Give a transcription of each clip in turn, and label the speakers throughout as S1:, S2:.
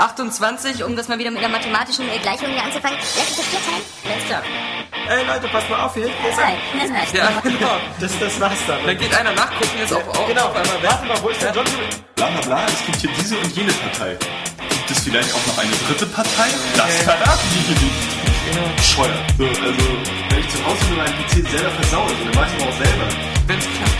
S1: 28, um das mal wieder mit einer mathematischen äh, Gleichung hier anzufangen, lässt sich das vier teilen. Alles klar.
S2: Ey Leute, passt mal auf, hier hinten ist
S1: Nein,
S2: er.
S1: das.
S3: Ja, genau.
S2: Das, das war's dann.
S3: Dann geht einer nachgucken, jetzt auf, auf,
S2: Genau,
S3: auf einmal
S2: warte mal, wo ist der John?
S4: Bla bla bla, es gibt hier diese und jene Partei. Gibt es vielleicht auch noch eine dritte Partei? Das verraten die hier nicht. Bescheuert. So, also, wenn ich zu Hause mit meinem PC selber versaue, dann weiß ich auch selber.
S3: Wenn's klappt.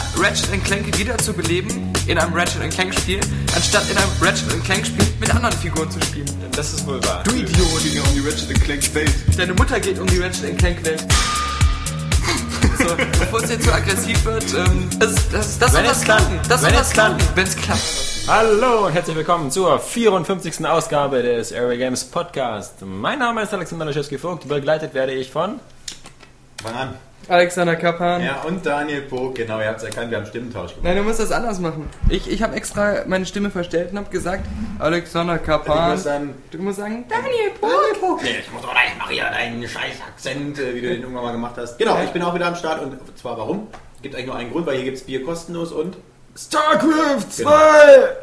S3: Ratchet Clank wieder zu beleben in einem Ratchet Clank Spiel, anstatt in einem Ratchet Clank Spiel mit anderen Figuren zu spielen.
S2: Das ist wohl wahr.
S3: Du Idiot!
S4: ging ja um die Ratchet Clank Welt.
S3: Deine Mutter geht um die Ratchet Clank Welt. So, bevor es jetzt zu aggressiv wird, ähm, das, das, das
S2: Wenn
S3: soll
S2: klappt.
S3: klappen. Das soll
S2: Wenn
S3: was
S2: es klappt.
S3: klappen, wenn es klappt.
S2: Hallo und herzlich willkommen zur 54. Ausgabe des Area Games Podcast. Mein Name ist Alexander Laschewski-Vogt, begleitet werde ich von...
S4: Fang an.
S5: Alexander Kappan.
S4: Ja, und Daniel Pog, genau, ihr habt es erkannt, wir haben Stimmentausch gemacht.
S5: Nein, du musst das anders machen. Ich, ich habe extra meine Stimme verstellt und habe gesagt, Alexander
S4: Du
S5: Kappan.
S4: musst dann,
S5: Du musst sagen, Daniel Pog.
S4: nee, ich muss doch gleich mal hier deinen scheiß Akzent, äh, wie du den irgendwann mal gemacht hast. Genau, ich bin auch wieder am Start und zwar warum? Gibt eigentlich nur einen Grund, weil hier gibt es Bier kostenlos und
S2: StarCraft 2!
S4: Genau.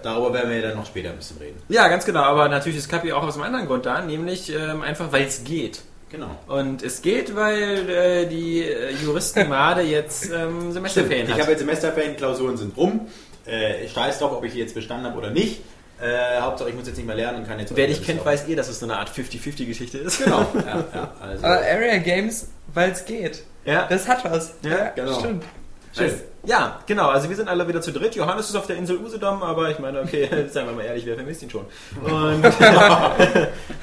S4: darüber werden wir dann noch später ein bisschen reden.
S2: Ja, ganz genau, aber natürlich ist Kapi auch aus einem anderen Grund da, nämlich ähm, einfach, weil es geht.
S4: Genau.
S2: Und es geht, weil äh, die äh, Juristenmade jetzt ähm, Semesterferien
S4: Ich
S2: hat.
S4: habe jetzt Semesterferien, Klausuren sind rum. Äh, ich scheiß drauf, ob ich die jetzt bestanden habe oder nicht. Äh, Hauptsache, ich muss jetzt nicht mehr lernen und kann jetzt...
S2: Wer dich kennt, weiß eh, dass es so eine Art 50-50-Geschichte ist.
S4: Genau, ja, ja, also...
S5: Aber Area Games, weil es geht.
S2: Ja.
S5: Das hat was.
S2: Ja,
S4: genau.
S5: Stimmt.
S4: Schön.
S2: Ja, genau. Also wir sind alle wieder zu dritt. Johannes ist auf der Insel Usedom, aber ich meine, okay, seien wir mal ehrlich, wer vermisst ihn schon? Und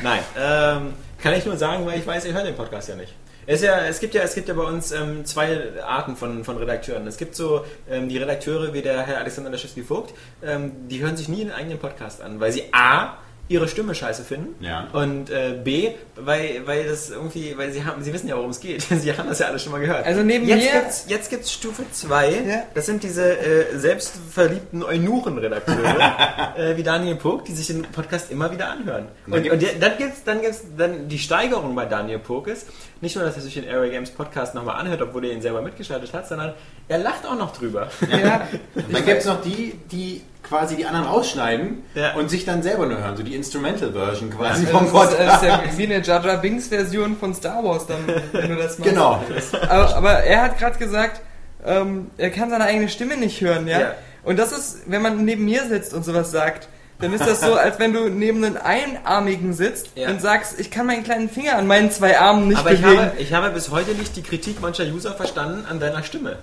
S2: nein, ähm, kann ich nur sagen, weil ich weiß, ihr hört den Podcast ja nicht. Es, ja, es, gibt ja, es gibt ja bei uns ähm, zwei Arten von, von Redakteuren. Es gibt so ähm, die Redakteure wie der Herr Alexander Laschewski-Vogt, ähm, die hören sich nie einen eigenen Podcast an, weil sie A, ihre Stimme scheiße finden
S4: Ja.
S2: und äh, B, weil, weil das irgendwie, weil sie haben, sie wissen ja, worum es geht. sie haben das ja alles schon mal gehört.
S5: Also neben
S2: jetzt
S5: mir-
S2: Gibt's, jetzt gibt's Stufe 2.
S5: Ja.
S2: Das sind diese äh, selbstverliebten Eunuchen-Redakteure, äh, wie Daniel Pog, die sich den Podcast immer wieder anhören.
S4: dann
S2: Und,
S4: gibt's-
S2: und der, dann gibt's, dann gibt's, dann die Steigerung bei Daniel Pog ist, nicht nur, dass er sich den Area Games Podcast nochmal anhört, obwohl er ihn selber mitgestaltet hat, sondern er lacht auch noch drüber.
S5: Ja.
S4: Dann gibt es noch die, die quasi die anderen ausschneiden
S2: Ja.
S4: und sich dann selber nur hören, so die Instrumental-Version quasi
S5: Das
S4: vom
S5: ist,
S4: Podcast.
S5: das ist ja wie eine Jar Jar Binks Version von Star Wars dann, wenn du das machst.
S4: Genau.
S5: Aber, aber er hat gerade gesagt, ähm, er kann seine eigene Stimme nicht hören, ja?
S2: Ja.
S5: Und das ist, wenn man neben mir sitzt und sowas sagt, dann ist das so, als wenn du neben einem Einarmigen sitzt
S2: Ja.
S5: und sagst, ich kann meinen kleinen Finger an meinen zwei Armen nicht
S2: Aber ich
S5: bewegen.
S2: habe, ich habe bis heute nicht die Kritik mancher User verstanden an deiner Stimme.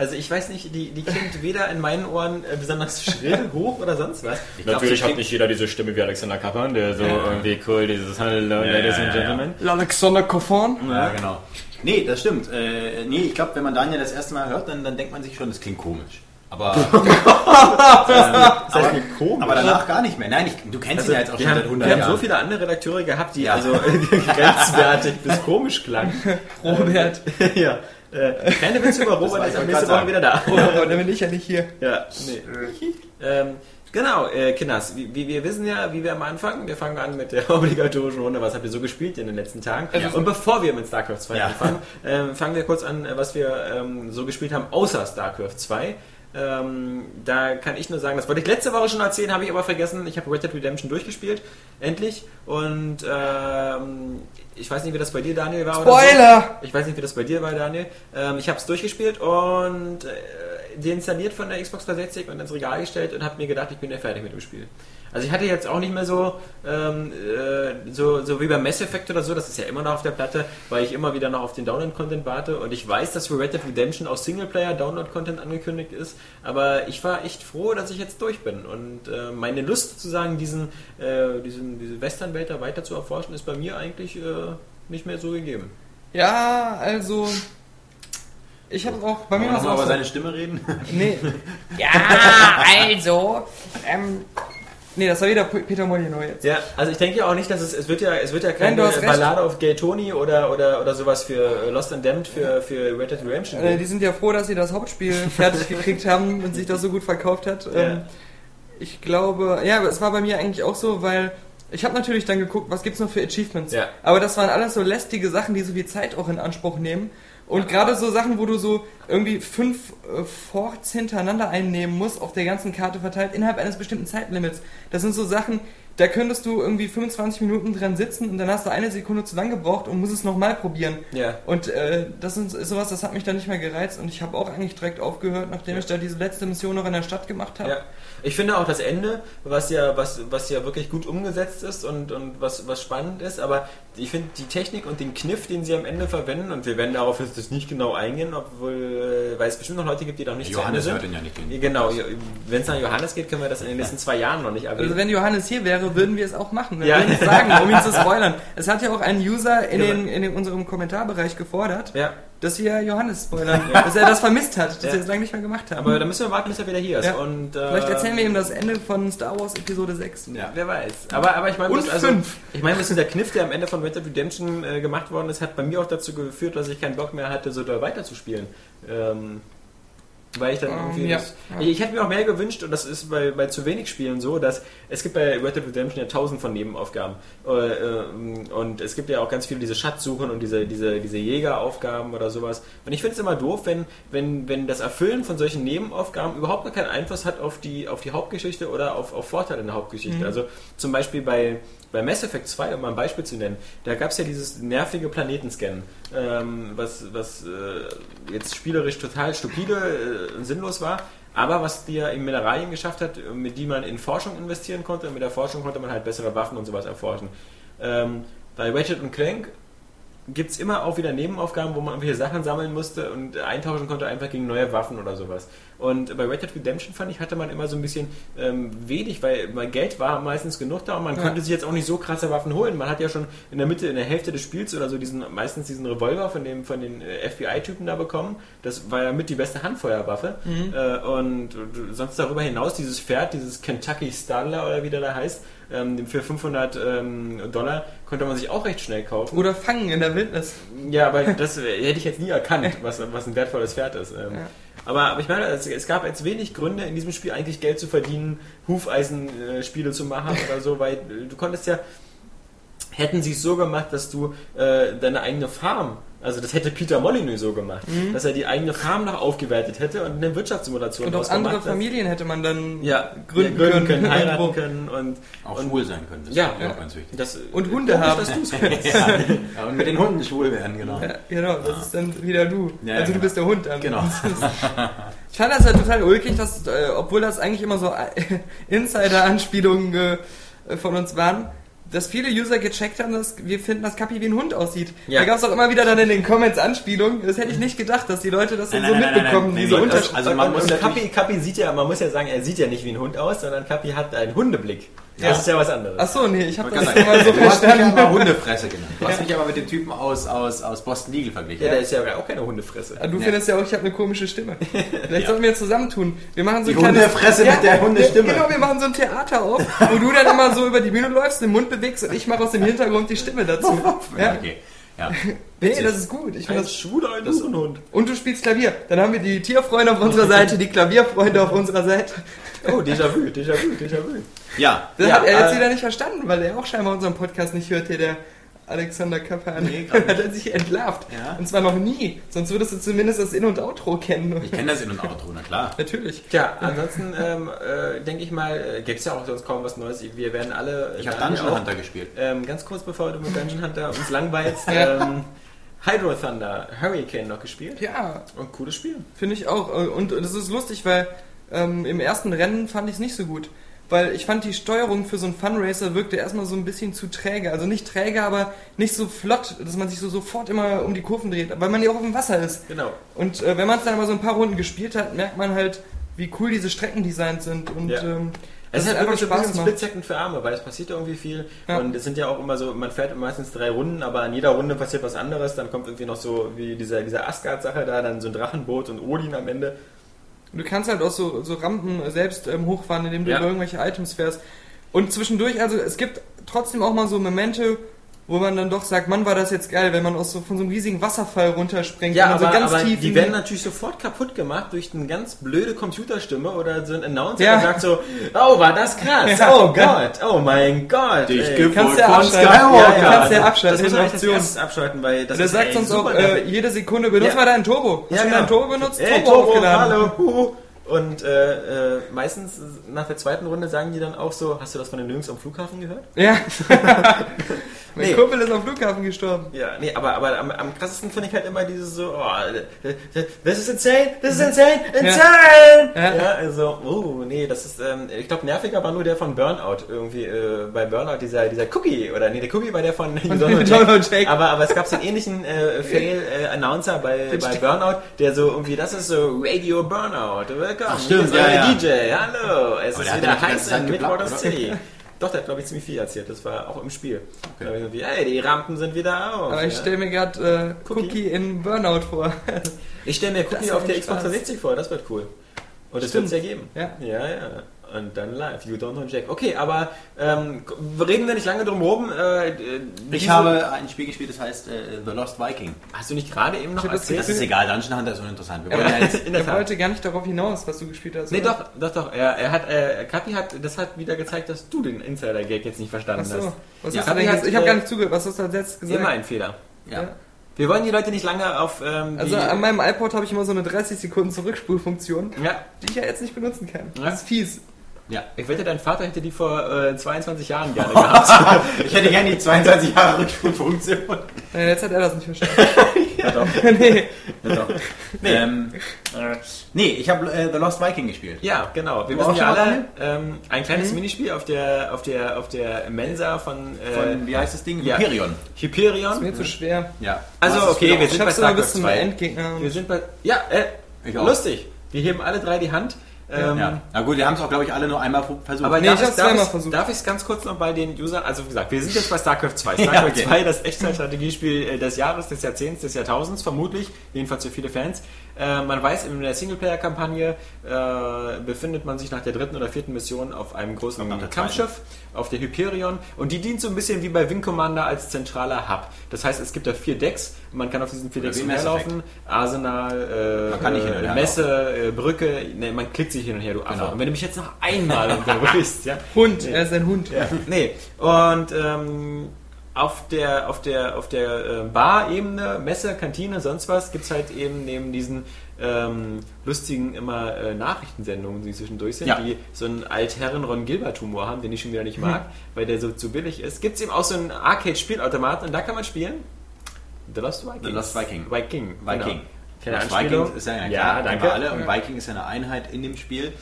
S2: Also ich weiß nicht, die, die klingt weder in meinen Ohren äh, besonders schrill, hoch oder sonst was. Ich glaub,
S6: Natürlich hat nicht jeder diese Stimme wie Alexander Kappan, der so irgendwie cool dieses Hallo, Ladies and
S4: ja, ja.
S6: Gentlemen.
S5: Alexander Koffan?
S4: Ja, genau. Nee, das stimmt. Äh, nee, ich glaube, wenn man Daniel das erste Mal hört, dann, dann denkt man sich schon, das klingt komisch. Aber,
S2: Das heißt komisch.
S4: aber danach gar nicht mehr. Nein, ich, du kennst ihn ja jetzt auch schon
S2: haben,
S4: seit 100
S2: wir haben
S4: Jahren.
S2: so viele andere Redakteure gehabt, die
S4: Ja.
S2: also grenzwertig bis komisch klangen.
S5: Robert.
S2: ja. Äh, keine Witze über Robert,
S4: war-
S2: ist am nächsten Woche wieder da.
S5: Oh, dann bin ich ja nicht hier.
S2: Ja, nee. ähm, genau, äh, Kinders, wie, wie wir wissen ja, wie wir am Anfang, wir fangen an mit der obligatorischen Runde, was habt ihr so gespielt in den letzten Tagen? Und bevor wir mit StarCraft 2
S4: Ja.
S2: anfangen, ähm, fangen wir kurz an, äh, was wir ähm, so gespielt haben, außer StarCraft 2. Ähm, da kann ich nur sagen, das wollte ich letzte Woche schon erzählen, habe ich aber vergessen. Ich habe Red Dead Redemption durchgespielt, endlich. Und ähm, ich weiß nicht, wie das bei dir, Daniel, war. Oder so.
S5: Spoiler!
S2: Ich weiß nicht, wie das bei dir war, Daniel. Ähm, ich habe es durchgespielt und äh, deinstalliert von der Xbox 360 und ins Regal gestellt und habe mir gedacht, ich bin ja fertig mit dem Spiel. Also ich hatte jetzt auch nicht mehr so, ähm, äh, so, so wie bei Mass Effect oder so, das ist ja immer noch auf der Platte, weil ich immer wieder noch auf den Download-Content warte und ich weiß, dass für Red Dead Redemption auch Singleplayer-Download-Content angekündigt ist, aber ich war echt froh, dass ich jetzt durch bin und äh, meine Lust sozusagen, diesen, äh, diesen, diese Western-Welt da weiter zu erforschen, ist bei mir eigentlich äh, nicht mehr so gegeben.
S5: Ja, also. Ich habe auch bei mir
S4: wir
S5: was
S4: nochmal über
S5: so,
S4: seine Stimme reden?
S5: Nee. Ja, also. Ähm, Nee, das war wieder Peter Molyneux jetzt.
S2: Ja, also ich denke ja auch nicht, dass es, es wird ja, es wird ja
S5: Nein,
S2: keine
S5: recht.
S2: Ballade auf Gay Tony oder, oder, oder sowas für äh, Lost and Damned für, für Red Dead Redemption.
S5: Äh, die sind ja froh, dass sie das Hauptspiel fertig gekriegt haben und sich das so gut verkauft hat. Ähm, ich glaube, ja, es war bei mir eigentlich auch so, weil ich habe natürlich dann geguckt, was gibt's noch für Achievements.
S2: Ja.
S5: Aber das waren alles so lästige Sachen, die so viel Zeit auch in Anspruch nehmen. Und gerade so Sachen, wo du so irgendwie fünf äh, Forts hintereinander einnehmen musst, auf der ganzen Karte verteilt, innerhalb eines bestimmten Zeitlimits. Das sind so Sachen, da könntest du irgendwie 25 Minuten dran sitzen und dann hast du eine Sekunde zu lang gebraucht und musst es nochmal probieren.
S2: Ja.
S5: Und äh, das ist ist sowas, das hat mich dann nicht mehr gereizt und ich habe auch eigentlich direkt aufgehört, nachdem ich da diese letzte Mission noch in der Stadt gemacht habe.
S2: Ja. Ich finde auch das Ende, was ja, was, was ja wirklich gut umgesetzt ist und, und was, was spannend ist, aber ich finde die Technik und den Kniff, den sie am Ende verwenden, und wir werden darauf jetzt nicht genau eingehen, obwohl, äh, weil es bestimmt noch Leute gibt, die noch nicht
S4: Johannes
S2: zu
S4: hört
S2: Ende
S4: ihn
S2: sind.
S4: ja nicht hin.
S2: Genau, wenn es nach Johannes geht, können wir das in den nächsten zwei Jahren noch nicht
S5: Also
S2: erwähnen.
S5: wenn Johannes hier wäre, würden wir es auch machen. Wir
S2: Ja.
S5: würden es sagen, um ihn zu spoilern. Es hat ja auch ein User in,
S2: Ja.
S5: den, in den, unserem Kommentarbereich gefordert,
S2: Ja,
S5: dass wir Johannes spoilern, dass er das vermisst hat, dass
S2: Ja.
S5: wir es lange nicht mehr gemacht haben.
S2: aber da müssen wir warten, bis er wieder hier ist.
S5: Ja.
S2: Und, äh,
S5: Vielleicht erzählen wir ihm das Ende von Star Wars Episode 6.
S4: Ja.
S2: Wer weiß. Aber, aber ich meine, also, ich meine, dieser Kniff, der am Ende von Red Dead Redemption äh, gemacht worden ist, hat bei mir auch dazu geführt, dass ich keinen Bock mehr hatte, so da weiterzuspielen. Ähm, weil ich dann
S5: Ähm,
S2: irgendwie.
S5: ja.
S2: das,
S5: Ja.
S2: ich, ich hätte mir auch mehr gewünscht, und das ist bei, bei zu wenig Spielen so, dass es gibt bei Red Dead Redemption ja tausend von Nebenaufgaben. Äh, ähm, und es gibt ja auch ganz viele diese Schatzsuchen und diese, diese, diese Jägeraufgaben oder sowas. Und ich finde es immer doof, wenn, wenn, wenn das Erfüllen von solchen Nebenaufgaben überhaupt gar keinen Einfluss hat auf die, auf die Hauptgeschichte oder auf, auf Vorteile in der Hauptgeschichte. Also zum Beispiel bei, bei Mass Effect 2, um mal ein Beispiel zu nennen, da gab es ja dieses nervige Planetenscannen, ähm, was, was äh, jetzt spielerisch total stupide äh, und sinnlos war, aber was dir in Mineralien geschafft hat, mit die man in Forschung investieren konnte und mit der Forschung konnte man halt bessere Waffen und sowas erforschen. Ähm, bei Ratchet und Clank gibt es immer auch wieder Nebenaufgaben, wo man irgendwelche Sachen sammeln musste und eintauschen konnte einfach gegen neue Waffen oder sowas. Und bei Red Dead Redemption fand ich, hatte man immer so ein bisschen ähm, wenig, weil mein Geld war meistens genug da und man
S5: Ja.
S2: konnte sich jetzt auch nicht so krasse Waffen holen. Man hat ja schon in der Mitte, in der Hälfte des Spiels oder so diesen, meistens diesen Revolver von dem, von den äh, FBI-Typen da bekommen. Das war ja mit die beste Handfeuerwaffe. Äh, und, und sonst darüber hinaus dieses Pferd, dieses Kentucky Starler oder wie der da heißt, ähm, für 500 ähm, Dollar konnte man sich auch recht schnell kaufen.
S5: Oder fangen in der Wildnis.
S2: Ja, aber das äh, hätte ich jetzt nie erkannt, was, was ein wertvolles Pferd ist. Ähm,
S5: Ja.
S2: aber, aber ich meine, es, es gab jetzt wenig Gründe in diesem Spiel eigentlich Geld zu verdienen, Hufeisenspiele zu machen oder so, weil äh, du konntest ja, hätten sie es so gemacht, dass du äh, deine eigene Farm, also das hätte Peter Molyneux so gemacht, dass er die eigene Farm noch aufgewertet hätte und eine Wirtschaftssimulation
S5: Und auch andere. Familien hätte man dann
S2: ja,
S5: gründen
S2: gründen,
S5: können.
S2: können, heiraten
S5: Irgendwo.
S2: können und,
S4: Auch
S2: und
S4: schwul sein können, das
S2: Ja,
S4: ist ja auch ganz wichtig.
S5: Und
S2: das, äh,
S5: Hunde haben.
S2: dass du's
S4: ja. ja, und mit den Hunden schwul werden, genau.
S5: Ja, genau, das ist dann wieder du.
S4: Ja,
S5: also du
S4: genau.
S5: bist der Hund dann.
S4: Genau.
S5: Ich fand das ja total ulkig, dass, äh, obwohl das eigentlich immer so äh, Insider-Anspielungen äh, von uns waren, dass viele User gecheckt haben, dass wir finden, dass Kapi wie ein Hund aussieht.
S2: Ja.
S5: Da gab es auch immer wieder dann in den Comments Anspielungen. Das hätte ich nicht gedacht, dass die Leute das dann
S4: Nein,
S5: so
S4: nein, nein, nein,
S5: mitbekommen.
S4: nein,
S5: diese
S4: nee,
S5: Unter
S4: das- also man muss
S2: Kapi, Kapi sieht ja, man muss ja sagen, er sieht ja nicht wie ein Hund aus, sondern Kapi hat einen Hundeblick.
S4: Ja.
S2: Das ist ja was anderes.
S5: Ach so, nee, ich habe das
S4: sagen,
S5: so
S4: du hast mich ja
S5: verstanden.
S4: immer Hundefresse genannt. Du hast mich aber mit dem Typen aus, aus, aus Boston Legal verglichen.
S2: ja, der ist ja auch keine Hundefresse.
S5: Ah, Du
S4: Ja.
S5: findest ja auch, ich habe eine komische Stimme. Vielleicht
S4: Ja.
S5: sollten wir zusammentun. Wir machen so
S4: Die
S5: ein kleines-
S4: Hundefresse mit der Hundestimme.
S5: Genau, wir machen so ein Theater auf, wo du dann immer so über die Bühne läufst, den Mund bewegst und ich mache aus dem Hintergrund die Stimme dazu.
S4: Ja,
S5: Ja.
S4: okay. Ja.
S5: Nee, das ist gut. Ich finde das
S2: Schwuler und das ist ein Hund.
S5: und du spielst Klavier. Dann haben wir die Tierfreunde auf unserer Seite, die Klavierfreunde auf unserer Seite.
S2: Oh, Déjà-vu, Déjà-vu, Déjà-vu.
S4: Ja.
S5: Das
S2: Ja,
S5: hat er jetzt
S2: äh,
S5: wieder nicht verstanden, weil er auch scheinbar unseren Podcast nicht hört, hier der Alexander Kappan.
S4: Nee,
S5: hat er sich entlarvt.
S4: Ja.
S5: Und zwar noch nie. Sonst würdest du zumindest das In- und Outro kennen.
S4: Ich kenne das In- und Outro, na klar.
S5: Natürlich.
S2: Tja, ansonsten ähm, äh, denke ich mal, äh, gibt es ja auch sonst kaum was Neues. Wir werden alle.
S4: Ich habe
S2: Daniel
S4: Dungeon
S2: auch,
S4: Hunter gespielt.
S2: Ähm, ganz kurz bevor du mit Dungeon Hunter uns langweilst, ähm, Hydro Thunder, Hurricane noch gespielt.
S5: Ja,
S2: Und cooles Spiel.
S5: Finde ich auch. Und das ist lustig, weil ähm, im ersten Rennen fand ich es nicht so gut. Weil ich fand, die Steuerung für so einen Funracer wirkte erstmal so ein bisschen zu träge. Also nicht träge, aber nicht so flott, dass man sich so sofort immer um die Kurven dreht. Weil man ja auch auf dem Wasser ist.
S2: Genau.
S5: Und äh, wenn man es dann aber so ein paar Runden gespielt hat, merkt man halt, wie cool diese Streckendesigns sind. Und
S2: Ja.
S5: ähm,
S2: Es
S5: das
S2: ist
S5: hat
S2: einfach so ein bisschen
S5: Spaß
S2: für Arme, weil es passiert irgendwie viel.
S5: Ja.
S2: Und es sind ja auch immer so, man fährt meistens drei Runden, aber an jeder Runde passiert was anderes. Dann kommt irgendwie noch so wie dieser, dieser Asgard-Sache da, dann so ein Drachenboot und Odin am Ende.
S5: Du kannst halt auch so, so Rampen selbst ähm, hochfahren, indem du
S2: Ja.
S5: über irgendwelche Items fährst. Und zwischendurch, also es gibt trotzdem auch mal so Momente, wo man dann doch sagt, Mann, war das jetzt geil, wenn man aus so, von so einem riesigen Wasserfall runterspringt.
S2: Ja, aber,
S5: so ganz
S2: aber
S5: tief
S2: die werden natürlich sofort kaputt gemacht durch eine ganz blöde Computerstimme oder so ein Announcer,
S5: Ja.
S2: der sagt so, oh, war das krass,
S5: Ja.
S2: oh Gott, oh mein Gott.
S7: Dich
S2: ey.
S5: Kannst du ja abschalten. Ja, ja, kannst du ja abschalten,
S2: Das muss man echt als abschalten, weil das
S5: Der
S2: ist
S5: sagt sonst auch, äh, jede Sekunde benutzt
S2: Ja.
S5: mal deinen Turbo. Hast
S2: Ja,
S5: du
S2: genau.
S5: deinen Turbo benutzt?
S2: Ey,
S5: Turbo,
S2: Turbo,
S5: aufgeladen.
S2: hallo, huhu. Und äh, äh, meistens nach der zweiten Runde sagen die dann auch so, hast du das von den Jungs am Flughafen gehört?
S5: Ja. mein
S2: Nee.
S5: Kumpel ist am Flughafen gestorben.
S2: Ja, nee, aber, aber am, am krassesten finde ich halt immer dieses so, oh, this is insane, this is insane, insane!
S5: Ja.
S2: Ja, also, oh, nee, das ist, ähm, ich glaube, nerviger war nur der von Burnout irgendwie, äh, bei Burnout dieser, dieser Cookie, oder nee, der Cookie war der von Donald
S5: Donald Jack.
S2: Aber, aber es gab so einen ähnlichen äh, Fail-Announcer bei, bei Burnout, der so irgendwie, das ist so Radio Burnout, willkommen,
S7: Ach, stimmt, ja, ja.
S2: DJ, hallo, es
S7: Aber
S2: ist wieder heiß in
S7: oder?
S2: City. Doch, der hat, glaube ich, ziemlich viel erzählt. Das war auch im Spiel. Da hab ich irgendwie, Ey, die Rampen sind wieder auf.
S5: Aber ich
S2: ja.
S5: stelle mir gerade äh,
S2: Cookie.
S5: Cookie. in Burnout vor.
S2: Ich stelle mir Cookie auf der
S5: echt
S2: Xbox
S5: Spaß.
S2: 360 vor, das wird cool. Und das wird es ja geben.
S5: Ja.
S2: ja, ja. Und dann live, You Don't Know Jack. Okay, aber ähm, reden wir nicht lange drum rum. Äh,
S7: Ich
S2: diese-
S7: habe ein Spiel gespielt, das heißt äh, The Lost Viking.
S2: Hast du nicht gerade eben noch
S5: Ich
S2: erzählt?
S7: Das ist egal, Dungeon Hunter ist uninteressant. Wir wollen ja jetzt
S2: in der
S5: Er wollte gar nicht darauf hinaus, was du gespielt hast.
S2: Nee,
S5: oder?
S2: doch, doch, doch. Er, er hat, äh, Kapi hat, das hat wieder gezeigt, dass du den Insider-Gag jetzt nicht verstanden
S5: Achso,
S2: hast.
S5: was
S2: Ja,
S5: hast du denn
S2: Kapi
S5: gesagt?
S2: hat,
S5: Ich habe
S2: äh,
S5: gar nicht zugehört. Was hast du letztes gesagt?
S2: Immer ein Fehler.
S7: ja.
S2: Wir wollen die Leute nicht lange auf ähm, die...
S5: Also an meinem iPod habe ich immer so eine 30 Sekunden Zurückspulfunktion,
S2: ja,
S5: die ich ja jetzt nicht benutzen kann.
S2: Ja.
S5: Das ist fies.
S7: Ja.
S2: ich wette, dein Vater hätte die vor äh, 22 Jahren gerne gehabt.
S7: Ich hätte gerne die 22 Jahre Rückspulfunktion.
S5: Äh, jetzt hat er das nicht verstanden.
S2: ja, doch.
S5: nee.
S7: Ja, doch. Nee, ähm, nee ich habe äh, The Lost Viking gespielt.
S2: Ja, genau. Wir wissen ja alle, ähm, ein kleines Minispiel auf der, auf der, auf der Mensa von, äh,
S7: Von, wie heißt das Ding?
S2: ja.
S7: Hyperion.
S2: Hyperion.
S5: Mir zu schwer.
S7: Ja.
S2: Also, okay,
S7: wieder
S2: wir sind bei
S5: bis zum
S2: 2.
S5: Endgegner.
S2: Wir sind bei, ja, äh,
S7: Ich auch.
S2: lustig. Wir heben alle drei die Hand. Ähm,
S7: Ja. Na gut, wir haben es auch, glaube ich, alle nur einmal versucht.
S2: Aber
S5: Nee,
S2: darf
S5: ich hab's
S2: darf
S5: zweimal
S2: ich-
S5: versucht.
S2: Darf ich es ganz kurz noch bei den Usern, also wie gesagt, wir sind jetzt bei StarCraft 2.
S7: Ja,
S2: StarCraft
S7: okay.
S2: 2, das Echtzeitstrategiespiel äh, des Jahres, des Jahrzehnts, des Jahrtausends, vermutlich, jedenfalls für viele Fans. Äh, man weiß, in der Singleplayer-Kampagne äh, befindet man sich nach der dritten oder vierten Mission auf einem großen Kampfschiff, auf der Hyperion, und die dient so ein bisschen wie bei Wing Commander als zentraler Hub. Das heißt, es gibt da vier Decks, man kann auf diesen vier
S7: Oder
S2: Decks umherlaufen, Arsenal, äh,
S7: Man kann nicht hin und her
S2: Messe, äh, Brücke, ne, man klickt sich hin und her, du Affe.
S7: Genau.
S2: Und wenn du mich jetzt noch einmal unterbrichst, ja,
S5: Hund, er ist ein Hund.
S2: ja, nee. Und ähm, auf der, auf der, auf der äh, Bar-Ebene, Messe, Kantine, sonst was, gibt es halt eben neben diesen ähm, lustigen immer äh, Nachrichtensendungen, die zwischendurch sind,
S7: Ja.
S2: die so einen altherren Ron Gilbert-Humor haben, den ich schon wieder nicht mag, weil der so zu billig ist. Gibt es eben auch so einen Arcade-Spielautomaten und da kann man spielen. The Lost Viking.
S7: The Lost Viking.
S2: Viking.
S7: Viking.
S2: Genau. Keine
S7: Lost
S2: Anspielung.
S7: Vikings ist ja, ja,
S2: ja, danke.
S7: alle. Und Viking ist ja eine Einheit in dem Spiel.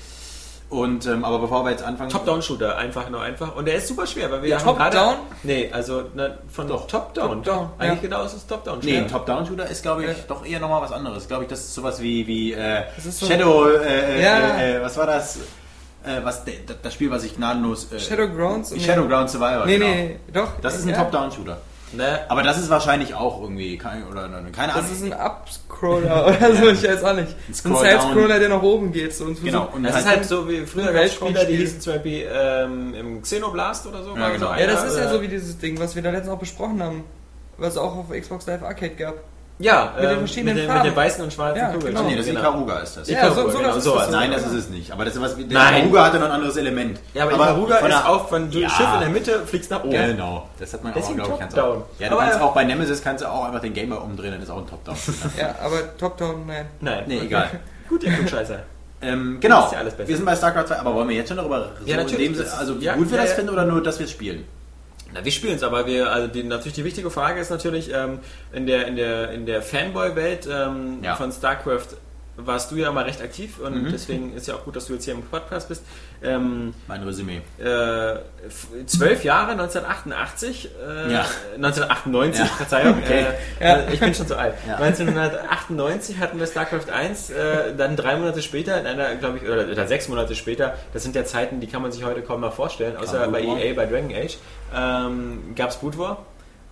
S7: Und, ähm, aber bevor wir jetzt anfangen...
S2: Top-Down-Shooter, einfach nur einfach. Und der ist super schwer, weil wir
S5: Ja,
S2: haben gerade-
S5: Top-Down?
S2: Nee, also na, von
S7: Doch.
S2: Top-Down.
S5: Top-Down,
S2: Eigentlich
S5: ja.
S2: genau ist es Top-Down.
S7: Nee, Top-Down-Shooter ist, glaube ich,
S5: Ja.
S7: doch eher nochmal was anderes. Glaube ich, das ist sowas wie, wie äh,
S5: so-
S7: Shadow, äh,
S5: Ja.
S7: äh, äh, was war das? Äh, was, de- das Spiel, was ich gnadenlos... Äh,
S5: Shadowgrounds?
S7: die Shadowground Survivor,
S5: Nee,
S7: genau.
S5: nee, doch.
S7: Das ist ein
S5: ja.
S7: Top-Down-Shooter.
S2: Ne?
S7: Aber das ist wahrscheinlich auch irgendwie, kein, oder ne, keine Ahnung.
S5: Das ist ein Upscroller oder so, ich weiß auch nicht. Ein
S7: Scroll
S5: Side-Scroller, der nach oben geht. So, und
S7: Genau, und
S2: Das
S7: halt-
S2: ist halt so wie früher
S5: Ein
S2: gab es Spieler, die hießen zum Beispiel ähm, im Xenoblast oder so.
S7: Ja, genau.
S2: so
S5: Ja,
S2: einer,
S5: das ist ja
S2: äh,
S5: so wie dieses Ding, was wir da letztens auch besprochen haben. Was es auch auf Xbox Live Arcade gab.
S2: Ja,
S5: mit den
S2: ähm,
S5: verschiedenen
S2: mit, den,
S5: Farben.
S2: mit den weißen und schwarzen
S5: Ja,
S2: Kugeln.
S5: genau.
S7: nee, das ist Ikaruga ist das.
S5: Ja,
S2: Ikaruga,
S5: so- so
S2: genau,
S5: das ist
S2: sowas.
S5: das.
S7: Nein, das ist es nicht. Aber das ist was der. Ikaruga hatte noch ein anderes Element.
S2: Ja, aber, Ikaruga
S7: von
S2: ist
S7: der-
S2: auch, wenn du
S7: Ja.
S2: Schiff in der Mitte fliegst nach oben.
S7: Genau, das hat man auch,
S2: Deswegen
S7: glaube ich, ganz
S2: Top-Down.
S7: auch. Ja, du
S2: Aber-
S7: kannst auch bei Nemesis kannst du auch einfach den Gamer umdrehen, dann ist auch ein Top-Down.
S5: Ja, aber Top-Down, nein.
S2: Nein.
S7: nee, egal.
S2: Gut, ihr Klugscheißer.
S7: Ähm, genau,
S2: ist ja alles besser.
S7: wir sind bei StarCraft 2, aber wollen wir jetzt schon darüber so
S2: Ja, natürlich, das-
S7: also wie
S2: ja,
S7: gut wir
S2: ja,
S7: das
S2: ja.
S7: finden oder nur, dass wir es spielen?
S2: Na, wir spielen es, aber wir, also die, natürlich die wichtige Frage ist natürlich, ähm, in der, in der, in der Fanboy-Welt ähm,
S7: Ja.
S2: von StarCraft warst du ja mal recht aktiv und
S7: Mhm.
S2: deswegen ist ja auch gut, dass du jetzt hier im Podcast bist. Ähm,
S7: Mein Resümee.
S2: äh, zwölf Jahre, 1988, äh,
S7: Ja.
S2: 1998,
S7: Ja.
S2: Verzeihung,
S7: Okay.
S2: äh,
S5: Ja.
S2: äh, ich bin schon so alt.
S7: Ja.
S2: 1998 hatten wir StarCraft 1, äh, dann drei Monate später, in einer, glaube ich, oder, oder sechs Monate später, das sind ja Zeiten, die kann man sich heute kaum mehr vorstellen, außer bei. EA, bei Dragon Age, ähm, gab es Boot War.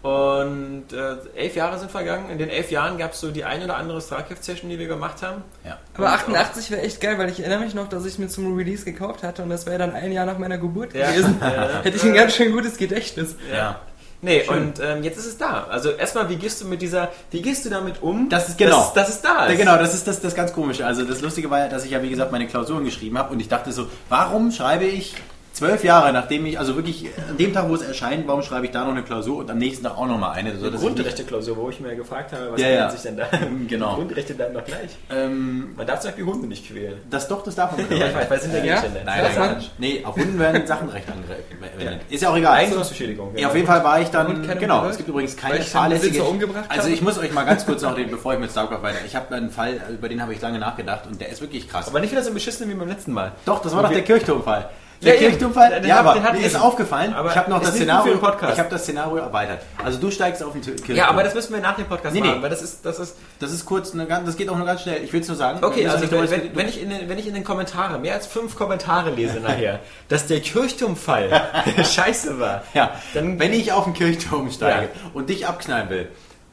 S2: Und äh, elf Jahre sind vergangen. In den elf Jahren gab es so die ein oder andere StarCraft-Session, die wir gemacht haben.
S7: Ja.
S5: Aber 88 wäre echt geil, weil ich erinnere mich noch, dass ich mir zum Release gekauft hatte und das wäre dann ein Jahr nach meiner Geburt
S2: Ja.
S5: gewesen.
S2: Ja.
S5: Hätte ich ein ganz schön gutes Gedächtnis.
S7: ja.
S2: Nee,
S7: Schön.
S2: und ähm, jetzt ist es da. Also erstmal, wie gehst du mit dieser, wie gehst du damit um?
S7: Das ist genau.
S2: Dass, dass es da ist.
S7: Ja, genau, das ist das, das ganz komische. Also das Lustige war ja, dass ich ja wie gesagt meine Klausuren geschrieben habe und ich dachte so, warum schreibe ich zwölf Jahre, nachdem ich, also wirklich an dem Tag, wo es erscheint, warum schreibe ich da noch eine Klausur und am nächsten Tag auch noch mal eine? So, ich nicht-
S2: Grundrechte-Klausur, wo ich mir gefragt habe, was
S7: Ja,
S2: ändert
S7: ja.
S2: sich denn da?
S7: Genau.
S2: Die Grundrechte bleiben doch gleich.
S7: ähm,
S2: Man darf zum Beispiel Hunde nicht quälen.
S7: das doch, das darf man.
S2: Ja, ich weiß, weil es sind ja
S5: Ja?
S2: Gegenstände.
S7: Nein, nein, nein. Nee, auf Hunden werden Sachenrecht angewendet.
S2: Ja.
S7: Ist ja auch egal.
S2: Eigentumsbeschädigung.
S7: Ja, auf jeden Fall war ich dann, genau, es gibt übrigens keine fahrlässige... Also ich muss euch mal ganz kurz noch, den, bevor ich mit StarCraft weiter... Ich habe einen Fall, über den habe ich lange nachgedacht und der ist wirklich krass.
S2: Aber nicht wieder so beschissen wie beim letzten Mal.
S7: Doch, das war doch der Kirchturmfall. Der
S2: Ja.
S7: Kirchturmfall, ja, aber mir ist aufgefallen,
S2: Aber
S7: ich habe noch das Szenario, ich habe das Szenario erweitert. Also du steigst auf den Kirchturm.
S2: Ja, aber das müssen wir nach dem Podcast
S7: Nee, nee.
S2: machen, weil das ist, das ist,
S7: das ist kurz, eine, das geht auch nur ganz schnell. Ich will es nur sagen.
S2: Okay, also wenn, wenn, wenn, ich in den, wenn ich in den Kommentaren mehr als fünf Kommentare lese nachher, dass der Kirchturmfall scheiße war,
S7: ja,
S2: dann
S7: wenn ich auf den Kirchturm steige
S2: Ja.
S7: und dich abknallen will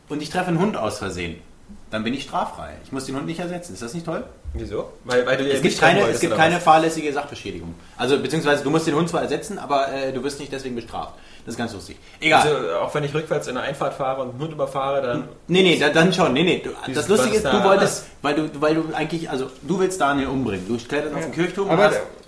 S7: und ich treffe einen Hund aus Versehen, dann bin ich straffrei. Ich muss den Hund nicht ersetzen. Ist das nicht toll?
S2: Wieso? Weil, weil du
S7: Es gibt keine, es gibt keine fahrlässige Sachbeschädigung. Also beziehungsweise du musst den Hund zwar ersetzen, aber äh, du wirst nicht deswegen bestraft. Das ist ganz lustig. Egal.
S2: Also auch wenn ich rückwärts in der Einfahrt fahre und einen Hund überfahre, dann
S7: Nee, nee, da, dann schon. Nee, nee. Du, das Lustige ist, du wolltest, weil du, weil du eigentlich, also du willst Daniel umbringen. Du kletterst auf den Kirchturm und
S5: Aber
S7: hast,
S5: der-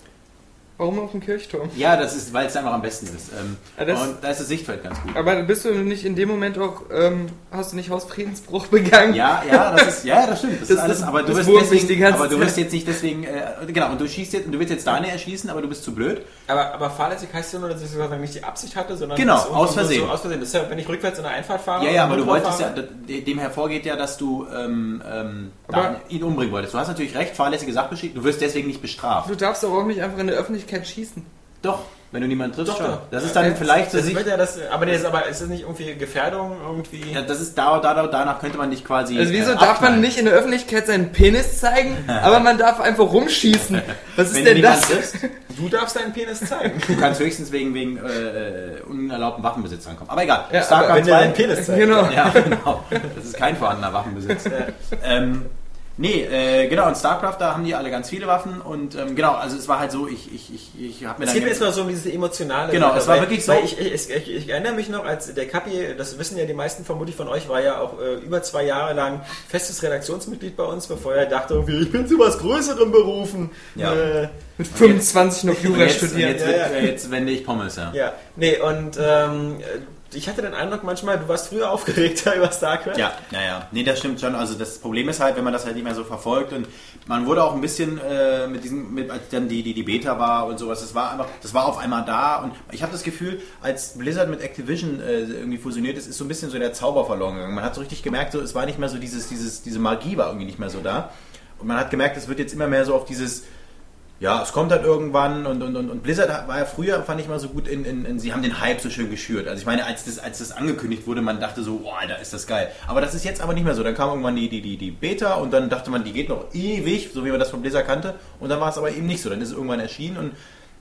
S5: warum auf dem Kirchturm?
S7: Ja, das ist, weil es einfach am besten ist. Ähm,
S5: Ja, das-
S7: und da ist das Sichtfeld ganz gut.
S5: Aber bist du nicht in dem Moment auch, ähm, hast du nicht Hausfriedensbruch begangen?
S7: Ja, ja, das ist, ja, das stimmt. Das, ist
S5: Das-
S7: alles, aber du
S5: das
S7: wirst deswegen, aber du wirst jetzt nicht deswegen, äh, genau, und du schießt jetzt, und du willst jetzt Daniel erschießen, aber du bist zu blöd.
S2: Aber, aber fahrlässig heißt ja nur, dass ich sozusagen nicht die Absicht hatte, sondern
S7: Genau, aus Versehen.
S2: So aus Versehen. Das ist ja, wenn ich rückwärts in der Einfahrt fahre.
S7: Ja, ja, aber du wolltest ja,
S2: überfahre-
S7: d- dem hervorgeht ja, dass du ähm, ähm,
S5: Aber-
S7: Dan- ihn umbringen wolltest. Du hast natürlich recht, fahrlässige Sachbeschädigung, du wirst deswegen nicht bestraft.
S5: Du darfst aber auch nicht einfach in der Öffentlichkeit schießen.
S7: Doch, wenn du niemanden triffst,
S2: Doch,
S7: schon.
S2: doch.
S7: Das ist dann
S5: Ja,
S7: vielleicht so
S2: Das
S7: sich,
S2: ja das, aber, der ist, aber ist das nicht irgendwie Gefährdung irgendwie?
S7: ja, das ist da, da, da, danach könnte man dich quasi.
S5: Also wieso
S7: äh,
S5: darf man nicht in der Öffentlichkeit seinen Penis zeigen, aber man darf einfach rumschießen? Was ist
S7: Wenn
S5: denn
S7: du
S5: das?
S7: triffst,
S2: Du darfst deinen Penis zeigen.
S7: du kannst höchstens wegen, wegen äh, unerlaubten Waffenbesitz rankommen. Aber egal.
S5: Ja,
S7: Starcraft
S2: Wenn du
S7: 2
S2: deinen Penis zeigst.
S5: Genau.
S7: Ja, genau. Das ist kein vorhandener Waffenbesitz. ähm, nee, äh, genau, und StarCraft, da haben die alle ganz viele Waffen und ähm, genau, also es war halt so, ich, ich, ich, ich habe mir
S2: Es mir jetzt mal so um diese emotionale
S7: Genau,
S2: Sache,
S7: es war
S2: weil,
S7: wirklich so-
S2: Weil ich, ich, ich, ich erinnere mich noch, als der Kapi, das wissen ja die meisten vermutlich von euch, war ja auch äh, über zwei Jahre lang festes Redaktionsmitglied bei uns, bevor er dachte, irgendwie, ich bin zu was Größerem berufen.
S7: Ja.
S2: Äh,
S5: Mit 25 noch Jura studieren.
S7: jetzt,
S2: Ja, ja.
S7: jetzt wende ich Pommes, ja.
S2: ja, nee, und ähm, ich hatte den Eindruck manchmal, du warst früher aufgeregter über StarCraft.
S7: Ja, ja, ja. Nee, das stimmt schon. Also das Problem ist halt, wenn man das halt nicht mehr so verfolgt und man wurde auch ein bisschen äh, mit diesem, mit, als dann die, die, die Beta war und sowas, das war einfach, das war auf einmal da und ich habe das Gefühl, als Blizzard mit Activision äh, irgendwie fusioniert ist, ist so ein bisschen so der Zauber verloren gegangen. Man hat so richtig gemerkt, so, es war nicht mehr so dieses, dieses, diese Magie war irgendwie nicht mehr so da. Und man hat gemerkt, es wird jetzt immer mehr so auf dieses, ja, es kommt halt irgendwann und, und, und, und Blizzard war ja früher, fand ich mal so gut, in, in, in, sie haben den Hype so schön geschürt. Also ich meine, als das, als das angekündigt wurde, man dachte so, boah, da ist das geil. Aber das ist jetzt aber nicht mehr so. Dann kam irgendwann die, die, die, die Beta und dann dachte man, die geht noch ewig, so wie man das von Blizzard kannte. Und dann war es aber eben nicht so. Dann ist es irgendwann erschienen und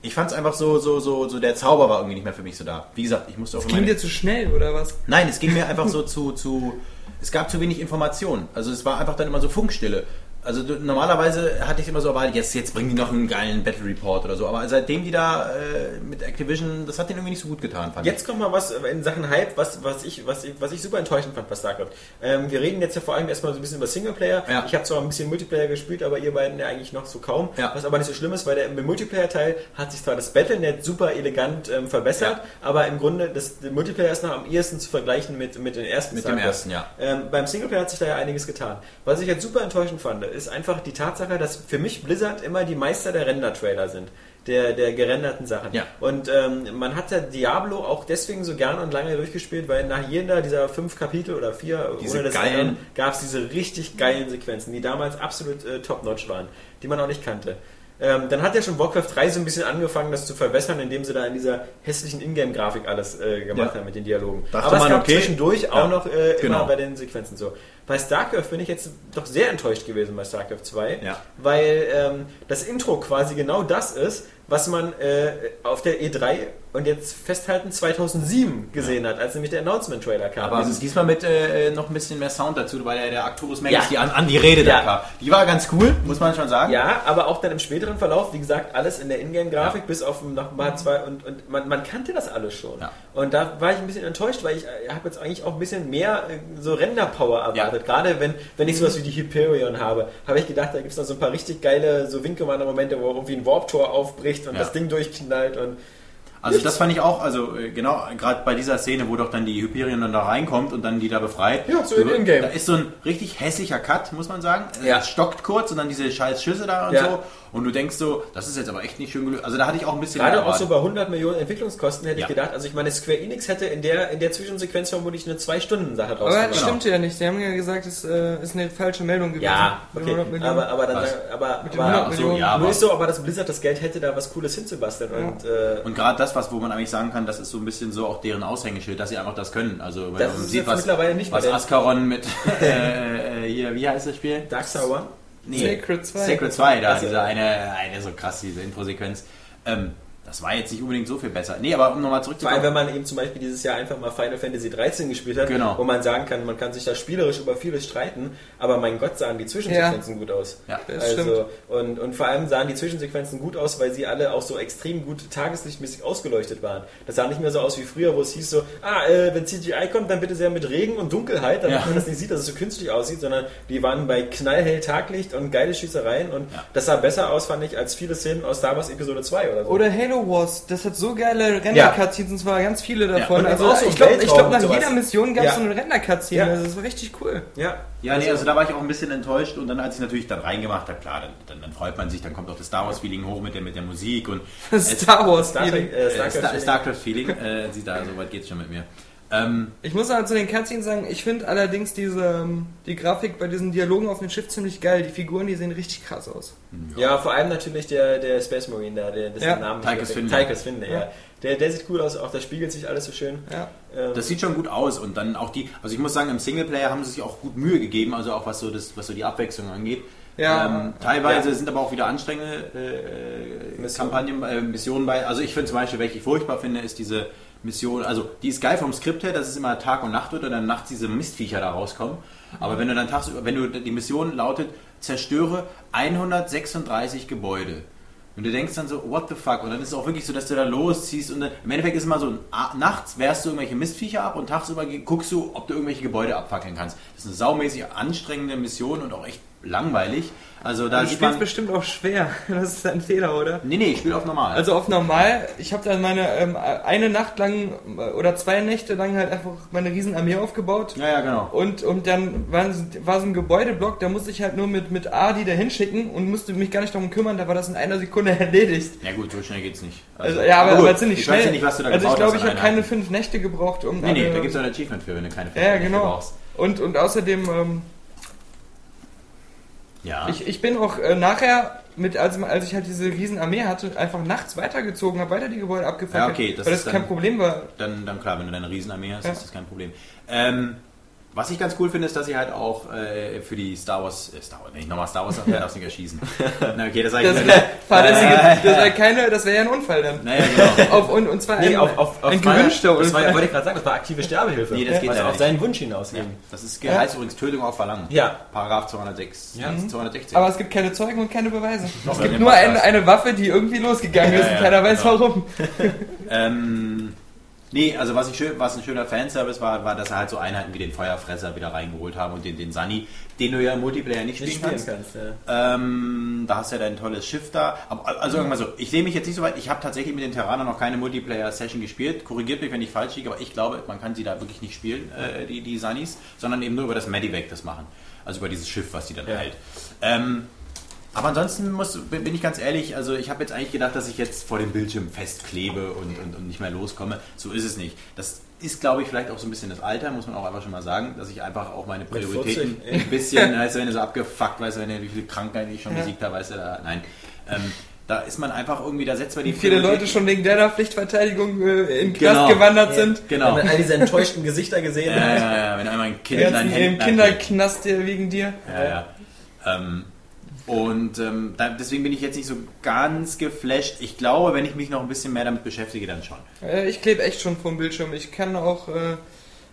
S7: ich fand es einfach so, so, so, so, der Zauber war irgendwie nicht mehr für mich so da. Wie gesagt, ich musste auch immer-
S5: ging dir zu schnell, oder was?
S7: Nein, es ging mir einfach so zu, zu. Es gab zu wenig Informationen. Also es war einfach dann immer so Funkstille. Also du, normalerweise hatte ich immer so erwartet, jetzt, jetzt bringen die noch einen geilen Battle Report oder so. Aber seitdem die da äh, mit Activision, das hat denen irgendwie nicht so gut getan, fand
S2: Jetzt kommt mal was in Sachen Hype, was, was, ich, was, ich, was ich super enttäuschend fand bei StarCraft. Ähm, wir reden jetzt ja vor allem erstmal so ein bisschen über Singleplayer.
S7: Ja.
S2: Ich habe zwar ein bisschen Multiplayer gespielt, aber ihr beiden ja eigentlich noch so kaum.
S7: Ja.
S2: Was aber nicht so schlimm ist, weil der, im Multiplayer-Teil hat sich zwar das Battlenet super elegant ähm, verbessert, aber im Grunde, das, der Multiplayer ist noch am ehesten zu vergleichen mit, mit den ersten
S7: Mit dem
S2: StarCraft.
S7: ersten, ja.
S2: Ähm, beim Singleplayer hat sich da ja einiges getan. Was ich jetzt super enttäuschend fand, ist einfach die Tatsache, dass für mich Blizzard immer die Meister der Render-Trailer sind. Der, der gerenderten Sachen.
S7: Ja.
S2: Und ähm, man hat ja Diablo auch deswegen so gern und lange durchgespielt, weil nach jeder dieser fünf Kapitel oder vier
S7: Diese
S2: ohne das
S7: geilen-
S2: gab es diese richtig geilen Sequenzen, die damals absolut äh, top-notch waren, die man auch nicht kannte. Ähm, dann hat ja schon Warcraft 3 so ein bisschen angefangen, das zu verbessern, indem sie da in dieser hässlichen Ingame-Grafik alles äh, gemacht
S7: Ja.
S2: haben mit den Dialogen.
S7: Dachte
S2: Aber es
S7: man,
S2: gab
S7: okay.
S2: zwischendurch auch
S7: Ja.
S2: noch äh,
S7: Genau.
S2: immer bei den Sequenzen so. Bei StarCraft bin ich jetzt doch sehr enttäuscht gewesen bei StarCraft 2,
S7: Ja.
S2: weil ähm, das Intro quasi genau das ist, was man äh, auf der E3 und jetzt festhalten 2007 gesehen hat, als nämlich der Announcement-Trailer kam.
S7: Aber
S2: Dieses-
S7: diesmal mit äh, noch ein bisschen mehr Sound dazu, weil ja der Arcturus Max
S2: Ja.
S7: die an, an die Rede
S2: Ja.
S7: da kam. Die war ganz cool, muss man schon sagen.
S2: Ja, aber auch dann im späteren Verlauf, wie gesagt, alles in der Ingame-Grafik, bis auf noch mal zwei und, und man, man kannte das alles schon.
S7: Ja.
S2: Und da war ich ein bisschen enttäuscht, weil ich äh, habe jetzt eigentlich auch ein bisschen mehr äh, so Render-Power erwartet. Gerade wenn, wenn ich sowas wie die Hyperion habe, habe ich gedacht, da gibt es noch so ein paar richtig geile so Wing Commander-Momente, wo irgendwie ein Warp-Tor aufbricht und
S7: Ja.
S2: das Ding durchknallt und
S7: Also das fand ich auch, also äh, genau, gerade bei dieser Szene, wo doch dann die Hyperion dann da reinkommt und dann die da befreit.
S2: Ja, so in Ingame.
S7: Da ist so ein richtig hässlicher Cut, muss man sagen.
S2: Ja.
S7: Es stockt kurz und dann diese scheiß Schüsse da und
S2: Ja.
S7: so. Und du denkst so, das ist jetzt aber echt nicht schön gelöst. Also da hatte ich auch ein bisschen
S2: Gerade auch so bei 100 Millionen Entwicklungskosten hätte
S7: Ja.
S2: ich gedacht, also ich meine, Square Enix hätte in der, in der Zwischensequenz vermutlich eine 2-Stunden-Sache draus
S5: Aber
S2: gemacht.
S5: das stimmt ja nicht. Sie haben ja gesagt, es äh, ist eine falsche Meldung gewesen.
S2: Ja,
S5: Mit
S2: okay.
S5: 100 Millionen.
S2: Aber, aber dann
S7: Was?
S2: aber,
S5: Mit
S2: aber
S5: 100
S7: Ach so,
S5: Millionen.
S7: ja,
S2: Nur
S7: aber,
S2: ist so, aber das Blizzard das Geld hätte, da was Cooles hinzubasteln. Und, äh,
S7: und gerade das, was wo man eigentlich sagen kann, das ist so ein bisschen so auch deren Aushängeschild, dass sie einfach das können. Also wenn
S2: Das
S7: man
S2: ist
S7: sieht, was,
S2: mittlerweile nicht mehr
S7: was Ascaron mit äh, äh, hier, wie heißt das Spiel?
S2: Dark Sour.
S7: Nee,
S5: Sacred 2.
S7: Sacred 2, da,
S2: Also,
S7: diese eine, eine so krass, diese Introsequenz. Ähm, das war jetzt nicht unbedingt so viel besser. Nee, aber um nochmal
S2: Vor allem,
S7: zurückzukommen.
S2: wenn man eben zum Beispiel dieses Jahr einfach mal Final Fantasy 13 gespielt hat,
S7: Genau.
S2: wo man sagen kann, man kann sich da spielerisch über vieles streiten, aber mein Gott, sahen die Zwischensequenzen gut aus.
S7: Ja,
S5: das
S2: Also, und, und vor allem sahen die Zwischensequenzen gut aus, weil sie alle auch so extrem gut tageslichtmäßig ausgeleuchtet waren. Das sah nicht mehr so aus wie früher, wo es hieß so, ah, äh, wenn CGI kommt, dann bitte sehr mit Regen und Dunkelheit, damit
S7: Ja.
S2: man das nicht sieht, dass es so künstlich aussieht, sondern die waren bei knallhell Taglicht und geile Schießereien und
S7: Ja.
S2: das sah besser aus, fand ich, als viele Szenen aus Star Wars Episode 2 oder so.
S5: Oder Halo Wars, das hat so geile Render-Cutscenes, und zwar ganz viele davon.
S2: und
S5: also
S2: auch so
S5: ich glaube, glaub, nach jeder Mission gab es
S2: Ja.
S5: so eine Render-Cutscene.
S2: Ja.
S5: Also das war richtig cool.
S2: ja.
S7: Ja, nee, also da war ich auch ein bisschen enttäuscht und dann, als ich natürlich dann reingemacht habe, klar, dann, dann, dann freut man sich, dann kommt auch das Star Wars-Feeling hoch mit der, mit der Musik und
S5: Star Wars.
S2: Star Trek, äh,
S7: äh,
S2: Star
S7: Star,
S2: Trek
S7: StarCraft-Feeling. Äh, da, so weit geht's schon mit mir. Ähm,
S5: Ich muss aber zu den Cutscenes sagen, ich finde allerdings diese, ähm, die Grafik bei diesen Dialogen auf dem Schiff ziemlich geil. Die Figuren, die sehen richtig krass aus.
S2: Ja, vor allem natürlich der, der Space Marine da, der, dessen
S5: Ja.
S2: Namen
S7: Tychus Finlay.
S2: Tychus Finlay, ja.
S5: Ja.
S2: Der, der sieht cool aus, auch da spiegelt sich alles so schön.
S5: Ja.
S2: Ähm,
S7: Das sieht schon gut aus und dann auch die, also ich muss sagen, im Singleplayer haben sie sich auch gut Mühe gegeben, also auch was so das, was so die Abwechslung angeht.
S5: Ja.
S7: Ähm, teilweise
S2: Ja.
S7: sind aber auch wieder anstrengende äh,
S2: Missionen.
S7: Kampagnen, äh, Missionen bei. Also ich finde zum Beispiel, welche ich furchtbar finde, ist diese Mission, also die ist geil vom Skript her, dass es immer Tag und Nacht wird und dann nachts diese Mistviecher da rauskommen. Aber wenn du dann tagsüber, wenn du die Mission lautet, zerstöre 136 Gebäude. Und du denkst dann so, what the fuck? Und dann ist es auch wirklich so, dass du da losziehst und dann, im Endeffekt ist es immer so, nachts wehrst du irgendwelche Mistviecher ab und tagsüber guckst du, ob du irgendwelche Gebäude abfackeln kannst. Das ist eine saumäßig anstrengende Mission und auch echt langweilig. Also da
S5: Du spielst
S7: man...
S5: bestimmt auch schwer. Das ist ein Fehler, oder?
S7: Nee, nee, ich spiele auf normal.
S5: Also auf normal, ich habe dann meine ähm, eine Nacht lang äh, oder zwei Nächte lang halt einfach meine Riesenarmee aufgebaut.
S7: ja, ja, genau.
S5: Und, und dann war so ein Gebäudeblock, da musste ich halt nur mit, mit A die da hinschicken und musste mich gar nicht darum kümmern, da war das in einer Sekunde erledigt.
S7: Ja gut, so schnell geht's nicht.
S5: Also, ja, aber,
S7: gut,
S5: aber ziemlich
S7: ich
S5: schnell.
S7: weiß ja nicht, was du da
S5: also ich glaube, ich habe keine fünf Nächte gebraucht, um
S7: Nee, nee, da gibt's auch ein Achievement für, wenn du keine
S5: Ja, ja,
S7: Nächte
S5: genau.
S7: brauchst.
S5: Und, und außerdem, ähm,
S7: Ja.
S5: ich, ich bin auch äh, nachher, mit, als, als ich halt diese Riesenarmee hatte, einfach nachts weitergezogen, habe weiter die Gebäude abgefackelt,
S7: Ja, okay, das
S5: weil das
S7: ist
S5: kein
S7: dann-
S5: Problem war.
S7: dann, dann klar, wenn du deine Riesenarmee hast,
S5: Ja.
S7: ist das kein Problem. Ähm, was ich ganz cool finde, ist, dass sie halt auch äh, für die Star Wars, äh, Star Wars, wenn ich nochmal Star Wars sage, darfst du nicht erschießen. Na okay, das sage ich
S5: Das wäre fahrlässige, das wäre keine, das wäre ja ein Unfall dann.
S7: Naja, genau.
S5: Auf, und, und zwar
S2: nee,
S5: ein,
S2: auf, auf, auf
S5: ein gewünschter
S2: Das war ja,
S5: Unfall.
S2: wollte ich gerade sagen, das war aktive Sterbehilfe.
S7: Nee, das geht
S2: also
S7: leider
S2: auf seinen Wunsch hinausgehen.
S7: Das ist, heißt übrigens Tötung auf Verlangen.
S2: Ja.
S7: Paragraph 206.
S2: Ja.
S7: Ja. 216.
S5: Aber es gibt keine Zeugen und keine Beweise.
S7: Noch
S5: es gibt nur eine,
S7: Podcast.
S5: eine Waffe, die irgendwie losgegangen
S7: Ja,
S5: ist
S7: ja,
S5: und keiner weiß
S7: genau.
S5: warum.
S7: Ähm, nee, also was, ich schön, was ein schöner Fanservice war, war, dass er halt so Einheiten wie den Feuerfresser wieder reingeholt haben und den, den Sunny, den du ja im Multiplayer nicht spielen,
S2: Nicht spielen
S7: kannst.
S2: kannst. Ja.
S7: Ähm, da hast du ja dein tolles Schiff da. Aber, also irgendwann so, ich sehe mich jetzt nicht so weit. Ich habe tatsächlich mit den Terranern noch keine Multiplayer-Session gespielt. Korrigiert mich, wenn ich falsch liege, aber ich glaube, man kann sie da wirklich nicht spielen, äh, die, die Sunnies, sondern eben nur über das Medivac das machen. Also über dieses Schiff, was die dann
S2: Ja.
S7: hält. Ähm, aber ansonsten muss, bin ich ganz ehrlich, also ich habe jetzt eigentlich gedacht, dass ich jetzt vor dem Bildschirm festklebe und, und, und nicht mehr loskomme. So ist es nicht. Das ist, glaube ich, vielleicht auch so ein bisschen das Alter, muss man auch einfach schon mal sagen, dass ich einfach auch meine Prioritäten
S2: 40,
S7: ein bisschen, weißt du, wenn du so abgefuckt, weißt du, wenn du, wie viele Krankheiten ich schon
S5: Ja.
S7: besiegt habe, weißt du, da, nein. Ähm, da ist man einfach irgendwie, da setzt man die
S5: Wie viele Leute schon wegen deiner Pflichtverteidigung äh, in Knast
S7: Genau.
S5: gewandert
S2: Ja.
S5: sind.
S7: Genau.
S2: Wenn man all diese enttäuschten Gesichter gesehen
S7: Ja,
S2: hat.
S7: ja, ja, wenn einmal ein Kind in deinen Händen
S5: Kinderknast wegen dir.
S7: Ja, ja. Ähm, Und ähm, da, deswegen bin ich jetzt nicht so ganz geflasht. Ich glaube, wenn ich mich noch ein bisschen mehr damit beschäftige, dann schon.
S5: Äh, ich klebe echt schon vom Bildschirm. Ich kann auch äh,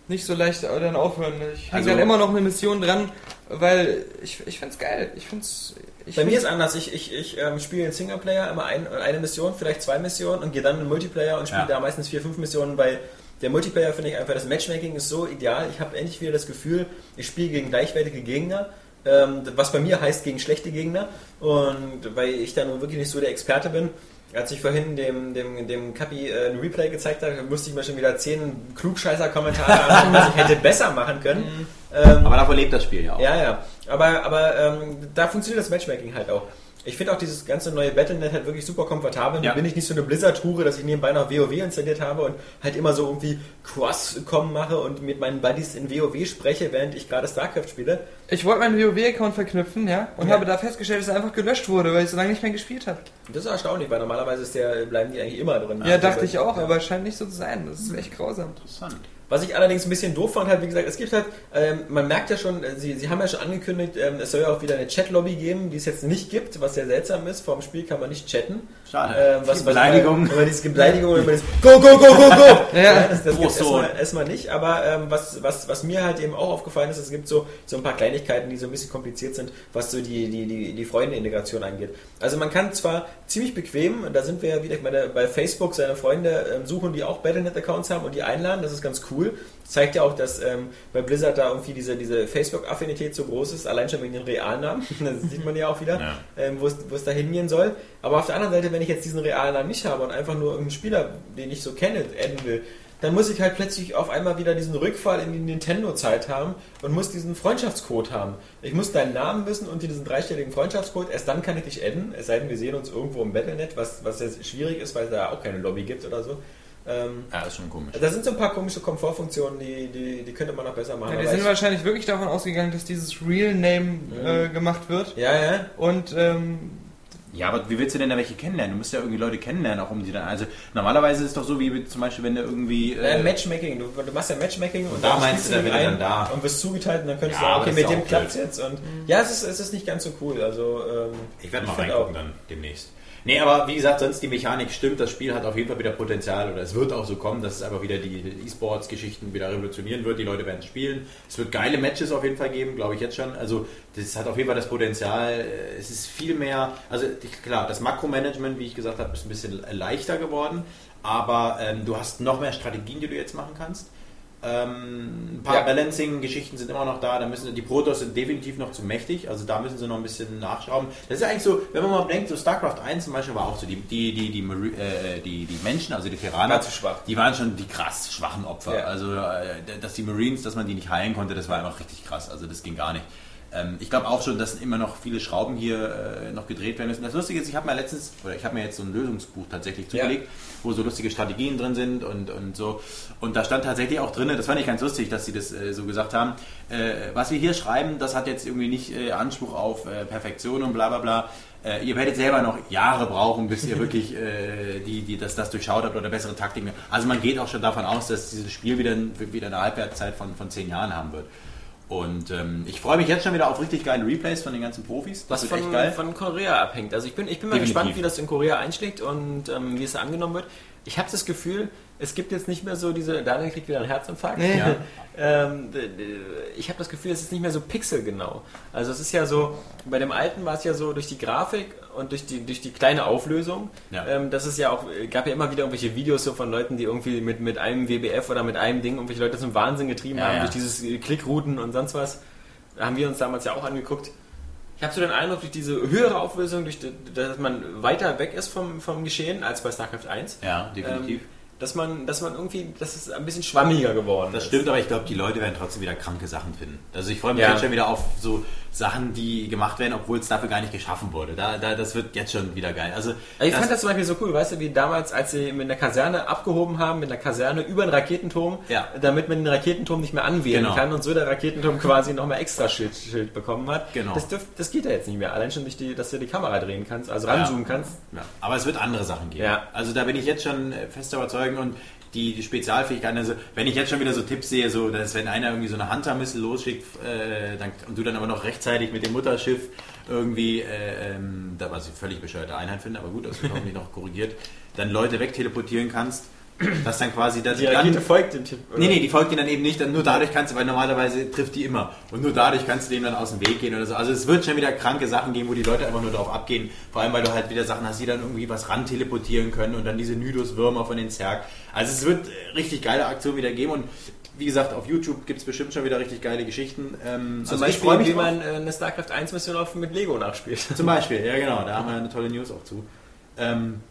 S5: nicht so leicht dann aufhören. Ich hänge
S7: Also-
S5: dann immer noch eine Mission dran, weil ich, ich find's geil. Ich find's. Ich
S2: Bei mir ist anders. Ich, ich, ich ähm, spiele in Singleplayer immer ein, eine Mission, vielleicht zwei Missionen und gehe dann in Multiplayer und spiele
S7: Ja.
S2: da meistens vier, fünf Missionen, weil der Multiplayer finde ich einfach, das Matchmaking ist so ideal. Ich habe endlich wieder das Gefühl, ich spiele gegen gleichwertige Gegner. Ähm, was bei mir heißt gegen schlechte Gegner. Und weil ich da nun wirklich nicht so der Experte bin, als ich vorhin dem, dem, dem Kapi äh, ein Replay gezeigt habe, musste ich mir schon wieder zehn Klugscheißer-Kommentare anschauen, was ich hätte besser machen können. Ähm,
S7: Aber davon lebt das Spiel ja auch.
S2: ja, ja. Aber, aber ähm, da funktioniert das Matchmaking halt auch. Ich finde auch dieses ganze neue Battle.net halt wirklich super komfortabel.
S7: Ja.
S2: Da bin ich nicht so eine Blizzard-Hure, dass ich nebenbei noch WoW installiert habe und halt immer so irgendwie Cross-Com mache und mit meinen Buddies in WoW spreche, während ich gerade StarCraft spiele.
S5: Ich wollte meinen WoW-Account verknüpfen, ja, und
S2: Ja.
S5: habe da festgestellt, dass er einfach gelöscht wurde, weil ich so lange nicht mehr gespielt habe.
S2: Das ist erstaunlich, weil normalerweise ist der, bleiben die eigentlich immer drin.
S5: Ja, dachte ich auch, aber scheint nicht so zu sein. Das ist echt grausam.
S7: Interessant.
S2: Was ich allerdings ein bisschen doof fand, halt, wie gesagt, es gibt halt, ähm, man merkt ja schon, äh, sie, sie haben ja schon angekündigt, ähm, es soll ja auch wieder eine Chat-Lobby geben, die es jetzt nicht gibt, was sehr seltsam ist. Vor dem Spiel kann man nicht chatten.
S7: Schade.
S2: Ähm, was,
S7: Die
S2: was
S7: Beleidigung.
S2: Immer diese Beleidigung, immer dieses Go, go, go, go, go!
S5: Ja.
S2: das, das
S7: so.
S2: erstmal, erstmal nicht, aber ähm, was, was, was mir halt eben auch aufgefallen ist, es gibt so, so ein paar Kleinigkeiten, die so ein bisschen kompliziert sind, was so die, die, die, die Freunde-Integration angeht. Also man kann zwar ziemlich bequem, da sind wir ja wieder, meine, bei Facebook seine Freunde ähm, suchen, die auch Battle.net-Accounts haben und die einladen, das ist ganz cool. Zeigt ja auch, dass ähm, bei Blizzard da irgendwie diese, diese Facebook-Affinität so groß ist, allein schon wegen den Realnamen. das sieht man ja auch wieder,
S6: Ja.
S2: ähm, wo es wo es da hingehen soll. Aber auf der anderen Seite, wenn ich jetzt diesen Realnamen nicht habe und einfach nur irgendeinen Spieler, den ich so kenne, adden will, dann muss ich halt plötzlich auf einmal wieder diesen Rückfall in die Nintendo-Zeit haben und muss diesen Freundschaftscode haben. Ich muss deinen Namen wissen und diesen dreistelligen Freundschaftscode, erst dann kann ich dich adden, es sei denn, wir sehen uns irgendwo im Battlenet, was, was jetzt schwierig ist, weil es da auch keine Lobby gibt oder so. Ähm,
S6: Ja, ist schon komisch.
S2: da sind so ein paar komische Komfortfunktionen, die, die, die könnte man noch besser machen.
S5: Ja, die sind
S2: ich-
S5: wahrscheinlich wirklich davon ausgegangen, dass dieses Real Name äh, gemacht wird.
S2: ja, ja.
S5: Und ähm,
S7: Ja, aber wie willst du denn da welche kennenlernen? Du musst ja irgendwie Leute kennenlernen, auch um die dann. Also normalerweise ist es doch so, wie zum Beispiel, wenn du irgendwie.
S2: Äh,
S7: Äh,
S2: Matchmaking, du, du machst ja Matchmaking und,
S7: da
S2: dann
S7: meinst du, da wird er
S2: einen
S7: dann da.
S2: und wirst zugeteilt und dann könntest
S6: Ja,
S2: du sagen, okay, mit
S6: ja
S2: dem
S6: blöd.
S2: jetzt und ja, es ist, es ist nicht ganz so cool. Also ähm,
S7: ich werde mal reingucken
S2: auch.
S7: dann demnächst. Nee, aber wie gesagt, sonst die Mechanik stimmt, das Spiel hat auf jeden Fall wieder Potenzial oder es wird auch so kommen, dass es einfach wieder die E-Sports-Geschichten wieder revolutionieren wird. Die Leute werden spielen. Es wird geile Matches auf jeden Fall geben, glaube ich jetzt schon. Also das hat auf jeden Fall das Potenzial. Äh, Es ist viel mehr, also klar, das Makromanagement, wie ich gesagt habe, ist ein bisschen leichter geworden, aber ähm, du hast noch mehr Strategien, die du jetzt machen kannst. Ähm, ein paar
S2: Ja.
S7: Balancing-Geschichten sind immer noch da. Da müssen die Protoss sind definitiv noch zu mächtig. Also da müssen sie noch ein bisschen nachschrauben. Das ist ja eigentlich so, wenn man mal denkt, so StarCraft 1 zum Beispiel war auch so, die, die, die, die, äh, die, die Menschen, also die Terraner, die waren schon die krass schwachen Opfer.
S2: Ja.
S7: Also äh, dass die Marines, dass man die nicht heilen konnte, das war einfach richtig krass. Also das ging gar nicht. Ähm, ich glaube auch schon, dass immer noch viele Schrauben hier äh, noch gedreht werden müssen. Das Lustige ist, ich habe mir letztens, oder ich habe mir jetzt so ein Lösungsbuch tatsächlich
S2: Ja.
S7: zugelegt, wo so lustige Strategien drin sind und, und so. Und da stand tatsächlich auch drin, das fand ich ganz lustig, dass sie das äh, so gesagt haben, äh, was wir hier schreiben, das hat jetzt irgendwie nicht äh, Anspruch auf äh, Perfektion und bla bla bla. Äh, ihr werdet selber noch Jahre brauchen, bis ihr wirklich äh, die, die, das, das durchschaut habt oder bessere Taktiken. Also man geht auch schon davon aus, dass dieses Spiel wieder, wieder eine Halbwertszeit von, von zehn Jahren haben wird. Und ähm, ich freue mich jetzt schon wieder auf richtig geile Replays von den ganzen Profis. Das
S2: Was von, von Korea abhängt. Also ich bin, ich bin mal
S7: Definitiv.
S2: gespannt, wie das in Korea einschlägt und ähm, wie es da angenommen wird. Ich habe das Gefühl, es gibt jetzt nicht mehr so diese, Daniel kriegt wieder einen Herzinfarkt.
S7: Ja.
S2: ähm, ich habe das Gefühl, es ist nicht mehr so pixelgenau. Also es ist ja so, bei dem alten war es ja so durch die Grafik und durch die, durch die kleine Auflösung.
S7: Ja.
S2: Ähm, das ist ja auch, gab ja immer wieder irgendwelche Videos so von Leuten, die irgendwie mit, mit einem WBF oder mit einem Ding irgendwelche Leute zum Wahnsinn getrieben
S7: Ja,
S2: haben, durch dieses äh, Klickrouten und sonst was. Da haben wir uns damals ja auch angeguckt. Ich habe so den Eindruck, durch diese höhere Auflösung, durch dass man weiter weg ist vom, vom Geschehen als bei StarCraft 1,
S7: Ja, definitiv.
S2: ähm, dass man, dass man irgendwie, dass es ein bisschen schwammiger geworden
S7: Das
S2: ist.
S7: stimmt, aber ich glaube, die Leute werden trotzdem wieder kranke Sachen finden. Also ich freue mich
S2: Ja.
S7: jetzt schon wieder auf so Sachen, die gemacht werden, obwohl es dafür gar nicht geschaffen wurde. Da, da, das wird jetzt schon wieder geil. Also
S2: Ich
S7: das-
S2: fand das zum Beispiel so cool, weißt du, wie damals, als sie mit einer Kaserne abgehoben haben, mit einer Kaserne über einen Raketenturm,
S7: Ja.
S2: damit man den Raketenturm nicht mehr anwählen
S7: Genau.
S2: kann und so der Raketenturm quasi nochmal extra Schild, Schild bekommen hat.
S7: Genau.
S2: Das, dürft, das geht ja jetzt nicht mehr. Allein schon durch die, dass du die Kamera drehen kannst, also ranzoomen kannst.
S7: Ja, aber es wird andere Sachen geben.
S2: Ja.
S7: Also da bin ich jetzt schon fest überzeugt und die, die Spezialfähigkeiten, also wenn ich jetzt schon wieder so Tipps sehe, so dass wenn einer irgendwie so eine Hunter-Missile losschickt äh, dann, und du dann aber noch rechtzeitig mit dem Mutterschiff irgendwie, äh, ähm, da was ich völlig bescheuerte Einheit finde, aber gut, das wird hoffentlich noch korrigiert, dann Leute wegteleportieren kannst, dass dann quasi das
S2: Die Rakete folgt dem Tipp.
S7: Nee, nee, die folgt dir dann eben nicht, dann nur dadurch kannst du, weil normalerweise trifft die immer. Und nur dadurch kannst du dem dann aus dem Weg gehen oder so. Also es wird schon wieder kranke Sachen geben, wo die Leute einfach nur darauf abgehen. Vor allem, weil du halt wieder Sachen hast, die dann irgendwie was ran teleportieren können und dann diese Nydus-Würmer von den Zerg. Also es wird äh, richtig geile Aktionen wieder geben und wie gesagt, auf YouTube gibt es bestimmt schon wieder richtig geile Geschichten. Ähm,
S2: Zum
S7: also
S2: Beispiel,
S7: mich
S2: wie
S7: drauf.
S2: man äh, eine StarCraft 1 Mission auf mit Lego nachspielt.
S7: Zum Beispiel, ja genau, da haben wir eine tolle News auch zu. Ähm,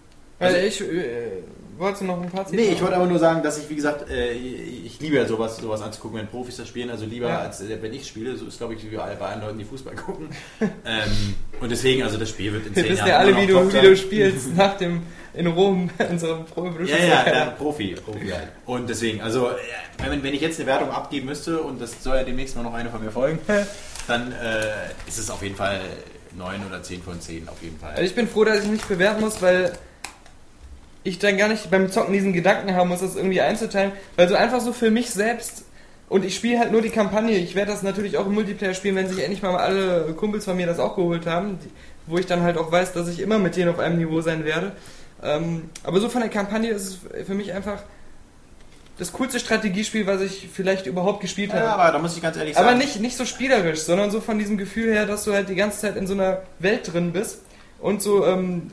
S5: Weil
S7: Also-
S5: ich äh, wollte noch ein paar
S7: Nee, ich wollte aber nur sagen, dass ich, wie gesagt, äh, ich liebe ja sowas, sowas anzugucken, wenn Profis das spielen. Also lieber,
S5: Ja.
S7: als äh, wenn ich spiele. So ist, glaube ich, wie bei allen Leuten, die Fußball gucken. ähm, und deswegen, also das Spiel wird in
S5: Wir
S7: zehn
S5: wissen
S7: Jahren
S5: ja alle, wie du, wie du spielst nach dem in Rom, unserem Pro
S7: Ja, ja, ja, Profi, Profi halt. Und deswegen, also äh, wenn, wenn ich jetzt eine Wertung abgeben müsste, und das soll ja demnächst mal noch eine von mir folgen, dann äh, ist es auf jeden Fall 9 oder 10 von 10, auf jeden Fall.
S5: Also ich bin froh, dass ich nicht bewerten muss, weil ich dann gar nicht beim Zocken diesen Gedanken haben muss, das irgendwie einzuteilen, weil so einfach so für mich selbst und ich spiele halt nur die Kampagne. Ich werde das natürlich auch im Multiplayer spielen, wenn sich endlich mal alle Kumpels von mir das auch geholt haben, wo ich dann halt auch weiß, dass ich immer mit denen auf einem Niveau sein werde. Ähm, aber so von der Kampagne ist es für mich einfach das coolste Strategiespiel, was ich vielleicht überhaupt gespielt habe.
S7: ja, aber da muss ich ganz ehrlich sagen.
S5: Aber nicht, nicht so spielerisch, sondern so von diesem Gefühl her, dass du halt die ganze Zeit in so einer Welt drin bist und so, ähm,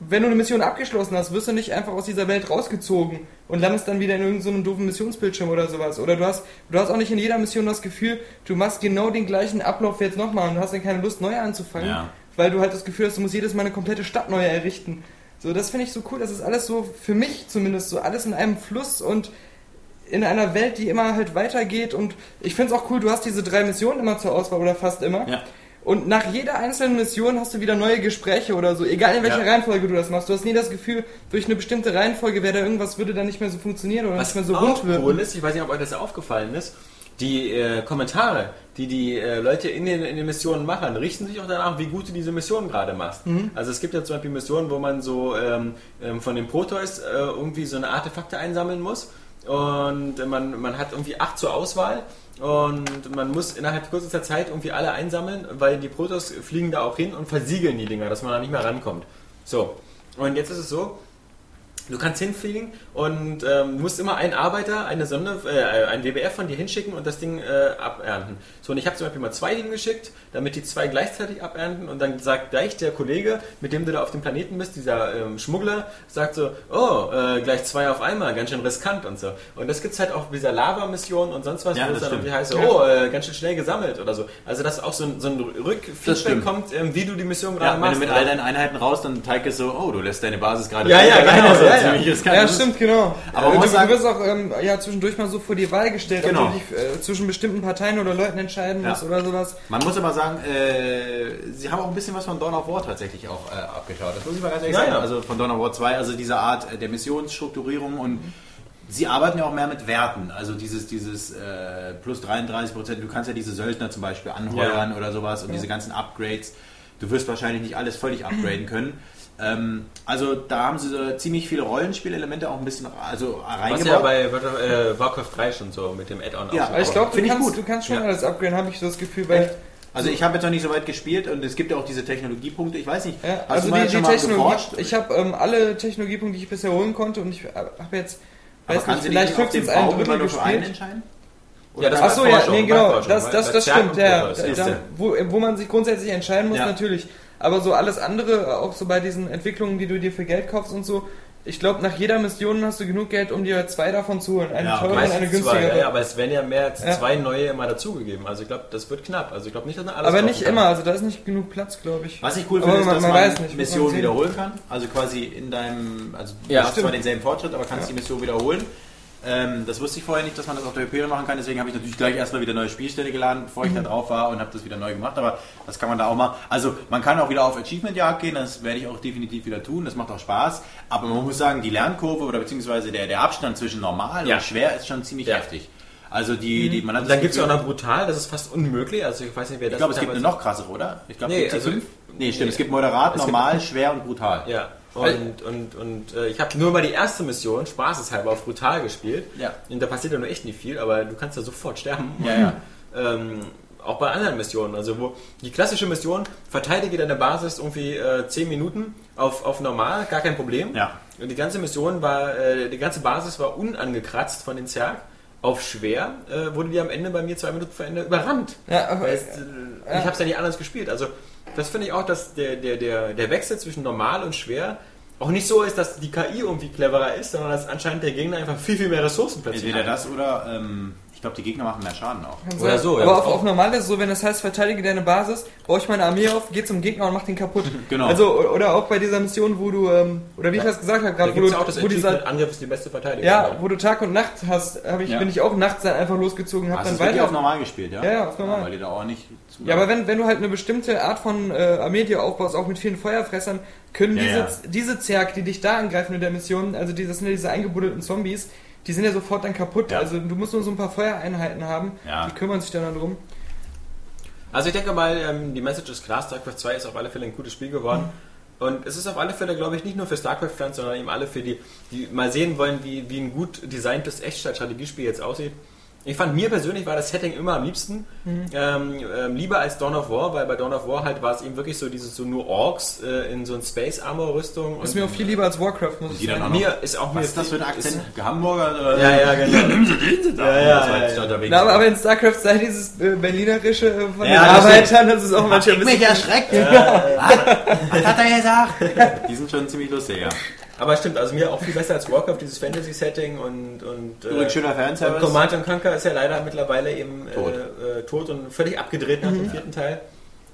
S5: wenn du eine Mission abgeschlossen hast, wirst du nicht einfach aus dieser Welt rausgezogen und landest dann wieder in irgendeinem so doofen Missionsbildschirm oder sowas. Oder du hast, du hast auch nicht in jeder Mission das Gefühl, du machst genau den gleichen Ablauf jetzt nochmal und du hast dann keine Lust, neu anzufangen,
S7: Ja.
S5: weil du halt das Gefühl hast, du musst jedes Mal eine komplette Stadt neu errichten. So, das finde ich so cool, das ist alles so, für mich zumindest, so alles in einem Fluss und in einer Welt, die immer halt weitergeht und ich finde es auch cool, du hast diese drei Missionen immer zur Auswahl oder fast immer.
S7: Ja.
S5: Und nach jeder einzelnen Mission hast du wieder neue Gespräche oder so, egal in welcher
S7: Ja.
S5: Reihenfolge du das machst. Du hast nie das Gefühl, durch eine bestimmte Reihenfolge wäre da irgendwas, würde da nicht mehr so funktionieren oder
S2: Was
S5: nicht mehr so rund wirken.
S2: cool ist, ich weiß nicht, ob euch das aufgefallen ist, die äh, Kommentare, die die äh, Leute in den, in den Missionen machen, richten sich auch danach, wie gut du diese Mission gerade machst.
S5: Mhm.
S2: Also es gibt ja zum Beispiel Missionen, wo man so ähm, ähm, von den Proteus äh, irgendwie so eine Artefakte einsammeln muss und man, man hat irgendwie acht zur Auswahl und man muss innerhalb kürzester Zeit irgendwie alle einsammeln, weil die Protoss fliegen da auch hin und versiegeln die Dinger, dass man da nicht mehr rankommt. So, und jetzt ist es so, Du kannst hinfliegen und ähm, musst immer einen Arbeiter, eine Sonde, äh, ein WBF von dir hinschicken und das Ding äh, abernten. So, und ich habe zum Beispiel mal zwei hingeschickt, damit die zwei gleichzeitig abernten und dann sagt gleich der Kollege, mit dem du da auf dem Planeten bist, dieser ähm, Schmuggler, sagt so, oh, äh, gleich zwei auf einmal, ganz schön riskant und so. Und das gibt's halt auch bei dieser Lava-Mission und sonst was,
S7: Ja,
S2: wo es
S7: das
S2: dann irgendwie heißt, oh, äh, ganz schön schnell gesammelt oder so. Also, dass auch so ein, so ein Rückfeedback kommt, ähm, wie du die Mission
S7: Ja,
S2: gerade
S7: wenn du
S2: machst.
S7: mit all deinen Einheiten raus, dann zeigt es so, oh, du lässt deine Basis gerade
S2: Ja, ja, genau,
S7: also
S2: ja, ja.
S5: Ja, stimmt, genau.
S7: Aber
S5: Äh,
S7: man
S5: du,
S7: sagen-
S5: du wirst auch ähm, ja, zwischendurch mal so vor die Wahl gestellt,
S7: Genau.
S5: ob du dich äh, zwischen bestimmten Parteien oder Leuten entscheiden
S7: Ja.
S5: musst oder sowas.
S7: Man muss aber sagen, äh, sie haben auch ein bisschen was von Dawn of War tatsächlich auch äh, abgeschaut. Das muss ich mal ganz ehrlich
S2: Ja,
S7: sagen.
S2: ja.
S7: Also von Dawn of War 2, also diese Art äh, der Missionsstrukturierung und sie arbeiten ja auch mehr mit Werten. Also dieses, dieses äh, plus 33 Prozent, du kannst ja diese Söldner zum Beispiel anheuern oder sowas und diese ganzen Upgrades. Du wirst wahrscheinlich nicht alles völlig upgraden können. Ähm, also da haben sie so ziemlich viele Rollenspielelemente auch ein bisschen also
S2: Was
S7: reingebaut.
S2: ja bei äh, Warcraft 3 schon so mit dem Add-on
S7: Ja,
S5: ich glaube, du,
S7: Finde ich
S5: kannst-
S7: gut.
S5: du kannst schon
S7: Ja.
S5: alles upgraden, habe ich so das Gefühl, weil
S7: Echt? Also ich habe jetzt noch nicht so weit gespielt und es gibt ja auch diese Technologiepunkte. Ich weiß nicht,
S5: Ja,
S7: hast
S5: also
S7: du mal
S5: die,
S7: schon
S5: die
S7: mal
S5: Technologie,
S7: geforscht?
S5: ich habe ähm, alle Technologiepunkte, die ich bisher holen konnte und ich habe jetzt,
S7: Aber
S5: weiß nicht, vielleicht
S7: dich auf
S5: 15
S7: den
S5: ein Drittel
S7: nur für einen
S5: gespielt.
S7: entscheiden?
S2: Ja, das
S5: Achso, ja, nee, genau, das, das, das
S2: Zerg
S5: stimmt, ja. Da, wo, wo man sich grundsätzlich entscheiden muss,
S7: Ja.
S5: natürlich. Aber so alles andere, auch so bei diesen Entwicklungen, die du dir für Geld kaufst und so, ich glaube, nach jeder Mission hast du genug Geld, um dir zwei davon zu holen. Eine
S7: Ja,
S5: teure und eine
S2: zwei,
S5: günstigere.
S2: ja, aber es werden ja mehr als
S5: Ja.
S2: zwei neue immer dazugegeben. Also ich glaube, das wird knapp. Also ich glaube nicht, dass man alles
S5: aber nicht
S2: kann.
S5: immer, also da ist nicht genug Platz, glaube ich.
S7: Was ich cool
S5: Aber
S7: finde, ist,
S5: man-
S7: dass
S5: man
S7: man,
S5: nicht,
S7: Missionen wiederholen kann. Also quasi in deinem, also du
S2: Ja,
S7: hast
S5: stimmt.
S7: zwar denselben Fortschritt, aber kannst die Mission wiederholen. Ähm, das wusste ich vorher nicht, dass man das auf der Hyperion machen kann. Deswegen habe ich natürlich gleich erstmal wieder neue Spielstände geladen, bevor ich da drauf war und habe das wieder neu gemacht. Aber das kann man da auch mal. Also man kann auch wieder auf Achievement-Jagd gehen. Das werde ich auch definitiv wieder tun. Das macht auch Spaß. Aber man muss sagen, die Lernkurve oder beziehungsweise der, der Abstand zwischen normal
S2: Ja.
S7: und schwer ist schon ziemlich
S2: Ja.
S7: heftig. Also die, die man hat
S2: dann gibt es ja auch noch brutal, das ist fast unmöglich. Also ich weiß nicht, wer das
S7: Ich glaube, es gibt eine noch krassere, oder? Ich glaube,
S2: Nee, also-
S7: fünf? Nee, stimmt.
S2: nee.
S7: Es gibt moderat,
S2: Es gibt-
S7: normal, schwer und brutal.
S2: Ja. Und, und, und äh, ich habe nur mal die erste Mission, spaßeshalber, auf brutal gespielt.
S7: Ja.
S2: Und da passiert ja nur echt nicht viel, aber du kannst da sofort sterben.
S7: Ja, ja.
S2: ähm, auch bei anderen Missionen. Also wo die klassische Mission, verteidige deine Basis irgendwie äh, 10 Minuten auf, auf normal, gar kein Problem.
S7: Ja.
S2: Und die ganze Mission war, äh, die ganze Basis war unangekratzt von den Zerg. Auf schwer äh, wurde die am Ende bei mir zwei Minuten vor Ende überrannt.
S5: Ja, aber,
S2: Weil äh, Ich habe es ja nicht anders gespielt. Also das finde ich auch, dass der, der, der, der Wechsel zwischen normal und schwer auch nicht so ist, dass die KI irgendwie cleverer ist, sondern dass anscheinend der Gegner einfach viel, viel mehr Ressourcen plötzlich
S7: Entweder
S2: hat.
S7: das oder ähm, ich glaube, die Gegner machen mehr Schaden auch.
S2: Oder
S5: sein.
S2: so, ja.
S5: aber auf,
S2: Auch-
S5: auf normal ist es so, wenn es heißt, verteidige deine Basis, baue ich meine Armee auf, geh zum Gegner und mach den kaputt.
S7: Genau.
S5: Also, oder auch bei dieser Mission, wo du, ähm, oder wie ich das gesagt habe, gerade, wo du,
S2: ja auch das
S5: wo dieser,
S2: Angriff ist die beste Verteidigung.
S5: ja, wo du Tag und Nacht hast, hab ich,
S7: Ja.
S5: bin ich auch nachts dann einfach losgezogen, hab
S7: Hast
S5: dann weiter.
S7: auf normal gespielt, ja?
S5: Ja, ja, auf normal.
S7: weil die da auch nicht
S5: Ja, aber wenn, wenn du halt eine bestimmte Art von äh, Armee dir aufbaust, auch mit vielen Feuerfressern, können
S7: Ja,
S5: diese,
S7: ja.
S5: diese Zerg, die dich da angreifen in der Mission, also die, das sind ja diese eingebuddelten Zombies, die sind ja sofort dann kaputt.
S7: Ja.
S5: Also du musst nur so ein paar Feuereinheiten haben, die kümmern sich dann darum.
S2: Also ich denke mal, ähm, die Message ist klar, StarCraft 2 ist auf alle Fälle ein gutes Spiel geworden. Und es ist auf alle Fälle, glaube ich, nicht nur für StarCraft-Fans, sondern eben alle für die, die mal sehen wollen, wie, wie ein gut designtes Echtzeitstrategiespiel jetzt aussieht. Ich fand mir persönlich war das Setting immer am liebsten. Ähm, ähm, lieber als Dawn of War, weil bei Dawn of War halt war es eben wirklich so dieses so nur Orks äh, in so ein Space Armor Rüstung.
S5: Ist mir auch viel lieber als Warcraft, muss ich sagen.
S2: mir ist auch
S7: was
S2: mir
S7: ist das für ein Akzent? Hamburger? Oder?
S2: Ja, ja, genau.
S7: Nimm sie, den sie da.
S2: Ja, ja,
S7: das
S2: ja, ja.
S7: unterwegs.
S5: Na, aber, aber in StarCraft sei dieses äh, Berlinerische äh, von
S7: Ja,
S5: den
S7: das
S5: Arbeitern, das ist auch manchmal ein
S7: mich
S5: bisschen...
S7: erschreckt. Was hat er gesagt? Die sind schon ziemlich lustig, ja.
S2: Aber stimmt, also mir auch viel besser als Warcraft, dieses Fantasy-Setting und, und äh,
S7: Übrigens schöner
S2: und
S7: Fanservice.
S2: Command and Conquer ist ja leider mittlerweile eben
S7: Tot.
S2: Äh, äh, tot und völlig abgedreht nach dem vierten Teil.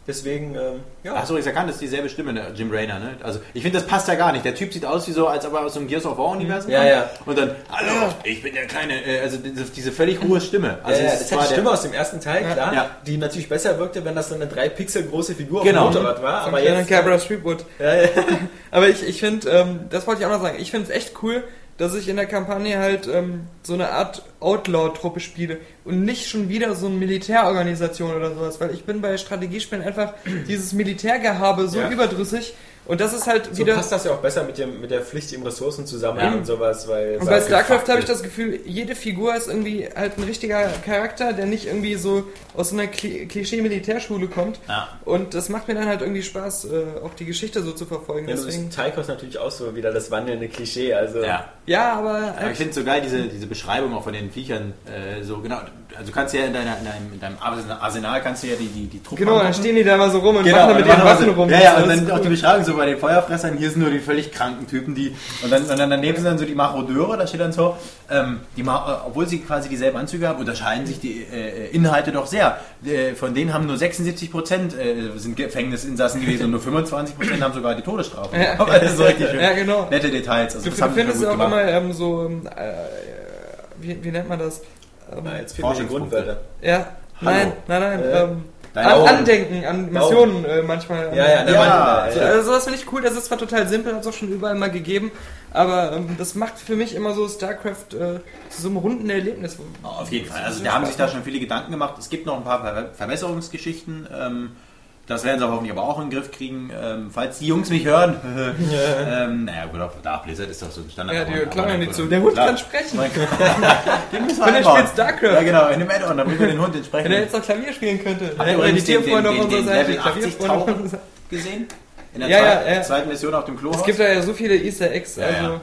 S2: Deswegen, ähm, ja.
S7: Achso, ich erkannt, das ist dieselbe Stimme, der Jim Raynor, ne? Also, ich finde, das passt ja gar nicht. Der Typ sieht aus wie so, als ob er aus so einem Gears of War-Universum
S2: Ja,
S7: kommt.
S2: ja.
S7: Und dann, hallo, ich bin der kleine, äh, also diese, diese völlig hohe Stimme. Also,
S2: ja,
S7: es
S2: das
S7: zwar
S2: die Stimme aus dem ersten Teil, klar,
S7: Ja.
S2: die natürlich besser wirkte, wenn das so eine 3 Pixel große Figur
S7: Genau.
S2: auf dem Motorrad war.
S5: Ein
S2: Aber jetzt,
S5: Cabra Streetwood.
S2: ja, ja.
S5: Aber ich, ich finde, ähm, das wollte ich auch noch sagen, ich finde es echt cool, dass ich in der Kampagne halt ähm, so eine Art Outlaw-Truppe spiele und nicht schon wieder so eine Militärorganisation oder sowas, weil ich bin bei Strategiespielen einfach dieses Militärgehabe so
S2: Ja.
S5: überdrüssig und das ist halt
S2: So
S5: wieder...
S2: passt das ja auch besser mit, dem, mit der Pflicht im Ressourcenzusammenhang
S5: Ja.
S2: und sowas. Weil
S5: Und bei
S2: es
S5: StarCraft habe ich das Gefühl, jede Figur ist irgendwie halt ein richtiger Charakter, der nicht irgendwie so aus so einer Kli- Klischee-Militärschule kommt.
S7: Ja.
S5: Und das macht mir dann halt irgendwie Spaß, äh, auch die Geschichte so zu verfolgen.
S2: Ja, du
S5: Deswegen,
S2: Taiko ist natürlich auch so wieder das wandelnde Klischee. Also
S7: Ja.
S5: ja, aber
S7: Aber ich finde so geil, diese, diese Beschreibung auch von den Viechern, äh, so genau, also du kannst ja in, deiner, in, deinem, in deinem Arsenal kannst du ja die, die, die Truppen
S5: genau, dann
S7: angucken.
S5: stehen die da mal so rum und
S7: Genau,
S5: machen da mit
S7: und dann
S5: ihren
S7: machen
S5: Waffen
S7: so-
S5: rum.
S7: Ja, ja, und
S5: alles
S7: dann auch
S5: cool.
S7: die Beschreibung so bei den Feuerfressern, hier sind nur die völlig kranken Typen, die. Und dann, und dann daneben sind dann so die Marodeure, da steht dann so, ähm, die Ma äh, obwohl sie quasi dieselben Anzüge haben, unterscheiden sich die äh, Inhalte doch sehr. Äh, von denen haben nur 76 Prozent äh, sind Gefängnisinsassen gewesen und nur 25 Prozent haben sogar die Todesstrafe.
S5: Ja.
S7: Aber das ist so richtig schön.
S5: Ja, genau.
S7: Nette Details. Also
S5: Du,
S7: das
S5: findest auch
S7: gemacht.
S5: immer ähm, so, ähm, äh, wie, wie nennt man das? Ähm,
S2: Na, jetzt. Grundwörter.
S5: ja, nein, nein, nein.
S2: Äh,
S7: deine
S5: an. Andenken an Missionen äh, manchmal.
S2: Ja, ja, der
S7: Ja,
S2: Mann,
S5: So,
S2: ja, ja.
S5: Also sowas finde ich cool, das ist zwar total simpel, hat es auch schon überall mal gegeben, aber ähm, das macht für mich immer so StarCraft äh, zu so einem runden Erlebnis.
S7: Auf jeden Fall. Also da haben sich da schon viele Gedanken gemacht. Es gibt noch ein paar Ver Verbesserungsgeschichten. Ähm, das werden sie hoffentlich aber auch in den Griff kriegen. Ähm, falls die Jungs mich hören. ähm, naja, gut, auf da Blizzard ist doch so ein Standard.
S5: Ja, die
S7: aber-
S5: klauen ja
S7: aber-
S5: nicht zu. Der Hund
S7: Klar.
S5: kann sprechen.
S7: Den müssen wir
S5: Wenn er spielt StarCraft.
S7: Ja, genau, in dem Add-on, da bringen wir den Hund entsprechend.
S5: Wenn er jetzt noch Klavier spielen könnte,
S7: Habt ihr
S5: die Tierfreunde auf unserer Seite.
S7: Level
S5: die
S7: 80
S5: Klavierfreunde auf unserer
S7: gesehen? In der
S5: Ja, ja,
S7: zweiten,
S5: ja.
S7: zweiten Mission auf dem Klo.
S5: Es gibt da ja so viele Easter Eggs,
S7: Ja,
S5: also
S7: ja.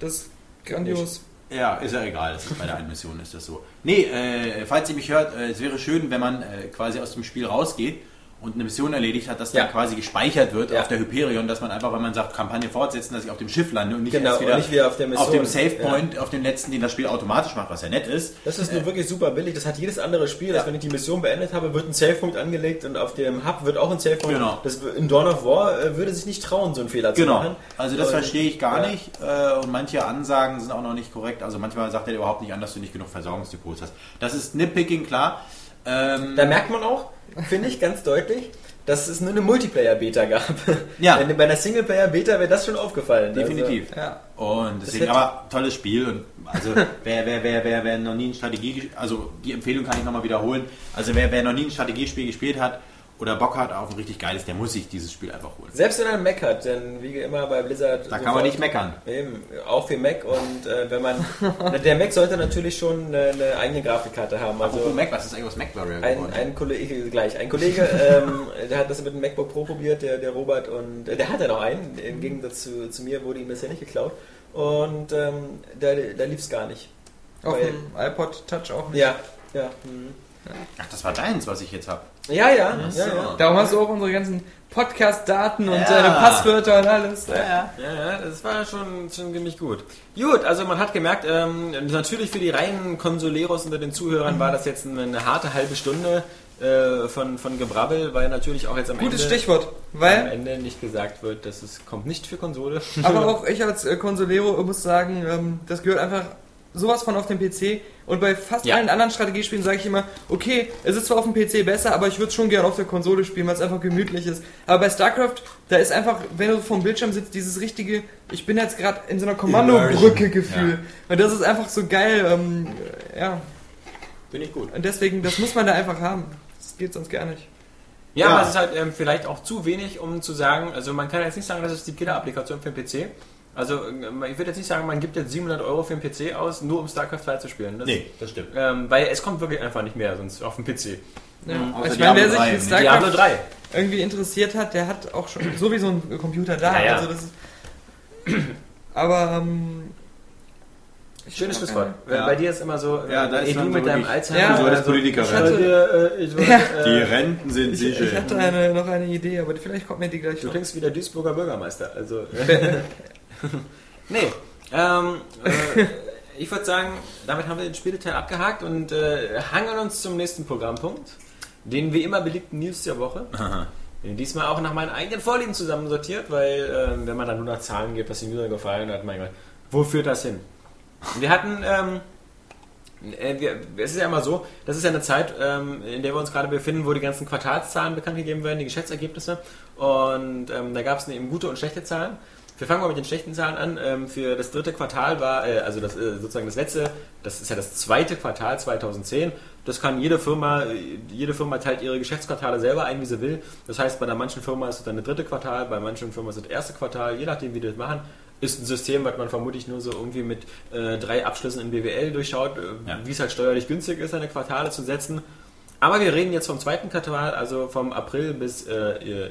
S5: das ist grandios.
S7: Ja, ist ja egal, das ist bei der einen Mission ist das so. Nee, äh, falls ihr mich hört, äh, es wäre schön, wenn man äh, quasi aus dem Spiel rausgeht und eine Mission erledigt hat, dass
S2: Ja.
S7: dann quasi gespeichert wird
S2: Ja.
S7: auf der Hyperion, dass man einfach, wenn man sagt, Kampagne fortsetzen, dass ich auf dem Schiff lande und nicht
S2: Genau,
S7: erst wieder,
S2: nicht wieder auf der Mission.
S7: dem Save Point, auf dem letzten, den das Spiel automatisch macht, was ja nett ist.
S2: Das ist nur wirklich super billig. Das hat jedes andere Spiel, dass wenn ich die Mission beendet habe, wird ein Save-Punkt angelegt und auf dem Hub wird auch ein Save-Punkt.
S7: Genau.
S2: Das in Dawn of War äh, würde sich nicht trauen, so einen Fehler zu
S7: Genau,
S2: machen.
S7: also das
S2: Und-
S7: verstehe ich gar
S2: ja.
S7: nicht äh, und manche Ansagen sind auch noch nicht korrekt. Also manchmal sagt er überhaupt nicht an, dass du nicht genug Versorgungsdepots hast. Das ist Nitpicking, klar. Ähm,
S2: Da merkt man auch, finde ich ganz deutlich, dass es nur eine Multiplayer-Beta gab.
S7: Ja.
S2: Wenn, bei einer Singleplayer-Beta wäre das schon aufgefallen.
S7: Definitiv.
S5: Ja.
S7: Und deswegen, aber tolles Spiel. Und also wer, wer, wer, wer, wer noch nie ein Strategie, also die Empfehlung kann ich nochmal wiederholen. Also wer, wer noch nie ein Strategiespiel gespielt hat oder Bock hat auf ein richtig geiles, der muss sich dieses Spiel einfach holen.
S2: Selbst wenn er einen Mac hat, denn wie immer bei Blizzard.
S7: Da kann man nicht meckern.
S2: Eben, auch für Mac und äh, wenn man. der Mac sollte natürlich schon eine, eine eigene Grafikkarte haben. Also
S7: Apropos Mac, was ist eigentlich aus Mac Warrior
S2: ein,
S7: geworden?
S2: ein Kollege, gleich, ein Kollege, ähm, der hat das mit dem MacBook Pro probiert, der, der Robert, und äh, der hat ja noch einen, im Gegensatz zu, zu mir wurde ihm das ja nicht geklaut. Und ähm, da, da lief es gar nicht.
S5: Auf dem iPod Touch auch nicht.
S2: Ja, ja. hm.
S7: Ach, das war deins, was ich jetzt habe.
S2: Ja, ja, ja, ja.
S5: Darum hast du auch unsere ganzen Podcast-Daten und
S7: Ja.
S5: deine Passwörter und alles.
S7: Ja, ja.
S2: Ja, ja, das war schon, schon ziemlich gut. Gut, also man hat gemerkt, ähm, natürlich für die reinen Konsoleros unter den Zuhörern war das jetzt eine harte halbe Stunde äh, von, von Gebrabbel, weil natürlich auch jetzt am
S5: Gutes
S2: Ende,
S5: Stichwort,
S2: am
S5: weil,
S2: Ende nicht gesagt wird, dass es kommt nicht für Konsole.
S5: aber auch ich als äh, Consolero muss sagen, ähm, das gehört einfach sowas von auf den PC und bei fast
S2: Ja.
S5: allen anderen Strategiespielen sage ich immer, okay, es ist zwar auf dem PC besser, aber ich würde es schon gerne auf der Konsole spielen, weil es einfach gemütlich ist. Aber bei StarCraft, da ist einfach, wenn du vom Bildschirm sitzt, dieses richtige, ich bin jetzt gerade in so einer Kommandobrücke Gefühl. Und das ist einfach so geil, ähm, ja.
S2: Bin ich gut.
S5: Und deswegen, das muss man da einfach haben. Das geht sonst gar nicht.
S2: Ja,
S7: Ja.
S2: aber es ist halt ähm, vielleicht auch zu wenig, um zu sagen, also man kann jetzt nicht sagen, das ist die Killer-Applikation für den PC. Also ähm, ich würde jetzt nicht sagen, man gibt jetzt 700 Euro für den PC aus, nur um StarCraft 2 zu spielen. Das,
S7: Nee, das stimmt.
S2: Ähm, weil es kommt wirklich einfach nicht mehr sonst auf dem PC.
S5: Ja.
S7: außer
S5: Ich meine, wer sich
S7: 3,
S5: für
S7: ne?
S5: StarCraft
S2: Diablo 3.
S5: irgendwie interessiert hat, der hat auch schon sowieso einen Computer da.
S2: Ja, ja.
S5: Also das ist, aber ähm,
S2: Schönes Schlusswort.
S7: Ja.
S2: Bei dir ist immer so,
S7: Ja, da
S2: ey,
S7: ist
S2: du
S7: man
S2: mit
S7: so
S2: deinem
S7: wirklich-
S2: Alzheimer.
S5: Ja,
S7: so als
S2: also,
S7: Politikerin.
S2: Ich hatte, äh, ich wollte,
S5: Ja.
S7: Die
S2: äh,
S7: Renten sind
S5: Ich,
S7: sicher.
S5: ich hatte eine, noch eine Idee, aber vielleicht kommt mir die gleich
S2: du
S5: noch.
S2: klingst wie der Duisburger Bürgermeister. Also, nee. Ähm, äh, ich würde sagen, damit haben wir den Spieleteil abgehakt und äh, hangeln uns zum nächsten Programmpunkt. Den wie immer beliebten News der Woche. Diesmal auch nach meinen eigenen Vorlieben zusammensortiert, weil ähm, wenn man dann nur nach Zahlen geht, was den User gefallen hat, mein Gott, wo führt das hin? Wir hatten, ähm, äh, wir, es ist ja immer so, das ist ja eine Zeit, ähm, in der wir uns gerade befinden, wo die ganzen Quartalszahlen bekannt gegeben werden, die Geschäftsergebnisse. Und ähm, da gab es eben gute und schlechte Zahlen. Wir fangen mal mit den schlechten Zahlen an. Ähm, für das dritte Quartal war, äh, also das, äh, sozusagen das letzte, das ist ja das zweite Quartal 2010. Das kann jede Firma, äh, jede Firma teilt ihre Geschäftsquartale selber ein, wie sie will. Das heißt, bei der manchen Firma ist es dann das dritte Quartal, bei manchen Firmen ist es das erste Quartal, je nachdem, wie die das machen. Ist ein System, was man vermutlich nur so irgendwie mit äh, drei Abschlüssen in BWL durchschaut,
S7: Ja.
S2: wie es halt steuerlich günstig ist, seine Quartale zu setzen. Aber wir reden jetzt vom zweiten Quartal, also vom April bis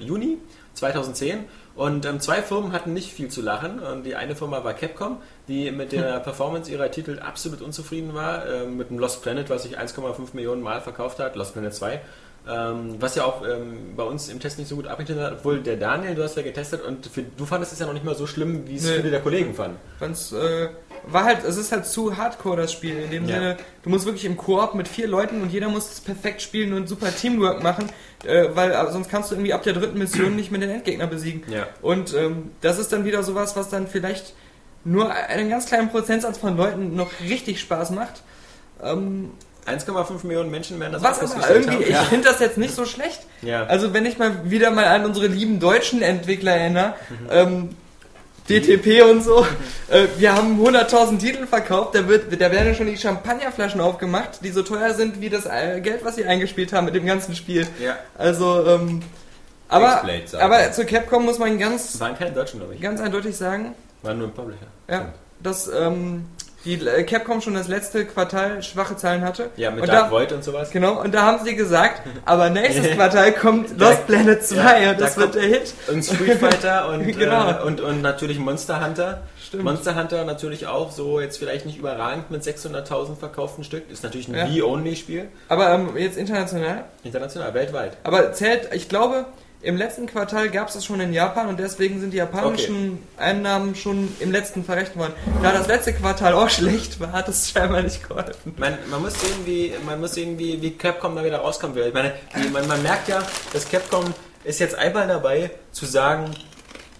S2: Juni 2010. Und ähm, zwei Firmen hatten nicht viel zu lachen. Und die eine Firma war Capcom, die mit der Performance ihrer Titel absolut unzufrieden war. Ähm, mit dem Lost Planet, was sich 1,5 Millionen Mal verkauft hat, Lost Planet 2. Ähm, was ja auch ähm, bei uns im Test nicht so gut abgeschnitten hat, obwohl der Daniel, du hast ja getestet und für, du fandest es ja noch nicht mal so schlimm, wie es
S5: Nee.
S2: viele der Kollegen fanden.
S5: Wenn's, äh, war halt, es ist halt zu hardcore das Spiel. In dem
S2: Ja.
S5: Sinne, du musst wirklich im Koop mit vier Leuten und jeder muss es perfekt spielen und super Teamwork machen, äh, weil äh, sonst kannst du irgendwie ab der dritten Mission nicht mehr den Endgegner besiegen.
S2: Ja.
S5: Und ähm, das ist dann wieder sowas, was dann vielleicht nur einen ganz kleinen Prozentsatz von Leuten noch richtig Spaß macht. Ähm,
S2: 1,5 Millionen Menschen werden das
S5: was
S2: auch
S5: aber irgendwie,
S2: haben.
S5: ich finde das jetzt nicht so schlecht.
S2: Ja.
S5: Also wenn ich mal wieder mal an unsere lieben deutschen Entwickler erinnere,
S2: Mhm.
S5: ähm, DTP und so, äh, wir haben 100.000 Titel verkauft, da, wird, da werden schon die Champagnerflaschen aufgemacht, die so teuer sind wie das äh, Geld, was sie eingespielt haben mit dem ganzen Spiel.
S2: Ja.
S5: Also, ähm, aber, aber zu Capcom muss man ganz,
S2: Das waren keine Deutschen, glaube ich.
S5: ganz eindeutig sagen,
S2: Waren nur ein Publisher.
S5: ja, dass ähm, die äh, Capcom schon das letzte Quartal schwache Zahlen hatte.
S2: Ja, mit
S5: und
S2: Dark
S5: da,
S2: Void und sowas.
S5: Genau, und da haben sie gesagt, aber nächstes Quartal kommt Lost Planet 2
S2: Ja,
S5: und das
S2: da
S5: wird der Hit.
S2: Und Street Fighter und,
S5: Genau.
S2: äh, und, und natürlich Monster Hunter.
S5: Stimmt.
S2: Monster Hunter natürlich auch so, jetzt vielleicht nicht überragend mit 600.000 verkauften Stück. Ist natürlich ein
S5: Ja.
S2: Wii-Only-Spiel.
S5: Aber ähm, jetzt international.
S2: International, weltweit.
S5: Aber zählt, ich glaube, im letzten Quartal gab es das schon in Japan und deswegen sind die japanischen Einnahmen schon im letzten verrechnet worden. Da das letzte Quartal auch schlecht war, hat es scheinbar nicht geholfen.
S2: Man, man muss sehen, wie, man muss sehen wie, wie Capcom da wieder rauskommen will. Ich meine, die, man, man merkt ja, dass Capcom ist jetzt einmal dabei zu sagen,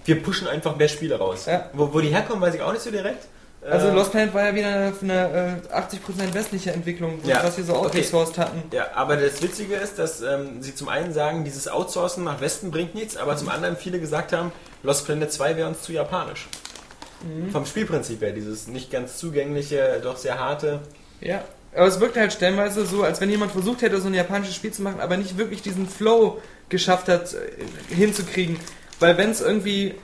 S2: wir pushen einfach mehr Spiele raus.
S5: Ja.
S2: Wo, wo die herkommen, weiß ich auch nicht so direkt.
S5: Also
S2: Ähm,
S5: Lost Planet war ja wieder eine, äh, 80% westliche Entwicklung,
S2: Ja.
S5: was wir so
S2: Okay.
S5: outgesourced hatten.
S2: Ja, aber das Witzige ist, dass ähm, sie zum einen sagen, dieses Outsourcen nach Westen bringt nichts, aber zum anderen viele gesagt haben, Lost Planet 2 wäre uns zu japanisch.
S5: Mhm.
S2: Vom Spielprinzip her, dieses nicht ganz zugängliche, doch sehr harte.
S5: Ja. Aber es wirkt halt stellenweise so, als wenn jemand versucht hätte, so ein japanisches Spiel zu machen, aber nicht wirklich diesen Flow geschafft hat, äh, hinzukriegen. Weil wenn es irgendwie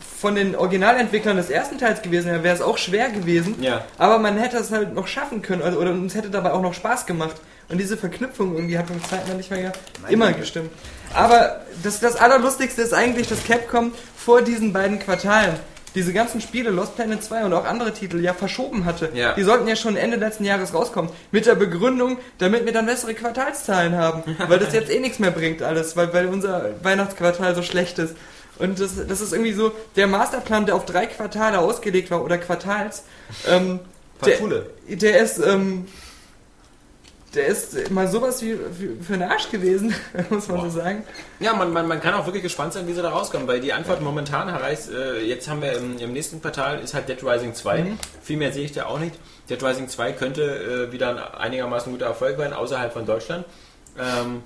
S5: von den Originalentwicklern des ersten Teils gewesen wäre, wäre es auch schwer gewesen.
S2: Ja.
S5: Aber man hätte es halt noch schaffen können, also, oder uns hätte dabei auch noch Spaß gemacht. Und diese Verknüpfung irgendwie hat beim zweiten Mal nicht mehr immer gestimmt. Aber das, das Allerlustigste ist eigentlich, dass Capcom vor diesen beiden Quartalen diese ganzen Spiele, Lost Planet 2 und auch andere Titel, ja verschoben hatte.
S2: Ja.
S5: Die sollten ja schon Ende letzten Jahres rauskommen. Mit der Begründung, damit wir dann bessere Quartalszahlen haben. weil das jetzt eh nichts mehr bringt alles, weil, weil unser Weihnachtsquartal so schlecht ist. Und das, das ist irgendwie so, der Masterplan, der auf drei Quartale ausgelegt war, oder Quartals, ähm, der, der ist, ähm, der ist mal sowas wie, wie für einen Arsch gewesen, muss man so sagen.
S2: Ja, man, man, man kann auch wirklich gespannt sein, wie sie da rauskommen, weil die Antwort momentan heißt, äh, jetzt haben wir im, im nächsten Quartal ist halt Dead Rising 2.
S5: Mhm.
S2: Viel mehr sehe ich da auch nicht. Dead Rising 2 könnte äh, wieder ein einigermaßen guter Erfolg werden, außerhalb von Deutschland. Ähm,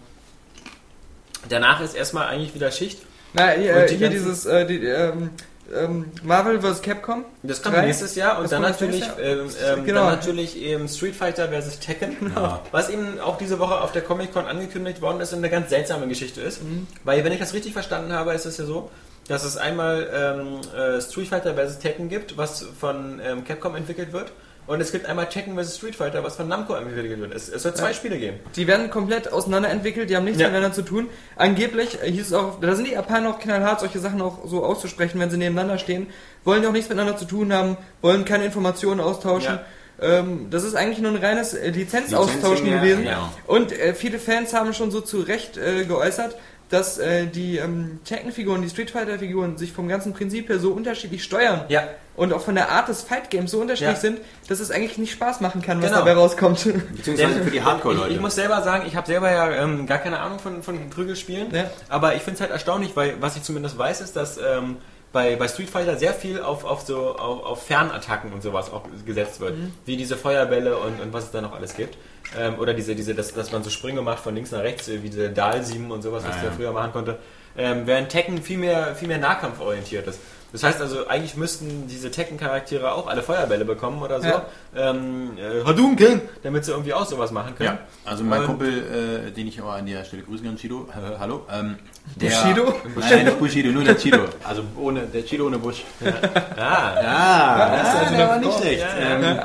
S2: danach ist erstmal eigentlich wieder Schicht.
S5: Na, hier,
S2: Und die
S5: hier dieses, äh, die, ähm, ähm, Marvel vs. Capcom.
S2: Das kommt
S5: Drei.
S2: nächstes Jahr und
S5: Das
S2: dann natürlich, ähm, ähm,
S5: Genau.
S2: dann natürlich eben Street Fighter vs. Tekken, was eben auch diese Woche auf der Comic Con angekündigt worden ist und eine ganz seltsame Geschichte ist.
S5: Mhm.
S2: Weil, wenn ich das richtig verstanden habe, ist es ja so, dass es einmal ähm, äh, Street Fighter vs. Tekken gibt, was von ähm, Capcom entwickelt wird. Und es gibt einmal Tekken vs. Street Fighter, was von Namco entwickelt wird. Es, es soll zwei
S5: Ja.
S2: Spiele geben.
S5: Die werden komplett auseinander entwickelt, die haben nichts
S2: Ja.
S5: miteinander zu tun. Angeblich äh, hieß es auch, da sind die Japaner auch knallhart, solche Sachen auch so auszusprechen, wenn sie nebeneinander stehen. Wollen die auch nichts miteinander zu tun haben, wollen keine Informationen austauschen. Ähm, das ist eigentlich nur ein reines äh, Lizenzaustauschen
S7: Lizenzen, ja,
S5: gewesen. Und äh, viele Fans haben schon so zu Recht äh, geäußert, dass äh, die ähm, Tekken-Figuren, die Street Fighter-Figuren sich vom ganzen Prinzip her so unterschiedlich steuern
S2: Ja.
S5: und auch von der Art des Fight-Games so unterschiedlich
S2: Ja.
S5: sind, dass es eigentlich nicht Spaß machen kann, was
S2: Genau.
S5: dabei rauskommt.
S7: Beziehungsweise für die
S2: Ich,
S7: Hardcore-Leute.
S2: ich muss selber sagen, ich habe selber ja ähm, gar keine Ahnung von, von Prügelspielen,
S5: Ja.
S2: aber ich finde es halt erstaunlich, weil was ich zumindest weiß, ist, dass ähm, bei, bei Street Fighter sehr viel auf, auf so auf, auf Fernattacken und sowas auch gesetzt wird,
S5: Mhm.
S2: wie diese Feuerbälle und, und was es da noch alles gibt. Ähm, oder diese, diese dass, dass man so Sprünge macht von links nach rechts, wie diese Dahl-7 und sowas, was
S7: Ah,
S2: man
S7: ja.
S2: früher machen konnte. Ähm, während Tekken viel mehr, viel mehr nahkampforientiert ist. Das heißt also, eigentlich müssten diese Tekken-Charaktere auch alle Feuerbälle bekommen oder so.
S5: Ja.
S2: Ähm, äh, Hadouken! Damit sie irgendwie auch sowas machen können.
S7: Ja, also mein
S2: Und-
S7: Kumpel, äh, den ich aber an der Stelle grüßen kann, Chido, äh, hallo, ähm, der,
S5: Bushido?
S7: Nein, nicht Bushido, nur der Chido, also ohne, der Chido ohne Busch.
S2: Ah,
S7: Ja, das ist also der war nicht schlecht.
S2: Ja,
S7: ähm,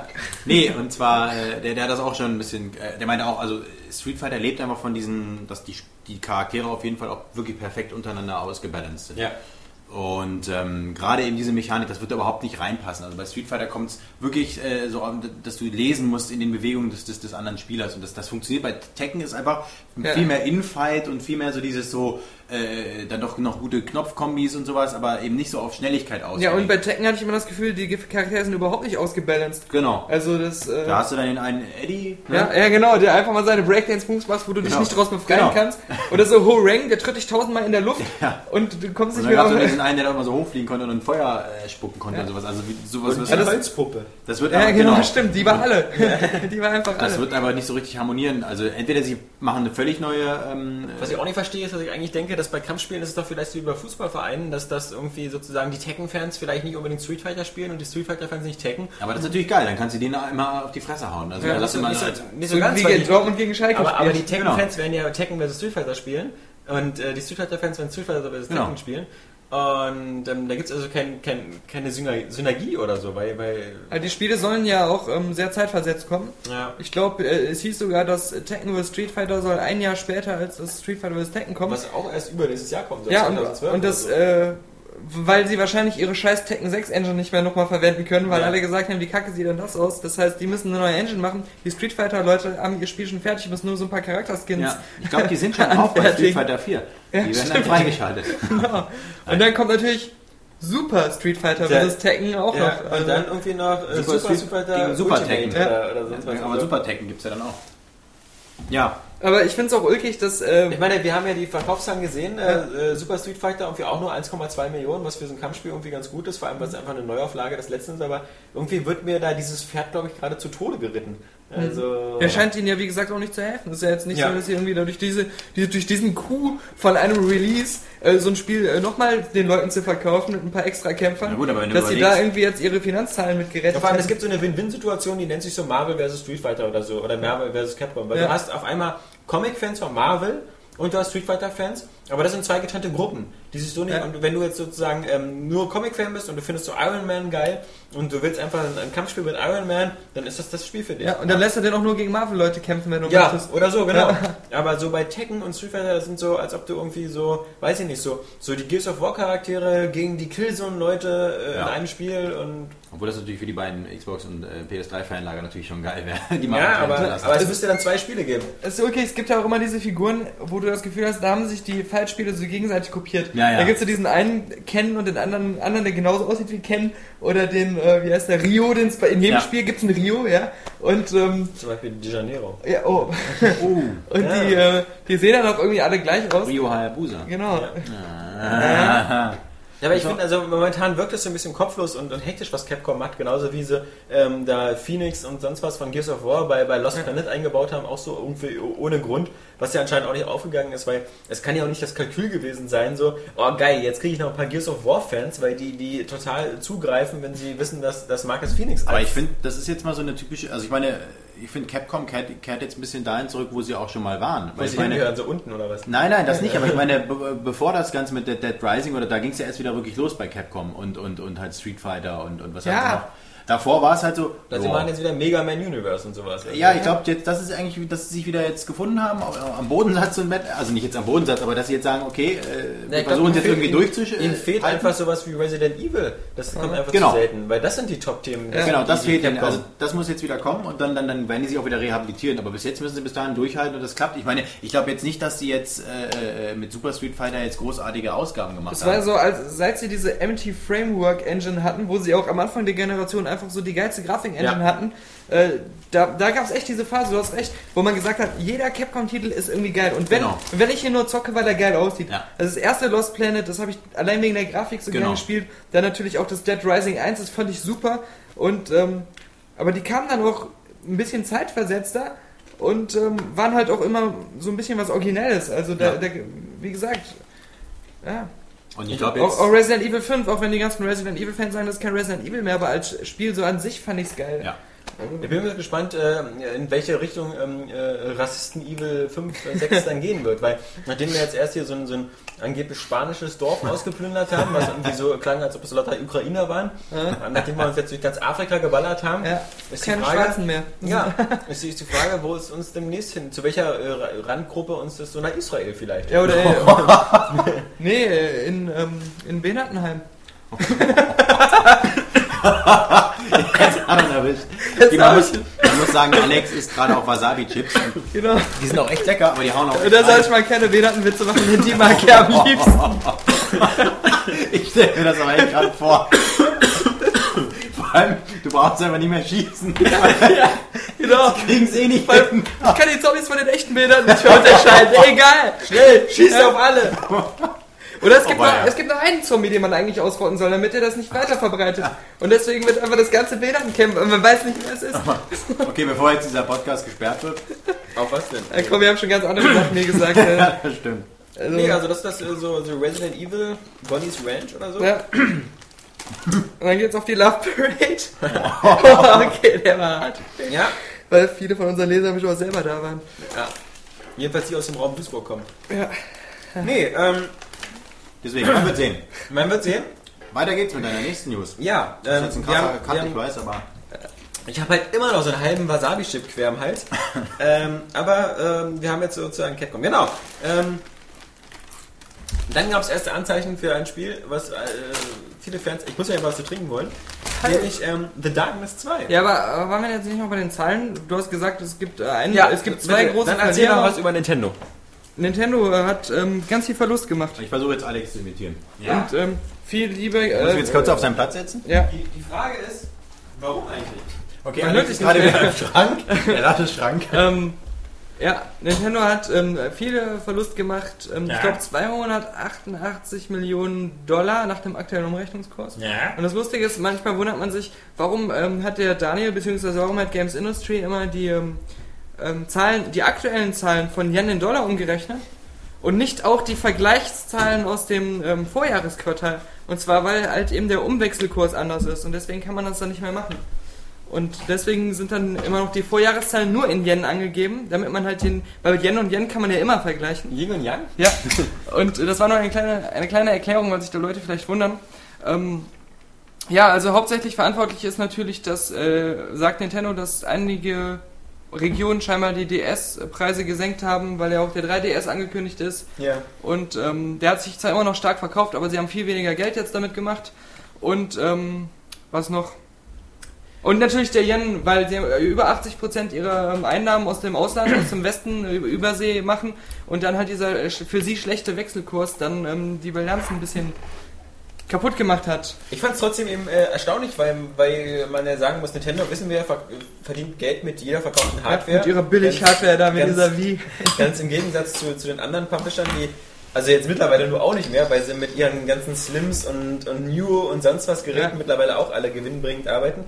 S7: nee, und zwar, äh, der, der hat das auch schon ein bisschen, äh, der meinte auch, also Street Fighter lebt einfach von diesen, dass die, die Charaktere auf jeden Fall auch wirklich perfekt untereinander ausgebalanced sind.
S2: Ja.
S7: Und ähm, gerade eben diese Mechanik, das wird da überhaupt nicht reinpassen. Also bei Street Fighter kommt es wirklich äh, so, dass du lesen musst in den Bewegungen des, des, des anderen Spielers. Und das, das funktioniert. Bei Tekken ist einfach
S5: Ja.
S7: viel mehr Infight und viel mehr so dieses so, äh, dann doch noch gute Knopfkombis und sowas, aber eben nicht so auf Schnelligkeit aus.
S5: Ja, und bei Tekken hatte ich immer das Gefühl, die Charaktere sind überhaupt nicht ausgebalanced.
S7: Genau.
S5: Also das. Äh,
S7: Da hast du dann den einen Eddie. ne?
S5: ja, ja, genau, der einfach mal seine Breakdance-Moves macht, wo du dich
S7: Genau.
S5: nicht draus befreien
S7: Genau.
S5: kannst. Oder so Ho Rang, der tritt dich tausendmal in der Luft
S7: Ja.
S5: und du kommst
S7: Und
S5: nicht
S7: dann
S5: mehr auf.
S7: diesen einen, der da immer so hochfliegen konnte und ein Feuer äh, spucken konnte und sowas. Also wie, sowas
S2: Und
S7: was-
S2: eine
S5: das-
S2: Holzpuppe.
S7: das wird
S5: Ja,
S7: aber-
S5: genau, stimmt, die war alle. die war einfach
S7: Das
S5: alle.
S7: wird aber nicht so richtig harmonieren. Also entweder sie machen eine völlig neue. Ähm,
S2: Was ich auch nicht verstehe, ist, dass ich eigentlich denke, dass bei Kampfspielen ist es doch vielleicht wie bei Fußballvereinen, dass das irgendwie sozusagen die Tekken-Fans vielleicht nicht unbedingt Street Fighter spielen und die Street Fighter-Fans nicht Tekken.
S7: aber das ist natürlich geil, dann kannst du denen immer auf die Fresse hauen. Also
S5: Ja,
S7: lass
S2: nicht,
S7: mal
S2: so, nicht
S5: So
S2: so ganz,
S5: wie gegen Dortmund gegen Schalke
S2: aber, aber die
S5: spielen.
S2: Tekken-Fans werden ja Tekken vs. Street Fighter spielen und äh, die Street Fighter-Fans werden Street Fighter vs.
S7: Genau.
S2: Tekken spielen. Und ähm, da gibt es also kein, kein, keine Syner- Synergie oder so, weil, weil
S5: Also die Spiele sollen ja auch ähm, sehr zeitversetzt kommen.
S2: ja,
S5: Ich glaube, äh, es hieß sogar, dass Tekken vs. Street Fighter soll ein Jahr später als das Street Fighter vs. Tekken kommen.
S2: was auch erst übernächstes Jahr kommt.
S5: Ja, und,
S2: 2012
S5: und das,
S2: oder so.
S5: äh, weil sie wahrscheinlich ihre scheiß Tekken 6 Engine nicht mehr nochmal verwenden können, weil
S2: Ja.
S5: alle gesagt haben, wie kacke sieht denn das aus? Das heißt, die müssen eine neue Engine machen. Die Street Fighter Leute haben ihr Spiel schon fertig, müssen nur so ein paar Charakterskins.
S7: ja, ich glaube, die sind schon auch bei. Street Fighter 4. Die
S5: Ja,
S7: werden dann freigeschaltet.
S5: Genau. Und dann kommt natürlich Super Street Fighter
S2: Der-
S5: vs. Tekken auch
S2: ja,
S5: noch. Also,
S2: und dann irgendwie noch äh,
S7: Super
S2: Super,
S7: Street
S2: Fighter
S7: gegen Super
S2: Ultimate
S7: Tekken.
S2: oder, oder sonst was.
S7: Aber Super Tekken gibt es ja dann auch. Ja,
S5: aber ich finde es auch ulkig, dass äh,
S2: Ich meine, wir haben ja die Verkaufszahlen gesehen. Äh, äh, Super Street Fighter irgendwie auch nur 1,2 Millionen, was für so ein Kampfspiel irgendwie ganz gut ist, vor allem weil es einfach eine Neuauflage des letzten ist. Aber irgendwie wird mir da dieses Pferd, glaube ich, gerade zu Tode geritten. Also,
S5: Der scheint ihnen ja, wie gesagt, auch nicht zu helfen. Es ist ja jetzt nicht
S2: Ja.
S5: so, dass sie irgendwie dadurch diese, diese, durch diesen Coup von einem Release äh, so ein Spiel äh, nochmal den Leuten zu verkaufen mit ein paar extra Kämpfern,
S7: gut,
S5: dass sie da irgendwie jetzt ihre Finanzzahlen mit gerettet
S2: Ja, vor allem,
S5: haben.
S2: es gibt so eine Win-Win-Situation, die nennt sich so Marvel vs. Street Fighter oder so, oder Marvel vs. Capcom. Weil
S5: Ja.
S2: du hast auf einmal Comic-Fans von Marvel und du hast Street Fighter-Fans, aber das sind zwei getrennte Gruppen, die sich so nicht,
S5: Ja.
S2: und wenn du jetzt sozusagen ähm, nur Comic-Fan bist und du findest so Iron Man geil und du willst einfach ein, ein Kampfspiel mit Iron Man, dann ist das das Spiel für dich.
S5: ja, und dann lässt er dann auch nur gegen Marvel-Leute kämpfen, wenn du
S2: Ja,
S5: möchtest.
S2: oder so, genau.
S5: Ja.
S2: Aber so bei Tekken und Street Fighter, das sind so, als ob du irgendwie so, weiß ich nicht, so, so die Gears of War Charaktere gegen die Killzone-Leute äh,
S7: Ja.
S2: in einem Spiel und
S7: Obwohl das natürlich für die beiden Xbox- und äh, PS3-Fanlager natürlich schon geil wäre. Die mal
S2: ja, aber,
S7: lassen.
S2: aber es müsste dann zwei Spiele geben.
S5: Es ist okay, es gibt ja auch immer diese Figuren, wo du das Gefühl hast, da haben sich die Fightspiele so gegenseitig kopiert.
S7: Ja, ja.
S5: Da gibt es so diesen einen Ken und den anderen, anderen, der genauso aussieht wie Ken. Oder den, äh, wie heißt der, Rio, den es bei in jedem
S7: Ja.
S5: Spiel gibt es einen Rio, ja. Und, ähm,
S2: Zum Beispiel De Janeiro.
S5: ja, oh.
S7: oh,
S5: Und
S2: Ja.
S5: die, äh, die sehen dann auch irgendwie alle gleich aus.
S7: Rio Hayabusa.
S5: Genau.
S2: Ja, aber ich finde, also momentan wirkt es so ein bisschen kopflos und, und hektisch, was Capcom macht. Genauso wie sie ähm, da Phoenix und sonst was von Gears of War bei, bei Lost Planet eingebaut haben, auch so irgendwie ohne Grund, was ja anscheinend auch nicht aufgegangen ist, weil es kann ja auch nicht das Kalkül gewesen sein, so, oh geil, jetzt kriege ich noch ein paar Gears of War Fans, weil die, die total zugreifen, wenn sie wissen, dass, dass Marcus Phoenix
S7: Aber
S2: als-
S7: ich finde, das ist jetzt mal so eine typische, also ich meine, ich finde Capcom kehrt, kehrt jetzt ein bisschen dahin zurück, wo sie auch schon mal waren. Weil
S2: sie
S7: ich meine,
S2: so unten oder was?
S7: Nein, nein, das nicht, aber ich meine, be bevor das Ganze mit Dead, Dead Rising oder da ging es ja erst wieder wirklich los bei Capcom und, und, und halt Street Fighter und, und was
S5: Ja.
S7: haben sie noch. Davor war es halt so.
S2: Da sie machen jetzt wieder Mega Man Universe und sowas.
S7: Ja, ich glaube jetzt, das ist eigentlich, dass sie sich wieder jetzt gefunden haben, au- am Bodensatz und Met, also nicht jetzt am Bodensatz, aber dass sie jetzt sagen, okay, äh, wir
S2: glaub,
S7: versuchen es jetzt irgendwie durchzuschießen.
S2: Ihnen fehlt einfach sowas wie Resident Evil. Das kommt einfach
S7: Genau.
S2: zu selten, weil das sind die Top-Themen.
S7: Ja, genau, das
S2: die-
S7: fehlt ihnen. Also das muss jetzt wieder kommen und dann, dann, dann werden die sich auch wieder rehabilitieren. Aber bis jetzt müssen sie bis dahin durchhalten und das klappt. Ich meine, ich glaube jetzt nicht, dass sie jetzt äh, äh, mit Super Street Fighter jetzt großartige Ausgaben gemacht
S5: Es
S7: haben.
S5: war so, als seit sie diese MT Framework Engine hatten, wo sie auch am Anfang der Generation einfach so die geilste Grafik-Engine
S2: Ja.
S5: hatten, äh, da, da gab es echt diese Phase, du hast recht, wo man gesagt hat, jeder Capcom-Titel ist irgendwie geil. Und wenn,
S7: Genau.
S5: wenn ich hier nur zocke, weil er geil aussieht.
S7: Ja.
S5: Also das erste Lost Planet, das habe ich allein wegen der Grafik so
S7: Genau.
S5: gerne gespielt. Dann natürlich auch das Dead Rising 1, das fand ich super. Und ähm, aber die kamen dann auch ein bisschen zeitversetzter und ähm, waren halt auch immer so ein bisschen was Originelles. Also der,
S7: Ja.
S5: der, wie gesagt, ja.
S7: Und ich glaube jetzt.
S5: Auch, auch Resident Evil 5, auch wenn die ganzen Resident Evil Fans sagen, das ist kein Resident Evil mehr, aber als Spiel so an sich fand ich es geil.
S7: Ja.
S2: Ich bin mal gespannt, äh, in welche Richtung ähm, äh, Rassisten Evil 5, äh, 6 dann gehen wird, weil nachdem wir jetzt erst hier so ein, so ein angeblich spanisches Dorf ausgeplündert haben, was irgendwie so klang, als ob es lauter Ukrainer waren, nachdem wir uns jetzt durch ganz Afrika geballert haben,
S5: Ja,
S2: ist die
S5: keine
S2: Frage,
S5: Schwarzen mehr.
S2: ja, ist die, die Frage, wo es uns demnächst hin, zu welcher äh, Ra- Randgruppe uns das so nach Israel vielleicht.
S5: Ja, oder äh, Nee, äh, in, ähm, in Benatenheim.
S7: Jetzt hat er erwischt. Die, man, muss, man muss sagen, Alex isst gerade auch Wasabi-Chips.
S5: Genau.
S7: Die sind auch echt lecker, aber die hauen auch
S5: Da soll ich mal keine Benatenwitze machen, denn die mag ich am liebsten.
S7: Ich stelle mir das aber echt gerade vor. Vor allem, du brauchst einfach nicht mehr schießen.
S5: Genau.
S7: Kriegen's eh nicht
S5: Weil
S7: hin.
S5: ich kann die Zombies von den echten Bildern nicht unterscheiden. Egal.
S2: Schnell, schießt auf alle!
S5: Oder es gibt,
S7: Aber
S5: noch,
S7: ja.
S5: es gibt noch einen Zombie, den man eigentlich ausrotten soll, damit er das nicht weiter verbreitet. Und deswegen wird einfach das ganze Benatencamp und man weiß nicht, wer es ist.
S7: Okay, bevor jetzt dieser Podcast gesperrt wird.
S2: Auf was denn?
S5: Ja, komm, wir haben schon ganz andere Sachen mir gesagt. Äh,
S7: Das stimmt.
S5: also,
S2: Nee, also das ist das so, so Resident Evil, Bonnie's Ranch oder so?
S5: ja. Und dann geht's auf die Love Parade. okay, der war hart.
S2: Ja.
S5: Weil viele von unseren Lesern bestimmt auch selber da waren.
S2: ja. Jedenfalls die aus dem Raum Duisburg kommen.
S5: Ja.
S2: Nee, ähm,
S7: Deswegen, man wird sehen.
S2: man wird sehen.
S7: Weiter geht's mit deiner nächsten News.
S2: Ja,
S7: Das ist
S2: ähm,
S7: jetzt ein krasser
S2: haben,
S7: Cut,
S2: wir
S7: ich
S2: haben,
S7: weiß, aber.
S2: ich habe halt immer noch so einen halben Wasabi-Chip quer im Hals. ähm, aber ähm, wir haben jetzt sozusagen Capcom. Genau. Ähm, dann gab es erste Anzeichen für ein Spiel, was äh, viele Fans, ich muss ja was zu trinken wollen, nämlich ähm, The Darkness 2.
S5: Ja, aber, waren wir jetzt nicht noch bei den Zahlen? Du hast gesagt, es gibt, äh, einen, es gibt zwei
S2: bitte,
S5: große
S2: Dann erzähl noch was über Nintendo.
S5: Nintendo äh, hat ähm, ganz viel Verlust gemacht.
S7: Ich versuche jetzt Alex zu imitieren.
S5: Und ähm, viel Liebe.
S7: Muss
S5: Äh,
S7: ich jetzt kurz auf seinen Platz setzen?
S5: ja.
S2: Die, die Frage ist, warum eigentlich?
S7: Okay,
S5: Man
S7: Alex
S5: hört
S7: ist gerade wieder im Schrank. Er hat den Schrank.
S5: Ähm, Ja, Nintendo hat ähm, viele Verlust gemacht. Ähm, Ich
S2: Ja.
S5: glaube 288 Millionen Dollar nach dem aktuellen Umrechnungskurs.
S2: Ja.
S5: Und das Lustige ist, manchmal wundert man sich, warum ähm, hat der Daniel bzw. warum hat Games Industry immer die ähm, Zahlen, die aktuellen Zahlen von Yen in Dollar umgerechnet und nicht auch die Vergleichszahlen aus dem ähm, Vorjahresquartal. Und zwar, weil halt eben der Umwechselkurs anders ist und deswegen kann man das dann nicht mehr machen. Und deswegen sind dann immer noch die Vorjahreszahlen nur in Yen angegeben, damit man halt den, weil Yen und Yen kann man ja immer vergleichen.
S2: Yin und Yang?
S5: Ja, und das war noch eine kleine, eine kleine Erklärung, weil sich da Leute vielleicht wundern. Ähm, ja, also hauptsächlich verantwortlich ist natürlich, dass, äh, sagt Nintendo, dass einige Regionen scheinbar die DS-Preise gesenkt haben, weil ja auch der 3DS angekündigt ist.
S2: Ja.
S5: Und ähm, der hat sich zwar immer noch stark verkauft, aber sie haben viel weniger Geld jetzt damit gemacht. Und ähm, was noch? Und natürlich der Yen, weil sie über 80% ihrer ähm, Einnahmen aus dem Ausland, aus dem Westen, äh, über Übersee machen und dann halt dieser äh, für sie schlechte Wechselkurs dann ähm, die Bilanz ein bisschen kaputt gemacht hat.
S2: Ich fand es trotzdem eben äh, erstaunlich, weil, weil man ja sagen muss, Nintendo, wissen wir, ver verdient Geld mit jeder verkauften Hardware.
S5: Mit ihrer Billig-Hardware da, mit
S2: ganz-
S5: dieser Wii.
S2: Ganz im Gegensatz zu, zu den anderen Publishern, die, also jetzt mittlerweile nur auch nicht mehr, weil sie mit ihren ganzen Slims und, und New und sonst was Geräten
S5: Ja.
S2: mittlerweile auch alle gewinnbringend arbeiten.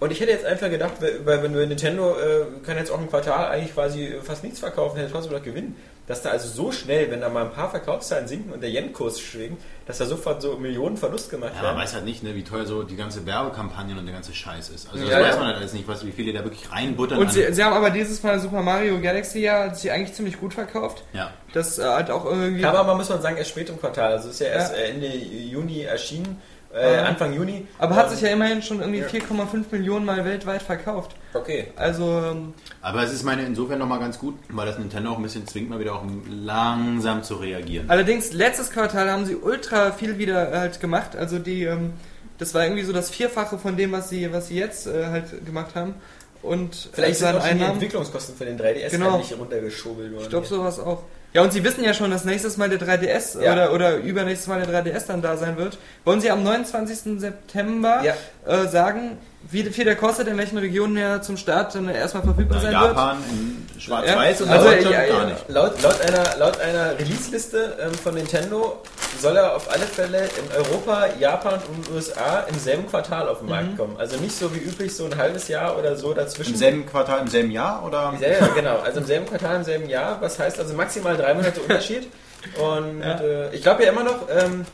S2: Und ich hätte jetzt einfach gedacht, weil wenn wir Nintendo äh, kann jetzt auch im Quartal eigentlich quasi fast nichts verkaufen, hätte trotzdem noch gewinnen. Dass da also so schnell, wenn da mal ein paar Verkaufszahlen sinken und der Yen-Kurs schwingt, dass da sofort so Millionen Verlust gemacht
S7: Ja, man
S2: werden.
S7: weiß halt nicht, ne, wie teuer so die ganze Werbekampagnen und der ganze Scheiß ist. Also das
S2: Ja,
S7: weiß man halt alles nicht, was, wie viele da wirklich reinbuttern.
S5: Und sie, sie haben aber dieses Mal Super Mario Galaxy ja hat sich eigentlich ziemlich gut verkauft.
S7: ja.
S5: Das äh, hat auch irgendwie.
S2: Aber man muss man sagen, erst spät im Quartal. Also ist ja erst
S5: Ja.
S2: äh, Ende Juni erschienen, äh,
S5: Ja.
S2: Anfang Juni.
S5: Aber hat
S2: Ähm,
S5: sich ja immerhin schon irgendwie
S2: Ja.
S5: 4,5 Millionen Mal weltweit verkauft.
S2: Okay.
S5: Also, ähm,
S7: Aber es ist meine insofern nochmal ganz gut, weil das Nintendo auch ein bisschen zwingt, mal wieder auch langsam zu reagieren.
S5: allerdings letztes Quartal haben sie ultra viel wieder halt gemacht. Also die, ähm, das war irgendwie so das Vierfache von dem, was sie, was sie jetzt äh, halt gemacht haben. Und
S2: Vielleicht sind auch die Entwicklungskosten für den 3DS
S5: Genau.
S2: nicht runtergeschobelt worden.
S5: Ich glaube sowas auch. Ja, und sie wissen ja schon, dass nächstes Mal der 3DS
S2: Ja.
S5: oder, oder übernächstes Mal der 3DS dann da sein wird. Wollen sie am 29. September
S2: Ja.
S5: äh, sagen, wie viel der kostet, in welchen Regionen er zum Start dann erstmal verfügbar
S7: In
S5: sein wird?
S7: Japan, in Schwarz-Weiß
S5: Ja.
S7: und
S5: Also,
S7: Deutschland
S5: ja, ja.
S7: gar nicht.
S2: Laut, laut einer, laut einer Release-Liste ähm, von Nintendo soll er auf alle Fälle in Europa, Japan und USA im selben Quartal auf den
S5: Mhm.
S2: Markt kommen. Also nicht so wie üblich so ein halbes Jahr oder so dazwischen.
S7: Im selben Quartal, im selben Jahr oder?
S2: Ja, genau. Also im selben Quartal, im selben Jahr. Was heißt also maximal drei Monate Unterschied. Und
S5: Ja.
S2: äh, ich glaube ja immer noch, ähm,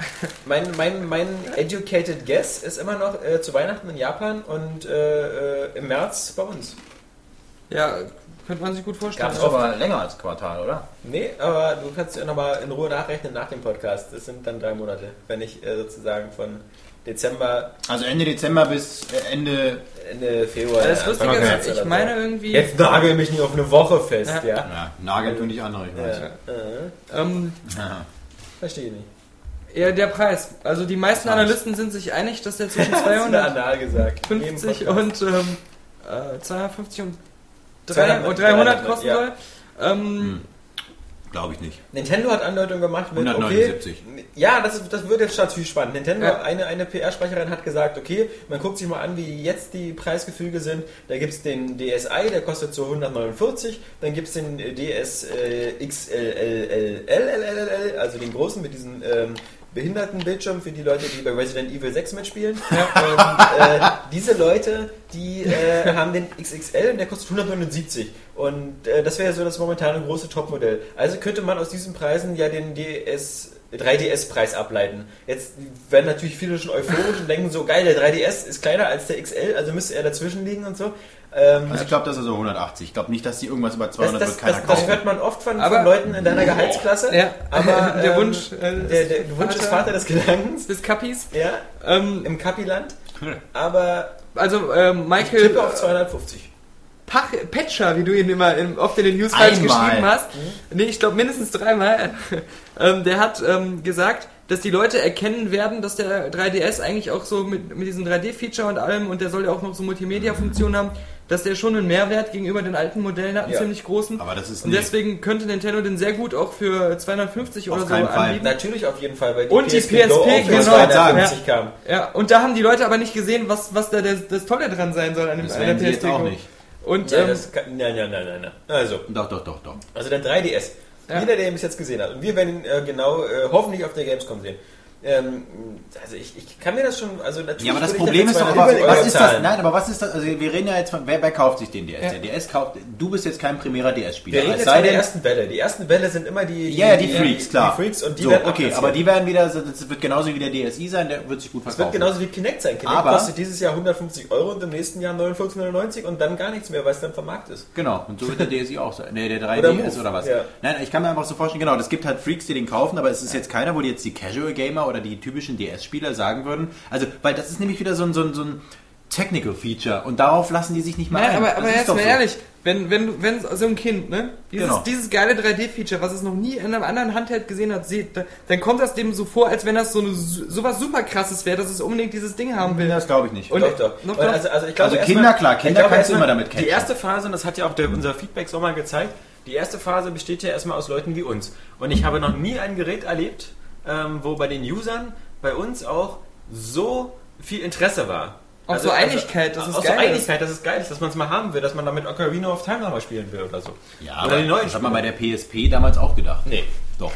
S2: mein, mein, mein educated guess ist immer noch äh, zu Weihnachten in Japan und äh, äh, im März bei uns.
S5: Ja, könnte man sich gut vorstellen.
S2: Gab's
S7: aber länger als Quartal, oder?
S2: Nee, aber du kannst ja nochmal in Ruhe nachrechnen nach dem Podcast. Das sind dann drei Monate, wenn ich äh, sozusagen von Dezember,
S7: Also Ende Dezember bis äh, Ende.
S2: Ende Februar.
S5: Ja, das
S2: Anfang
S5: Lustige ist, ich
S2: oder so.
S5: meine irgendwie,
S2: Jetzt nagel mich nicht auf eine Woche fest,
S5: Ja.
S2: ja?
S7: Ja, Nagel tun nicht andere, ich weiß.
S2: Ja, äh,
S5: ähm,
S7: Ja.
S2: verstehe ich nicht.
S5: Ja, der Preis. Also die meisten. Analysten sind sich einig, dass der zwischen
S2: Hast du da
S5: 250
S2: anal gesagt? In jedem Podcast.
S5: und ähm, äh, 250 und
S2: 200,
S5: 300, und 300
S2: 300,
S5: kosten
S2: ja.
S5: soll. Ähm,
S7: Hm. Glaube ich nicht.
S2: Nintendo hat Andeutung gemacht mit
S7: 179.
S2: Okay, ja, das, ist, das wird jetzt natürlich spannend. Nintendo,
S5: Ja.
S2: eine, eine PR-Sprecherin hat gesagt, okay, man guckt sich mal an, wie jetzt die Preisgefüge sind. Da gibt es den DSi, der kostet so 149. Dann gibt es den DS äh, XLLLLLL, also den großen mit diesen ähm, Behindertenbildschirm für die Leute, die bei Resident Evil 6 mitspielen. Und äh, diese Leute, die äh, haben den XXL und der kostet 179. Und äh, das wäre so das momentane große Topmodell. Also könnte man aus diesen Preisen ja den DS 3DS-Preis ableiten. Jetzt werden natürlich viele schon euphorisch und denken so, geil, der 3DS ist kleiner als der XL, also müsste er dazwischen liegen und so. Ähm,
S7: Also ich glaube, das ist so 180. Ich glaube nicht, dass die irgendwas über
S2: das,
S7: 200
S2: das,
S7: wird keiner
S2: das, das
S7: kaufen.
S2: hört man oft von,
S5: Aber-
S2: von Leuten in deiner Gehaltsklasse.
S5: ja,
S2: Aber
S5: der
S2: ähm,
S5: Wunsch, äh,
S2: der, der Wunsch ist Vater des Gedankens.
S5: des Kappis.
S2: Ja,
S5: Ähm,
S2: im Kapiland. Aber
S5: also ähm,
S2: ich
S5: Michael
S2: tippe auf 250.
S5: Pach, Petscher, wie du ihn immer in, oft in den News falsch geschrieben hast. Nee, ich glaube mindestens dreimal. ähm, der hat ähm, gesagt, dass die Leute erkennen werden, dass der 3DS eigentlich auch so mit, mit diesem 3D-Feature und allem und der soll ja auch noch so Multimedia-Funktionen haben, dass der schon einen Mehrwert gegenüber den alten Modellen hat, einen
S2: Ja.
S5: ziemlich großen.
S7: Aber das ist
S5: und deswegen könnte Nintendo den sehr gut auch für 250
S7: Auf
S5: oder so
S7: keinen Fall.
S5: anbieten.
S2: Natürlich auf jeden Fall, weil
S5: Und die
S2: PSP Go
S5: PSP,
S2: auch für
S5: genau.
S2: 250 kam.
S5: Ja, und da haben die Leute aber nicht gesehen, was, was da das, das Tolle dran sein soll an dem an der PSP
S7: auch nicht.
S5: Und
S2: Ja,
S5: ähm,
S2: das kann, nein, nein, nein, nein, nein. Also,
S7: Doch, doch, doch, doch.
S2: also der 3DS.
S5: Ja.
S2: Jeder, der ihn bis jetzt gesehen hat. Und wir werden ihn äh, genau äh, hoffentlich auf der Gamescom sehen. Ähm, also ich, ich kann mir das schon, also natürlich.
S7: Ja, aber das Problem ist doch, aber
S2: 200
S7: was ist das? Nein, aber was ist das? Also wir reden ja jetzt von, wer, wer kauft sich den DS?
S5: Ja.
S7: Der DS kauft, du bist jetzt kein primärer
S2: Wir
S7: DS-Spieler.
S2: reden
S7: Es
S2: jetzt von der ersten Welle. Die ersten Welle sind immer die,
S7: ja, ja, die Freaks, klar.
S2: Die Freaks und die
S7: so,
S2: werden
S7: okay, aber die werden wieder, das wird genauso wie der DSi sein, der wird sich gut
S2: Es
S7: verkaufen.
S2: wird genauso wie Kinect sein. Kinect
S7: Aber-
S2: kostet dieses Jahr 150 Euro und im nächsten Jahr 49,99 und dann gar nichts mehr, weil es dann vom Markt ist.
S7: Genau, und so wird der DSi auch sein. Nee, der 3DS
S2: Oder
S7: oder, was.
S2: ja.
S7: Nein, ich kann mir einfach so vorstellen, genau, es gibt halt Freaks, die den kaufen, aber es ist jetzt keiner, wo die jetzt die Casual Gamer oder die typischen DS-Spieler sagen würden. Also, weil das ist nämlich wieder so ein, so ein, so ein Technical Feature und darauf lassen die sich nicht mal
S5: Nein,
S7: ein.
S5: aber, aber jetzt mal
S7: so.
S5: ehrlich, wenn, wenn, wenn so ein Kind, ne, dieses,
S7: Genau.
S5: dieses geile 3D-Feature, was es noch nie in einem anderen Handheld gesehen hat, sieht, da- dann kommt das dem so vor, als wenn das so eine, sowas super krasses wäre, dass es unbedingt dieses Ding haben will.
S7: Das glaube ich nicht.
S5: Und-
S2: Doch, doch. Weil
S5: doch.
S2: Also, also, ich glaube,
S7: Also Kinder, klar, Kinder
S2: glaube
S7: kannst du immer damit catchen.
S2: Die erste Phase, und das hat ja auch der, unser Feedback so mal gezeigt, die erste Phase besteht ja erstmal aus Leuten wie uns. Und ich habe noch nie ein Gerät erlebt, ähm, wo bei den Usern, bei uns auch so viel Interesse war.
S5: Auch so Einigkeit, dass es
S2: auch
S5: geil
S2: so
S5: ist.
S2: Einigkeit, dass es geil ist, dass man es mal haben will, dass man damit Ocarina of Time nochmal spielen will oder so.
S7: Ja,
S2: oder
S7: aber
S2: die neuen
S7: das hat man
S2: Spiele.
S7: bei der PSP damals auch gedacht.
S2: Nee.
S7: Doch.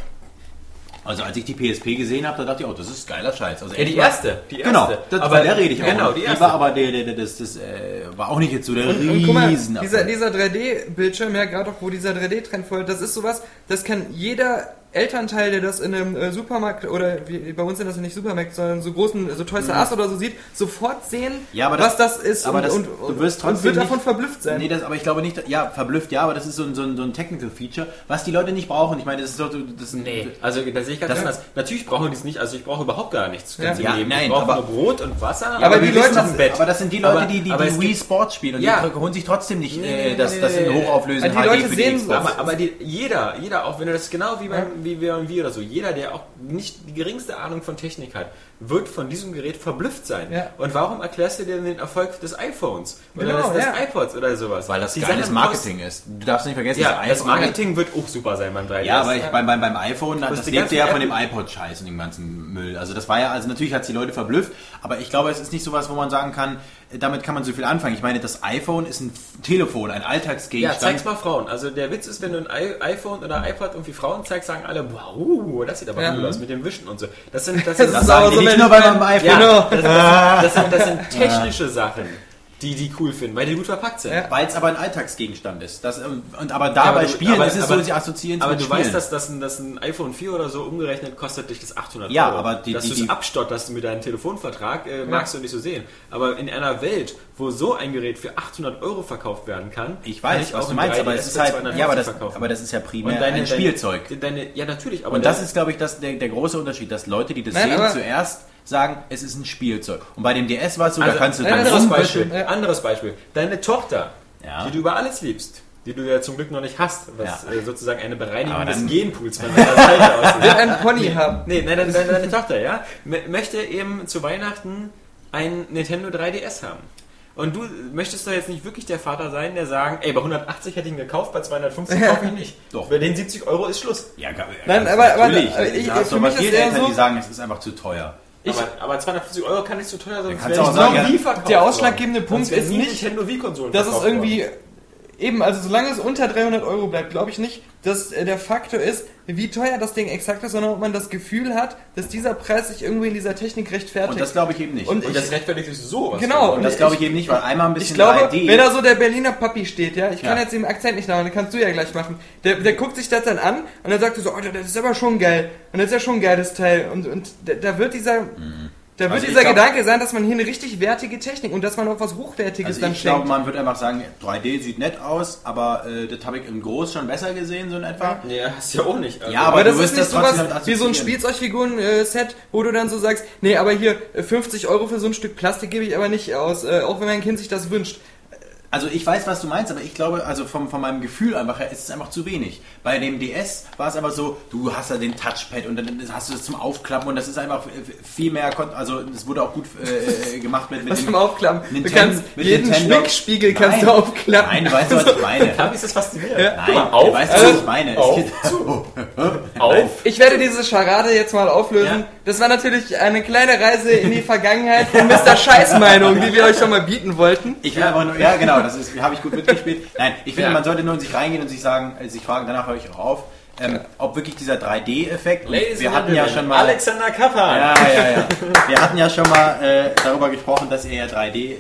S7: Also als ich die PSP gesehen habe, da dachte ich, oh, das ist geiler Scheiß. Also
S2: Ja, die erste. Die erste.
S7: Genau, das,
S2: aber
S7: von der rede ich auch.
S2: Genau, die erste.
S7: war aber der, der, der, das, das äh, war auch nicht jetzt so der
S5: Und, und guck mal,
S7: riesen
S5: dieser, dieser 3D-Bildschirm, ja gerade auch wo dieser 3D-Trend folgt, das ist sowas, das kann jeder Elternteil, der das in einem äh, Supermarkt oder wie, bei uns sind das ja nicht Supermärkte, sondern so großen, so Toys R Us oder so sieht, sofort sehen,
S7: Mhm. Ja, aber
S5: was
S7: das-
S5: das ist
S7: aber
S5: und,
S7: das-
S5: und,
S7: du wirst
S5: und
S7: trotzdem
S5: wird davon
S7: nicht-
S5: verblüfft sein.
S7: Nee, das, aber ich glaube nicht, ja, verblüfft, ja, aber das ist so ein, so ein, so ein Technical Feature, was die Leute nicht brauchen. Ich meine, das ist doch, das
S2: Nee, also da sehe ich ganz
S7: Das-
S2: anders. Natürlich brauchen die es nicht, also ich brauche überhaupt gar nichts.
S5: Ja.
S7: Ja, nein,
S2: ich brauche
S7: aber-
S2: nur Brot und Wasser.
S5: aber die Leute-
S2: das Bett.
S7: aber das sind die Leute,
S2: Aber-
S7: die die, die Wii Sports spielen und
S2: Ja.
S7: die holen sich trotzdem nicht äh, das, das in
S2: nee, nee.
S7: hochauflösend
S5: Also die
S7: HD
S5: Leute
S7: für die
S5: sehen
S7: Xbox.
S2: Aber, aber die, jeder, jeder, auch wenn er das genau wie beim wie wir und wir oder so, jeder, der auch nicht die geringste Ahnung von Technik hat, wird von diesem Gerät verblüfft sein.
S5: Ja.
S2: Und warum erklärst du dir den Erfolg des iPhones oder
S5: Genau,
S2: des, des
S5: ja.
S2: iPods oder sowas?
S7: weil das
S2: Die
S7: geiles Marketing ist. Du darfst nicht vergessen,
S2: Ja, das
S7: iPhone-
S2: Marketing wird auch super sein beim 3DS.
S7: Ja, aber ich, beim, beim, beim iPhone, das,
S2: die
S7: lebte ja von dem iPod-Scheiß und dem ganzen Müll. Also das war ja, also natürlich hat es die Leute verblüfft, aber ich glaube, es ist nicht sowas, wo man sagen kann, damit kann man so viel anfangen. Ich meine, das iPhone ist ein Telefon, ein
S2: Ja,
S7: Alltagsgegenstand.
S2: zeig's mal Frauen. Also der Witz ist, wenn du ein I iPhone oder iPod irgendwie Frauen zeigst, sagen alle, wow, das sieht aber
S5: Ja.
S2: cool aus mit dem Wischen und so. Das sind, das
S5: Das
S2: sind
S5: ist
S7: sagen
S5: so
S7: nicht
S5: ein-
S7: nur bei meinem iPhone.
S2: Ja, das, das, das, sind, das sind technische Sachen, die die cool finden, weil die gut verpackt sind.
S5: Ja.
S7: Weil es aber ein Alltagsgegenstand ist. Das, ähm, und aber
S2: Ja,
S7: da
S2: aber
S7: bei
S2: du-
S7: Spielen
S2: aber-
S7: ist es
S2: aber-
S7: so, sie assoziieren
S2: Aber
S7: mit
S2: du
S7: Spielen.
S2: weißt, dass, dass, ein, dass ein iPhone 4 oder so umgerechnet kostet dich das 800
S7: Ja,
S2: Euro.
S7: aber die-
S2: dass
S7: die-
S2: du es
S7: die-
S2: abstotterst mit deinem Telefonvertrag, äh, magst du nicht so sehen. Aber in einer Welt, wo so ein Gerät für 800 Euro verkauft werden kann,
S7: ich
S2: kann
S7: weiß, was
S2: auch
S7: du
S2: ein
S7: meinst, aber
S2: 3DS
S7: es ist halt,
S2: 250
S7: ja, aber das,
S2: verkaufen.
S7: aber das ist ja primär
S2: Und deine,
S7: ein Spielzeug.
S2: Deine, deine, ja, natürlich, aber
S7: Und das
S2: der-
S7: ist, glaube ich, das, der, der große Unterschied, dass Leute, die das
S5: Nein,
S7: sehen,
S5: aber-
S7: zuerst sagen, es ist ein Spielzeug. Und bei dem DS war es so,
S2: Also,
S7: da kannst du
S5: ein
S7: dann
S2: anderes
S7: rumwischen.
S2: Beispiel, anderes Beispiel. Deine Tochter,
S7: Ja.
S2: die du über alles liebst, die du ja zum Glück noch nicht hast, was
S7: Ja.
S2: äh, sozusagen eine Bereinigung des Genpools von deiner Seite aussieht.
S5: Wird ein Pony haben.
S2: Nee, nein, deine, deine, deine Tochter, ja, möchte eben zu Weihnachten ein Nintendo 3DS haben. Und du möchtest doch jetzt nicht wirklich der Vater sein, der sagen, ey, bei 180 hätte ich ihn gekauft, bei 250
S5: Ja.
S2: kaufe ich nicht.
S7: Doch.
S2: Bei den 70 Euro ist Schluss.
S7: Ja, ga-
S5: Nein, aber- aber-
S7: natürlich.
S5: aber ich-
S7: hast
S5: für mich ist
S7: viele
S5: eher
S7: Eltern,
S5: so-
S7: die sagen, es ist einfach zu teuer.
S5: Ich-
S2: aber, aber 250 Euro kann nicht zu teuer sein.
S7: kannst du auch sagen, ja,
S5: der ausschlaggebende Punkt ist nicht,
S2: Nintendo Wii-Konsolen
S5: dass es irgendwie eben, also solange es unter 300 Euro bleibt, glaube ich nicht, dass äh, der Faktor ist, wie teuer das Ding exakt ist, sondern ob man das Gefühl hat, dass dieser Preis sich irgendwie in dieser Technik rechtfertigt.
S7: Und das glaube ich eben nicht.
S5: Und.
S2: Und das rechtfertigt sich so.
S5: Genau,
S7: Und das glaube ich eben nicht, weil einmal ein bisschen
S5: Ich glaube,
S7: 3D.
S5: wenn da so der Berliner Papi steht, ja, ich kann
S7: Ja.
S5: jetzt den Akzent nicht nachmachen, den kannst du ja gleich machen. Der, der guckt sich das dann an und dann sagt er so, oh, das ist aber schon geil. Und das ist ja schon ein geiles Teil. Und, und da, da wird dieser, da wird
S7: Also
S5: dieser
S7: glaub-
S5: Gedanke sein, dass man hier eine richtig wertige Technik und dass man auch was Hochwertiges
S7: also
S5: dann
S7: ich glaube,
S5: schenkt.
S7: man wird einfach sagen, 3D sieht nett aus, aber äh, das habe ich im Groß schon besser gesehen, so in etwa.
S2: Nee, hast du ja auch nicht. Also,
S7: Ja,
S5: Aber,
S7: aber
S5: das
S7: du
S5: ist nicht
S7: das
S5: sowas
S7: trotzdem damit
S5: wie so ein. Spielzeugfiguren-Set, wo du dann so sagst, nee, aber hier äh, 50 Euro für so ein Stück Plastik gebe ich aber nicht aus, äh, auch wenn mein Kind sich das wünscht.
S7: Also ich weiß, was du meinst, aber ich glaube, also vom, von meinem Gefühl einfach her, ist es einfach zu wenig. Bei dem DS war es einfach so, du hast ja den Touchpad und dann hast du das zum Aufklappen und das ist einfach viel mehr, also es wurde auch gut äh, gemacht mit, mit
S5: Was
S7: dem-
S5: zum Aufklappen. Du
S7: Ninten-
S5: kannst
S7: mit
S5: jeden
S7: Nintendo.
S5: Schmickspiegel kannst
S7: Nein.
S5: du aufklappen.
S7: Nein, du weißt, was ich meine.
S2: Hab ich das fasziniert.
S5: Ja.
S7: Nein,
S2: auf,
S7: du weißt, was ich meine. Es
S2: auf,
S7: geht-
S2: Auf.
S5: Ich werde diese Scharade jetzt mal auflösen. Das war natürlich eine kleine Reise in die Vergangenheit von Mr. Scheißmeinung, die wir euch schon mal bieten wollten.
S7: Ich will einfach nur, ja genau, das habe ich gut mitgespielt. Nein, ich finde, man sollte nur in sich reingehen und sich sagen, äh, sich fragen, danach höre ich auch auf, ähm, ob wirklich dieser 3D-Effekt, und
S2: Ladies
S7: wir hatten ja schon mal,
S2: Alexander Kappan.
S7: ja, ja, ja, wir hatten ja schon mal äh, darüber gesprochen, dass er ja 3D äh,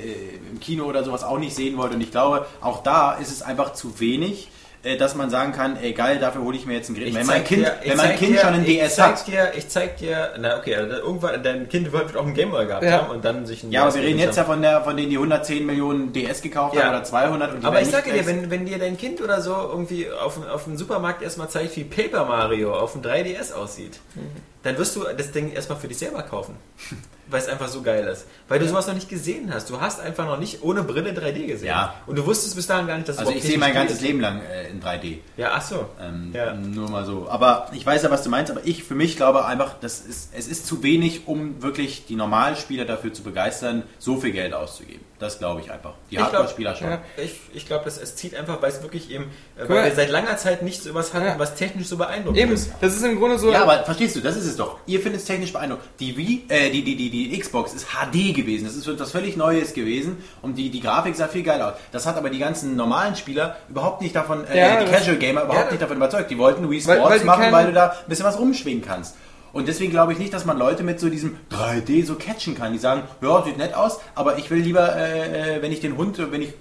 S7: im Kino oder sowas auch nicht sehen wollte und ich glaube, auch da ist es einfach zu wenig. Äh, Dass man sagen kann, ey geil, dafür hole ich mir jetzt ein Gerät.
S2: Ich
S7: Wenn mein Kind,
S2: dir-
S7: wenn mein Kind
S2: dir-
S7: schon ein
S2: ich
S7: DS
S2: zeig
S7: hat,
S2: Dir, ich zeig dir, na okay, also irgendwann, dein Kind wird auch einen Gameboy gehabt
S5: Ja.
S2: haben und dann sich ein
S7: Ja, aber wir reden jetzt ja von, der, von denen, die 110 Millionen DS gekauft
S2: Ja.
S7: haben oder 200. Und die
S2: Aber ich sage dir, wenn, wenn dir dein Kind oder so irgendwie auf, dem- auf dem Supermarkt erstmal zeigt, wie Paper Mario auf dem 3DS aussieht,
S7: Mhm.
S2: Dann wirst du das Ding erstmal für dich selber kaufen. Weil es einfach so geil ist. Weil du sowas noch nicht gesehen hast. Du hast einfach noch nicht ohne Brille 3D gesehen.
S7: Ja.
S2: Und du wusstest bis dahin gar nicht, dass es
S7: Also ich sehe mein ganzes. Leben lang äh, in 3D.
S2: Ja, ach so.
S7: Ähm,
S2: Ja.
S7: Nur mal so. Aber ich weiß ja, was du meinst, aber ich für mich glaube einfach, das ist, es ist zu wenig, um wirklich die normalen Spieler dafür zu begeistern, so viel Geld auszugeben. Das glaube ich einfach. Die Hardcore-Spieler schon.
S5: ja.
S2: Ich, ich glaube, es, es zieht einfach, weil es wirklich eben, äh, weil wir seit langer Zeit nicht so was hatten,
S5: Ja.
S2: was technisch so beeindruckend
S5: Eben,
S2: ist.
S5: das ist im Grunde so.
S7: Ja, aber verstehst du, das ist es doch. Ihr findet es technisch beeindruckend. Die Wii, äh, die, die, die, die Xbox ist HD gewesen. Das ist etwas völlig Neues gewesen. Und die, die Grafik sah viel geiler aus. Das hat aber die ganzen normalen Spieler überhaupt nicht davon, äh,
S5: Ja,
S7: die Casual Gamer überhaupt
S2: Ja,
S7: nicht davon überzeugt. Die wollten Wii
S5: Weil-
S7: Sports
S5: weil die
S7: machen, weil du da ein bisschen was rumschwingen kannst. Und deswegen glaube ich nicht, dass man Leute mit so diesem 3D so catchen kann. Die sagen, ja, sieht nett aus, aber ich will lieber, äh, äh, wenn ich den Hund, wenn ich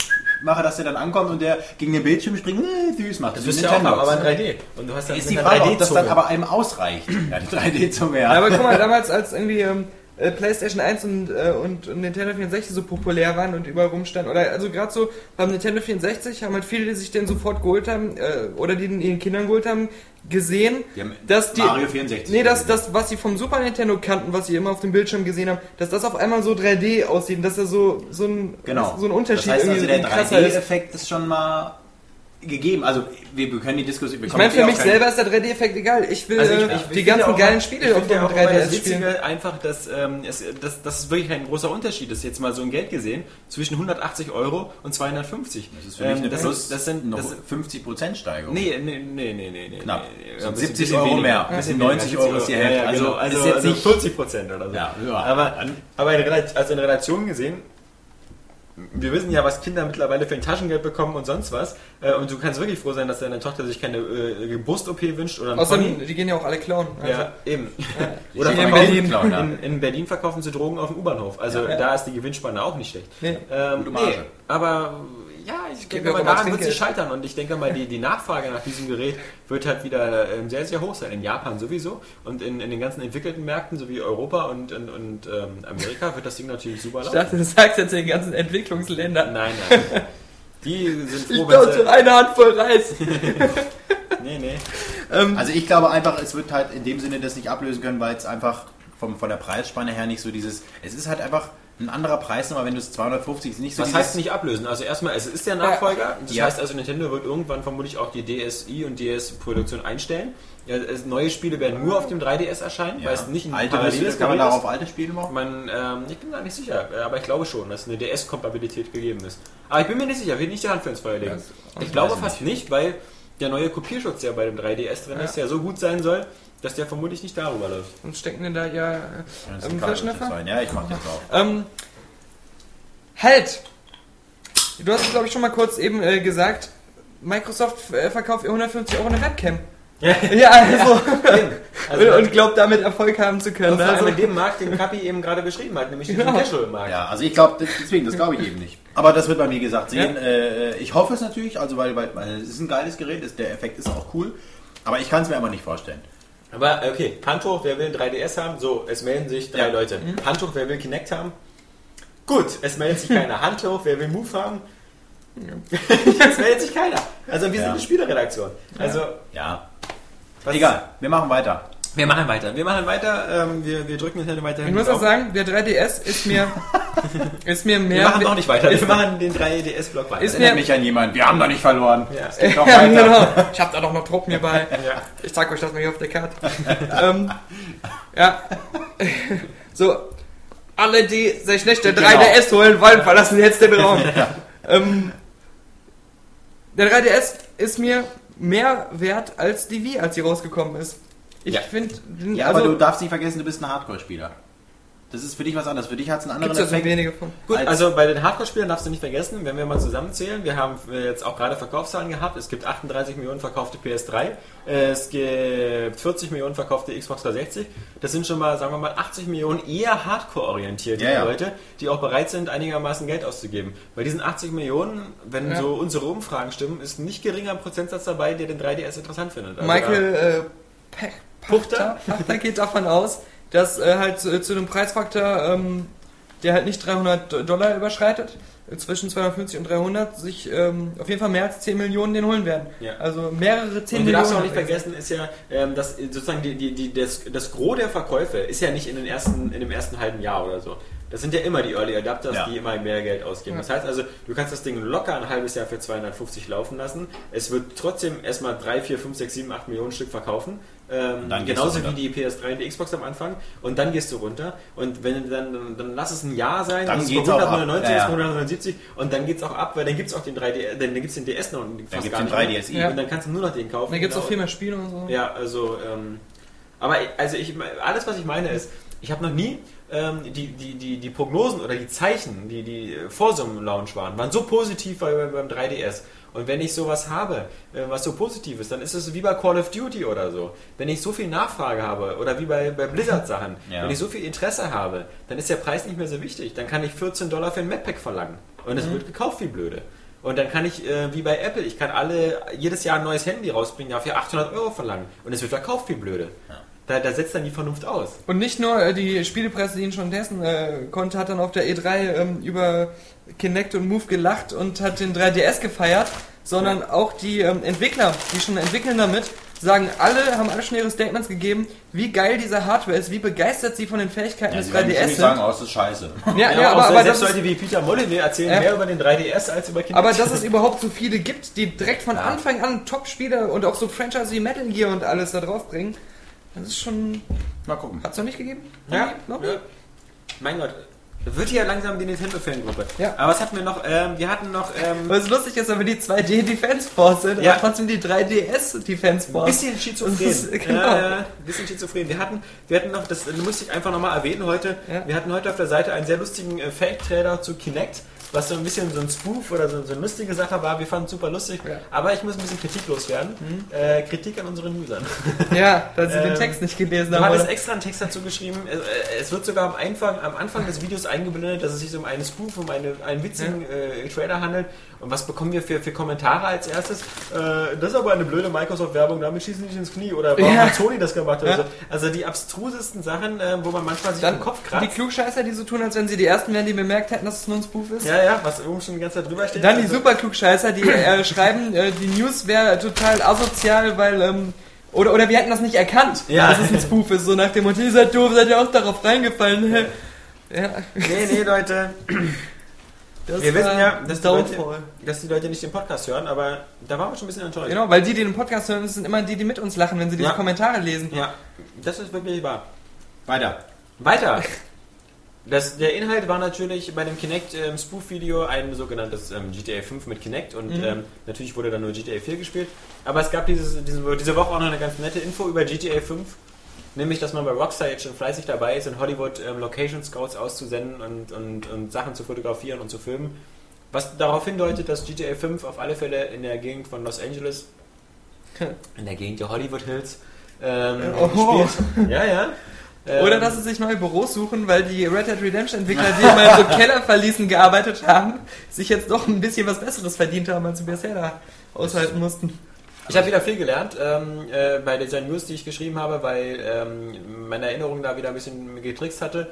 S7: mache, dass der dann ankommt und der gegen den Bildschirm springt, äh, süß macht.
S2: Das
S7: ist wie
S2: du ja auch haben, aber in 3D. Und du hast dann
S7: Ist die Frage, ob das dann
S2: 3D-Zunge.
S7: aber einem ausreicht. Ja, die 3D-Zunge, ja.
S5: Ja, aber guck mal, damals als irgendwie ähm, äh, PlayStation 1 und, äh, und, und Nintendo 64 so populär waren und überall rumstanden, oder also gerade so beim Nintendo 64 haben halt viele, die sich den sofort geholt haben, äh, oder die den ihren Kindern geholt haben, gesehen,
S7: Die haben
S5: dass die...
S7: Mario 64
S5: Nee, dass das, was sie vom Super Nintendo kannten, was sie immer auf dem Bildschirm gesehen haben, dass das auf einmal so 3D aussieht und dass da so, so, ein,
S7: Genau.
S5: so ein Unterschied
S7: Das heißt also,
S5: irgendwie
S7: der
S5: krasser ist.
S7: 3D-Effekt ist schon mal gegeben. Also, wir, können die Diskussion... wir
S5: Ich meine, für
S7: eh
S5: mich selber ist der 3D-Effekt egal. Ich will
S2: Also ich,
S5: äh,
S2: ich
S5: die
S2: finde
S5: ganzen geilen
S2: mal-
S5: Spiele
S2: ich
S5: auf dem
S2: ja auch immer das
S5: 3DS spielen.
S2: Witzige einfach, dass, ähm, es, dass, dass es wirklich kein großer Unterschied ist, jetzt mal so ein Geld gesehen, zwischen 180 Euro und 250.
S7: Das ist für mich eine
S2: das,
S7: Plus,
S2: sind, das sind
S7: noch
S2: das,
S7: 50% Steigerung.
S2: Nee, nee, nee, nee, nee, nee.
S7: Knapp.
S2: nee. Ein bisschen-
S7: 70
S2: bisschen
S7: Euro
S2: weniger.
S7: mehr.
S2: Ein bisschen
S7: 90
S2: weniger,
S7: Euro ist die
S2: 70
S7: Hälfte.
S2: Ja, ja,
S7: Also,
S2: genau.
S7: ist
S2: also,
S7: jetzt
S2: also
S7: nicht-
S2: 40 Prozent oder so.
S7: Ja, ja.
S2: Aber, in, also in Relation gesehen, wir wissen ja, was Kinder mittlerweile für ein Taschengeld bekommen und sonst was. Äh, Und du kannst wirklich froh sein, dass deine Tochter sich keine äh, Brust-OP wünscht oder
S5: Außerdem,
S2: Pony.
S5: die gehen ja auch alle klauen. Also,
S2: Ja, eben.
S5: Oder
S2: Oder
S5: in Berlin.
S7: klauen, ja.
S2: in, in Berlin verkaufen sie Drogen auf dem U-Bahnhof. Also
S5: Ja.
S2: da ist die Gewinnspanne auch nicht schlecht.
S5: Nee.
S2: Ähm,
S7: Gute Marge.
S2: nee, aber ja, ich
S5: gebe
S2: denke mal, daran wird sie scheitern. Und ich denke mal, die, die Nachfrage nach diesem Gerät wird halt wieder ähm, sehr, sehr hoch sein. In Japan sowieso. Und in, in den ganzen entwickelten Märkten, sowie Europa und, und, und ähm, Amerika, wird das Ding natürlich super
S5: Ich
S2: laufen.
S5: dachte, du sagst jetzt den ganzen Entwicklungsländern.
S2: Nein, nein. Die sind
S5: Ich
S2: froh, wenn
S5: dachte,
S2: sie...
S5: eine Handvoll Reis.
S2: Nee, nee.
S7: Also ich glaube einfach, es wird halt in dem Sinne das nicht ablösen können, weil es einfach vom, von der Preisspanne her nicht so dieses... Es ist halt einfach ein anderer Preis, aber wenn du es 250 ist nicht so
S2: Was heißt nicht ablösen? Also erstmal, es ist der Nachfolger. Das
S7: Ja.
S2: heißt also, Nintendo wird irgendwann vermutlich auch die DSi und DS-Produktion einstellen. Ja, es, neue Spiele werden nur auf dem 3DS erscheinen,
S7: ja.
S2: weil es nicht ein
S7: alte
S2: paralleles
S7: Spiele, kann man
S2: ist.
S7: darauf alte Spiele machen?
S2: Man, ähm, ich bin da nicht sicher, äh, aber ich glaube schon, dass eine DS-Kompatibilität gegeben ist. Aber ich bin mir nicht sicher, will nicht die Hand für ins Feuer legen. ich glaube fast nicht, weil der neue Kopierschutz, der bei dem 3DS drin ist, ja so gut sein soll, dass der vermutlich nicht darüber läuft.
S5: Und stecken denn da ja
S7: Ja, das
S5: äh, ähm,
S7: sein. Ja, ich mach den drauf.
S5: Ähm, halt! Du hast es, glaube ich, schon mal kurz eben äh, gesagt, Microsoft äh, verkauft für 150 Euro eine Webcam.
S2: Ja.
S5: Ja, also,
S2: Also,
S5: und, glaubt damit Erfolg haben zu können.
S2: allem
S5: Also,
S2: in dem Markt, den Kapi eben gerade beschrieben hat, nämlich
S5: Genau.
S2: Casual-Markt.
S7: Ja, also ich glaube, deswegen, das glaube ich eben nicht. Aber das wird man, wie gesagt, sehen. Äh, ich hoffe es natürlich, also weil, weil, weil es ist ein geiles Gerät, ist, der Effekt ist auch cool. Aber ich kann es mir einfach nicht vorstellen.
S2: Aber okay, Hand hoch, wer will ein 3DS haben? So, es melden sich drei
S7: Ja.
S2: Leute. Hand hoch, wer will Kinect haben? Gut, es meldet sich keiner. Hand hoch, wer will Move haben? es meldet sich keiner. Also wir sind
S7: Ja.
S2: eine Spieleredaktion. Also
S7: Ja. Egal, wir machen weiter.
S2: Wir machen weiter. Wir machen weiter. Ähm, wir, wir drücken Nintendo weiterhin.
S5: ich muss auch sagen, der 3DS ist mir, ist mir mehr.
S2: wir machen noch nicht weiter. Wir machen den 3DS-Block weiter.
S5: Ist
S7: Erinnert
S5: mir-
S7: mich an jemanden. Wir haben doch nicht verloren.
S2: Ja.
S7: Es geht doch
S5: ja,
S7: weiter.
S5: genau. Ich hab da doch noch Trupp mir bei.
S2: Ja.
S5: Ich zeig euch das mal hier auf der Karte. ähm, ja. so. Alle, die sich nicht der
S7: Genau.
S5: 3DS holen wollen, verlassen jetzt den Raum. ähm, der 3DS ist mir mehr wert als die Wii, als sie rausgekommen ist. Ich
S7: Ja.
S5: finde,
S7: Ja, aber du darfst nicht vergessen, du bist ein Hardcore-Spieler. Das ist für dich was anderes. Für dich hat es einen anderen
S5: gibt es ja so
S7: Effekt.
S5: wenige von.
S2: Gut,
S7: Als-
S2: also bei den Hardcore-Spielern darfst du nicht vergessen, wenn wir mal zusammenzählen, wir haben äh, jetzt auch gerade Verkaufszahlen gehabt, es gibt 38 Millionen verkaufte PS3, äh, es gibt 40 Millionen verkaufte Xbox 360, das sind schon mal, sagen wir mal, 80 Millionen eher Hardcore-orientierte
S7: Ja, ja.
S2: Leute, die auch bereit sind, einigermaßen Geld auszugeben. Bei diesen 80 Millionen, wenn
S5: Ja.
S2: so unsere Umfragen stimmen, ist ein nicht geringer Prozentsatz dabei, der den 3DS interessant findet. Also
S5: Michael äh, Pe-
S2: Puchter?
S5: Pachter, Pachter geht davon aus, dass äh, halt zu, zu einem Preisfaktor, ähm, der halt nicht 300 Dollar überschreitet, zwischen 250 und 300, sich ähm, auf jeden Fall mehr als 10 Millionen den holen werden.
S2: Ja.
S5: Also mehrere 10
S2: Und du
S5: Millionen.
S2: darfst auch nicht
S5: er
S2: vergessen, ist ja, ähm, dass sozusagen die, die, die, das, das Gros der Verkäufe ist ja nicht in, den ersten, in dem ersten halben Jahr oder so. Das sind ja immer die Early Adapters,
S7: Ja.
S2: die immer mehr Geld ausgeben.
S5: Ja.
S2: Das heißt also, du kannst das Ding locker ein halbes Jahr für 250 laufen lassen. Es wird trotzdem erstmal 3, 4, 5, 6, 7, 8 Millionen Stück verkaufen. Ähm,
S7: dann
S2: genauso wie die PS3 und die Xbox am Anfang. Und dann gehst du runter. Und wenn du dann, dann, dann lass es ein Jahr sein,
S7: Dann geht's ab.
S2: 199,
S7: Ja,
S2: das
S7: ja.
S2: bei 179 und dann geht's auch ab, weil dann gibt's auch den 3D, dann gibt's den DS noch. und
S7: Dann
S2: fast
S7: gibt's
S2: gar
S7: den
S2: nicht
S7: 3DSi.
S2: mehr.
S5: Ja.
S2: Und dann kannst du nur noch den kaufen.
S5: Da gibt es
S2: Genau.
S5: auch viel mehr Spiele und so.
S2: Ja, also, ähm, aber also ich, alles, was ich meine, ist, ich habe noch nie ähm, die, die, die, die Prognosen oder die Zeichen, die die äh, vor so einem Launch waren, waren so positiv bei, beim 3DS. Und wenn ich sowas habe, äh, was so positiv ist, dann ist es wie bei Call of Duty oder so. Wenn ich so viel Nachfrage habe oder wie bei, bei Blizzard-Sachen,
S7: Ja.
S2: wenn ich so viel Interesse habe, dann ist der Preis nicht mehr so wichtig. Dann kann ich 14 Dollar für ein Map-Pack verlangen. Und es wird gekauft wie blöde. Und dann kann ich, äh, wie bei Apple, ich kann alle jedes Jahr ein neues Handy rausbringen, dafür 800 Euro verlangen. Und es wird verkauft wie blöde. Da, da setzt dann die Vernunft aus.
S5: Und nicht nur äh, die Spielepresse, die ihn schon testen äh, konnte, hat dann auf der E3 ähm, über Kinect und Move gelacht und hat den 3DS gefeiert, sondern auch die ähm, Entwickler, die schon entwickeln damit, sagen alle, haben alle schon ihre Statements gegeben, wie geil diese Hardware ist, wie begeistert sie von den Fähigkeiten
S7: Ja,
S5: des
S7: sie werden
S5: 3DS
S7: nicht
S5: sind.
S7: sagen, oh, das ist scheiße.
S5: Ja, ja,
S2: auch
S5: aber, aber,
S2: selbst Leute wie Peter Molyneux erzählen
S5: Ja.
S2: mehr über den 3DS als über Kinect.
S5: aber dass es überhaupt so viele gibt, die direkt von Anfang an Top-Spiele und auch so Franchise wie Metal Gear und alles da drauf bringen, das ist schon...
S7: Mal gucken.
S5: Hat's noch nicht gegeben?
S2: ja,
S5: Noch nie?
S2: ja. Mein Gott. Wird hier langsam die Nintendo-Fangruppe.
S5: Ja.
S2: Aber was hatten wir noch? Ähm, wir hatten noch ähm,
S5: Was lustig ist, aber die 2D Defense Force sind,
S2: Ja.
S5: aber trotzdem die 3DS Defense
S2: ein
S5: Force.
S2: bisschen schizophren.
S5: Ist- genau.
S2: Äh, ein bisschen schizophren. Wir hatten, wir hatten noch, das musste ich einfach nochmal erwähnen heute,
S5: Ja.
S2: wir hatten heute auf der Seite einen sehr lustigen äh, Fake-Trailer zu Kinect, was so ein bisschen so ein Spoof oder so, so eine lustige Sache war. Wir fanden es super lustig,
S5: Ja.
S2: aber ich muss ein bisschen kritiklos werden. Äh, Kritik an unseren Usern.
S5: Ja, weil sie den
S2: Ähm,
S5: Text nicht gelesen
S2: Du
S5: haben.
S2: hattest
S5: oder?
S2: extra einen Text dazu geschrieben. Es, äh, es wird sogar am Anfang, am Anfang des Videos eingeblendet, dass es sich um einen Spoof, um eine, einen witzigen äh, Trailer handelt. Und was bekommen wir für, für Kommentare als erstes? Äh, das ist aber eine blöde Microsoft-Werbung, damit schießen die nicht ins Knie. Oder warum
S5: Ja.
S2: hat Sony das gemacht? Oder
S5: Ja.
S2: so. Also die abstrusesten Sachen, äh, wo man manchmal sich
S5: Dann
S2: den Kopf
S5: die
S2: kratzt.
S5: Klugscheißer, die so tun, als wenn sie die Ersten wären, die bemerkt hätten, dass es nur ein Spoof ist.
S2: Ja, ja, was oben schon die ganze Zeit drüber steht.
S5: Dann die
S2: Also-
S5: super Klugscheißer, die äh, schreiben, äh, die News wäre total asozial, weil, ähm, oder, oder wir hätten das nicht erkannt,
S2: Ja.
S5: dass es ein Spoof ist. So nach dem Motto, ihr seid doof, seid ihr auch darauf reingefallen. ja,
S2: Nee, nee, Leute.
S5: das
S2: Wir wissen ja, dass die, Leute, dass die Leute nicht den Podcast hören, aber da waren wir schon ein bisschen enttäuscht.
S5: Genau, weil die, die den Podcast hören, das sind immer die, die mit uns lachen, wenn sie diese
S2: Ja.
S5: Kommentare lesen.
S2: Ja, das ist wirklich wahr.
S7: Weiter.
S2: Weiter. Das, der Inhalt war natürlich bei dem Kinect ähm, Spoof-Video ein sogenanntes ähm, GTA 5 mit Kinect und
S5: Mhm.
S2: ähm, natürlich wurde dann nur GTA 4 gespielt. Aber es gab dieses, diese, diese Woche auch noch eine ganz nette Info über GTA 5, nämlich dass man bei Rockstar jetzt schon fleißig dabei ist, in Hollywood ähm, Location Scouts auszusenden und, und, und Sachen zu fotografieren und zu filmen. Was darauf hindeutet, dass GTA 5 auf alle Fälle in der Gegend von Los Angeles, in der Gegend der Hollywood Hills, ähm,
S5: Oh.
S2: spielt. Ja, ja.
S5: Oder
S2: Ähm,
S5: dass sie sich neue Büros suchen, weil die Red Dead Redemption Entwickler, die immer in so Kellerverließen gearbeitet haben, sich jetzt doch ein bisschen was Besseres verdient haben, als sie bisher da aushalten mussten.
S2: Ich habe wieder viel gelernt ähm, äh, bei dieser News, die ich geschrieben habe, weil ähm, meine Erinnerung da wieder ein bisschen getrickst hatte.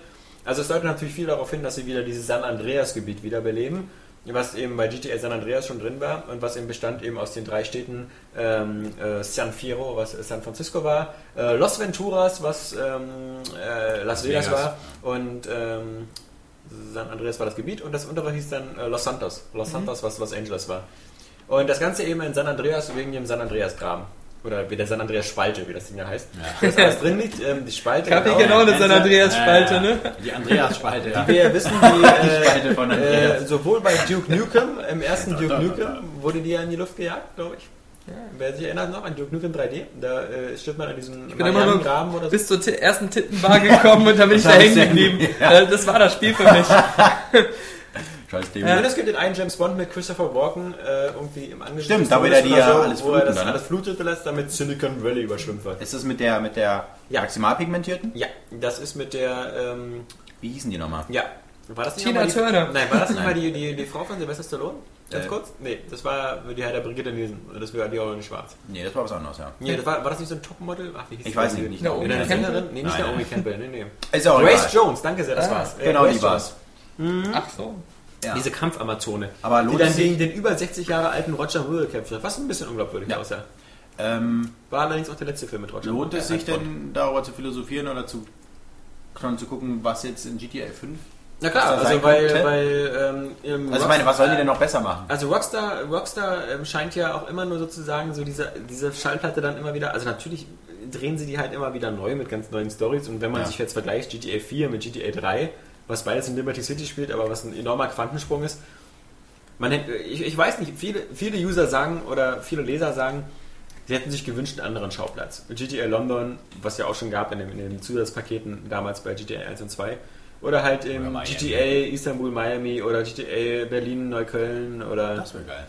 S2: Also es deutet natürlich viel darauf hin, dass sie wieder dieses San Andreas-Gebiet wiederbeleben, was eben bei GTA San Andreas schon drin war und was eben bestand eben aus den drei Städten ähm, äh, San Fierro, was San Francisco war, äh, Los Venturas, was ähm, äh, Las Vegas,
S7: Vegas.
S2: war und ähm, San Andreas war das Gebiet und das untere hieß dann äh, Los Santos. Los Santos, was Los Angeles war. Und das Ganze eben in San Andreas wegen dem San Andreas Graben. Oder wie der San Andreas Spalte, wie das Ding ja heißt. Das alles drin liegt, ähm, die Spalte.
S5: Kaffee genau eine San Andreas Spalte, ne?
S7: Die Andreas-Spalte, ja.
S2: Die wir ja wissen, die, äh,
S7: Spalte von Andreas.
S2: äh, sowohl bei Duke Nukem, im ersten Duke Nukem, wurde die ja in die Luft gejagt, glaube ich. Wer sich erinnert noch an Duke Nukem 3D, da äh, stirbt man an diesem
S5: Ich bin immer nur
S2: Graben oder so.
S5: bis zur ersten Tittenbar gekommen und dann bin ich da hängen geblieben. Äh, Das war das Spiel für mich.
S7: Scheiß Demo.
S2: Und es gibt den einen James Bond mit Christopher Walken äh, irgendwie im Angesicht
S7: Stimmt,
S2: des
S7: da will er die
S2: oder
S7: ja
S2: so,
S7: alles
S2: wo er das
S7: dann, ne?
S2: alles fluten lässt, damit Silicon Valley überschwemmt wird.
S7: Ist das mit der, mit der
S2: Ja.
S7: maximalpigmentierten?
S2: Ja, das ist mit der, ähm,
S7: Wie hießen die nochmal?
S2: ja, war das nicht
S5: Tina
S2: die,
S5: Turner.
S2: Nein, war das nicht mal die, die, die Frau von Sylvester Stallone? Ganz
S7: Äh.
S2: kurz? Nee, das war die hat der Brigitte Nielsen. Das war die auch nicht schwarz.
S7: Nee, das war was anderes, ja.
S2: Nee, das war, war das nicht so ein Topmodel? Ach, wie hieß
S7: Ich weiß nicht, nicht
S5: Naomi
S2: Eine
S5: Campbell?
S2: Nee, nicht. Naomi Campbell, nee, nee.
S7: Ist ja auch
S2: Grace
S7: egal.
S2: Jones, danke sehr, das
S5: Ah,
S2: war's. Äh,
S7: Genau,
S2: Grace
S7: die war's.
S5: Ach so.
S7: Ja.
S2: Diese Kampfamazone,
S7: Aber
S2: die
S7: lohnt
S2: dann
S7: es sich?
S2: gegen den über 60 Jahre alten Roger gekämpft hat, was ein bisschen unglaubwürdig
S7: Ja.
S2: aussah.
S7: Ähm,
S2: War allerdings auch der letzte Film mit Roger
S7: lohnt es sich denn darüber zu philosophieren oder zu, zu gucken, was jetzt in GTA 5?
S2: Na klar, also weil, weil ähm,
S7: Also ich meine, was sollen die denn noch besser machen?
S2: Also Rockstar, Rockstar ähm, scheint ja auch immer nur sozusagen so diese, diese Schallplatte dann immer wieder, also natürlich drehen sie die halt immer wieder neu mit ganz neuen Stories und wenn man
S7: Ja.
S2: sich jetzt vergleicht GTA 4 mit GTA 3, was beides in Liberty City spielt, aber was ein enormer Quantensprung ist, man ich, ich weiß nicht, viele, viele User sagen oder viele Leser sagen, sie hätten sich gewünscht einen anderen Schauplatz. GTA London, was ja auch schon gab in den, in den Zusatzpaketen damals bei GTA 1 und 2. Oder halt im
S7: Oder.
S2: GTA Istanbul, Miami oder GTA Berlin, Neukölln oder.
S7: Das wäre geil.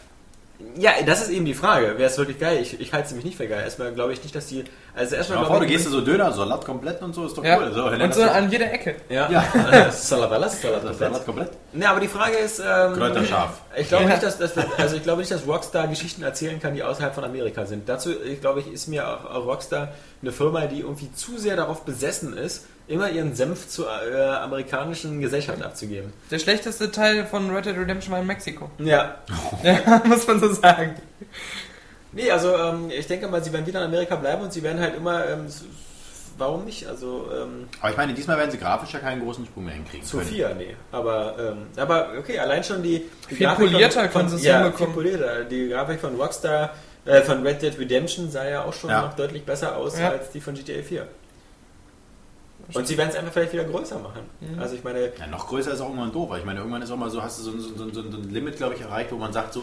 S2: Ja, das ist eben die Frage. Wäre es wirklich geil? Ich, ich halte es nämlich nicht für geil. Erstmal glaube ich nicht, dass die. Also erstmal
S7: mal vor,
S2: glaube
S7: du gehst du so Döner, Salat komplett und so, ist doch
S5: Ja.
S7: cool. So,
S5: Und so an jeder Ecke.
S2: ja,
S7: Ja.
S2: ja. Salat alles, Salat
S7: Salat
S2: komplett.
S7: komplett.
S2: Ne, aber die Frage ist. Ähm,
S7: Kräuterscharf.
S2: Ich glaube
S5: Ja.
S2: nicht, dass, dass also ich glaube nicht, dass Rockstar Geschichten erzählen kann, die außerhalb von Amerika sind. Dazu, ich glaube ich, ist mir auch, auch Rockstar eine Firma, die irgendwie zu sehr darauf besessen ist, immer ihren Senf zur äh, amerikanischen Gesellschaft abzugeben.
S5: Der schlechteste Teil von Red Dead Redemption war in Mexiko.
S2: Ja.
S5: Ja, muss man so sagen.
S2: Nee, also ähm, ich denke mal, sie werden wieder in Amerika bleiben und sie werden halt immer. Ähm, warum nicht? Also ähm,
S7: Aber ich meine, diesmal werden sie grafisch ja keinen großen Sprung mehr hinkriegen. können.
S2: Sophia, nee. Aber, ähm, aber okay, allein schon die, die
S5: Viel polierter können sie es
S2: ja, viel polierter. Die Grafik von Rockstar, äh, von Red Dead Redemption sah ja auch schon
S7: Ja.
S2: noch deutlich besser aus
S5: Ja.
S2: als die von GTA 4. Und sie werden es einfach vielleicht wieder größer machen.
S5: Mhm.
S2: Also ich meine,
S7: Ja, noch größer ist auch irgendwann doof, weil ich meine, irgendwann ist auch mal so, hast du so, ein- so, ein- so, so ein Limit, glaube ich, erreicht, wo man sagt, so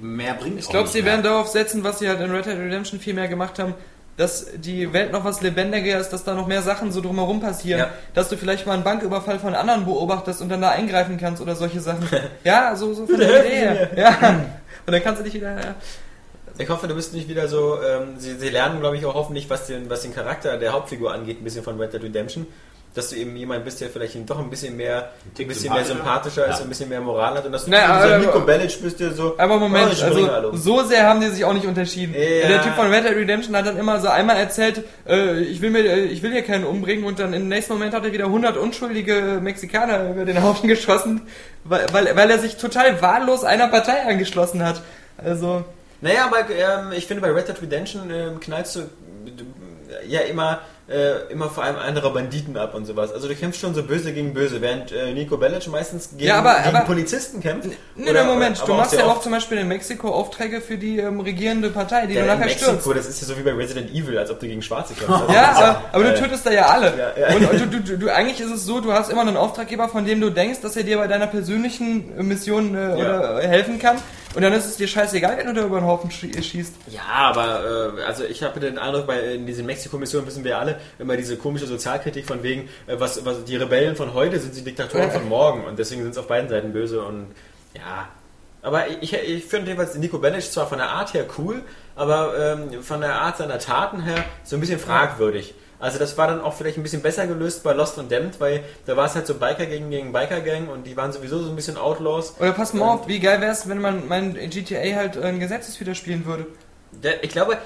S7: mehr bringt
S5: Ich glaube, sie werden darauf setzen, was sie halt in Red Dead Redemption viel mehr gemacht haben, dass die Welt noch was lebendiger ist, dass da noch mehr Sachen so drumherum passieren,
S2: Ja.
S5: dass du vielleicht mal einen Banküberfall von anderen beobachtest und dann da eingreifen kannst oder solche Sachen. ja, so, so von der Idee. Ja. Und dann kannst du dich wieder. Ja.
S2: Ich hoffe, du bist nicht wieder so. Ähm, sie, sie lernen, glaube ich, auch hoffentlich, was den, was den Charakter der Hauptfigur angeht, ein bisschen von Red Dead Redemption. Dass du eben jemand bist, der vielleicht doch ein bisschen mehr, ein bisschen mehr
S7: sympathischer.
S2: sympathischer ist,
S7: Ja.
S2: ein bisschen mehr Moral hat und dass du
S5: Naja,
S2: nicht so dieser
S5: aber-
S2: Nico Bellic bist, der so.
S5: Aber
S2: oh,
S5: Moment,
S2: alle
S5: also so sehr haben die sich auch nicht unterschieden.
S2: Ja.
S5: Der Typ von Red Dead Redemption hat dann immer so einmal erzählt, äh, ich will mir, äh, ich will hier keinen umbringen und dann im nächsten Moment hat er wieder 100 unschuldige Mexikaner über den Haufen geschossen, weil, weil, weil er sich total wahllos einer Partei angeschlossen hat. Also,
S2: Naja, aber ähm, ich finde bei Red Dead Redemption ähm, knallst du du, ja immer, äh, immer vor allem andere Banditen ab und sowas. Also du kämpfst schon so böse gegen böse, während äh, Nico Bellic meistens gegen,
S5: Ja, aber-
S2: gegen
S5: aber-
S2: Polizisten kämpft.
S5: nee,
S2: Oder-
S5: Moment, du machst ja auch zum Beispiel in Mexiko Aufträge für die ähm, regierende Partei, die
S2: ja,
S5: du
S2: in
S5: nachher
S2: Mexiko,
S5: stürzt.
S2: das ist ja so wie bei Resident Evil, als ob du gegen Schwarze kämpfst.
S5: Ja, aber, aber du
S2: äh,
S5: tötest da ja alle.
S2: Ja, ja.
S5: Und, und du, du, du, eigentlich ist es so, du hast immer einen Auftraggeber, von dem du denkst, dass er dir bei deiner persönlichen äh, Mission äh, oder, äh, helfen kann. Und dann ist es dir scheißegal, wenn du da über den Haufen schie- schießt.
S2: Ja, aber äh, also ich habe den Eindruck, bei in diesen Mexiko-Missionen wissen wir alle immer diese komische Sozialkritik von wegen, äh, was, was die Rebellen von heute sind die Diktatoren von morgen und deswegen sind es auf beiden Seiten böse und ja. Aber ich, ich finde jedenfalls Nico Bellic zwar von der Art her cool, aber ähm, von der Art seiner Taten her so ein bisschen fragwürdig. Also das war dann auch vielleicht ein bisschen besser gelöst bei Lost und Damned, weil da war es halt so Biker gegen, gegen Biker Gang und die waren sowieso so ein bisschen Outlaws.
S5: Oder pass mal auf, wie geil wäre es, wenn man mein GTA halt äh, ein Gesetzeswider spielen würde.
S2: Der, ich glaube,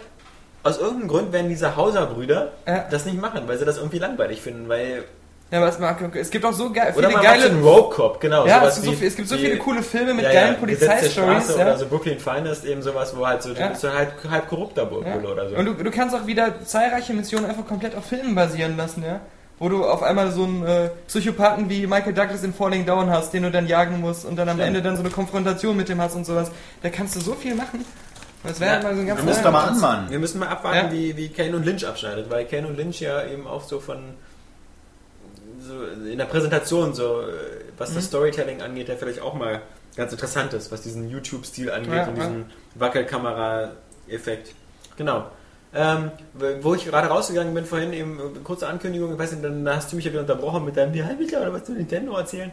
S2: aus irgendeinem Grund werden diese Hauser-Brüder
S5: Ja.
S2: das nicht machen, weil sie das irgendwie langweilig finden, weil...
S5: Ja, aber es, mag, es gibt auch so geil,
S2: Oder
S5: viele
S2: man macht so
S5: geile...
S2: einen Rogue Cop, genau.
S5: ja,
S2: sowas
S5: es gibt, so, viel- es gibt so
S2: die-
S5: viele coole Filme mit
S2: ja,
S5: geilen
S2: ja,
S5: Polizeistories. Ja.
S2: Oder so Brooklyn Finest, eben sowas, wo halt so,
S5: Ja.
S2: so halt halb korrupter Bulle
S5: Ja.
S2: oder so.
S5: Und du, du kannst auch wieder zahlreiche Missionen einfach komplett auf Filmen basieren lassen, ja. Wo du auf einmal so einen äh, Psychopathen wie Michael Douglas in Falling Down hast, den du dann jagen musst und dann am
S2: Stimmt.
S5: Ende dann so eine Konfrontation mit dem hast und sowas. Da kannst du so viel machen. Das wäre
S2: Ja.
S5: halt mal so ein ganz
S7: Du musst doch mal an, Mann.
S2: Wir müssen mal abwarten,
S5: Ja.
S2: wie, wie Kane und Lynch abschneidet, weil Kane und Lynch ja eben auch so von so in der Präsentation so, äh, was
S5: Mhm.
S2: das Storytelling angeht, ja vielleicht auch mal ganz interessant ist, was diesen YouTube-Stil angeht
S5: Ja,
S2: und
S5: ja.
S2: diesen Wackelkamera Effekt. Genau. Ähm, wo ich gerade rausgegangen bin vorhin, eben äh, kurze Ankündigung, ich weiß nicht, dann hast du mich ja wieder unterbrochen mit deinem, wie ich oder was zu Nintendo erzählen.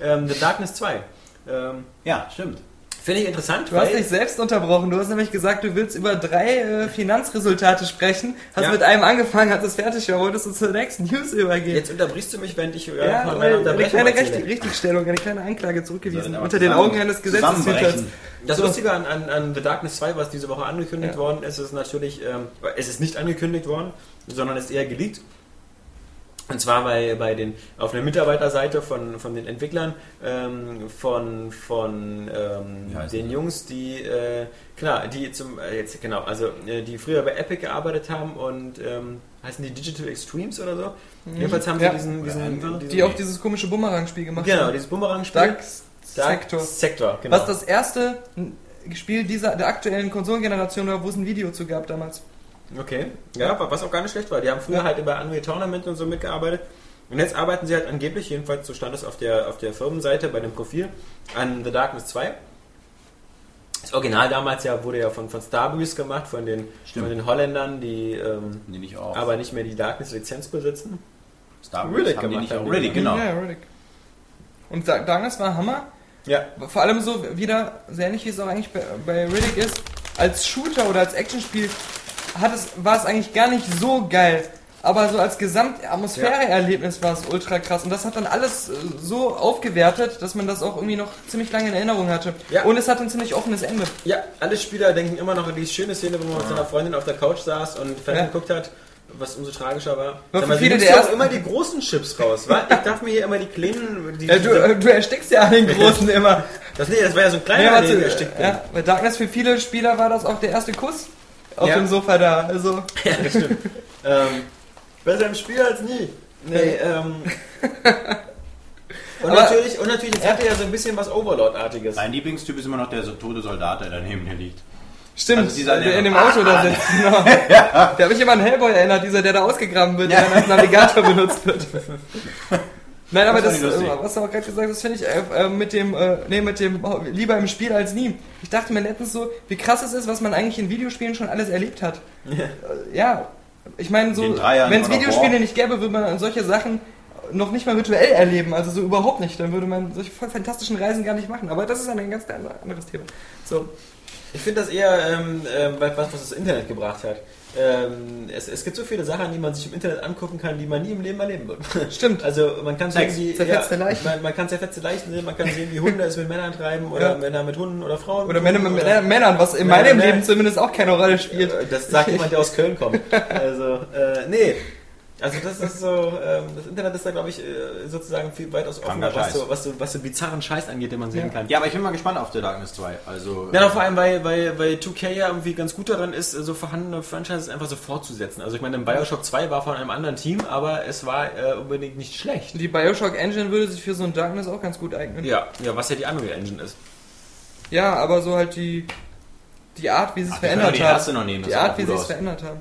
S2: Ähm, The Darkness 2. Ähm,
S7: Ja, stimmt.
S2: Finde ich interessant,
S5: Du hast dich selbst unterbrochen. Du hast nämlich gesagt, du willst über drei äh, Finanzresultate sprechen. Hast
S2: Ja.
S5: mit einem angefangen, hast es fertig, ja, wolltest du zur nächsten News übergehen.
S2: jetzt unterbrichst du mich, wenn ich äh,
S5: ja,
S2: von meiner
S5: weil eine kleine. Recht Richtigstellung, eine kleine Anklage zurückgewiesen.
S7: Wir
S5: unter den Augen eines Gesetzeshüters.
S2: Das
S5: So.
S2: Lustige an, an, an The Darkness 2, was diese Woche angekündigt
S5: Ja.
S2: worden ist, ist natürlich, ähm, es ist nicht angekündigt worden, sondern ist eher geleakt. Und zwar bei, bei den, auf der Mitarbeiterseite von, von den Entwicklern, ähm, von, von ähm,
S7: heißen
S2: den? Jungs, die, äh, klar, die zum, äh, jetzt, genau, also, äh, die früher bei Epic gearbeitet haben und, ähm, heißen die Digital Extremes oder so? Jedenfalls haben sie
S5: Ja.
S2: diesen, diesen,
S7: Oder
S2: diesen,
S5: Die auch dieses komische Bumerang-Spiel gemacht
S2: genau,
S5: haben.
S2: dieses Bumerang-Spiel.
S5: Dark
S2: Dark
S5: Sector.
S2: Sector, genau.
S5: Was das erste Spiel dieser, der aktuellen Konsolengeneration war, wo es ein Video zu gab damals.
S2: Okay, ja, was auch gar nicht schlecht war. Die haben früher halt über Unreal Tournament und so mitgearbeitet. Und jetzt arbeiten sie halt angeblich, jedenfalls so stand es auf der, auf der Firmenseite bei dem Profil, an The Darkness 2. Das Original damals ja wurde ja von, von Starbreeze gemacht, von den,
S7: Stimmt.
S2: von den Holländern, die ähm,
S7: Die nicht auch.
S2: aber nicht mehr die Darkness-Lizenz besitzen.
S7: Star Wars
S2: Riddick
S7: haben die
S2: gemacht
S7: nicht
S2: die.
S7: Riddick, genau.
S5: Ja, Riddick. Und Da- Darkness war Hammer.
S2: Ja,
S5: Vor allem so wieder, sehr ähnlich wie es auch eigentlich bei, bei Riddick ist, als Shooter oder als Actionspiel hat es, war es eigentlich gar nicht so geil. Aber so als Gesamtatmosphäre-Erlebnis war es ultra krass. Und das hat dann alles äh, so aufgewertet, dass man das auch irgendwie noch ziemlich lange in Erinnerung hatte.
S2: Ja.
S5: Und es hat ein ziemlich offenes Ende.
S2: ja, alle Spieler denken immer noch an die schöne Szene, wo man mit seiner Freundin auf der Couch saß und Fernsehen
S5: Ja.
S2: geguckt hat. Was umso tragischer war. Sag mal,
S5: viele der
S2: ja auch immer die großen Chips raus, wa? Ich darf mir hier immer die kleinen... Die,
S5: Ja, du, äh, du erstickst ja an den Großen immer.
S2: das, nee, das war ja so ein kleiner,
S5: Ja,
S2: ja, den erstickt
S5: ja, bei Darkness für viele Spieler war das auch der erste Kuss auf
S2: Ja.
S5: dem Sofa da. Also,
S2: Ja, das stimmt. ähm, besser im Spiel als nie. Nee, ähm. Und
S5: Aber-
S2: natürlich, und natürlich, es hatte ja so ein bisschen was Overlord-artiges.
S7: Mein Lieblingstyp ist immer noch der so tote Soldat, der daneben hier liegt.
S5: stimmt,
S7: Also dieser,
S5: der
S7: der-
S5: in dem Auto da sitzt. Genau. Der hat mich immer an Hellboy erinnert, dieser, der da ausgegraben wird, der dann als Navigator benutzt wird. Nein, aber
S7: Das
S5: das, äh, was du auch gerade gesagt hast, finde ich äh, äh, mit dem, äh, nee, mit dem oh, lieber im Spiel als nie. Ich dachte mir letztens so, wie krass es ist, was man eigentlich in Videospielen schon alles erlebt hat. Äh, ja, ich meine so, wenn es Videospiele nicht gäbe, würde man solche Sachen noch nicht mal virtuell erleben, also so überhaupt nicht. Dann würde man solche voll fantastischen Reisen gar nicht machen. Aber das ist ein ganz anderes Thema. So,
S2: Ich finde das eher ähm, was, was das Internet gebracht hat. Ähm, es, es gibt so viele Sachen, die man sich im Internet angucken kann, die man nie im Leben erleben wird.
S5: Stimmt.
S2: Also man kann sehen, wie
S5: Zerfetzte Leichen.
S2: Man, man kann zerfetzte Leichen sehen, man kann sehen, wie Hunde es mit Männern treiben oder
S5: Ja.
S2: Männer mit Hunden oder Frauen.
S5: Oder Männer mit
S2: Oder-
S5: Männern, was in
S2: Männer-
S5: meinem Leben zumindest auch keine Rolle spielt.
S2: Äh, Das sagt jemand, der aus Köln kommt. Also, äh, nee. Also das ist so, ähm, das Internet ist da glaube ich äh, sozusagen viel weitaus offener, was so, was, so, was so bizarren Scheiß angeht, den man sehen
S5: Ja.
S2: kann.
S7: Ja, aber ich bin mal gespannt auf The Darkness 2. Also,
S2: Ja, vor allem, weil, weil, weil 2K ja irgendwie ganz gut daran ist, so vorhandene Franchises einfach so fortzusetzen. Also ich meine, Bioshock 2 war von einem anderen Team, aber es war äh, unbedingt nicht schlecht.
S5: Die Bioshock Engine würde sich für so ein Darkness auch ganz gut eignen.
S2: Ja, ja, was ja die Unreal Engine ist.
S5: Ja, aber so halt die, die Art, wie sie es
S7: die
S5: verändert
S7: die
S5: haben.
S7: erste noch nehmen,
S5: die Art, wie sie es verändert haben.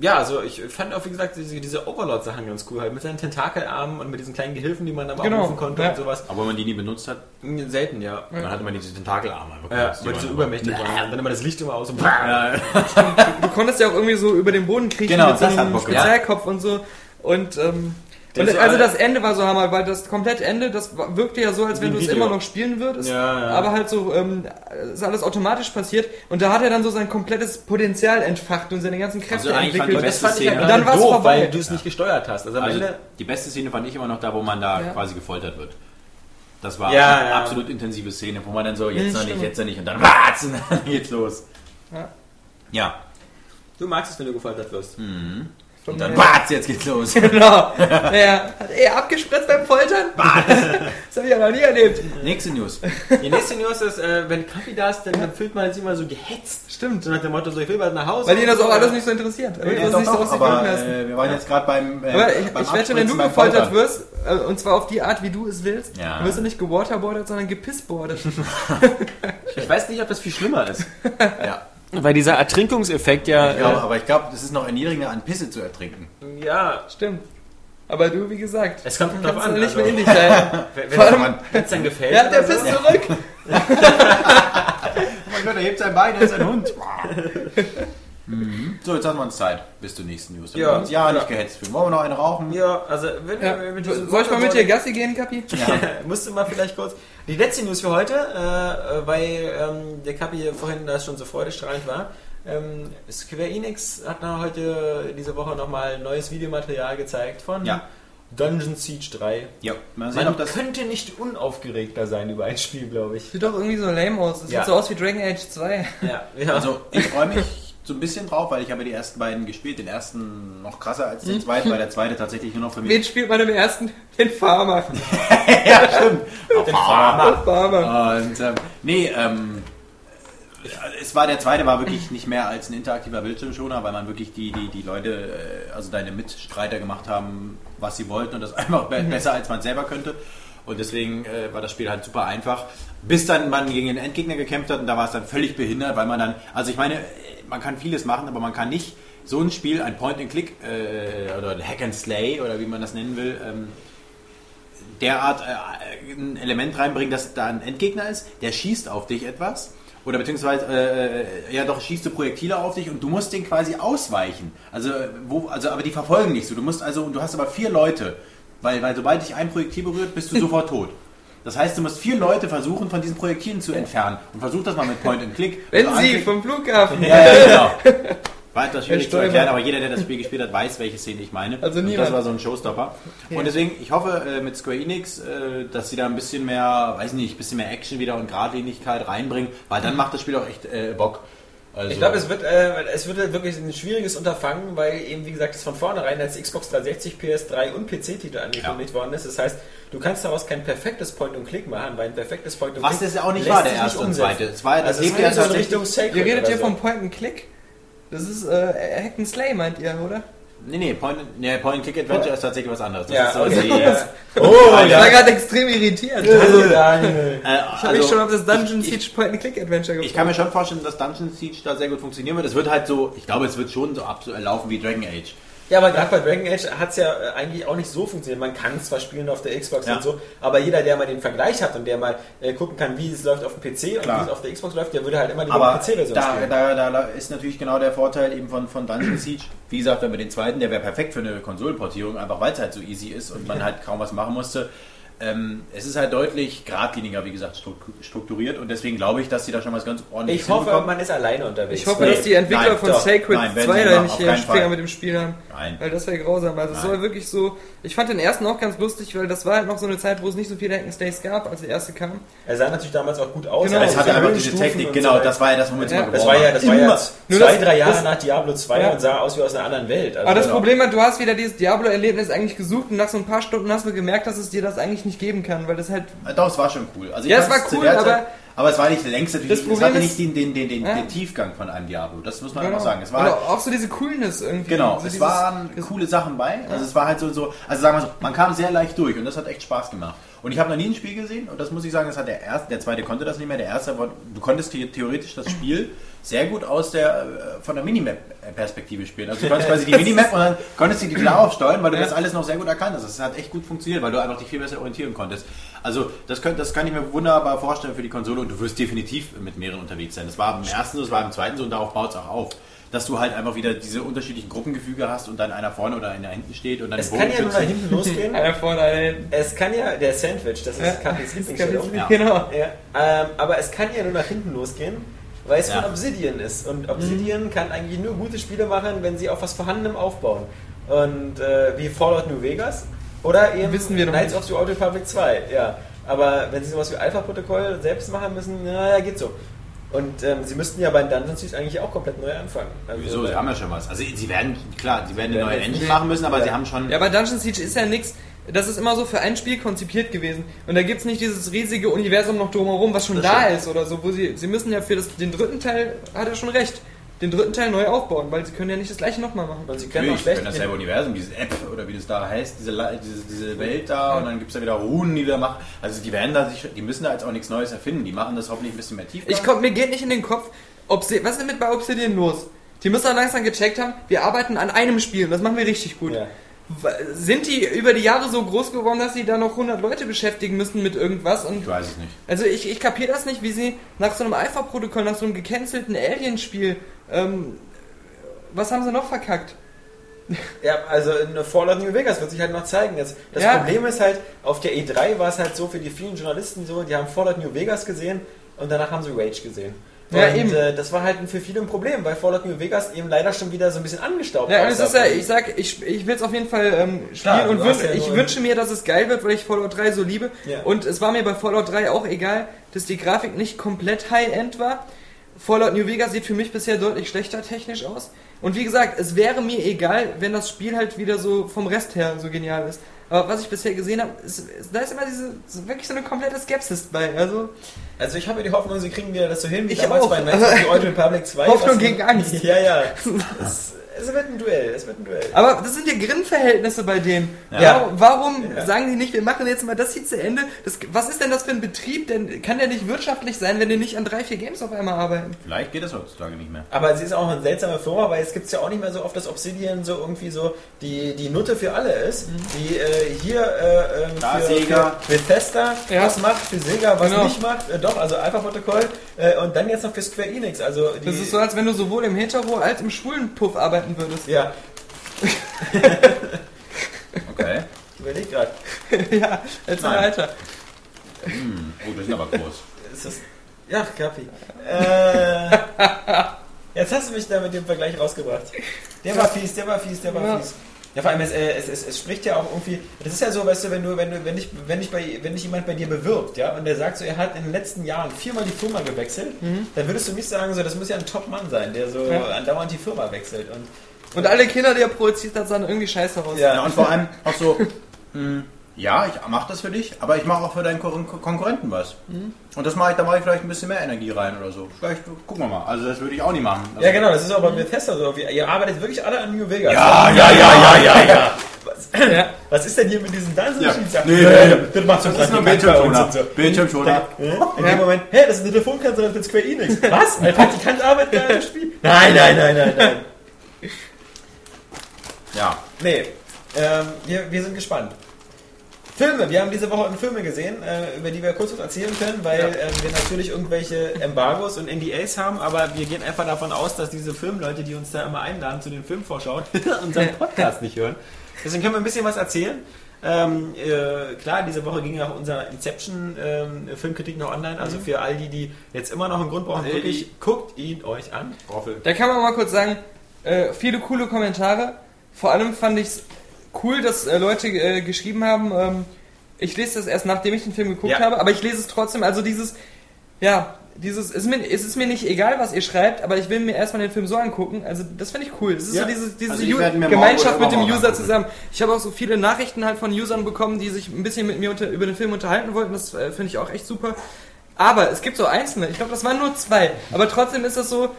S2: Ja, also ich fand auch, wie gesagt, diese, diese Overlord-Sachen ganz cool, halt mit seinen Tentakelarmen und mit diesen kleinen Gehilfen, die man dann
S5: Genau,
S2: aufrufen konnte
S5: ja.
S2: und sowas.
S7: aber wenn man die nie benutzt hat,
S2: Selten, ja.
S7: dann hatte man diese Tentakelarme.
S2: Ja, weil die so übermächtig waren. Dann immer das Licht immer aus und
S7: Ja,
S5: Du konntest ja auch irgendwie so über den Boden kriechen
S7: Genau,
S5: mit so einem. Spezialkopf und so. Und, ähm, und
S2: so
S5: also das Ende war so hammer, weil das komplette Ende, das war- wirkte ja so, als wenn du es immer noch spielen würdest.
S2: Ja, ja.
S5: Aber halt so, ähm, ist alles automatisch passiert. Und da hat er dann so sein komplettes Potenzial entfacht und seine ganzen Kräfte
S7: Also
S5: entwickelt.
S7: die
S2: das fand ich
S7: Szene.
S5: Und
S2: gerade
S5: dann
S2: doof,
S5: vorbei.
S2: weil du es nicht gesteuert hast. Also
S7: Also die beste Szene fand ich immer noch da, wo man da
S5: Ja.
S7: quasi gefoltert wird. Das war
S2: Ja,
S7: eine
S2: ja.
S7: absolut intensive Szene, wo man dann so, jetzt
S5: Mhm,
S7: noch nicht, jetzt noch nicht und dann watz, und dann geht's los.
S5: Ja.
S7: Ja,
S2: du magst es, wenn du gefoltert wirst.
S7: Und dann watz, jetzt geht's los.
S5: Genau. Naja, hat er abgespritzt beim Foltern? das habe ich ja noch nie erlebt.
S7: Nächste News.
S2: Die nächste News ist, äh, wenn Kaffee da ist, dann, dann fühlt man sich immer so gehetzt.
S5: Stimmt.
S2: So nach dem Motto, so ich will bald nach Hause.
S5: Weil ihn das auch alles nicht so interessiert. Er
S7: Ja,
S5: das
S7: doch,
S5: nicht so
S7: doch,
S5: aus sich
S7: aber äh, wir waren jetzt gerade beim, äh,
S5: Aber ich,
S7: beim
S5: ich wette, wenn du gefoltert wirst, äh, und zwar auf die Art, wie du es willst,
S7: Ja.
S5: dann wirst du nicht gewaterboardet, sondern gepissboardet.
S2: Ich weiß nicht, ob das viel schlimmer ist.
S7: Ja.
S2: Weil dieser Ertrinkungseffekt ja...
S7: Ich glaube, aber ich glaube, das ist noch erniedrigender, an Pisse zu ertrinken.
S2: äh, ja,
S5: Stimmt. Aber du, wie gesagt,
S2: es kommt drauf an.
S5: nicht
S2: also,
S5: mehr in dich rein.
S2: Wenn
S5: Vor allem-
S2: es dann gefällt
S5: Ja, der pisst
S2: so.
S5: zurück.
S7: Oh mein Gott, er hebt sein Bein, er ist ein Hund. So, jetzt haben wir uns Zeit bis zur nächsten News.
S2: Ja.
S7: Ja, ja
S2: Ja.
S7: nicht gehetzt fühlen. Wollen wir noch eine rauchen?
S2: Ja, also wenn
S5: Ja.
S2: wir mit
S5: Soll ich mal mit dir Gassi gehen, Kapi?
S2: Musst du mal vielleicht kurz. Die letzte News für heute, äh, weil ähm, der Kapi vorhin da schon so freudestrahlend war. Ähm, Square Enix hat noch heute diese Woche nochmal neues Videomaterial gezeigt von
S7: Ja.
S2: Dungeon Siege 3.
S7: Ja, mal sehen,
S2: Man könnte nicht unaufgeregter sein über ein Spiel, glaube ich.
S5: Sieht doch irgendwie so lame aus. Das
S2: Ja.
S5: sieht so aus wie Dragon Age 2.
S2: Ja, ja.
S7: Also, ich freue mich so ein bisschen drauf, weil ich habe die ersten beiden gespielt. Den ersten noch krasser als den zweiten, weil der zweite tatsächlich nur noch für mich.
S5: Wen spielt man im ersten? Den Farmer.
S7: ja, stimmt. Den
S5: Der Farmer.
S7: Und ähm, nee, ähm, es war der zweite war wirklich nicht mehr als ein interaktiver Bildschirmschoner, weil man wirklich die, die, die Leute, äh, also deine Mitstreiter gemacht haben, was sie wollten und das einfach be besser als man selber könnte. Und deswegen äh, war das Spiel halt super einfach. Bis dann man gegen den Endgegner gekämpft hat und da war es dann völlig behindert, weil man dann, also ich meine, man kann vieles machen, aber man kann nicht so ein Spiel, ein Point-and-Click äh, oder ein Hack-and-Slay oder wie man das nennen will, ähm, derart äh, ein Element reinbringen, dass da ein Endgegner ist, der schießt auf dich etwas. Oder beziehungsweise, äh, äh, ja doch, schießt du Projektile auf dich und du musst den quasi ausweichen. Also, wo, also, aber die verfolgen dich so. Du musst also, du hast aber vier Leute, weil, weil sobald dich ein Projektil berührt, bist du sofort tot. Das heißt, du musst vier Leute versuchen, von diesen Projektilen zu entfernen. Und versuch das mal mit Point and Click.
S5: Wenn
S7: Also
S5: sie vom Flughafen.
S7: ja, ja, genau. War etwas schwierig zu erklären, aber jeder, der das Spiel gespielt hat, weiß, welche Szene ich meine.
S5: Also
S7: Und
S5: niemand.
S7: das war so ein Showstopper. Und deswegen, ich hoffe äh, mit Square Enix, äh, dass sie da ein bisschen mehr, weiß nicht, ein bisschen mehr Action wieder und Geradlinigkeit reinbringen, weil dann macht das Spiel auch echt äh, Bock. Also,
S2: Ich glaube, es wird, äh, es wird halt wirklich ein schwieriges Unterfangen, weil eben, wie gesagt, es von vornherein als Xbox 360, PS3 und PC-Titel angekündigt worden ist. Das heißt, du kannst daraus kein perfektes Point-and-Click machen, weil ein perfektes Point-and-Click
S7: was das ja auch nicht war, der erste und zweite. Es war, das
S2: Also
S7: lebt ja
S2: so in
S7: tatsächlich.
S2: Richtung Sacred
S5: Ihr redet hier
S2: so.
S5: vom Point and Click? Das ist äh, Hack and Slay, meint ihr, oder?
S7: Nee, nee, Point, nee, Point Click Adventure ist tatsächlich was anderes. Das
S2: Ja,
S7: ist so
S2: okay.
S7: die,
S2: Oh,
S5: Ich war gerade extrem irritiert.
S2: Also, Daniel.
S7: äh,
S5: Ich habe mich schon auf das Dungeon
S7: ich-
S5: Siege Point and Click Adventure gefreut.
S7: Ich kann mir schon vorstellen, dass Dungeon Siege da sehr gut funktionieren wird. Es wird halt so, ich glaube, es wird schon so ablaufen wie Dragon Age.
S2: Ja, aber gerade bei Dragon Age hat es ja äh, eigentlich auch nicht so funktioniert. Man kann es zwar spielen auf der Xbox
S7: Ja.
S2: und so, aber jeder, der mal den Vergleich hat und der mal äh, gucken kann, wie es läuft auf dem PC und
S7: Klar.
S2: wie es auf der Xbox läuft, der würde halt immer die PC-Version
S7: da,
S2: spielen.
S7: da, da ist natürlich genau der Vorteil eben von, von Dungeon Siege. Wie gesagt, wenn wir den zweiten, der wäre perfekt für eine Konsolenportierung, einfach weil es halt so easy ist und man halt kaum was machen musste. Ähm, es ist halt deutlich geradliniger, wie gesagt, struktu- strukturiert und deswegen glaube ich, dass sie da schon was ganz ordentliches
S2: Ich hoffe,
S7: hinbekommen.
S2: man ist alleine unterwegs.
S5: Ich hoffe,
S7: Nee,
S5: dass die Entwickler
S7: nein,
S5: von
S2: doch,
S5: Sacred
S7: nein, werden
S5: 2
S7: sie
S5: da nicht einen Finger
S7: Fall.
S5: mit dem Spiel haben.
S7: Nein.
S5: Weil das wäre grausam. Also es
S7: Nein.
S5: soll wirklich so. Ich fand den ersten auch ganz lustig, weil das war halt noch so eine Zeit, wo es nicht so viele Hack'n'Slays gab, als der erste kam.
S2: Er sah natürlich damals auch gut aus.
S5: Genau.
S7: es hatte einfach diese Technik, genau,
S2: so
S7: das war ja das, womit sie
S5: Ja,
S7: mal
S2: Das war ja, das war ja.
S5: Nur
S2: zwei, drei Jahre nach Diablo 2
S5: Ja.
S2: und sah aus wie aus einer anderen Welt. Also
S5: Aber das
S7: genau.
S5: Problem war, du hast wieder dieses Diablo-Erlebnis eigentlich gesucht und nach so ein paar Stunden hast du gemerkt, dass es dir das eigentlich nicht geben kann, weil das halt.
S7: Doch, es war schon cool. Also
S5: Ja, es war cool, aber-
S7: Zeit- aber es war nicht der längste.
S5: Das
S7: es
S5: Problem
S7: hatte
S5: ist-
S7: nicht den, den, den, den,
S5: Ja.
S7: den Tiefgang von einem Diablo. Das muss man
S5: Genau.
S7: einfach sagen. Es war
S5: auch so diese Coolness irgendwie.
S7: Genau,
S5: so
S7: es
S5: dieses-
S7: waren coole Sachen bei. Also es war halt so, so, also sagen wir so, man kam sehr leicht durch und das hat echt Spaß gemacht. Und ich habe noch nie ein Spiel gesehen und das muss ich sagen, das hat der erste, der zweite konnte das nicht mehr, der erste, war, du konntest the- theoretisch das Spiel sehr gut aus der, äh, von der Minimap-Perspektive spielen. Also du konntest quasi die Minimap und dann konntest du die wieder aufsteuern, weil du das alles noch sehr gut erkannt hast. Das hat echt gut funktioniert, weil du einfach dich viel besser orientieren konntest. Also das, könnt, das kann ich mir wunderbar vorstellen für die Konsole und du wirst definitiv mit mehreren unterwegs sein. Das war im ersten so, das war im zweiten so und darauf baut es auch auf. Dass du halt einfach wieder diese unterschiedlichen Gruppengefüge hast und dann einer vorne oder einer hinten steht und dann
S2: es kann ja nur nach hinten losgehen.
S5: Einer vorne, einer hinten.
S2: Es kann ja, der Sandwich, das ist Kaffees Lieblingsstellung.
S7: Ja.
S5: Genau.
S2: Ja, ähm, aber es kann ja nur nach hinten losgehen, weil es
S7: Ja.
S2: von Obsidian ist. Und Obsidian kann eigentlich nur gute Spiele machen, wenn sie auf was Vorhandenem aufbauen. Und äh, wie Fallout New Vegas oder eben
S5: Wissen wir noch
S2: Knights
S5: nicht.
S2: of the Old Republic 2. Ja. Aber wenn sie sowas wie Alpha-Protokoll selbst machen müssen, naja, geht so. Und ähm, sie müssten ja bei Dungeon Siege eigentlich auch komplett neu anfangen. Also,
S7: Wieso? Sie haben ja schon was. Also sie werden, klar, sie werden eine neue Engine
S2: nicht-
S7: machen müssen, aber
S2: Ja.
S7: sie haben schon...
S5: Ja, aber Dungeon Siege ist ja nichts. Das ist immer so für ein Spiel konzipiert gewesen. Und da gibt's nicht dieses riesige Universum noch drumherum, was schon
S7: Das
S5: da
S7: stimmt.
S5: ist oder so. Wo sie, sie müssen ja für das, den dritten Teil, hat er schon recht, den dritten Teil neu aufbauen, weil sie können ja nicht das gleiche nochmal machen.
S2: und sie können auch schlecht
S7: wenn das selbe Universum, diese App oder wie das da heißt, diese, diese, diese Welt da und dann gibt es da wieder Runen, die da machen. Also die werden da sich, die müssen da jetzt auch nichts Neues erfinden. Die machen das hoffentlich ein bisschen mehr tief.
S5: Ich komm, mir geht nicht in den Kopf, Obsi was ist denn mit bei Obsidian los? Die müssen dann langsam gecheckt haben, wir arbeiten an einem Spiel und das machen wir richtig gut.
S2: Ja.
S5: sind die über die Jahre so groß geworden, dass sie da noch 100 Leute beschäftigen müssen mit irgendwas? Und
S7: Ich weiß es nicht.
S5: also ich, ich kapiere das nicht, wie sie nach so einem Alpha-Protokoll, nach so einem gecancelten Alien-Spiel, ähm, was haben sie noch verkackt?
S2: Ja, also in Fallout New Vegas wird sich halt noch zeigen. Jetzt, das
S5: Ja.
S2: Problem ist halt, auf der E3 war es halt so für die vielen Journalisten so, die haben Fallout New Vegas gesehen und danach haben sie Rage gesehen.
S5: Ja,
S2: und
S5: eben.
S2: Äh, das war halt für viele ein Problem, weil Fallout New Vegas eben leider schon wieder so ein bisschen angestaubt
S5: Ja, es ist ja, ich sag, ich, ich will es auf jeden Fall ähm, spielen
S2: Klar,
S5: und
S2: du hast
S5: wün
S2: ja
S5: ich wünsche mir, dass es geil wird, weil ich Fallout 3 so liebe.
S2: Ja.
S5: Und es war mir bei Fallout 3 auch egal, dass die Grafik nicht komplett High-End war. Fallout New Vegas sieht für mich bisher deutlich schlechter technisch aus. Und wie gesagt, es wäre mir egal, wenn das Spiel halt wieder so vom Rest her so genial ist. Aber was ich bisher gesehen habe, ist, ist, da ist immer diese, wirklich so eine komplette Skepsis bei. Also,
S2: Also ich habe die Hoffnung, sie kriegen wieder das so hin, wie
S5: Ich
S2: damals
S5: auch.
S2: bei Knights of the Old Republic 2.
S5: Hoffnung gegen Angst.
S2: Ja, ja. Es, es wird ein Duell, es wird ein Duell.
S5: aber das sind ja Grinnverhältnisse bei denen.
S2: Ja.
S5: Warum, warum
S2: Ja.
S5: sagen die nicht, wir machen jetzt mal das hier zu Ende? Das, was ist denn das für ein Betrieb? Denn kann der nicht wirtschaftlich sein, wenn die nicht an drei, vier Games auf einmal arbeiten?
S7: Vielleicht geht das heutzutage nicht mehr.
S2: Aber sie ist auch eine seltsame Firma, weil es gibt ja auch nicht mehr so oft, dass Obsidian so irgendwie so die, die Nutte für alle ist. Die äh, hier äh, ähm,
S7: Da
S2: für,
S7: Sega.
S2: für Bethesda
S5: Ja.
S2: was macht, für Sega was
S5: Genau.
S2: nicht macht. Äh, doch, also Alpha-Protokoll. Äh, und dann jetzt noch für Square Enix. Also die,
S5: Das ist so, als wenn du sowohl im Hetero als im schwulen Puff arbeiten würdest.
S2: Ja,
S7: Okay.
S2: ich überlege gerade.
S5: ja, ein
S7: Nein.
S5: Alter.
S7: Hm. Oh, das sind aber groß.
S2: Ist das. Ja, Kapi. Äh, jetzt hast du mich da mit dem Vergleich rausgebracht. Der war fies, der war fies, der war
S5: Ja.
S2: fies. Ja, vor allem, es, äh, es, es, es spricht ja auch irgendwie. Das ist ja so, weißt du, wenn du, wenn du, wenn dich, wenn dich bei, wenn dich jemand bei dir bewirbt, ja, und der sagt so, er hat in den letzten Jahren viermal die Firma gewechselt, dann würdest du nicht sagen, so, das muss ja ein Top-Mann sein, der so
S5: Mhm. Ja.
S2: andauernd die Firma wechselt. Und
S5: Und alle Kinder, die er produziert hat, sahen irgendwie scheiße aus.
S2: Ja.
S7: Ja, und vor allem auch so, mh, ja, ich mache das für dich, aber ich mache auch für deinen Kon Konkurrenten was. Und das mache ich, da mache ich vielleicht ein bisschen mehr Energie rein oder so. Vielleicht gucken wir mal. Also das würde ich auch nicht machen. Also,
S2: ja, genau, das ist auch bei Bethesda so. Ihr arbeitet wirklich alle an New Vegas.
S7: Ja, ja, ja, ja, ja, ja.
S2: Was,
S5: Ja.
S2: was ist denn hier mit diesen Dungeon. Machines?
S7: Nee,
S2: ja,
S7: nee,
S2: das macht so
S7: Das ist nur Bildschirmschoner.
S2: so.
S7: Bildschirmschoner.
S2: In dem Moment, hä, das ist eine Telefonkanzlerin für Square Enix. Was? Ein Praktikant arbeitet da im Spiel? Nein, nein, nein, nein, nein.
S7: Ja.
S2: Nee, ähm, wir, wir sind gespannt. Filme, wir haben diese Woche Filme gesehen, äh, über die wir kurz was erzählen können, weil
S5: Ja.
S2: ähm, wir natürlich irgendwelche Embargos und NDAs haben, aber wir gehen einfach davon aus, dass diese Filmleute, die uns da immer einladen zu den Filmvorschauen, unseren Podcast nicht hören. Deswegen können wir ein bisschen was erzählen. Ähm, äh, klar, diese Woche ging ja auch unser Inception-Filmkritik noch online. Also für all die, die jetzt immer noch einen Grund brauchen,
S7: Äh,
S2: wirklich, guckt ihn euch an.
S7: Roffel.
S5: Da kann man mal kurz sagen, äh, viele coole Kommentare. Vor allem fand ich es cool, dass äh, Leute äh, geschrieben haben, ähm, ich lese das erst nachdem ich den Film geguckt
S2: Ja.
S5: habe, aber ich lese es trotzdem. Also dieses, ja, dieses, es ist, mir, es ist mir nicht egal, was ihr schreibt, aber ich will mir erstmal den Film so angucken. Also das finde ich cool. Es ist
S2: Ja.
S5: so diese, diese
S7: Also
S5: Gemeinschaft mit dem User
S7: angucken.
S5: zusammen. Ich habe auch so viele Nachrichten halt von Usern bekommen, die sich ein bisschen mit mir unter, über den Film unterhalten wollten. Das äh, finde ich auch echt super. Aber es gibt so einzelne, ich glaube, das waren nur zwei. Aber trotzdem ist das so,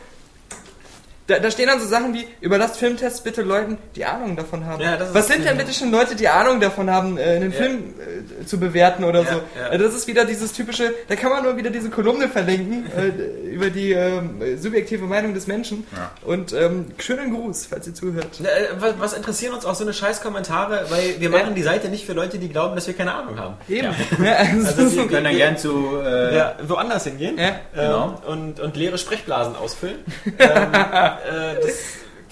S5: da, da stehen dann so Sachen wie, überlasst Filmtests bitte Leuten, die Ahnung davon haben.
S2: Ja,
S5: Was sind denn bitte schon Leute, die Ahnung davon haben, äh, einen
S2: Ja.
S5: Film äh, zu bewerten oder
S2: Ja,
S5: so?
S2: ja.
S5: Äh, Das ist wieder dieses typische, da kann man nur wieder diese Kolumne verlinken äh, über die ähm, subjektive Meinung des Menschen.
S7: Ja.
S5: Und ähm, schönen Gruß, falls ihr zuhört.
S2: Äh, Was, was interessieren uns auch so eine scheiß Kommentare, weil wir machen die Seite nicht für Leute, die glauben, dass wir keine Ahnung haben.
S5: Eben. Ja. also,
S2: Also sie
S7: Wir können dann gern zu. Äh,
S2: Ja, woanders hingehen
S5: Ja,
S2: ähm,
S7: genau.
S2: und, und leere Sprechblasen ausfüllen. ähm, äh, das,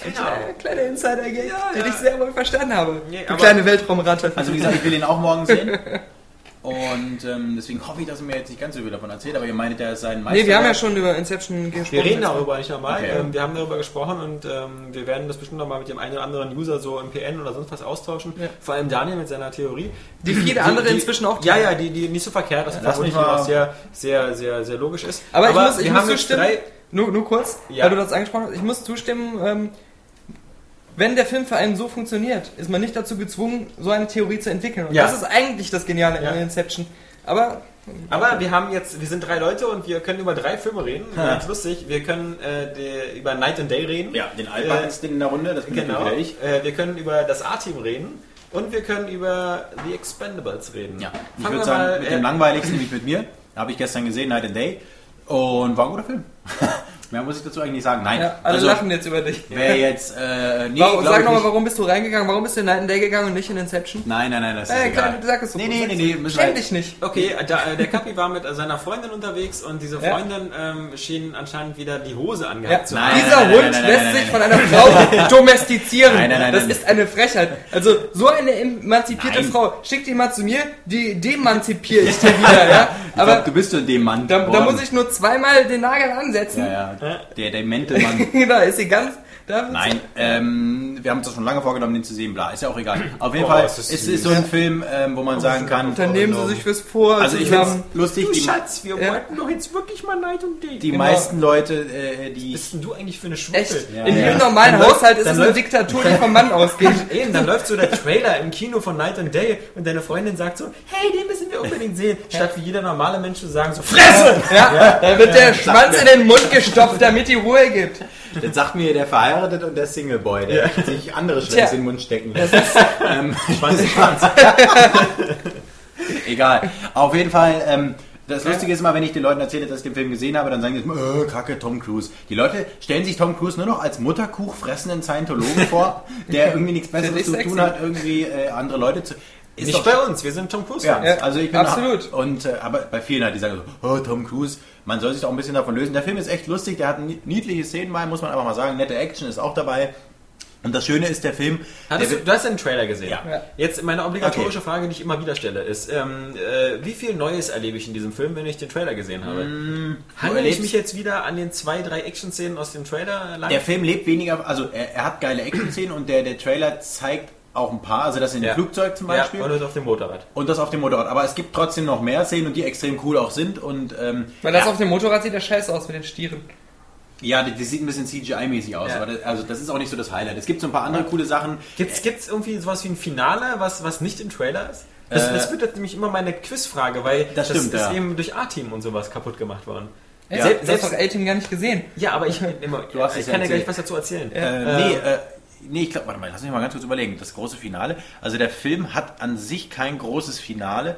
S2: keine Ahnung.
S5: Äh, kleine Insider-Gag,
S2: Ja,
S5: den
S2: ja.
S5: ich sehr wohl verstanden habe.
S2: Nee,
S5: du
S2: aber-
S5: kleine Weltraumratte.
S7: Also wie gesagt, ich will ihn auch morgen sehen. Und ähm, deswegen hoffe ich, dass er mir jetzt nicht ganz so viel davon erzählt, aber ihr meintet, er ist sein Meister.
S5: nee, wir haben ja schon über Inception gesprochen.
S2: Wir reden darüber nicht nochmal.
S7: Okay.
S2: Ähm, wir haben darüber gesprochen und ähm, wir werden das bestimmt nochmal mit dem einen oder anderen User so im PN oder sonst was austauschen.
S5: Ja.
S2: Vor allem Daniel mit seiner Theorie.
S5: Die viele andere
S2: die,
S5: inzwischen auch
S2: Ja, ja, die, die nicht so verkehrt ist,
S7: Lass
S2: vermutlich
S7: mich
S2: auch sehr, sehr, sehr, sehr logisch ist.
S5: Aber, ich muss, ich
S2: wir
S5: muss
S2: haben jetzt
S5: zustimmen,
S2: drei.
S5: Nur, nur kurz,
S2: Ja.
S5: weil du das angesprochen hast, ich muss zustimmen, ähm, wenn der Film für einen so funktioniert, ist man nicht dazu gezwungen, so eine Theorie zu entwickeln. Und
S2: Ja.
S5: das ist eigentlich das Geniale
S2: Ja.
S5: an Inception. Aber
S2: Aber wir haben jetzt, wir sind drei Leute und wir können über drei Filme reden. Ganz lustig. Wir können äh, die, über Night and Day reden.
S7: Ja, den Alpha-Instinkt in der Runde, das bin
S2: Genau.
S7: ich.
S2: Äh, wir können über das A-Team reden und wir können über The Expendables reden.
S7: Ja, ich
S2: Fangen
S7: würde
S2: wir
S7: sagen,
S2: mal,
S7: mit
S2: äh,
S7: dem langweiligsten, nämlich mit mir. Habe ich gestern gesehen, Night and Day. Und war ein guter Film. Mehr muss ich dazu eigentlich nicht sagen. Nein.
S5: Ja, alle
S7: also,
S5: lachen jetzt über dich.
S7: Wer jetzt, äh, nee,
S5: Warum, sag nochmal, warum bist du reingegangen? Warum bist du in Night and Day gegangen und nicht in Inception?
S7: Nein, nein, nein, das ist
S5: Äh,
S7: egal.
S5: klar, sag es doch.
S7: Nee, nee, nee, nee, wir
S5: Schäm dich nicht.
S2: Okay, da, äh, der Kapi war mit äh, seiner Freundin unterwegs und diese
S5: Ja.
S2: Freundin ähm, schien anscheinend wieder die Hose
S5: Ja,
S2: angehabt zu
S7: Nein,
S2: haben.
S5: dieser
S7: nein,
S5: Hund
S7: nein,
S5: lässt sich von einer Frau domestizieren.
S7: Nein, nein, nein,
S5: das
S7: nein.
S5: ist eine Frechheit. Also so eine emanzipierte. Frau, schick die mal zu mir, die demanzipiere ich dir wieder, ja.
S7: Ich glaub,
S5: Aber
S7: du bist so dem Mann.
S5: da, da muss ich nur zweimal den Nagel ansetzen.
S7: Ja, ja. Der demente Mann.
S5: da ist sie ganz.
S7: Nein, ähm, wir haben uns das schon lange vorgenommen, den zu sehen, bla, ist ja auch egal. Auf jeden
S2: Oh,
S7: Fall,
S2: ist
S7: es ist,
S2: süß.
S7: so ein Film, ähm, wo man sagen kann,
S5: Dann nehmen sie sich fürs Vor.
S7: also ich finde es lustig, die,
S2: Schatz, wir
S5: Ja.
S2: wollten doch jetzt wirklich mal Night und Day.
S7: die
S5: Genau.
S7: meisten Leute, äh, die...
S2: Was bist denn du eigentlich für eine?
S5: Echt?
S7: Ja,
S5: In
S7: ja.
S5: jedem normalen
S2: Dann
S5: Haushalt ist
S2: dann
S5: es eine Diktatur, die vom Mann ausgeht.
S2: Eben, dann läuft so der Trailer im Kino von Night and Day und deine Freundin sagt so, hey, den müssen wir unbedingt sehen. Statt wie jeder normale Mensch zu sagen so, Fresse!
S5: Ja, da wird der Schwanz in den Mund gestopft, damit die Ruhe gibt.
S7: Das sagt mir der verheiratet und der Singleboy, der sich andere
S5: Tja.
S7: Schwänze in den Mund stecken. ähm,
S2: Schwanz in Schwanz.
S7: egal. Auf jeden Fall, ähm, das Lustige ist immer, wenn ich den Leuten erzähle, dass ich den Film gesehen habe, dann sagen die immer, äh, kacke, Tom Cruise. Die Leute stellen sich Tom Cruise nur noch als Mutterkuch fressenden Scientologen vor, der irgendwie nichts Besseres zu tun hat, irgendwie äh, andere Leute zu... Ist
S2: Nicht bei uns, wir sind Tom Cruise.
S7: Ja,
S5: Ja,
S7: also ich bin
S5: absolut.
S7: und äh, aber bei vielen halt, die sagen so, oh, Tom Cruise, man soll sich doch ein bisschen davon lösen. Der Film ist echt lustig, der hat ni- niedliche Szenen bei, muss man einfach mal sagen. Nette Action ist auch dabei. Und das Schöne ist, der Film.
S2: Hattest
S7: der
S2: du, du hast den Trailer gesehen.
S7: Ja.
S2: Jetzt meine obligatorische
S7: Okay.
S2: Frage, die ich immer wieder stelle, ist, ähm, äh, wie viel Neues erlebe ich in diesem Film, wenn ich den Trailer gesehen habe? Handle ich
S7: erlebst-
S2: mich jetzt wieder an den zwei, drei Action-Szenen aus dem Trailer lang?
S7: Der Film lebt weniger, also er, er hat geile Action-Szenen und der, der Trailer zeigt auch ein paar, also das in dem
S2: Ja.
S7: Flugzeug zum Beispiel.
S2: Ja, und auf dem Motorrad.
S7: und das auf dem Motorrad. Aber es gibt trotzdem noch mehr Szenen und die extrem cool auch sind. Und ähm,
S5: Weil das
S7: ja,
S5: auf dem Motorrad sieht ja scheiße aus mit den Stieren.
S7: ja, das, das sieht ein bisschen CGI-mäßig aus,
S2: Ja.
S7: aber das, also das ist auch nicht so das Highlight. Es gibt so ein paar andere coole Sachen.
S2: Gibt's, gibt's irgendwie sowas wie ein Finale, was, was nicht im Trailer ist? Das,
S7: Äh,
S2: das wird jetzt nämlich immer meine Quizfrage, weil
S7: Das stimmt,
S2: ist
S7: ja.
S2: eben durch A-Team und sowas kaputt gemacht worden.
S7: Ja.
S5: du hast doch A-Team gar nicht gesehen.
S2: Ja, aber ich, immer,
S7: Du hast
S2: ich
S7: es
S2: kann ja gleich was dazu erzählen.
S7: Äh, nee, äh, nee, ich glaube, warte mal, lass mich mal ganz kurz überlegen. Das große Finale. Also der Film hat an sich kein großes Finale.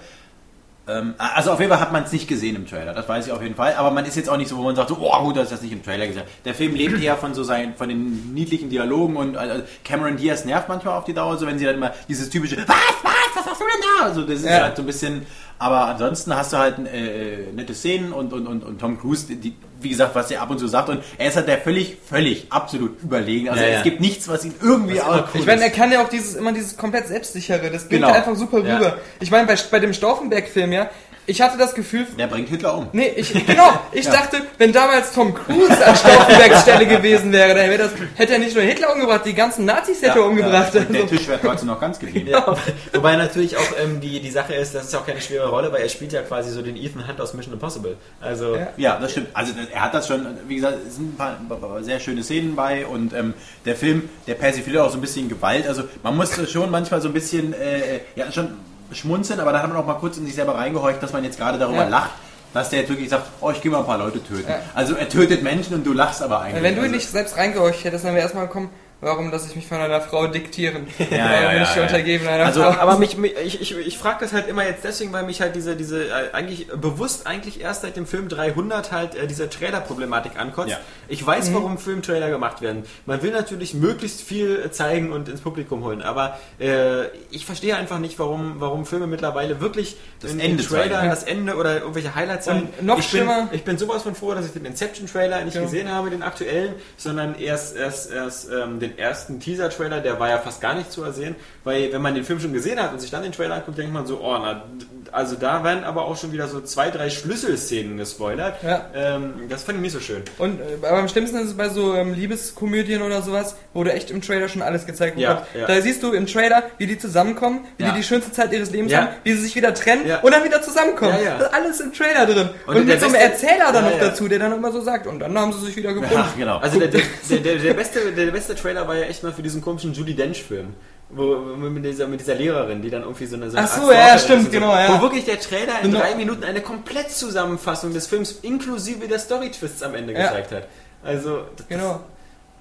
S7: Ähm, also auf jeden Fall hat man es nicht gesehen im Trailer, das weiß ich auf jeden Fall. Aber man ist jetzt auch nicht so, wo man sagt, so, oh gut, dass ich das nicht im Trailer gesehen habe. Der Film lebt eher von so seinen, von den niedlichen Dialogen und also Cameron Diaz nervt manchmal auf die Dauer, so wenn sie dann immer dieses typische, was, was, was hast du denn da? Also das ist
S5: Ja.
S7: halt so ein bisschen, aber ansonsten hast du halt äh, nette Szenen und, und, und, und Tom Cruise, die, wie gesagt, was er ab und zu sagt und er ist halt der völlig, völlig, absolut überlegen. Also
S2: Ja, ja.
S7: es gibt nichts, was ihn irgendwie aus.
S2: cool
S5: Ich meine, er kann ja auch dieses immer dieses komplett selbstsichere. Das bringt
S7: Genau.
S5: einfach super
S2: Ja.
S5: rüber. Ich meine, bei, bei dem Stauffenberg-Film, ja, ich hatte das Gefühl,
S7: Der bringt Hitler um.
S5: Nee, ich, genau. Ich dachte, wenn damals Tom Cruise an Stauffenbergs Stelle gewesen wäre, dann wäre das, hätte er nicht nur Hitler umgebracht, die ganzen Nazis hätte er umgebracht.
S7: Ja, und der
S5: Also,
S7: Tisch wäre trotzdem noch ganz geblieben.
S2: Ja, wobei natürlich auch ähm, die, die Sache ist, das ist auch keine schwere Rolle, weil er spielt ja quasi so den Ethan Hunt aus Mission Impossible. Also,
S5: Ja.
S7: Ja, das stimmt. Also er hat das schon, wie gesagt, es sind ein paar, ein paar sehr schöne Szenen bei und ähm, der Film, der persifliert auch so ein bisschen Gewalt. Also man muss schon manchmal so ein bisschen, äh, ja schon schmunzeln, aber da hat man auch mal kurz in sich selber reingehorcht, dass man jetzt gerade darüber
S5: Ja.
S7: lacht, dass der jetzt wirklich sagt, oh, ich gehe mal ein paar Leute töten.
S5: Ja.
S7: Also er tötet Menschen und du lachst aber eigentlich.
S5: wenn du
S7: also,
S5: nicht selbst reingehorcht hättest, dann wäre erstmal gekommen, warum lasse ich mich von einer Frau diktieren?
S7: ja,
S5: warum
S7: ja,
S5: bin ich
S7: ja.
S5: untergeben einer
S2: Also,
S5: Frau?
S2: aber mich, mich, ich, ich, ich frage das halt immer jetzt deswegen, weil mich halt diese, diese äh, eigentlich bewusst eigentlich erst seit dem Film 300 halt äh, diese Trailer-Problematik ankotzt.
S7: Ja.
S2: Ich weiß, warum Filmtrailer gemacht werden. Man will natürlich möglichst viel äh, zeigen und ins Publikum holen, aber äh, ich verstehe einfach nicht, warum, warum Filme mittlerweile wirklich
S7: Das
S2: in
S7: Ende
S2: den Trailer
S7: zeigen.
S2: das Ende oder irgendwelche Highlights
S5: Und
S2: zeigen.
S5: noch
S2: ich
S5: schlimmer-
S2: Bin, ich bin sowas von froh, dass ich den Inception-Trailer nicht
S5: Ja.
S2: gesehen habe, den aktuellen, sondern erst, erst, erst ähm, den ersten Teaser-Trailer, der war ja fast gar nicht zu ersehen, weil wenn man den Film schon gesehen hat und sich dann den Trailer anguckt, denkt man so, oh, na, also da werden aber auch schon wieder so zwei, drei Schlüsselszenen gespoilert.
S5: Ja.
S2: Ähm, das fand ich nicht so schön.
S5: Und äh, aber am schlimmsten ist es bei so ähm, Liebeskomödien oder sowas, wo du echt im Trailer schon alles gezeigt
S2: Ja,
S5: bekommst.
S2: ja.
S5: Da siehst du im Trailer, wie die zusammenkommen, wie
S7: Ja.
S5: die die schönste Zeit ihres Lebens
S2: Ja.
S5: haben, wie sie sich wieder trennen
S2: Ja.
S5: und dann wieder zusammenkommen.
S2: Ja, ja.
S5: Das ist alles im Trailer drin. Und,
S2: Und
S5: mit so einem Erzähler dann
S2: Ja,
S5: noch
S2: ja.
S5: dazu, der dann immer so sagt, und dann haben sie sich wieder gefunden.
S7: Ach, genau.
S2: Also der, der, der, der, beste, der beste Trailer war ja echt mal für diesen komischen Judy Dench-Film. Wo, mit, dieser, mit dieser Lehrerin, die dann irgendwie so eine, so eine
S5: Ach so, ja, stimmt,
S2: so.
S5: genau, ja.
S2: Wo wirklich der Trailer in
S5: Genau.
S2: drei Minuten eine Komplettzusammenfassung des Films inklusive der Story-Twists am Ende
S5: Ja.
S2: gezeigt hat. Also, das
S5: Genau.
S2: ist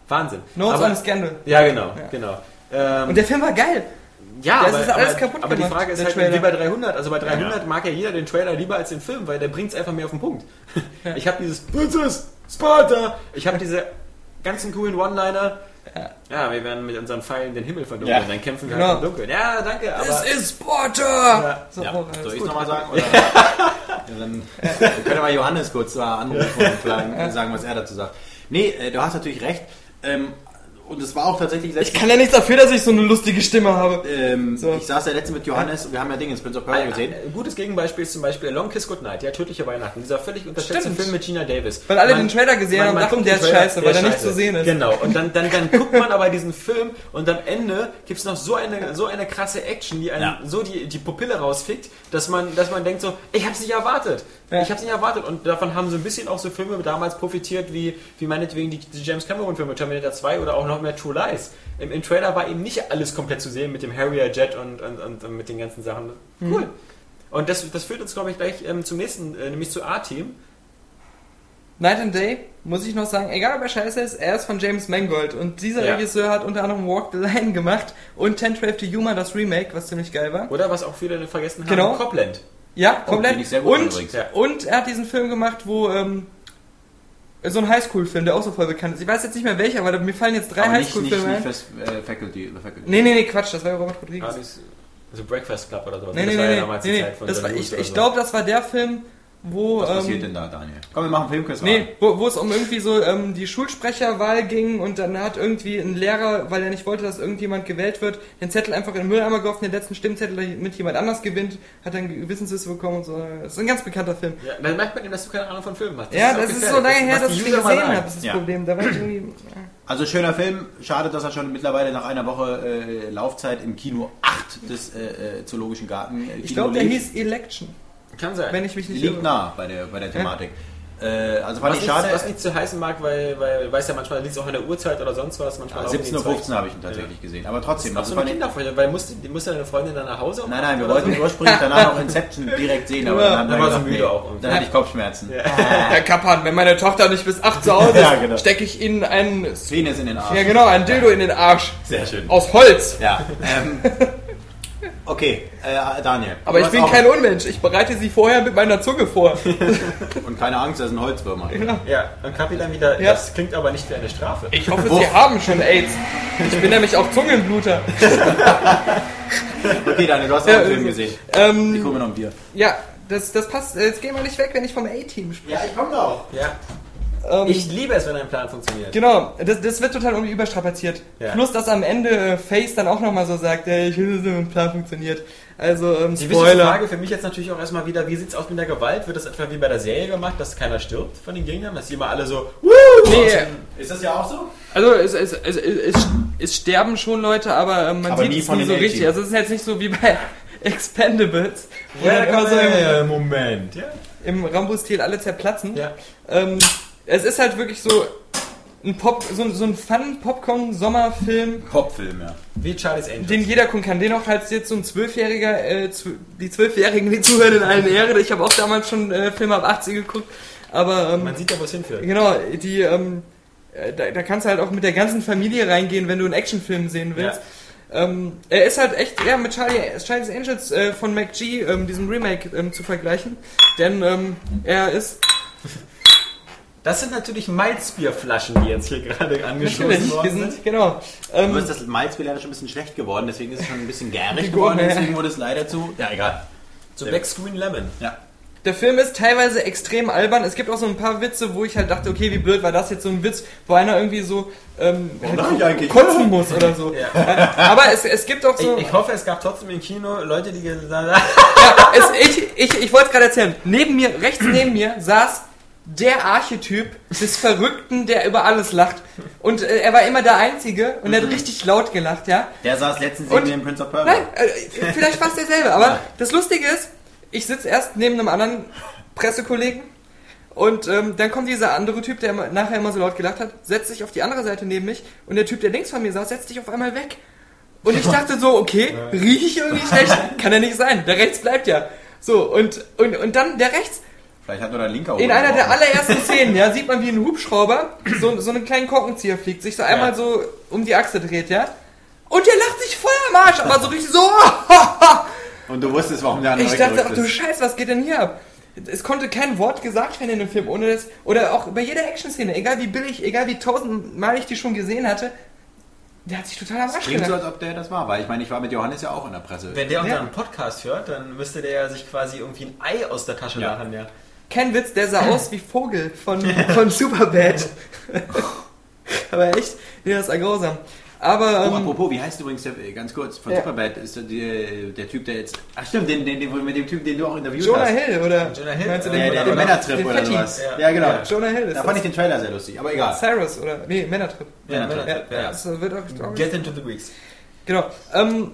S2: Wahnsinn.
S5: Notes
S2: Aber-
S5: on Scandal.
S2: Ja, genau,
S5: Ja.
S2: genau. Ähm,
S5: Und der Film war geil.
S2: ja,
S5: das
S2: aber,
S5: ist alles
S2: aber,
S5: kaputt
S2: aber die
S5: gemacht,
S2: Frage ist halt
S5: Trailer.
S2: wie bei 300. Also bei 300 mag ja jeder den Trailer lieber als den Film, weil der bringt es einfach mehr auf den Punkt. Ich habe dieses "Was ist das?" Sparta! Ich habe diese ganzen coolen One-Liner. Ja. wir werden mit unseren Pfeilen den Himmel verdunkeln,
S7: Ja.
S2: dann kämpfen wir
S5: Genau.
S2: halt im Dunkeln. Ja, danke, aber...
S5: Es ist Sparta!
S2: Ja.
S5: So,
S7: Ja.
S5: oh,
S7: Soll ich
S5: gut.
S7: nochmal sagen? Oder? ja, dann wir können wir mal Johannes kurz anrufen und vielleicht sagen, was er dazu sagt. Nee, äh, du hast natürlich recht. Ähm, und es war auch tatsächlich
S5: Ich kann ja nichts dafür, dass ich so eine lustige Stimme habe.
S7: ähm,
S5: So.
S7: Ich saß ja letztens mit Johannes und wir haben ja Dinge ins Prince of Persia gesehen.
S2: Ein gutes Gegenbeispiel ist zum Beispiel Long Kiss Goodnight, ja, Tödliche Weihnachten. Dieser völlig unterschätzte
S5: Stimmt.
S2: Film mit Gina Davis.
S5: Weil alle den Trailer gesehen haben und dachten, der ist
S2: Trailer,
S5: scheiße,
S2: der
S5: weil er nicht zu sehen ist.
S2: Genau, und dann, dann, dann guckt man aber diesen Film und am Ende gibt es noch so eine, so eine krasse Action, die einen
S7: Ja.
S2: so die, die Pupille rausfickt, dass man, dass man denkt so, ich hab's nicht erwartet.
S5: Ja.
S2: Ich hab's nicht erwartet. Und davon haben so ein bisschen auch so Filme damals profitiert, wie, wie meinetwegen die, die James Cameron-Filme, Terminator 2 oder auch noch mehr True Lies. Im, Im Trailer war eben nicht alles komplett zu sehen mit dem Harrier Jet und, und, und, und mit den ganzen Sachen.
S5: Mhm.
S2: Cool. Und das, das führt uns, glaube ich, gleich ähm, zum nächsten, äh, nämlich zu A-Team.
S5: Night and Day, muss ich noch sagen, egal ob er scheiße ist, er ist von James Mangold. Und dieser
S2: Ja.
S5: Regisseur hat unter anderem Walk the Line gemacht und 1012 to Yuma, das Remake, was ziemlich geil war.
S2: Oder was auch viele vergessen haben,
S5: Genau.
S2: Copland.
S5: Ja, komplett.
S7: finde ich sehr gut
S5: und, und er hat diesen Film gemacht, wo ähm, so ein Highschool-Film, der auch so voll bekannt ist. Ich weiß jetzt nicht mehr welcher, weil mir fallen jetzt drei
S7: Aber nicht, nicht,
S5: Highschool-Filme
S7: nicht
S5: ein.
S7: fürs äh, Faculty, the Faculty.
S5: Nee, nee, nee, Quatsch, das war ja Robert
S2: Ah,
S5: Rodriguez.
S2: das- Also Breakfast Club oder sowas.
S5: Nee,
S2: das
S5: nee,
S2: war
S5: nee,
S2: ja
S5: nee,
S2: damals
S5: nee,
S2: die
S5: nee.
S2: Zeit von
S5: Das
S2: John
S5: war, ich ich
S2: so.
S5: glaube, das war der Film, wo...
S7: Was
S5: ähm,
S7: passiert denn da, Daniel? Komm, wir machen Filmquiz.
S5: Nee, wo, wo es um irgendwie so ähm, die Schulsprecherwahl ging und dann hat irgendwie ein Lehrer, weil er nicht wollte, dass irgendjemand gewählt wird, den Zettel einfach in den Mülleimer geworfen, den letzten Stimmzettel mit jemand anders gewinnt, hat dann Gewissenswisse bekommen und so. Das ist ein ganz bekannter Film.
S2: Ja, dann merkt man eben, dass du keine Ahnung von Filmen hast.
S5: ja,
S2: auch
S5: das ist so lange her, dass ich den gesehen habe, ist das
S7: Ja.
S5: Problem. Da war ich irgendwie...
S7: Also schöner Film. Schade, dass er schon mittlerweile nach einer Woche äh, Laufzeit im Kino 8 des äh, äh, Zoologischen Garten äh,
S5: Ich glaube, der
S7: lief.
S5: hieß Election,
S2: Kann sein.
S5: wenn ich mich nicht
S7: liegt
S5: irre.
S7: nah bei der, bei der Thematik. Äh, also fand
S2: was,
S7: ich
S2: nicht,
S7: schade.
S2: was nicht zu heißen mag, weil, weil weiß ja manchmal liegt es auch an der Uhrzeit oder sonst was. Manchmal
S7: Ja,
S2: laufen die
S7: 17.15 Uhr
S2: zwei-
S7: habe ich ihn tatsächlich gesehen. Aber trotzdem,
S2: Auch
S7: also
S2: so eine Kinderfreunde, weil musste, die musste deine Freundin dann nach Hause?
S7: Nein, nein, wir wollten
S2: so?
S7: ursprünglich danach noch Inception direkt sehen, aber
S5: Ja,
S7: dann
S2: dann war sie
S7: gesagt,
S2: müde
S7: nee,
S2: auch.
S7: Dann hatte ich Kopfschmerzen.
S5: Herr Kappan, wenn meine Tochter nicht bis 8 zu Hause ist,
S7: Ja, genau.
S5: stecke ich Ihnen einen...
S7: Venus in den Arsch.
S5: Ja genau, ein Dildo in den Arsch.
S7: Sehr schön.
S5: Aus Holz.
S7: Ja, ähm, okay, äh, Daniel.
S5: Aber ich bin kein Unmensch. Ich bereite sie vorher mit meiner Zunge vor.
S7: Und keine Angst, das ist ein Holzwürmer.
S2: Ja, dann Kapi dann wieder,
S5: Ja.
S2: das klingt aber nicht wie eine Strafe.
S5: Ich hoffe, Sie haben schon AIDS. Ich bin nämlich auch Zungenbluter.
S7: Okay, Daniel, du hast auch
S5: Ja,
S7: einen Film
S5: äh,
S7: gesehen. Ich
S5: Ähm,
S7: hole mir noch ein Bier.
S5: ja, das, das passt. Jetzt gehen wir nicht weg, wenn ich vom A-Team spreche.
S7: Ja, ich komme doch.
S2: Ja.
S5: Ähm,
S2: Ich liebe es, wenn ein Plan funktioniert.
S5: Genau, das, das wird total irgendwie überstrapaziert.
S2: Ja.
S5: Plus, dass am Ende äh, Face dann auch nochmal so sagt, ey, ich will, dass ein Plan funktioniert. Also, ähm,
S2: Die wichtigste
S5: Spoiler.
S2: Frage für mich jetzt natürlich auch erstmal wieder, wie sieht's aus mit der Gewalt? Wird das etwa wie bei der Serie gemacht, dass keiner stirbt von den Gegnern? Dass die immer alle so,
S5: Nee,
S7: Ist das ja auch so?
S5: also es, es, es, es, es sterben schon Leute, aber ähm, man
S7: Aber
S5: sieht
S7: nie
S5: es nie so richtig. Also es ist jetzt nicht so wie bei Expendables, wo dann immer so im,
S2: Moment. Ja.
S5: im Rambo-Stil alle zerplatzen.
S2: ja.
S5: Ähm, es ist halt wirklich so ein Pop, so, so ein Fun-Popcorn-Sommerfilm,
S7: Popfilm, ja.
S2: Wie Charlie's Angels.
S5: den jeder gucken kann. Den auch halt jetzt so ein Zwölfjähriger, äh, zw- die Zwölfjährigen, die zuhören in allen Ehre. Ich habe auch damals schon äh, Filme ab 18 geguckt. Aber ähm,
S2: Man sieht ja, wo es hinführt.
S5: genau, die, ähm, äh, da, da kannst du halt auch mit der ganzen Familie reingehen, wenn du einen Actionfilm sehen willst. Ähm, er ist halt echt ja, mit Charlie, Charlie's Angels äh, von McG, ähm, diesem Remake, ähm, zu vergleichen. Denn ähm, er ist
S2: Das sind natürlich Malzbierflaschen, die jetzt hier gerade angeschlossen
S5: natürlich,
S2: worden
S5: sind,
S2: sind.
S5: genau. Ähm,
S7: Du hast das Malzbier leider schon ein bisschen schlecht geworden, deswegen ist es schon ein bisschen gärig
S5: Geworden,
S7: deswegen wurde es leider zu... Ja, egal.
S2: So Black Screen Lemon.
S7: Ja.
S5: Der Film ist teilweise extrem albern. Es gibt auch so ein paar Witze, wo ich halt dachte, okay, wie blöd war das jetzt so ein Witz, wo einer irgendwie so ähm,
S7: Warum lach ich eigentlich?
S5: kotzen muss oder so.
S2: Ja.
S5: Aber es, es gibt auch so.
S2: Ich, ich hoffe, es gab trotzdem im Kino Leute, die gesagt haben,
S5: ja, es, ich ich, ich wollte es gerade erzählen. Neben mir, rechts neben mir, saß der Archetyp des Verrückten, der über alles lacht. Und äh, er war immer der Einzige und er hat richtig laut gelacht, ja.
S7: Der saß letztens neben dem Prince of Persia.
S5: Nein, äh, vielleicht fast derselbe. Aber das Lustige ist, ich sitze erst neben einem anderen Pressekollegen und ähm, dann kommt dieser andere Typ, der immer, nachher immer so laut gelacht hat, setzt sich auf die andere Seite neben mich und der Typ, der links von mir saß, setzt sich auf einmal weg. Und ich dachte so, okay, riech ich irgendwie schlecht? Kann ja nicht sein. Der rechts bleibt ja. So, und, und, und dann der rechts,
S7: Vielleicht hat nur dein linker
S5: in einer der allerersten Szenen, ja, sieht man, wie ein Hubschrauber so, so einen kleinen Korkenzieher fliegt, sich so einmal
S2: Ja.
S5: so um die Achse dreht, ja. Und der lacht sich voll am Arsch, aber so richtig so.
S7: Und du wusstest, warum der andere
S5: Ich dachte, ach du. Scheiß, was geht denn hier ab? es konnte kein Wort gesagt werden in dem Film, ohne das, oder auch bei jeder Action-Szene, egal wie billig, egal wie tausendmal ich die schon gesehen hatte, der hat sich total am Arsch
S7: Klingt so,
S5: gelacht.
S7: als ob der das war, weil ich meine, ich war mit Johannes ja auch in der Presse.
S2: Wenn der
S5: Ja.
S2: unseren Podcast hört, dann müsste der ja sich quasi irgendwie ein Ei aus der Tasche
S7: Ja.
S2: lachen, ja.
S5: Kein Witz, der sah aus wie Vogel von, von Superbad. Aber echt, das ist grausam. Aber,
S7: Oh,
S5: ähm,
S7: apropos, wie heißt übrigens der, äh, ganz kurz, von
S5: Ja.
S7: Superbad ist der, der, der Typ, der jetzt, ach stimmt, den, den, den, mit dem Typ, den du auch interviewt
S5: Jonah
S7: hast.
S5: Hill, oder?
S2: Jonah Hill,
S5: Meinst du den,
S7: Der, der, der
S5: den-
S7: Männertrip
S5: den
S7: oder
S5: Fetti?
S7: sowas.
S2: Ja.
S7: Ja, genau.
S2: Ja.
S5: Jonah Hill ist
S7: Da fand ich den Trailer sehr lustig, aber egal.
S5: Cyrus, oder? Nee, Männertrip.
S2: Ja,
S7: Männertrip,
S5: Ja,
S2: ja.
S5: das wird auch,
S2: Get into the Greeks.
S5: Genau. Ähm,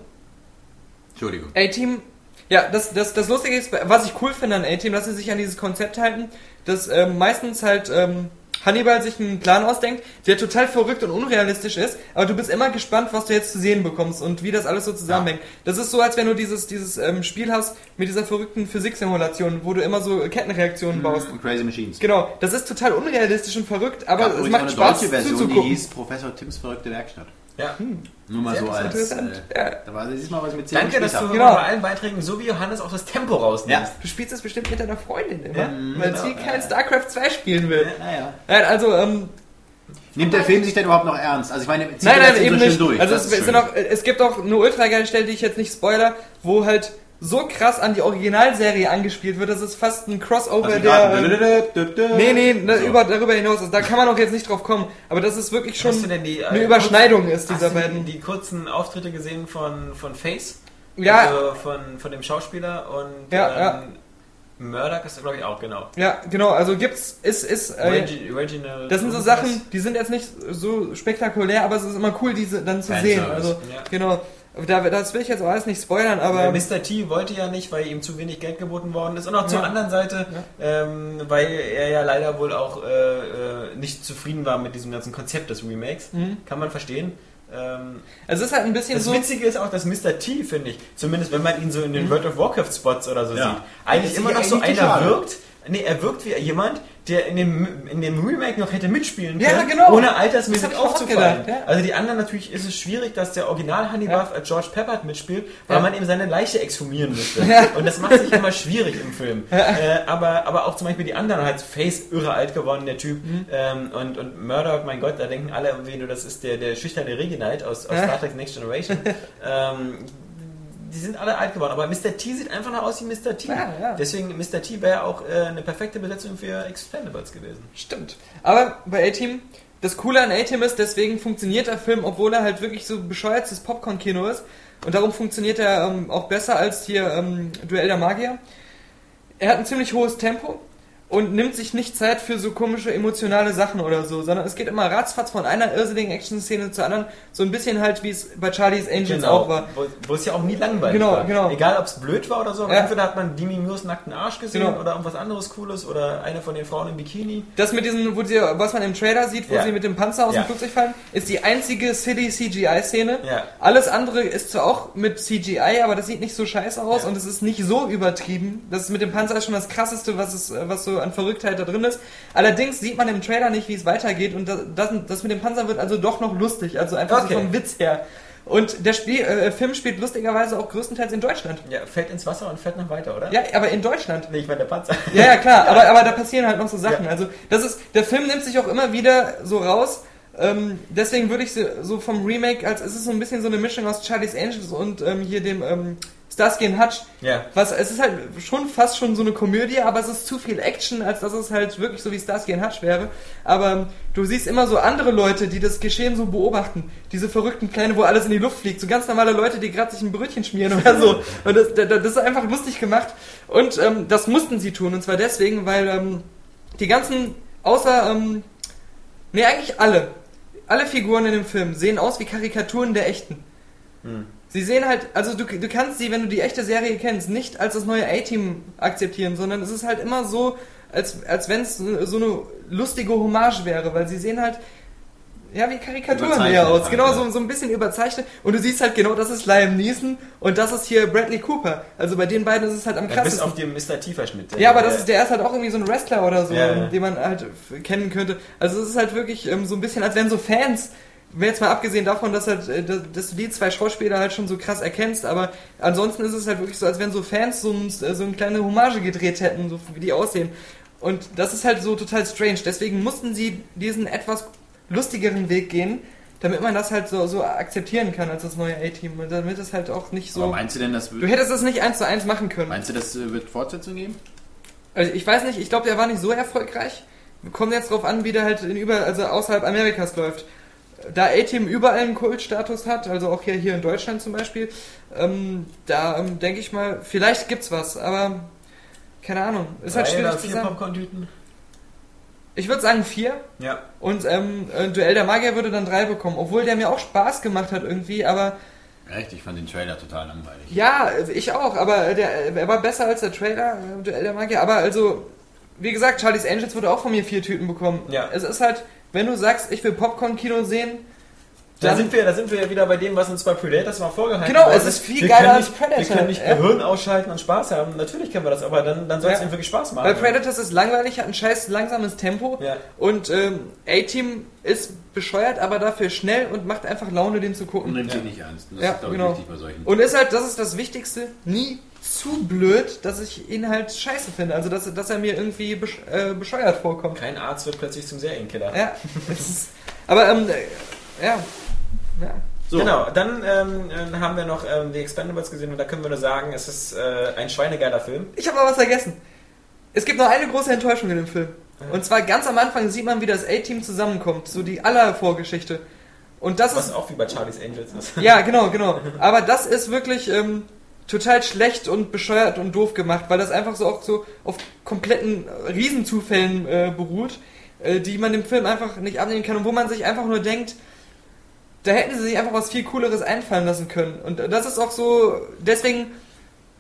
S7: Entschuldigung.
S5: A-Team, ja, das, das, das Lustige ist, was ich cool finde an A-Team, dass sie sich an dieses Konzept halten, dass ähm, meistens halt ähm, Hannibal sich einen Plan ausdenkt, der total verrückt und unrealistisch ist, aber du bist immer gespannt, was du jetzt zu sehen bekommst und wie das alles so zusammenhängt. Das ist so, als wenn du dieses, dieses ähm, Spiel hast mit dieser verrückten Physiksimulation, wo du immer so Kettenreaktionen baust.
S7: Und Crazy Machines.
S5: Genau, das ist total unrealistisch und verrückt, aber
S7: Gab
S5: es macht
S7: eine
S5: Spaß
S7: deutsche Version, die
S5: zuzugucken.
S7: hieß Professor Tims verrückte Werkstatt.
S2: Ja.
S7: Nur mal
S2: Sehr
S7: so als.
S5: interessant.
S7: Äh,
S5: Ja.
S7: Da war siehst mal was mit
S2: Danke, dass du.
S5: Genau.
S2: bei allen Beiträgen so wie Johannes auch das Tempo rausnimmst.
S7: Ja.
S5: Du spielst das bestimmt mit deiner Freundin immer,
S2: Ja,
S5: weil
S2: genau,
S5: sie kein StarCraft 2 spielen will.
S7: Naja.
S5: Nein, also, ähm,
S7: Nimmt der Film sich denn überhaupt noch ernst? Also ich meine, zieht
S5: nein,
S7: das
S5: nein,
S7: so
S5: eben
S7: schön
S5: nicht.
S7: durch?
S5: Also es, auch, es gibt auch eine ultra geile Stelle, die ich jetzt nicht spoiler, wo halt so krass an die Originalserie angespielt wird, das ist fast ein Crossover
S7: Also
S5: der... Nee, nee, ne,
S7: So.
S5: über, darüber hinaus. Also, da kann man auch jetzt nicht drauf kommen. Aber das ist wirklich schon
S2: die, äh,
S5: eine Überschneidung ist
S2: Hast
S5: dieser beiden.
S2: die, die kurzen Auftritte gesehen von, von Face?
S5: Ja.
S2: Also von, von dem Schauspieler und
S5: Ja,
S2: ähm,
S5: ja.
S2: Murdoch ist glaube ich auch, genau.
S5: Ja, genau. Also gibt's, ist, ist, äh,
S2: Reginald
S5: das sind so. Sachen, die sind jetzt nicht so spektakulär, aber es ist immer cool, diese dann zu
S7: Fanservice.
S5: sehen. Also,
S2: Ja.
S5: genau. Da, das will ich jetzt auch alles nicht spoilern, aber.
S2: Äh, Mr. T wollte ja nicht, weil ihm zu wenig Geld geboten worden ist. Und auch zur
S5: Ja.
S2: anderen Seite, ähm, weil er ja leider wohl auch äh, äh, nicht zufrieden war mit diesem ganzen Konzept des Remakes.
S5: Mhm.
S2: Kann man verstehen. Ähm,
S5: Es ist halt ein bisschen
S2: das
S5: so.
S2: Witzige ist auch, dass Mr. T, finde ich, zumindest wenn man ihn so in
S5: Mhm.
S2: den World of Warcraft Spots oder so
S7: Ja.
S2: sieht, eigentlich
S7: ist
S2: immer
S7: ja
S2: noch so einer wirkt. Nee, er wirkt wie jemand, der in dem, in dem Remake noch hätte mitspielen
S5: Ja,
S2: können,
S5: genau.
S2: ohne altersmäßig aufzufallen.
S5: ja.
S2: Also die anderen natürlich ist es schwierig, dass der Original Hannibal als George Peppard mitspielt, weil
S5: Ja.
S2: man ihm seine Leiche exhumieren müsste.
S5: Ja.
S2: Und das macht sich immer schwierig im Film. Äh, aber, aber auch zum Beispiel die anderen, halt Face irre alt geworden, der Typ.
S5: Mhm.
S2: Ähm, und, und Murdoch, mein Gott, da denken alle irgendwie nur, das ist der, der schüchterne Reginald aus, aus
S5: Ja.
S2: Star Trek Next Generation. ähm, die sind alle alt geworden, aber Mr. T sieht einfach noch aus wie Mr. T.
S5: Ja, ja.
S2: Deswegen Mr. T wäre auch äh, eine perfekte Besetzung für Expendables gewesen.
S5: Stimmt. Aber bei A-Team, das Coole an A-Team ist, deswegen funktioniert der Film, obwohl er halt wirklich so bescheuertes Popcorn-Kino ist. Und darum funktioniert er ähm, auch besser als hier ähm, Duell der Magier. Er hat ein ziemlich hohes Tempo und nimmt sich nicht Zeit für so komische emotionale Sachen oder so, sondern es geht immer ratzfatz von einer irrsinnigen Action-Szene zur anderen, so ein bisschen halt wie es bei Charlie's Angels auch war.
S2: Wo, wo es ja auch nie langweilig
S5: Genau,
S2: war.
S5: genau.
S2: Egal, ob es blöd war oder so,
S5: Ja.
S2: entweder hat man Demi Moores nackten Arsch gesehen
S5: Genau.
S2: oder irgendwas anderes Cooles oder eine von den Frauen im Bikini.
S5: Das mit diesen, wo sie, was man im Trailer sieht, wo
S2: Ja.
S5: sie mit dem Panzer aus
S2: Ja.
S5: dem Flugzeug fallen, ist die einzige City CGI-Szene.
S2: Ja.
S5: Alles andere ist zwar auch mit CGI, aber das sieht nicht so scheiße aus und es ist nicht so übertrieben. Das ist mit dem Panzer ist schon das krasseste, was es, was so an Verrücktheit da drin ist. Allerdings sieht man im Trailer nicht, wie es weitergeht und das, das, das mit dem Panzer wird also doch noch lustig, also einfach
S2: Okay.
S5: so vom Witz her. Und der Spiel, äh, Film spielt lustigerweise auch größtenteils in Deutschland.
S2: Ja, fällt ins Wasser und fährt noch weiter, oder?
S5: Ja, aber in Deutschland.
S2: Nee, ich meine der Panzer.
S5: Ja, ja, klar, aber, aber da passieren halt noch so Sachen.
S2: Ja.
S5: Also, das ist, der Film nimmt sich auch immer wieder so raus. Ähm, deswegen würde ich so, so vom Remake, als es ist so ein bisschen so eine Mischung aus Charlie's Angels und ähm, hier dem ähm, Starsky and Hutch.
S2: Ja.
S5: Was, es ist halt schon fast schon so eine Komödie, aber es ist zu viel Action, als dass es halt wirklich so wie Starsky and Hutch wäre. Aber ähm, du siehst immer so andere Leute, die das Geschehen so beobachten. Diese verrückten Kleine, wo alles in die Luft fliegt. So ganz normale Leute, die gerade sich ein Brötchen schmieren oder so. Und das, das, das ist einfach lustig gemacht. Und ähm, das mussten sie tun. Und zwar deswegen, weil ähm, die ganzen, außer, ähm, nee, eigentlich alle, alle Figuren in dem Film sehen aus wie Karikaturen der echten. Sie sehen halt, also du, du kannst sie, wenn du die echte Serie kennst, nicht als das neue A-Team akzeptieren, sondern es ist halt immer so, als, als wenn es so eine lustige Hommage wäre, weil sie sehen halt, ja, wie Karikaturen eher aus.
S7: halt,
S5: Genau,
S7: ja.
S5: so, so ein bisschen überzeichnet. Und du siehst halt genau, das ist Liam Neeson und das ist hier Bradley Cooper. Also bei den beiden ist es halt am
S2: Ja, bis
S5: krassesten.
S2: auf den Mr. T-Verschnitt.
S5: Ja, aber das ist, der ist halt auch irgendwie so ein Wrestler oder so,
S2: Ja,
S5: den man halt kennen könnte. Also es ist halt wirklich ähm, so ein bisschen, als wenn so Fans jetzt mal abgesehen davon, dass halt, äh, dass du die zwei Schauspieler halt schon so krass erkennst, aber ansonsten ist es halt wirklich so, als wenn so Fans so, ein, so eine kleine Hommage gedreht hätten, so wie die aussehen. Und das ist halt so total strange. Deswegen mussten sie diesen etwas lustigeren Weg gehen, damit man das halt so, so akzeptieren kann als das neue A-Team. Und damit es halt auch nicht so.
S7: Aber meinst du denn, das
S5: Du hättest es nicht eins zu eins machen können.
S7: meinst du, das äh, wird Fortsetzung geben?
S5: Also ich weiß nicht, ich glaube, der war nicht so erfolgreich. Kommt jetzt drauf an, wie der halt in über, also außerhalb Amerikas läuft. Da A-Team überall einen Kultstatus hat, also auch hier, hier in Deutschland zum Beispiel, ähm, da ähm, denke ich mal, vielleicht gibt's was, aber keine Ahnung. Ist halt schwierig zu
S2: vier
S5: sagen.
S2: Popcorn-Tüten?
S5: Ich würde sagen vier
S2: Ja.
S5: und ähm, äh, Duell der Magier würde dann drei bekommen, obwohl der mir auch Spaß gemacht hat irgendwie, aber
S7: Echt? Ich fand den Trailer total langweilig.
S5: Ja, ich auch, aber der, er war besser als der Trailer, äh, Duell der Magier. Aber also, wie gesagt, Charlie's Angels würde auch von mir vier Tüten bekommen.
S2: Ja.
S5: Es ist halt, wenn du sagst, ich will Popcorn-Kino sehen,
S2: Da
S5: dann
S2: sind, wir, da sind wir ja wieder bei dem, was uns bei Predators mal vorgehalten
S5: Genau,
S2: worden
S5: es ist viel
S2: wir
S5: geiler
S2: können
S5: als
S2: nicht,
S5: Predator,
S2: Wir können nicht
S5: ja.
S2: Gehirn ausschalten und Spaß haben. Natürlich können wir das, aber dann, dann soll es
S5: Ja.
S2: ihm wirklich Spaß machen.
S5: Weil Predators ist langweilig, hat ein scheiß langsames Tempo
S2: Ja.
S5: und ähm, A-Team ist bescheuert, aber dafür schnell und macht einfach Laune, den zu
S7: Und
S5: gucken.
S7: nimmt sie nicht ernst. Das
S5: Ja,
S7: ist, glaube ich,
S5: genau.
S7: wichtig bei solchen.
S5: Und ist halt, das ist das Wichtigste, nie zu blöd, dass ich ihn halt scheiße finde. Also, dass, dass er mir irgendwie besch äh, bescheuert vorkommt.
S2: Kein Arzt wird plötzlich zum Serienkiller.
S5: Ja, das ist, aber ähm, äh, ja, ja.
S7: So.
S2: Genau, dann ähm, äh, haben wir noch ähm, die Expendables gesehen und da können wir nur sagen, es ist äh, ein schweinegeiler Film.
S5: Ich habe noch was vergessen. Es gibt noch eine große Enttäuschung in dem Film. Und zwar ganz am Anfang sieht man, wie das A-Team zusammenkommt, so die aller Vorgeschichte. Und das
S2: Was
S5: ist
S2: auch wie bei Charlie's Angels ist.
S5: ja genau, genau. Aber das ist wirklich ähm, total schlecht und bescheuert und doof gemacht, weil das einfach so auch so auf kompletten Riesenzufällen äh, beruht, äh, die man dem Film einfach nicht abnehmen kann und wo man sich einfach nur denkt, da hätten sie sich einfach was viel Cooleres einfallen lassen können. Und das ist auch so, deswegen,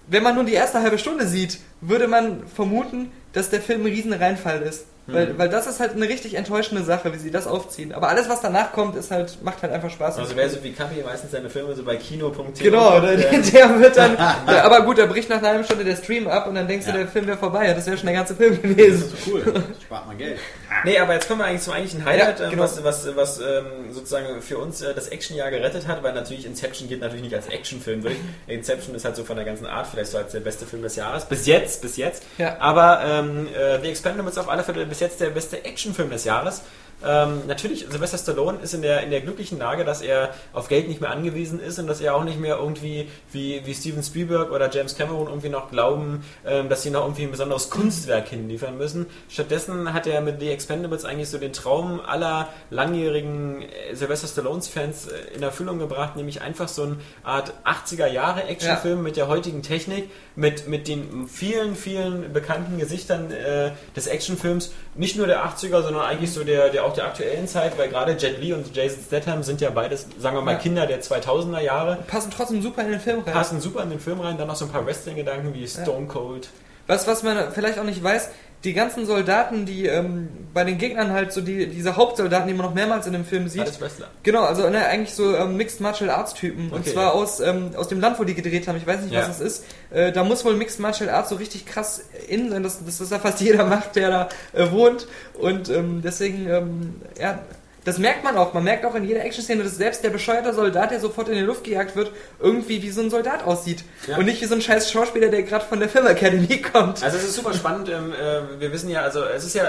S5: wenn man nur die erste halbe Stunde sieht, würde man vermuten, dass der Film ein riesen Reinfall ist. Weil, weil das ist halt eine richtig enttäuschende Sache, wie sie das aufziehen. Aber alles, was danach kommt, ist halt, macht halt einfach Spaß.
S2: Also wer so wie Kapi meistens seine Filme so bei Kino.de
S5: Genau, der,
S2: der,
S5: der wird dann. Ja, aber gut, da bricht nach einer halben Stunde der Stream ab und dann denkst du,
S7: Ja.
S5: der Film wäre vorbei. Ja, das wäre schon der ganze Film gewesen.
S7: Cool. Spart man Geld.
S2: Nee, aber jetzt kommen wir eigentlich zum eigentlichen Highlight,
S5: Ja,
S2: ähm,
S5: genau.
S2: was, was, was ähm, sozusagen für uns äh, das Actionjahr gerettet hat, weil natürlich Inception geht natürlich nicht als Actionfilm durch. Inception ist halt so von der ganzen Art vielleicht so als der beste Film des Jahres. Bis jetzt, bis jetzt.
S5: Ja.
S2: Aber ähm, äh, The Expendables auf alle Fälle bis jetzt der beste Actionfilm des Jahres. Ähm, natürlich, Sylvester Stallone ist in der, in der glücklichen Lage, dass er auf Geld nicht mehr angewiesen ist und dass er auch nicht mehr irgendwie wie, wie Steven Spielberg oder James Cameron irgendwie noch glauben, ähm, dass sie noch irgendwie ein besonderes Kunstwerk hinliefern müssen. Stattdessen hat er mit The Expendables eigentlich so den Traum aller langjährigen äh, Sylvester Stallones-Fans äh, in Erfüllung gebracht, nämlich einfach so eine Art 80er-Jahre-Actionfilm mit der heutigen Technik, mit, mit den vielen, vielen bekannten Gesichtern äh, des Actionfilms, nicht nur der 80er, sondern eigentlich so der, der auch der aktuellen Zeit, weil gerade Jet Li und Jason Statham sind ja beides, sagen wir mal,
S5: Ja.
S2: Kinder der 2000er Jahre.
S5: Passen trotzdem super in den Film rein.
S2: Passen super in den Film rein, dann noch so ein paar Wrestling-Gedanken wie Stone Cold.
S5: Was, was man vielleicht auch nicht weiß, die ganzen Soldaten, die ähm, bei den Gegnern halt so die, diese Hauptsoldaten, die man noch mehrmals in dem Film sieht.
S2: Alles Wrestler.
S5: Genau, also ne, eigentlich so ähm, Mixed Martial Arts Typen. Und
S2: Okay.
S5: zwar aus, ähm, aus dem Land, wo die gedreht haben. Ich weiß nicht,
S2: Ja.
S5: was das ist. Äh, da muss wohl Mixed Martial Arts so richtig krass in sein, dass, dass das ja fast jeder macht, der da äh, wohnt. Und ähm, deswegen, ähm, ja, das merkt man auch. Man merkt auch in jeder Action-Szene, dass selbst der bescheuerte Soldat, der sofort in die Luft gejagt wird, irgendwie wie so ein Soldat aussieht.
S2: Ja.
S5: Und nicht wie so ein scheiß Schauspieler, der gerade von der Film Academy kommt.
S2: Also es ist super spannend. Ähm, äh, wir wissen ja, also es ist ja,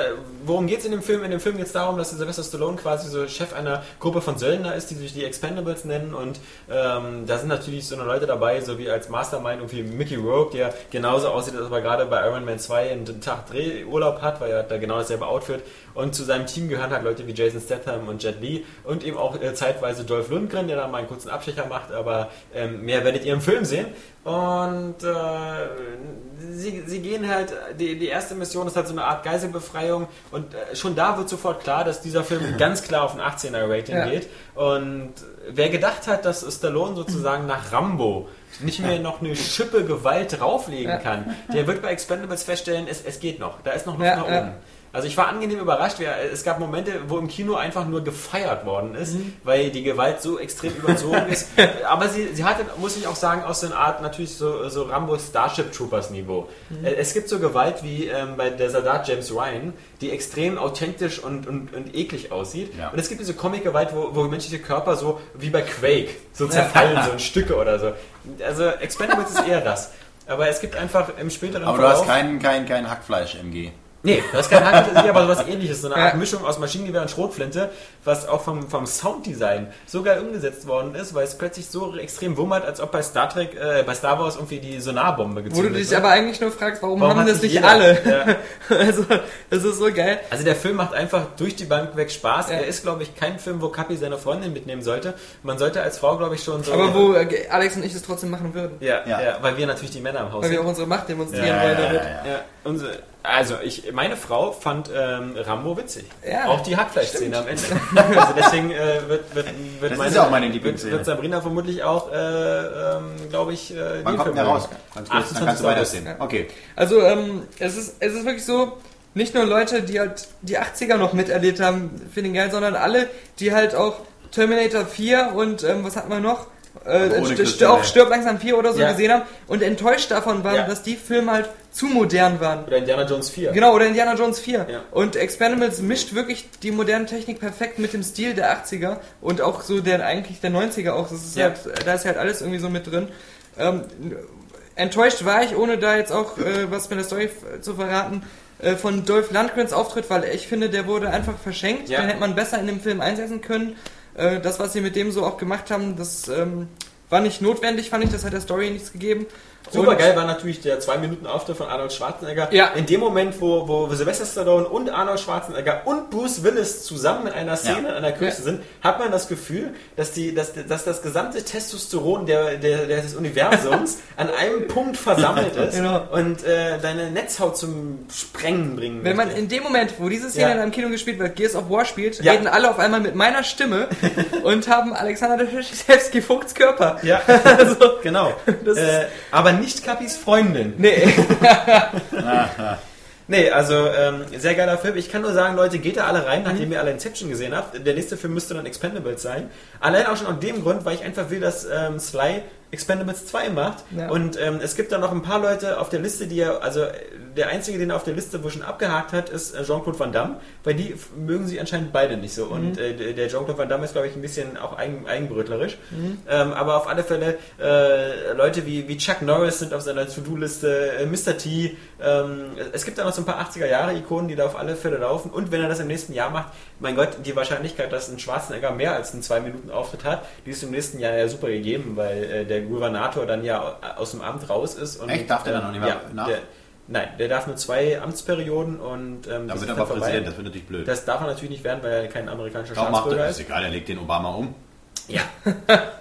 S2: worum geht es in dem Film? In dem Film geht es darum, dass Sylvester Stallone quasi so Chef einer Gruppe von Söldner ist, die sich die Expendables nennen und ähm, da sind natürlich so eine Leute dabei, so wie als Mastermind irgendwie Mickey Rourke, der genauso aussieht, als ob er gerade bei Iron Man 2 einen Tag Drehurlaub hat, weil er hat da genau dasselbe Outfit und zu seinem Team gehören halt Leute wie Jason Statham und Jet Li und eben auch äh, zeitweise Dolph Lundgren, der da mal einen kurzen Abstecher macht, aber ähm, mehr werdet ihr im Film sehen. Und äh, sie, sie gehen halt, die, die erste Mission ist halt so eine Art Geiselbefreiung und äh, schon da wird sofort klar, dass dieser Film ganz klar auf ein 18er Rating
S5: Ja.
S2: geht. Und wer gedacht hat, dass Stallone sozusagen nach Rambo nicht mehr noch eine Schippe Gewalt drauflegen kann, der wird bei Expendables feststellen, es, es geht noch, da ist noch Luft
S5: Ja,
S2: nach
S5: ja.
S2: Also ich war angenehm überrascht. Es gab Momente, wo im Kino einfach nur gefeiert worden ist, weil die Gewalt so extrem überzogen ist. Aber sie, sie hatte, muss ich auch sagen, aus so einer Art natürlich so, so Rambo Starship Troopers Niveau. Äh, Es gibt so Gewalt wie ähm, bei der Soldat James Ryan, die extrem authentisch und, und, und eklig aussieht.
S7: Ja.
S2: Und es gibt diese Comic-Gewalt, wo, wo menschliche Körper so wie bei Quake so zerfallen, so in Stücke oder so. Also Expendables ist eher das. Aber es gibt einfach im späteren
S7: Aber du hast
S2: Verlauf-
S7: kein, kein, kein Hackfleisch-MG.
S2: Nee, das ist kein Hackfleisch, aber sowas ähnliches. So eine Art
S5: Ja.
S2: Mischung aus Maschinengewehr und Schrotflinte, was auch vom, vom Sounddesign so geil umgesetzt worden ist, weil es plötzlich so extrem wummert, als ob bei Star Trek, äh, bei Star Wars irgendwie die Sonarbombe
S5: Wo du dich
S2: wird.
S5: aber eigentlich nur fragst, warum,
S2: Warum
S5: haben das nicht
S2: jeder?
S5: alle?
S2: Ja.
S5: Also, das ist so geil.
S2: Also der Film macht einfach durch die Bank weg Spaß.
S5: Ja.
S2: Er ist, glaube ich, kein Film, wo Kapi seine Freundin mitnehmen sollte. Man sollte als Frau, glaube ich, schon so...
S5: Aber wo äh, Alex und ich es trotzdem machen würden.
S2: Ja, ja.
S7: Ja.
S2: weil wir natürlich die Männer im Haus
S5: Weil wir auch unsere Macht demonstrieren
S7: Ja,
S5: wollen
S7: ja,
S5: damit.
S7: ja, ja.
S2: Ja, unsere, also ich, meine Frau fand ähm, Rambo witzig.
S5: Ja,
S2: auch die Hackfleischszene am Ende. also deswegen äh, wird, wird, wird, meine,
S7: meine
S2: wird, wird Sabrina vermutlich auch, äh, ähm, glaube ich, äh,
S7: Wann kommt der raus? Ganz kurz, dann kannst du
S2: 28.
S7: weitersehen. Okay.
S5: Also, ähm, es ist, es ist wirklich so, nicht nur Leute, die halt die 80er noch miterlebt haben, finden geil, sondern alle, die halt auch Terminator 4 und, ähm, was hat man noch? Äh, st- st- auch. Stirb langsam 4 oder so
S2: Ja.
S5: gesehen haben und enttäuscht davon waren,
S2: Ja.
S5: dass die Filme halt zu modern waren.
S2: Oder Indiana Jones 4.
S5: Genau, oder Indiana Jones 4.
S2: Ja.
S5: Und Expendables mischt wirklich die moderne Technik perfekt mit dem Stil der 80er und auch so der eigentlich der 90er auch. Das ist
S2: Ja.
S5: halt, da ist halt alles irgendwie so mit drin. Ähm, enttäuscht war ich, ohne da jetzt auch äh, was mit der Story zu verraten, äh, von Dolph Lundgrens Auftritt, weil ich finde, der wurde einfach verschenkt.
S2: Ja.
S5: Den hätte man besser in dem Film einsetzen können. Äh, das, was sie mit dem so auch gemacht haben, das ähm, war nicht notwendig, fand ich. Das hat der Story nichts gegeben.
S2: Super geil war natürlich der 2-Minuten-Auftritt von Arnold Schwarzenegger.
S5: Ja.
S2: In dem Moment, wo, wo Sylvester Stallone und Arnold Schwarzenegger und Bruce Willis zusammen in einer Szene,
S7: Ja.
S2: in einer Küste
S5: Ja.
S2: sind, hat man das Gefühl, dass, die, dass, dass das gesamte Testosteron der, der, des Universums an einem Punkt versammelt ist
S5: Genau.
S2: und äh, deine Netzhaut zum Sprengen bringen
S5: Wenn man
S2: möchte.
S5: in dem Moment, wo diese Szene
S2: Ja.
S5: in einem Kino gespielt wird, Gears of War spielt, reden alle auf einmal mit meiner Stimme und haben Alexander Deschewski Vogts Körper.
S2: Ja,
S5: Also,
S2: genau. Äh, aber nicht Kapis Freundin.
S5: nee.
S2: Nee, also ähm, sehr geiler Film. Ich kann nur sagen, Leute, geht da alle rein, nachdem ihr alle Inception gesehen habt. Der nächste Film müsste dann Expendables sein. Allein auch schon aus dem Grund, weil ich einfach will, dass ähm, Sly Expendables 2 macht.
S5: Ja.
S2: Und ähm, es gibt da noch ein paar Leute auf der Liste, die er, also der einzige, den er auf der Liste wo schon abgehakt hat, ist äh, Jean-Claude Van Damme, weil die mögen sie anscheinend beide nicht so. Und äh, der der Jean-Claude Van Damme ist, glaube ich, ein bisschen auch eigen, eigenbrötlerisch. Ähm, aber auf alle Fälle äh, Leute wie, wie Chuck Norris sind auf seiner To-Do-Liste, äh, Mr. T. Ähm, es gibt da noch so ein paar 80er-Jahre-Ikonen, die da auf alle Fälle laufen. Und wenn er das im nächsten Jahr macht, mein Gott, die Wahrscheinlichkeit, dass ein Schwarzenegger mehr als einen 2-Minuten-Auftritt hat, die ist im nächsten Jahr ja super gegeben, weil äh, der Gouvernator dann ja aus dem Amt raus ist. Und,
S7: Echt? Darf der dann noch nicht mehr
S2: ja,
S7: nach?
S2: Der, nein, der darf nur zwei Amtsperioden und
S7: Dann
S2: ähm, das
S7: wird er aber
S2: vorbei.
S7: Präsident, das wird natürlich blöd.
S2: Das darf er natürlich nicht werden, weil er kein amerikanischer
S7: Darum macht er,
S2: Staatsbürger
S7: ist
S2: ist.
S7: egal, er legt den Obama um.
S2: Ja.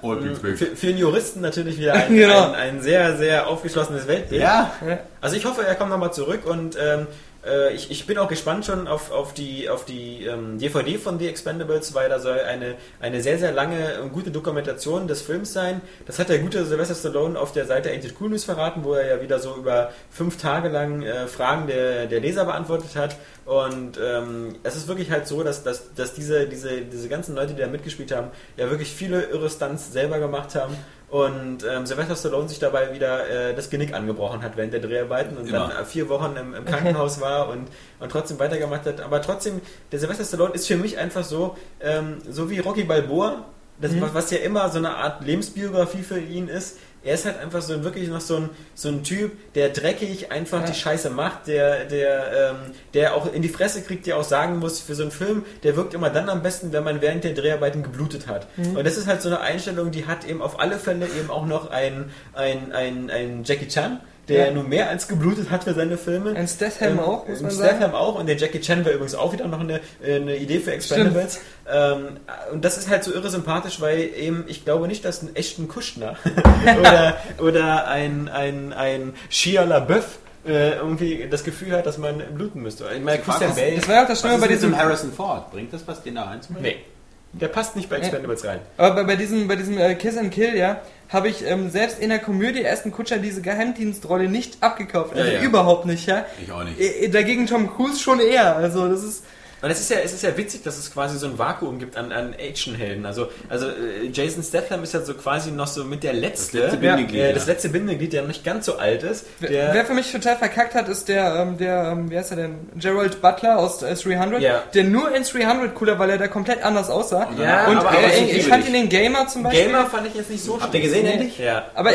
S7: Oh,
S2: Für, für den Juristen natürlich wieder ein,
S5: Genau.
S2: ein, ein sehr, sehr aufgeschlossenes Weltbild.
S7: Ja,
S2: Also ich hoffe, er kommt nochmal zurück und ähm, äh, ich, ich bin auch gespannt schon auf, auf die, auf die ähm, DVD von The Expendables, weil da soll eine, eine sehr, sehr lange und gute Dokumentation des Films sein. Das hat der gute Sylvester Stallone auf der Seite It Cool News verraten, wo er ja wieder so über fünf Tage lang äh, Fragen der, der Leser beantwortet hat. Und ähm, es ist wirklich halt so, dass, dass, dass diese, diese, diese ganzen Leute, die da mitgespielt haben, ja wirklich viele irre Stunts selber gemacht haben. Und ähm, Sylvester Stallone sich dabei wieder äh, das Genick angebrochen hat während der Dreharbeiten und
S7: Immer.
S2: dann äh, vier Wochen im, im Krankenhaus war und, und trotzdem weitergemacht hat. Aber trotzdem, der Sylvester Stallone ist für mich einfach so, ähm, so wie Rocky Balboa, das, was- was ja immer so eine Art Lebensbiografie für ihn ist. Er ist halt einfach so wirklich noch so ein, so ein Typ, der dreckig einfach die Scheiße macht, der, der, ähm, der auch in die Fresse kriegt, der auch sagen muss, für so einen Film, der wirkt immer dann am besten, wenn man während der Dreharbeiten geblutet hat. Und das ist halt so eine Einstellung, die hat eben auf alle Fälle eben auch noch ein, ein, ein, ein Jackie Chan, der
S5: Ja.
S2: nun mehr als geblutet hat für seine Filme.
S5: Ein Statham
S2: Ähm,
S5: auch, muss
S2: ein
S5: man sagen.
S2: Statham auch und der Jackie Chan wäre übrigens auch wieder noch eine, äh, eine Idee für Expendables. Ähm, und das ist halt so irre sympathisch, weil eben ich glaube nicht, dass ein echten Kuschner oder, oder ein, ein, ein Shia LaBeouf äh, irgendwie das Gefühl hat, dass man bluten müsste. Ich meine, Christian
S7: Das-
S2: Bale.
S5: Das war ja auch das Schlimme
S7: ist
S5: bei diesem
S7: Harrison Ford? Bringt das was, den da reinzubringen?
S2: Nee. Der passt nicht bei Expendables rein.
S5: Aber bei, bei diesem, bei diesem äh, Kiss and Kill, ja, habe ich ähm, selbst in der Komödie Aston Kutscher diese Geheimdienstrolle nicht abgekauft. Also
S2: Ja, ja.
S5: überhaupt nicht, ja.
S7: Ich auch nicht.
S5: Äh, Dagegen Tom Cruise schon eher. Also das ist.
S2: Und es ist ja, es ist ja witzig, dass es quasi so ein Vakuum gibt an, an Actionhelden. Also, also äh, Jason Statham ist ja so quasi noch so mit der letzte,
S7: letzte Bindeglied,
S2: äh, das letzte Bindeglied, der noch nicht ganz so alt ist.
S5: Wer,
S2: Der,
S5: wer für mich total verkackt hat, ist der, ähm, der, ähm, wie heißt er denn? Gerald Butler aus äh, 300.
S2: Ja.
S5: Der nur in 300 cooler, weil er da komplett anders aussah.
S2: Ja,
S5: Und
S2: aber-
S5: äh,
S2: aber
S5: ich,
S7: ich
S5: fand ihn in Gamer zum Beispiel.
S2: Gamer fand ich jetzt nicht so
S7: Habt ihr gesehen, endlich?
S2: Ja.
S5: Aber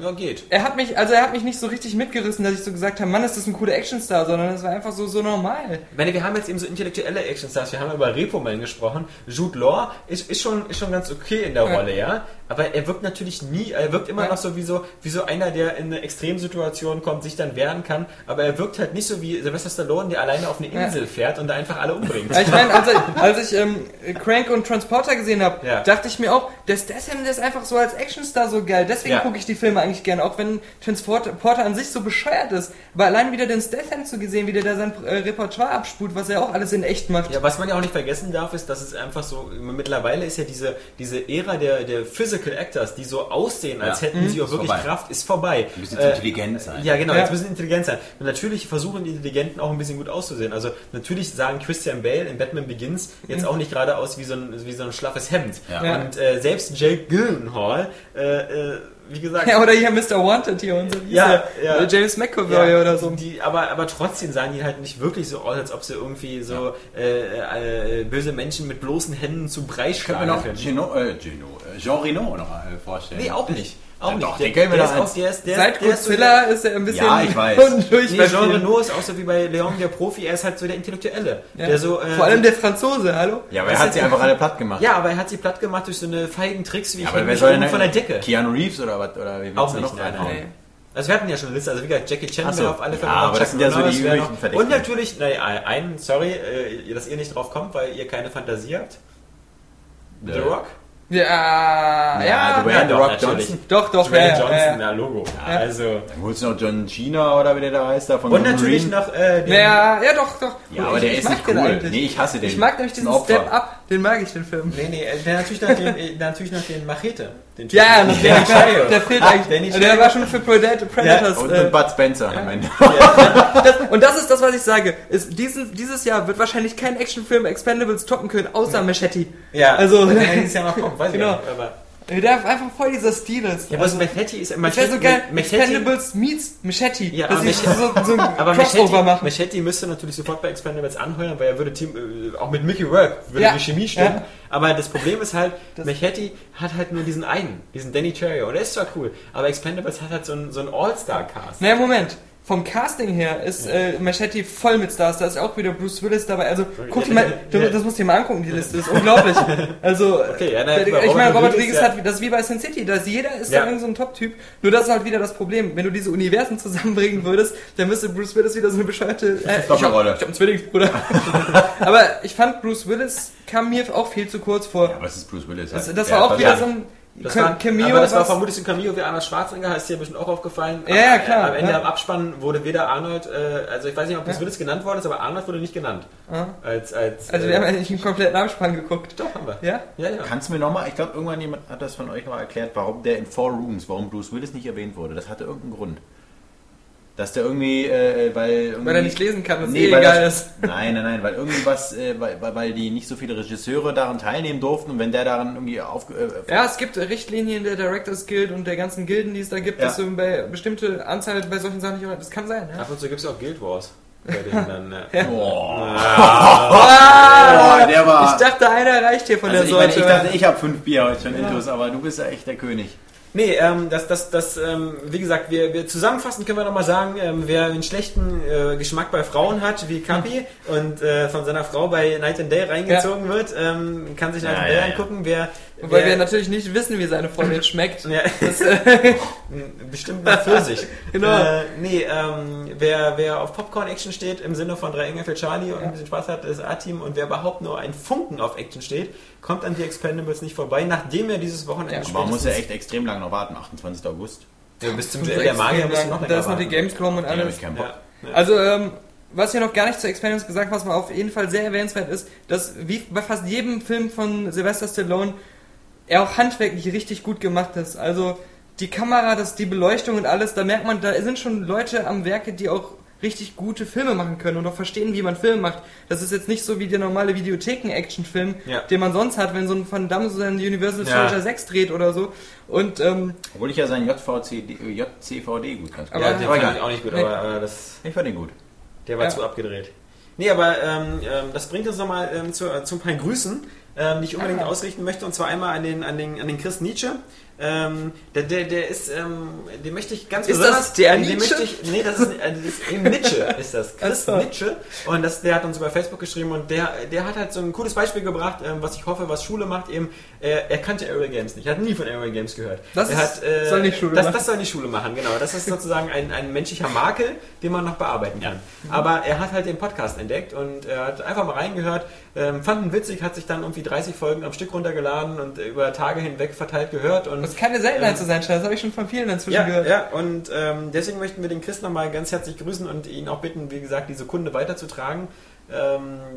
S2: Ja, geht.
S5: er hat mich, also er hat mich nicht so richtig mitgerissen, dass ich so gesagt habe, Mann, ist das ein cooler Actionstar, sondern es war einfach so, so normal.
S2: Ich meine, wir haben jetzt eben so intellektuelle Actionstars, wir haben über Repo Man gesprochen. Jude Law ist, ist, schon, ist schon ganz okay in der
S5: Ja.
S2: Rolle, ja. Aber er wirkt natürlich nie, er wirkt immer
S5: Ja.
S2: noch so wie, so wie so einer, der in eine Extremsituation kommt, sich dann wehren kann. Aber er wirkt halt nicht so wie Sylvester Stallone, der alleine auf eine
S5: Ja.
S2: Insel fährt und da einfach alle umbringt.
S5: Ja, Ich meine, als, ich- als ich ähm, Crank und Transporter gesehen habe,
S2: Ja.
S5: dachte ich mir auch, der Statham, ist einfach so als Actionstar so geil. Deswegen
S2: Ja.
S5: gucke ich die Filme eigentlich gerne, auch wenn Transporter an sich so bescheuert ist. Aber allein wieder den Statham zu gesehen, wie der da sein äh, Repertoire abspult, was er auch alles in echt macht.
S2: Ja, was man ja auch nicht vergessen darf, ist, dass es einfach so, mittlerweile ist ja diese, diese Ära der, der Physical Actors, die so aussehen, als
S7: Ja.
S2: hätten sie auch
S7: Ist
S2: wirklich
S7: vorbei.
S2: Kraft, ist vorbei.
S7: Die müssen
S2: Äh,
S7: intelligent sein.
S2: Ja, genau,
S5: Ja.
S2: jetzt müssen intelligent sein. Und natürlich versuchen die Intelligenten auch ein bisschen gut auszusehen. Also natürlich sahen Christian Bale in Batman Begins jetzt auch nicht gerade aus wie so ein, wie so ein schlaffes Hemd.
S7: Ja.
S5: Ja.
S2: Und äh, selbst Jake Gyllenhaal, äh, äh, wie gesagt,
S5: Ja, oder hier Mr. Wanted hier und so. Wie
S2: Ja, ja.
S5: Oder James McAvoy
S2: Ja,
S5: oder so.
S2: Die, aber, aber trotzdem sahen die halt nicht wirklich so aus, als ob sie irgendwie so äh, äh, böse Menschen mit bloßen Händen zu Brei
S7: Können
S2: schlagen
S7: wir noch
S2: können.
S7: Gino, äh, Gino, äh, Jean Reno noch äh, vorstellen?
S2: Nee, auch nicht. Auch nicht.
S7: doch, den kennen wir
S2: der,
S7: doch
S2: ist
S7: als-
S2: der ist, der,
S5: Seit
S2: der ist so
S5: Godzilla ist er ein bisschen
S7: Ja, ich weiß.
S5: undurch
S2: Nee,
S5: bei
S2: Jean. Reno ist auch so wie bei Leon der Profi, er ist halt so der Intellektuelle.
S5: Ja.
S2: Der so, äh,
S5: Vor allem der Franzose, hallo?
S7: Ja, aber er hat sie einfach alle platt gemacht.
S2: Ja, aber er hat sie platt gemacht durch so eine feigen Tricks wie
S7: Ja,
S2: ich
S7: aber wer soll denn
S2: von der Decke.
S7: Keanu Reeves oder was? Oder wie
S2: Auch nicht,
S7: noch
S2: nein. Also wir hatten ja schon eine Liste, also wie gesagt, Jackie Chan
S7: so.
S2: wäre auf alle Fälle
S7: Ja, aber das
S2: Chuck
S7: sind ja so die üblichen. Verdächtigen.
S2: Und natürlich, naja, einen, sorry, äh, dass ihr nicht drauf kommt, weil ihr keine Fantasie habt. The Rock?
S5: Ja, ja.
S7: Dwayne The
S2: doch,
S7: Rock
S2: natürlich.
S7: Johnson.
S5: Doch, doch,
S2: Dwayne
S5: ja,
S2: Johnson,
S5: ja, ja.
S2: ja, Logo.
S5: Ja.
S2: Also.
S7: Dann holst du noch John Cena oder wie der da heißt da von
S2: Und natürlich noch äh, den,
S5: Ja, ja, doch, doch.
S7: Ja, aber der ist
S5: mag
S7: nicht cool.
S5: eigentlich.
S7: Nee, ich hasse den.
S5: Ich mag nämlich
S7: Ist
S5: diesen
S7: Opfer.
S5: Step-Up, den mag ich, den Film.
S2: Nee, nee, äh, der natürlich noch den, äh, der natürlich noch den Machete. Den
S5: Ja, ja,
S2: Typen.
S5: der,
S2: Danny Trejo.
S5: der fehlt
S2: Danny
S5: eigentlich.
S2: Trejo.
S5: Der war schon für Predat- Predators.
S7: Und,
S5: äh,
S7: Bud Spencer am Ende.
S5: das, und das ist das, was ich sage. Ist, diesen, dieses Jahr wird wahrscheinlich kein Actionfilm Expendables toppen können, außer Machete.
S2: Ja,
S5: Also-
S2: der kann dieses Jahr noch kommen, weiß
S5: Genau.
S2: ich nicht. Aber,
S5: Der einfach voll dieser Stil ist.
S2: ja, aber
S5: also,
S2: Machete ist
S5: das wäre so geil. Expendables meets Machete.
S2: Ja, aber
S5: sie so, so
S2: aber Machete. Machete müsste natürlich sofort bei Expendables anheuern, weil er würde Team, äh, auch mit Mickey Rourke würde
S5: Ja.
S2: die Chemie stimmen.
S5: Ja.
S2: Aber das Problem ist halt,
S5: Das-
S2: Machete hat halt nur diesen einen, diesen Danny Trejo. Und der ist zwar cool, aber Expendables hat halt so einen, so einen All-Star-Cast.
S5: Naja, Moment. Vom Casting her ist äh, Machete voll mit Stars. Da ist auch wieder Bruce Willis dabei. Also, guck dir mal, du, das musst du dir mal angucken, die Liste. Das ist unglaublich. Also,
S2: Okay, ja, na,
S5: ich meine,
S2: Robert Rodriguez, ja.
S5: hat, das ist wie bei Sin City, da ist jeder ist
S2: Ja.
S5: da irgend so ein Top-Typ. Nur das ist halt wieder das Problem. Wenn du diese Universen zusammenbringen würdest, dann müsste Bruce Willis wieder so eine bescheuerte, äh, ich hab,
S7: Doppelrolle.
S5: ich hab einen Zwillingsbruder. Aber ich fand, Bruce Willis kam mir auch viel zu kurz vor.
S7: Ja, was ist Bruce Willis?
S5: Das,
S7: halt?
S5: das
S7: Der
S5: war auch
S7: hat-
S5: wieder so ein
S2: Das war,
S5: Cameo.
S2: aber das war vermutlich ein Cameo wie Arnold Schwarzenegger, ist dir bestimmt auch aufgefallen.
S5: Ja, ja, klar,
S2: Am Ende
S5: ja.
S2: am Abspann wurde weder Arnold, äh, also ich weiß nicht, ob Bruce
S5: Ja.
S2: Willis genannt worden ist, aber Arnold wurde nicht genannt.
S5: Ah.
S2: Als, als,
S5: also
S2: äh,
S5: wir haben eigentlich einen kompletten Abspann geguckt.
S2: Doch, haben wir.
S5: Ja?
S2: Ja, ja.
S7: Kannst du mir nochmal, ich glaube, irgendwann jemand hat das von euch mal erklärt, warum der in Four Rooms, warum Bruce Willis nicht erwähnt wurde. Das hatte irgendeinen Grund. Dass der irgendwie, äh, weil. Irgendwie,
S5: Weil er nicht lesen kann, was
S7: nee,
S5: eh egal
S7: das,
S5: ist.
S7: Nein, nein, nein, weil irgendwas, äh, weil, weil- die nicht so viele Regisseure daran teilnehmen durften und wenn der daran irgendwie auf. Äh,
S5: Ja, es gibt Richtlinien der Directors Guild und der ganzen Gilden, die es da gibt,
S7: Ja.
S5: dass du bei bestimmte Anzahl bei solchen Sachen nicht. Das kann sein, ja.
S2: Ab und zu gibt es auch Guild Wars. Bei denen dann, äh,
S7: Boah,
S5: Ah,
S7: der war.
S5: ich dachte, einer reicht hier von
S7: also
S5: der
S7: ich, meine,
S5: Sorte.
S7: ich dachte, ich habe fünf Bier heute schon intus, aber du bist ja echt der König.
S2: Nee, ähm, das, das, das, ähm, wie gesagt, wir, wir zusammenfassend können wir nochmal sagen, ähm, wer einen schlechten äh, Geschmack bei Frauen hat, wie Kapi, und äh, von seiner Frau bei Night and Day reingezogen wird, ähm, kann sich Night
S7: Ja,
S2: and Day
S7: ja, ja.
S2: angucken. Wer,
S5: Weil
S2: wer,
S5: wir natürlich nicht wissen, wie seine Freundin schmeckt.
S2: ja,
S5: Das, äh,
S2: bestimmt nach Pfirsich.
S5: Genau.
S2: Äh, nee, ähm, wer, wer auf Popcorn-Action steht, im Sinne von drei Engel für Charlie und ein bisschen Spaß hat, ist A-Team. Und wer überhaupt nur ein Funken auf Action steht, kommt an die Expendables nicht vorbei, nachdem er dieses Wochenende
S5: Ja,
S7: Aber man muss ja echt extrem lange noch warten, 28. August.
S2: Ja, bis zum Duell der Magier musst du noch
S5: da ist noch die. Gamescom und alles.
S7: ich keinen Bock.
S2: Ja.
S5: Also, ähm, was hier noch gar nicht zu Expendables gesagt, was mal auf jeden Fall sehr erwähnenswert ist, dass wie bei fast jedem Film von Sylvester Stallone er auch handwerklich richtig gut gemacht ist. Also die Kamera, das, die Beleuchtung und alles, da merkt man, da sind schon Leute am Werke, die auch richtig gute Filme machen können und auch verstehen, wie man Film macht. Das ist jetzt nicht so wie der normale Videotheken-Action-Film,
S2: Ja.
S5: den man sonst hat, wenn so ein Van Damme so seinen Universal
S2: Ja.
S5: Soldier 6 dreht oder so. Und ähm,
S7: Obwohl ich ja seinen JVCD, JCVD gut fand.
S5: Aber-
S2: ja, den fand ich auch nicht gut,
S5: Nee.
S2: aber, aber das,
S7: Ich fand den gut.
S2: der war
S5: Ja.
S2: zu abgedreht. Nee, aber ähm, ähm, das bringt uns nochmal ähm, zu, äh, zu ein paar Grüßen, ähm, die ich unbedingt
S5: Ah.
S2: ausrichten möchte. Und zwar einmal an den, an den, an den Chris Nietzsche. Ähm, der, der, der ist, ähm, den möchte ich ganz
S5: Ist
S2: besonders.
S5: das der
S2: den
S5: Nietzsche?
S2: Möchte ich, nee, das ist, äh, das ist eben Nietzsche, ist das. Chris
S5: Ach so.
S2: Nietzsche. Und das, der hat uns über Facebook geschrieben und der, der hat halt so ein cooles Beispiel gebracht, ähm, was ich hoffe, was Schule macht eben. Äh, er kannte Aerial Games nicht, er hat nie von Aerial Games gehört.
S5: Das
S2: er hat, äh,
S5: soll nicht Schule
S2: das,
S5: machen.
S2: Das soll nicht Schule machen, genau. Das ist sozusagen ein, ein menschlicher Makel, den man noch bearbeiten kann. Aber er hat halt den Podcast entdeckt und er hat einfach mal reingehört, ähm, fand ihn witzig, hat sich dann irgendwie 30 Folgen am Stück runtergeladen und über Tage hinweg verteilt gehört. Und,
S5: was keine Seltenheit
S2: Ähm,
S5: zu sein das habe ich schon von vielen inzwischen
S2: ja,
S5: gehört.
S2: ja, und ähm, deswegen möchten wir den Chris nochmal ganz herzlich grüßen und ihn auch bitten, wie gesagt, diese Kunde weiterzutragen,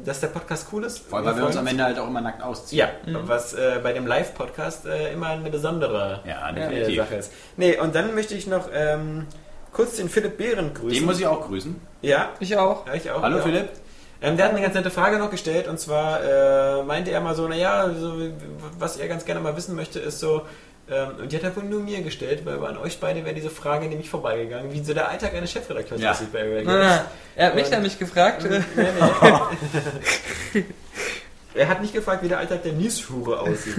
S2: dass der Podcast cool ist.
S7: Vor allem, weil wir uns am Ende halt auch immer nackt ausziehen.
S2: Ja, was äh, bei dem Live-Podcast äh, immer eine besondere
S7: Ja,
S2: äh. Sache ist. Nee, und dann möchte ich noch ähm, kurz den Philipp Behren grüßen.
S7: Den muss ich auch grüßen.
S2: ja,
S5: Ich auch.
S2: ja, ich auch.
S7: Hallo
S2: ja.
S7: Philipp.
S2: Ähm, der hat eine ganz nette Frage noch gestellt und zwar äh, meinte er mal so, naja, so, was er ganz gerne mal wissen möchte, ist so, ähm, und die hat er wohl nur mir gestellt, weil an euch beide wäre diese Frage nämlich vorbeigegangen, wie so der Alltag eines Chefredakteurs
S7: Ja.
S2: aussieht bei Airway
S5: Ah, er hat mich
S2: Und-
S5: nämlich gefragt. äh,
S2: Nee, nee. er hat nicht gefragt, wie der Alltag der Nieshure aussieht.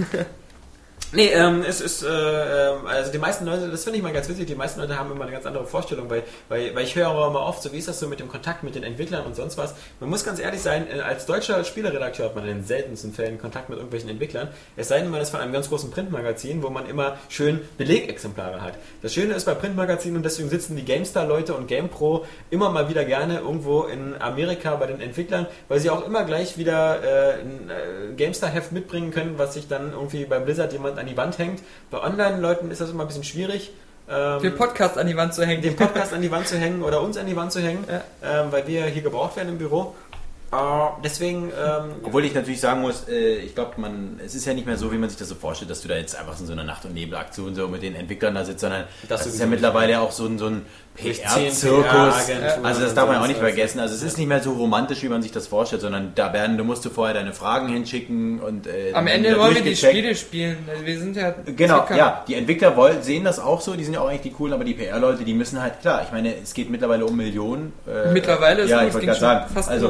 S2: Nee, ähm, es ist, äh, ähm, also die meisten Leute, das finde ich mal ganz witzig, die meisten Leute haben immer eine ganz andere Vorstellung, weil, weil, weil ich höre auch immer oft, so wie ist das so mit dem Kontakt mit den Entwicklern und sonst was. Man muss ganz ehrlich sein, äh, als deutscher Spieleredakteur hat man in den seltensten Fällen Kontakt mit irgendwelchen Entwicklern, es sei denn, man ist von einem ganz großen Printmagazin, wo man immer schön Belegexemplare hat. Das Schöne ist bei Printmagazinen und deswegen sitzen die GameStar-Leute und GamePro immer mal wieder gerne irgendwo in Amerika bei den Entwicklern, weil sie auch immer gleich wieder äh, ein äh, GameStar-Heft mitbringen können, was sich dann irgendwie bei Blizzard jemand an die Wand hängt. Bei Online-Leuten ist das immer ein bisschen schwierig. Ähm,
S5: den Podcast an die Wand zu hängen.
S2: den Podcast an die Wand zu hängen oder uns an die Wand zu hängen,
S5: Ja.
S2: ähm, weil wir hier gebraucht werden im Büro. Äh, deswegen, ähm,
S7: Obwohl ich natürlich sagen muss, äh, ich glaube, man, es ist ja nicht mehr so, wie man sich das so vorstellt, dass du da jetzt einfach in so einer Nacht- und Nebelaktion so mit den Entwicklern da sitzt, sondern
S2: Das
S7: das, ist ja mittlerweile auch so ein, so ein PR-Zirkus.
S2: PR-Agenturen
S7: Also das darf man auch nicht vergessen. Also es ist nicht mehr so romantisch, wie man sich das vorstellt, sondern da werden, du musst du vorher deine Fragen hinschicken und äh,
S5: Am Ende wollen wir die. Spiele spielen. Also Wir sind ja
S7: Genau,
S5: Zocker.
S7: ja, die Entwickler wollen, sehen das auch so, die sind ja auch eigentlich die coolen, aber die PR-Leute, die müssen halt, klar, ich meine, es geht mittlerweile um Millionen. Äh,
S5: Mittlerweile ist
S7: Ja,
S5: es,
S7: ich wollte gerade sagen.
S5: fast
S7: also,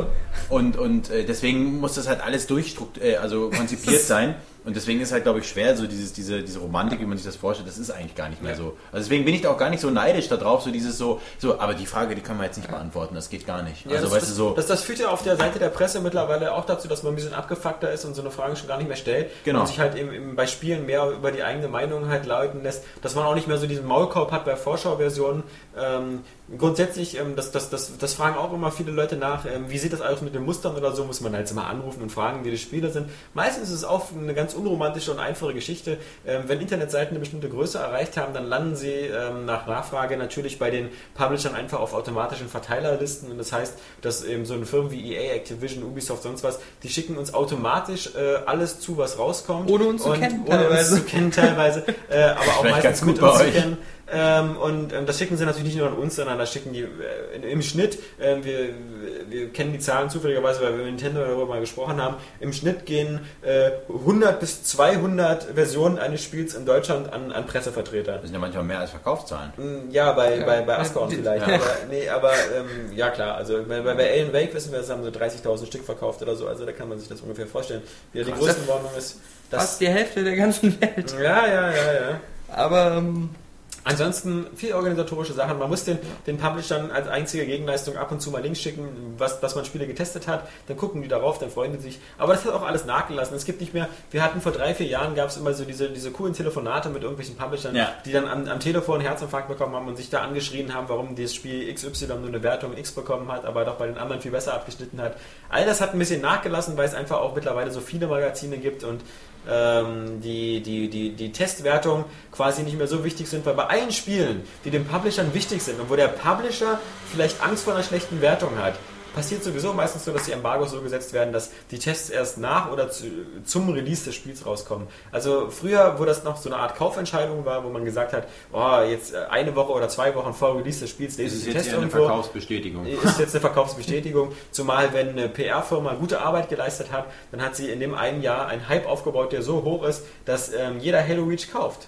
S5: so.
S7: und und äh, deswegen muss das halt alles durchstrukt, äh, also konzipiert sein. Und deswegen ist halt, glaube ich, schwer, so dieses, diese, diese Romantik, wie man sich das vorstellt, das ist eigentlich gar nicht mehr so. Also deswegen bin ich da auch gar nicht so neidisch darauf, so dieses so, so, aber die Frage, die kann man jetzt nicht beantworten, das geht gar nicht.
S2: Ja,
S7: also
S2: das,
S7: weißt
S2: das,
S7: du so.
S2: Das, das führt ja auf der Seite der Presse mittlerweile auch dazu, dass man ein bisschen abgefuckter ist und so eine Frage schon gar nicht mehr stellt.
S7: Genau.
S2: Und sich halt eben, eben bei Spielen mehr über die eigene Meinung halt lauten lässt, dass man auch nicht mehr so diesen Maulkorb hat bei Vorschauversionen. Ähm, grundsätzlich, ähm, das, das, das, das fragen auch immer viele Leute nach, ähm, wie sieht das aus mit den Mustern oder so, muss man halt immer anrufen und fragen, wie die Spiele sind. Meistens ist es auch eine ganz unromantische und einfache Geschichte. Ähm, wenn Internetseiten eine bestimmte Größe erreicht haben, dann landen sie ähm, nach Nachfrage natürlich bei den Publishern einfach auf automatischen Verteilerlisten und das heißt, dass eben so eine Firmen wie EA, Activision, Ubisoft, sonst was, die schicken uns automatisch äh, alles zu, was rauskommt.
S5: Ohne uns zu
S2: Und
S5: kennen
S2: Ohne
S5: teilweise.
S2: uns zu kennen teilweise, äh, aber auch
S7: Vielleicht
S2: meistens
S7: ganz gut
S2: mit
S7: bei
S2: uns zu kennen. Ähm, und ähm, das schicken sie natürlich nicht nur an uns, sondern das schicken die äh, im Schnitt, ähm, wir, wir kennen die Zahlen zufälligerweise, weil wir mit Nintendo darüber mal gesprochen haben, im Schnitt gehen äh, 100 bis 200 Versionen eines Spiels in Deutschland an, an Pressevertreter.
S7: Das sind ja manchmal mehr als Verkaufszahlen.
S2: Mm, Ja, bei,
S5: Ja.
S2: bei, bei Ascon vielleicht.
S5: Ja.
S2: Aber, nee, aber ähm, ja klar, also bei, bei Alan Wake wissen wir, es haben so 30.000 Stück verkauft oder so, also da kann man sich das ungefähr vorstellen, wie die. Größenordnung ist. Das,
S5: Fast die Hälfte der ganzen Welt.
S2: ja, ja, ja, ja.
S5: Aber ähm,
S2: Ansonsten viel organisatorische Sachen. Man muss den, den Publishern als einzige Gegenleistung ab und zu mal Links schicken, was, dass man Spiele getestet hat. Dann gucken die darauf, dann freuen die sich. Aber das hat auch alles nachgelassen. Es gibt nicht mehr, wir hatten vor drei, vier Jahren gab es immer so diese, diese coolen Telefonate mit irgendwelchen Publishern,
S7: Ja.
S2: die dann am, am Telefon Herzinfarkt bekommen haben und sich da angeschrien haben, warum das Spiel XY nur eine Wertung X bekommen hat, aber doch bei den anderen viel besser abgeschnitten hat. All das hat ein bisschen nachgelassen, weil es einfach auch mittlerweile so viele Magazine gibt und ähm, die, die, die, die Testwertung quasi nicht mehr so wichtig sind, weil bei allen Spielen, die den Publishern wichtig sind und wo der Publisher vielleicht Angst vor einer schlechten Wertung hat, passiert sowieso meistens so, dass die Embargos so gesetzt werden, dass die Tests erst nach oder zu, zum Release des Spiels rauskommen. Also früher, wo das noch so eine Art Kaufentscheidung war, wo man gesagt hat, oh, jetzt äh, eine Woche oder zwei Wochen vor Release des Spiels lese ich
S7: ist
S2: den
S7: jetzt
S2: Test
S7: eher eine
S2: irgendwo
S7: Verkaufsbestätigung.
S2: ist jetzt eine Verkaufsbestätigung, zumal wenn eine PR-Firma gute Arbeit geleistet hat, dann hat sie in dem einen Jahr einen Hype aufgebaut, der so hoch ist, dass ähm, jeder Halo Reach kauft.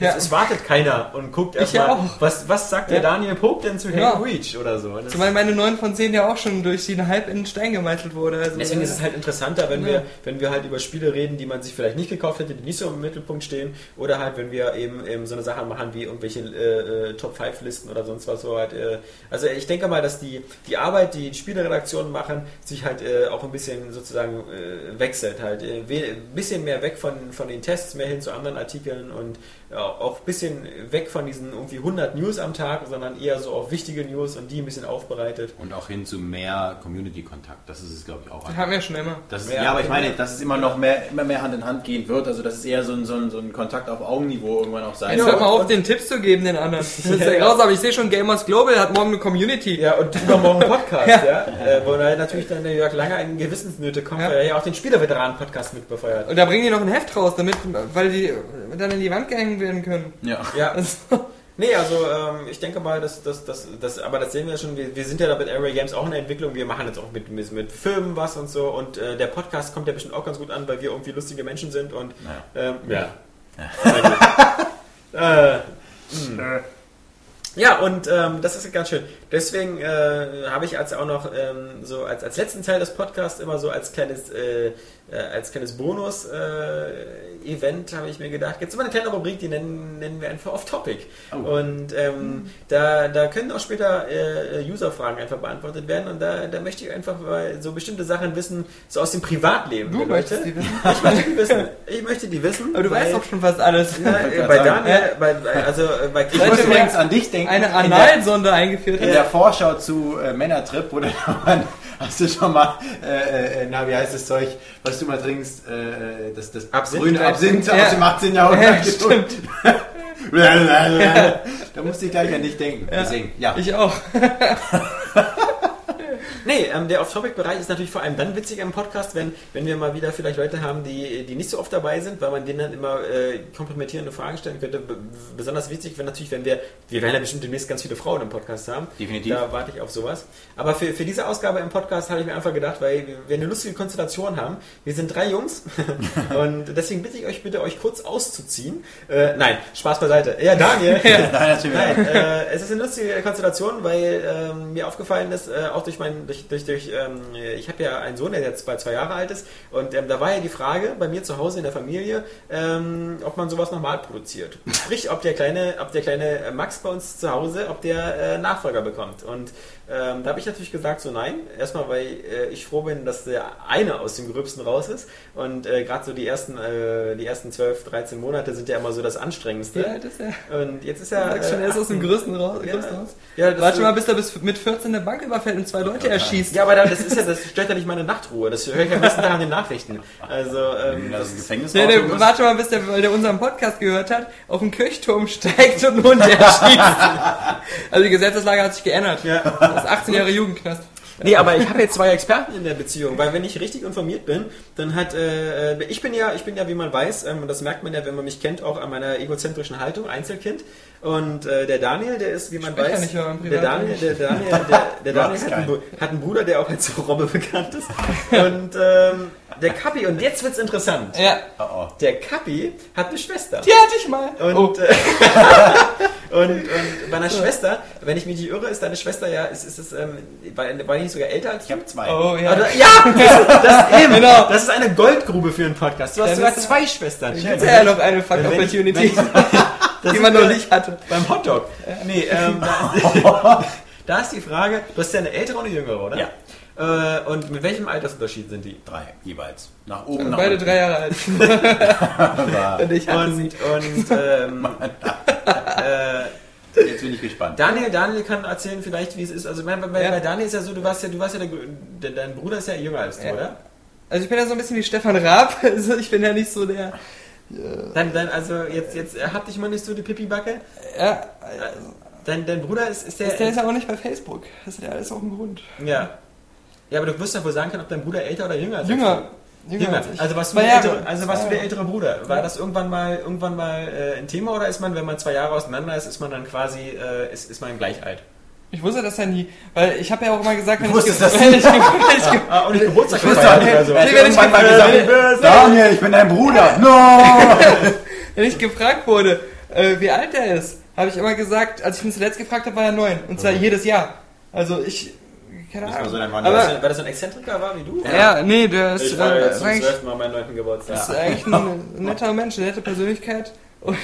S5: Ja.
S2: Es, es wartet keiner und guckt
S5: ja
S2: erstmal,
S5: auch.
S2: was, was sagt der
S5: Ja.
S2: Daniel Pope denn zu Halo
S5: Ja.
S2: Reach oder so. Das-
S5: Zumal meine 9 von 10 ja auch schon durch den Hype in Stein gemeißelt wurde. Also,
S2: Deswegen ist es halt interessanter, wenn
S5: Ja.
S2: wir, wenn wir halt über Spiele reden, die man sich vielleicht nicht gekauft hätte, die nicht so im Mittelpunkt stehen, oder halt, wenn wir eben, eben so eine Sache machen wie irgendwelche äh, äh, Top 5 Listen oder sonst was so halt. Äh, also ich denke mal, dass die, die Arbeit, die die Spieleredaktionen machen, sich halt äh, auch ein bisschen sozusagen äh, wechselt halt. Äh, ein bisschen mehr weg von, von den Tests, mehr hin zu anderen Artikeln und ja, auch ein bisschen weg von diesen irgendwie 100 News am Tag, sondern eher so auf wichtige News und die ein bisschen aufbereitet.
S7: Und auch hin zu mehr Community-Kontakt. Das ist es, glaube ich, auch.
S5: das haben wir schon immer.
S7: Das ist,
S2: Ja,
S7: aber ich meine, dass es immer noch mehr, immer mehr Hand in Hand gehen wird. Also, dass es eher so ein, so ein, so ein Kontakt auf Augenniveau irgendwann auch sein
S5: Jetzt
S7: wird.
S5: hört mal auf, den Tipps zu geben den anderen. Das ist ja
S2: Ja.
S5: grausam. Ich sehe schon, Gamers Global hat morgen eine Community.
S2: Ja, und übermorgen einen Podcast, ja.
S5: Ja.
S2: Äh, wo natürlich dann der Jörg Lange in Gewissensnöte kommt,
S5: Ja.
S2: weil er ja auch den Spielerveteranen-Podcast mitbefeuert.
S5: Und da bringen die noch ein Heft raus, damit, weil die dann in die Wand gehängt werden können.
S7: Ja.
S2: Ja,
S5: Also,
S2: nee, also ähm, ich denke mal, dass das, das, das, aber das sehen wir schon, wir, wir sind ja da mit Area Games auch in der Entwicklung, wir machen jetzt auch mit, mit, mit Filmen was und so und äh, der Podcast kommt ja bestimmt auch ganz gut an, weil wir irgendwie lustige Menschen sind und ähm, ja. äh, mh. Ja, und ähm, das ist ganz schön. Deswegen äh, habe ich als auch noch ähm, so als, als letzten Teil des Podcasts immer so als kleines äh, äh, als kleines Bonus äh, Event habe ich mir gedacht, gibt es immer eine kleine Rubrik, die nennen, nennen wir einfach Off-Topic.
S7: Oh.
S2: Und ähm, da, da können auch später äh, User-Fragen einfach beantwortet werden und da, da möchte ich einfach so bestimmte Sachen wissen, so aus dem Privatleben.
S5: du möchtest die wissen.
S2: Ich möchte die wissen. Ich möchte die wissen.
S5: Aber du
S2: weil-
S5: weißt doch schon fast alles.
S2: ja, bei. Daniel, bei, bei- also bei
S7: Ich muss übrigens an dich denken.
S5: Eine Analsonde eingeführt
S7: in
S5: hat.
S7: Der Vorschau zu äh, Männertrip, wo dann hast du schon mal, äh, äh, na, wie heißt das Zeug, was du mal trinkst, äh, das, das
S2: Absinth?
S7: grüne Absinth
S5: Ja.
S7: aus dem 18. Jahrhundert.
S5: Ja, stimmt.
S7: da musste ich gleich an dich denken. Deswegen, ja.
S5: Ich auch.
S2: Nee, ähm, der Off-Topic-Bereich ist natürlich vor allem dann witzig im Podcast, wenn, wenn wir mal wieder vielleicht Leute haben, die, die nicht so oft dabei sind, weil man denen dann immer äh, komplementierende Fragen stellen könnte. B besonders wichtig wäre natürlich, wenn wir, wir werden ja bestimmt demnächst ganz viele Frauen im Podcast haben.
S7: Definitiv.
S2: Da warte ich auf sowas. Aber für, für diese Ausgabe im Podcast habe ich mir einfach gedacht, weil wir eine lustige Konstellation haben. Wir sind drei Jungs und deswegen bitte ich euch bitte, euch kurz auszuziehen. Äh, nein, Spaß beiseite. Ja, Daniel.
S7: Nein, natürlich.
S2: Nein, äh, es ist eine lustige Konstellation, weil ähm, mir aufgefallen ist, äh, auch durch meinen, durch, durch, durch ähm, ich habe ja einen Sohn, der jetzt bei zwei Jahre alt ist, und ähm, da war ja die Frage bei mir zu Hause in der Familie, ähm, ob man sowas nochmal produziert. Sprich, ob der kleine, ob der kleine Max bei uns zu Hause, ob der äh, Nachfolger bekommt. Und ähm, da habe ich natürlich gesagt, so nein. Erstmal, weil äh, ich froh bin, dass der eine aus dem Gröbsten raus ist. Und äh, gerade so die ersten, äh, die ersten 12, 13 Monate sind ja immer so das Anstrengendste.
S5: Ja, das ist ja.
S2: Und jetzt ist
S5: Du
S2: er.
S5: sagst schon, er ist aus dem größten raus.
S2: ja,
S5: größten raus.
S2: ja,
S5: Warte mal, bis er bis mit 14 eine Bank überfällt und zwei Leute erschießt.
S2: Ja, aber da- das ist ja, das stört ja nicht meine Nachtruhe. Das höre ich am besten Tag an den Nachrichten. Also, ähm,
S7: das
S2: das
S7: ist Gefängnis
S5: Nee,
S7: du musst-
S5: warte mal, bis der, weil der unseren Podcast gehört hat, auf den Kirchturm steigt und einen Hund erschießt. also die Gesetzeslage hat sich geändert.
S2: Ja.
S5: Das ist 18 Jahre Jugendknast.
S2: Nee, aber ich habe jetzt zwei Experten in der Beziehung, weil wenn ich richtig informiert bin, dann hat äh, ich bin ja, ich bin ja, wie man weiß, ähm, und das merkt man ja, wenn man mich kennt, auch an meiner egozentrischen Haltung, Einzelkind. Und äh, der Daniel, der ist, wie man weiß,
S5: nicht
S2: der Daniel, der Daniel, der, der Daniel hat einen, hat einen Bruder, der auch als Robbe bekannt ist. Und ähm, der Kappi, und jetzt wird's interessant.
S5: Ja,
S7: Oh, oh.
S2: Der Kappi hat eine Schwester.
S5: die hatte ich mal.
S2: Und,
S5: oh.
S2: äh, und, und bei einer Schwester, wenn ich mich nicht irre, ist deine Schwester ja, ist, ist es, ähm, war, nicht sogar älter als
S7: Ich habe zwei.
S5: oh ja.
S2: Oder, ja, das, das, eben,
S5: Genau.
S2: das ist eine Goldgrube für einen Podcast. Du hast sogar
S5: ist-
S2: zwei Schwestern.
S5: Gibt's ja noch eine Fuck
S2: ich-
S5: Opportunity, die man noch nicht hatte.
S2: Beim Hotdog. Nee, ähm, da, da ist die Frage, du hast ja eine ältere und eine jüngere, oder?
S7: Ja.
S2: Äh, und mit welchem Altersunterschied sind die?
S7: Drei jeweils. Nach oben, nach
S5: Beide
S7: unten.
S5: drei Jahre alt. Und ich hatte
S2: Und,
S5: sie.
S2: und ähm, äh,
S7: Jetzt bin ich gespannt.
S2: Daniel, Daniel kann erzählen vielleicht, wie es ist. Also bei, bei,
S5: Ja.
S2: bei Daniel ist ja so, du warst ja, du warst ja der, dein Bruder ist ja jünger als du,
S5: Ja.
S2: oder?
S5: Also ich bin ja so ein bisschen wie Stefan Raab. Also ich bin ja nicht so der.
S2: Dann, dann, also jetzt, jetzt äh, hab dich mal nicht so die Pipi-Backe.
S5: Ja,
S2: Dein, dein Bruder ist, ist der.
S5: ist der ist ja auch nicht bei Facebook. Das hat ja alles auch einen Grund.
S2: ja. Ja, aber du wirst ja wohl sagen können, ob dein Bruder älter oder jünger ist.
S5: Jünger.
S2: Jünger.
S5: als ich.
S2: Also was du der ältere, also was du der ältere Bruder? War das irgendwann mal irgendwann mal äh, ein Thema oder ist man, wenn man zwei Jahre auseinander ist, ist man dann quasi äh, ist, ist man gleich alt?
S5: Ich wusste das ja nie, weil ich habe ja auch immer gesagt, wenn ich,
S7: das
S5: wenn ich, wenn ich, wenn ich
S2: und nicht Geburtstag gefeiert
S7: doch
S2: oder
S7: nicht.
S2: so.
S7: Er hat
S5: Nee, wenn ich
S7: mal gesagt, Daniel, ich bin dein Bruder. No!
S5: wenn ich gefragt wurde, äh, wie alt er ist, habe ich immer gesagt, als ich ihn zuletzt gefragt habe, war er neun. Und zwar jedes Jahr. Also ich, keine
S7: Das
S5: Ahnung.
S7: so dein Mann.
S5: Aber-
S2: Weil das so ein Exzentriker war wie du?
S5: ja, nee, der ist,
S2: Ich
S5: äh,
S2: war
S5: ist
S2: zum
S5: eigentlich,
S2: zwölften Mal meinen neunten Geburtstag.
S5: ist eigentlich ein netter Mensch, eine nette Persönlichkeit. Und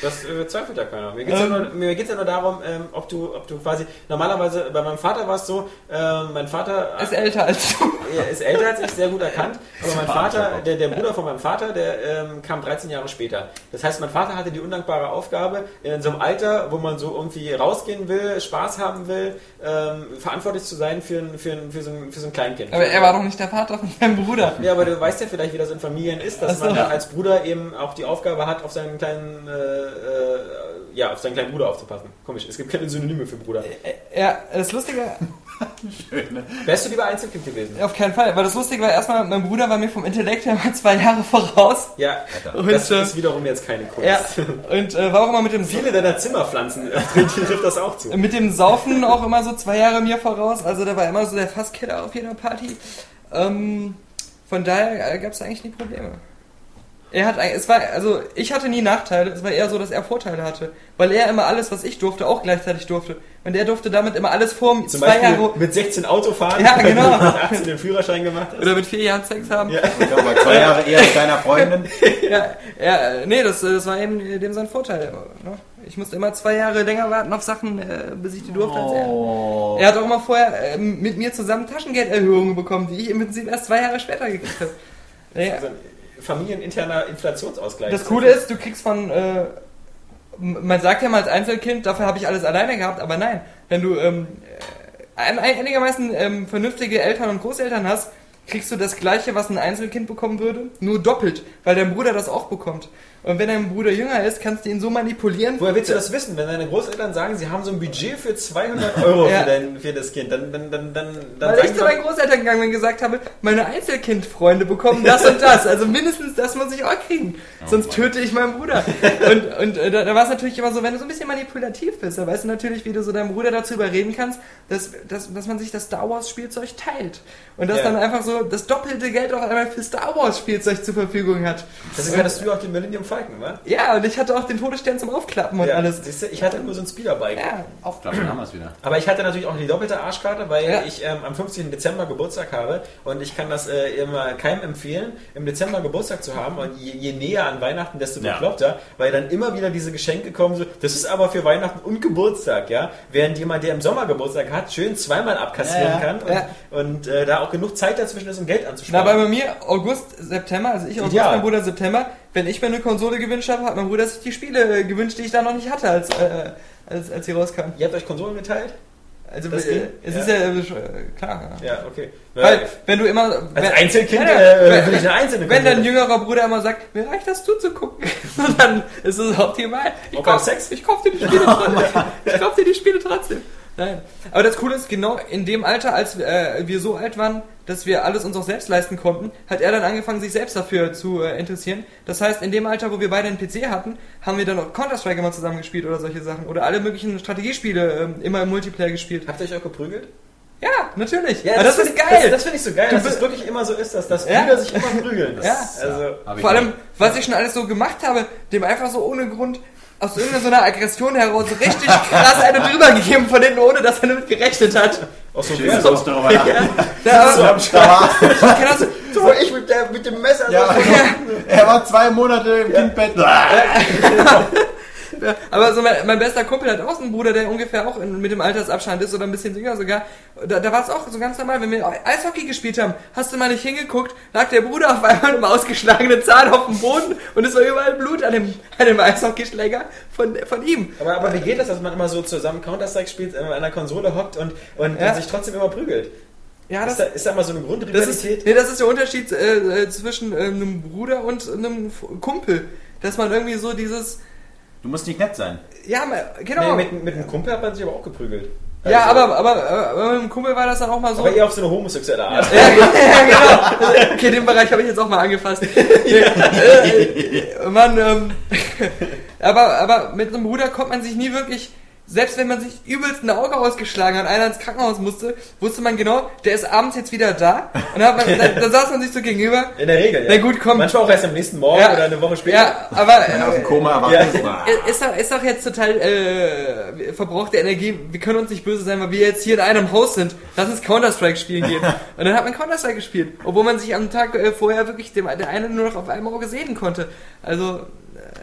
S2: Das äh, zweifelt ja keiner. Mir geht es ja, nur- mir geht's ja nur darum, ähm, ob, du, ob du quasi. Normalerweise, bei meinem Vater war es so, ähm, mein Vater
S5: ist älter als du.
S2: er ist älter als ich, sehr gut erkannt. Aber mein Vater, der, der Bruder von meinem Vater, der ähm, kam 13 Jahre später. Das heißt, mein Vater hatte die undankbare Aufgabe, in so einem Alter, wo man so irgendwie rausgehen will, Spaß haben will, ähm, verantwortlich zu sein für, ein- für, ein- für, so, ein, für so ein Kleinkind.
S5: Aber er war doch nicht der Vater von seinem Bruder.
S2: Ja, aber du weißt ja vielleicht, wie das in Familien ist, dass
S5: so.
S2: man dann als Bruder eben auch die Aufgabe hat, auf seinen kleinen, äh, äh, ja, auf seinen kleinen Bruder aufzupassen. Komisch, es gibt keine Synonyme für Bruder.
S5: Ja, das Lustige,
S2: Wärst du lieber Einzelkind gewesen?
S5: auf keinen Fall, weil das Lustige war erstmal, mein Bruder war mir vom Intellekt her mal zwei Jahre voraus.
S2: Ja,
S5: Und,
S2: das
S5: äh,
S2: ist wiederum jetzt keine Kunst.
S5: Ja, und äh, war auch immer mit dem,
S2: Viele deiner Zimmerpflanzen die trifft das auch zu.
S5: mit dem Saufen auch immer so zwei Jahre mir voraus. Also da war immer so der Fasskiller auf jeder Party. Ähm, von daher gab es eigentlich nie Probleme. Er hat, es war, also ich hatte nie Nachteile. Es war eher so, dass er Vorteile hatte, weil er immer alles, was ich durfte, auch gleichzeitig durfte. Und er durfte damit immer alles vor mir.
S2: Zum
S5: Zwei
S2: Beispiel
S5: Jahre
S2: mit 16 Auto fahren,
S5: Ja, genau.
S2: wenn du mit 18 den Führerschein gemacht hast.
S5: oder mit vier Jahren Sex haben.
S2: Ja.
S7: Ich glaube, zwei Jahre eher mit deiner Freundin.
S5: Ja, ja, nee, das, das war eben dem sein Vorteil. Ne? Ich musste immer zwei Jahre länger warten auf Sachen, äh, bis ich die durfte als er.
S7: Oh.
S5: Er hat auch immer vorher ähm, mit mir zusammen Taschengelderhöhungen bekommen, die ich im Prinzip erst zwei Jahre später gekriegt habe. Naja,
S2: Also familieninterner Inflationsausgleich.
S5: das Coole ist, du kriegst von, äh, man sagt ja mal als Einzelkind, dafür habe ich alles alleine gehabt, aber nein, wenn du ähm, äh, ein, einigermaßen ähm, vernünftige Eltern und Großeltern hast, kriegst du das gleiche, was ein Einzelkind bekommen würde, nur doppelt, weil dein Bruder das auch bekommt. Und wenn dein Bruder jünger ist, kannst du ihn so manipulieren.
S2: Woher willst du das wissen? Wenn deine Großeltern sagen, sie haben so ein Budget für 200 Euro
S5: Ja.
S2: für, dein, für das Kind, dann, dann, dann, dann, dann
S5: Weil ich zu meinen Großeltern gegangen bin und gesagt habe, meine Einzelkindfreunde bekommen das und das. Also mindestens das muss ich auch kriegen. Sonst töte ich meinen Bruder. Und, und äh, da, da war es natürlich immer so, wenn du so ein bisschen manipulativ bist, dann weißt du natürlich, wie du so deinem Bruder dazu überreden kannst, dass, dass, dass man sich das Star Wars Spielzeug teilt. Und dass
S2: Ja.
S5: dann einfach so das doppelte Geld auch einmal für Star Wars Spielzeug zur Verfügung hat.
S2: Deswegen hattest du auch den Millennium Falcon, wa?
S5: Ja, und ich hatte auch den Todesstern zum Aufklappen und
S2: Ja,
S5: alles.
S2: siehst du, ich hatte nur so ein Speederbike.
S5: Ja,
S7: Aufklappen, haben wir es wieder.
S2: Aber ich hatte natürlich auch die doppelte Arschkarte, weil
S5: Ja.
S2: ich ähm, am 15. Dezember Geburtstag habe und ich kann das äh, immer keinem empfehlen, im Dezember Geburtstag zu haben und je, je näher an Weihnachten, desto
S7: Ja.
S2: bekloppter, weil dann immer wieder diese Geschenke kommen, so, das ist aber für Weihnachten und Geburtstag, ja, während jemand, der im Sommer Geburtstag hat, schön zweimal abkassieren
S7: Ja, ja.
S2: kann und,
S5: Ja.
S2: und äh, da auch genug Zeit dazwischen ist, um Geld
S5: Na,
S2: anzusparen.
S5: aber bei mir August, September, also ich August,
S2: Ideal.
S5: mein Bruder September. Wenn ich mir eine Konsole gewünscht habe, hat mein Bruder sich die Spiele äh, gewünscht, die ich da noch nicht hatte, als, äh, als, als sie rauskamen.
S2: Ihr habt euch Konsolen geteilt?
S5: Also
S2: Das
S5: äh, es
S2: Ja.
S5: ist ja äh, klar. Ja.
S2: Ja, okay.
S5: Weil, wenn du immer.
S2: als
S5: wenn,
S2: Einzelkind
S5: Ja,
S2: äh,
S5: wenn-
S2: will ich eine einzelne
S5: Wenn dein jüngerer Bruder immer sagt, mir reicht das zuzugucken, dann ist es optimal. Ich
S2: beim
S5: kauf,
S2: Sex?
S5: ich kauf dir die Spiele trotzdem. ich kauf dir die Spiele trotzdem. Nein. Aber das Coole ist, genau in dem Alter, als äh, wir so alt waren, dass wir alles uns auch selbst leisten konnten, hat er dann angefangen, sich selbst dafür zu äh, interessieren. Das heißt, in dem Alter, wo wir beide einen PC hatten, haben wir dann auch Counter-Strike immer zusammen gespielt oder solche Sachen. Oder alle möglichen Strategiespiele ähm, immer im Multiplayer gespielt.
S2: Habt ihr euch auch geprügelt?
S5: Ja, natürlich.
S2: Ja,
S5: Aber das, ist geil.
S2: Das, das finde ich so geil,
S5: Du
S2: dass es wirklich immer so ist, dass, dass
S5: Ja.
S2: Brüder sich immer prügeln. Das,
S5: Ja.
S2: Also,
S5: Vor allem, was ich schon alles so gemacht habe, dem einfach so ohne Grund aus irgendeiner so einer Aggression heraus so richtig krass eine drüber gegeben von hinten, ohne dass er damit gerechnet hat.
S2: auch so
S7: wir uns darüber.
S5: Ja, aber,
S7: So am Start.
S5: das,
S2: so, ich mit, der, mit dem Messer.
S7: Ja,
S2: so,
S7: er war zwei Monate im Kindbett.
S5: aber so mein, mein bester Kumpel hat auch einen Bruder, der ungefähr auch in, mit dem Altersabstand ist oder ein bisschen jünger sogar. Da, da war es auch so ganz normal, wenn wir Eishockey gespielt haben, hast du mal nicht hingeguckt, lag der Bruder auf einmal mit einem ausgeschlagenen Zahn auf dem Boden und es war überall Blut an dem, an dem Eishockeyschläger von, von ihm.
S2: Aber, aber wie geht das, dass man immer so zusammen Counter-Strike spielt, äh, an einer Konsole hockt und, und
S5: Ja.
S2: sich trotzdem immer prügelt?
S5: Ja,
S2: Ist da, ist da mal so eine
S5: Das ist,
S2: Grundrivalität?
S5: nee, das ist der Unterschied äh, äh, zwischen äh, einem Bruder und einem Kumpel. Dass man irgendwie so dieses.
S7: Du musst nicht nett sein.
S5: Ja, genau.
S2: Nee, mit, mit einem Kumpel hat man sich aber auch geprügelt.
S5: Ja,
S2: Also-
S5: aber, aber, aber mit dem Kumpel war das dann auch mal so.
S2: Aber eher auf so eine homosexuelle Art.
S5: Ja, ja, genau. Okay, den Bereich habe ich jetzt auch mal angefasst. äh, man, ähm, aber, aber mit einem Bruder konnte man sich nie wirklich, selbst wenn man sich übelst ein Auge ausgeschlagen hat, einer ins Krankenhaus musste, wusste man genau, der ist abends jetzt wieder da. Und dann, hat man, da, da saß man sich so gegenüber.
S2: In der Regel, ja.
S5: Na gut, komm.
S2: Manchmal auch erst am nächsten Morgen
S5: Ja.
S2: oder eine Woche später.
S5: Ja, aber
S7: Wenn er aus dem
S5: äh,
S7: Koma erwacht
S2: Ja.
S7: ist.
S5: ist doch, ist doch jetzt total äh, verbrauchte Energie. Wir können uns nicht böse sein, weil wir jetzt hier in einem Haus sind. Lass uns Counter-Strike spielen gehen. Und dann hat man Counter-Strike gespielt. Obwohl man sich am Tag äh, vorher wirklich dem, der eine nur noch auf einem Auge sehen konnte. Also, äh,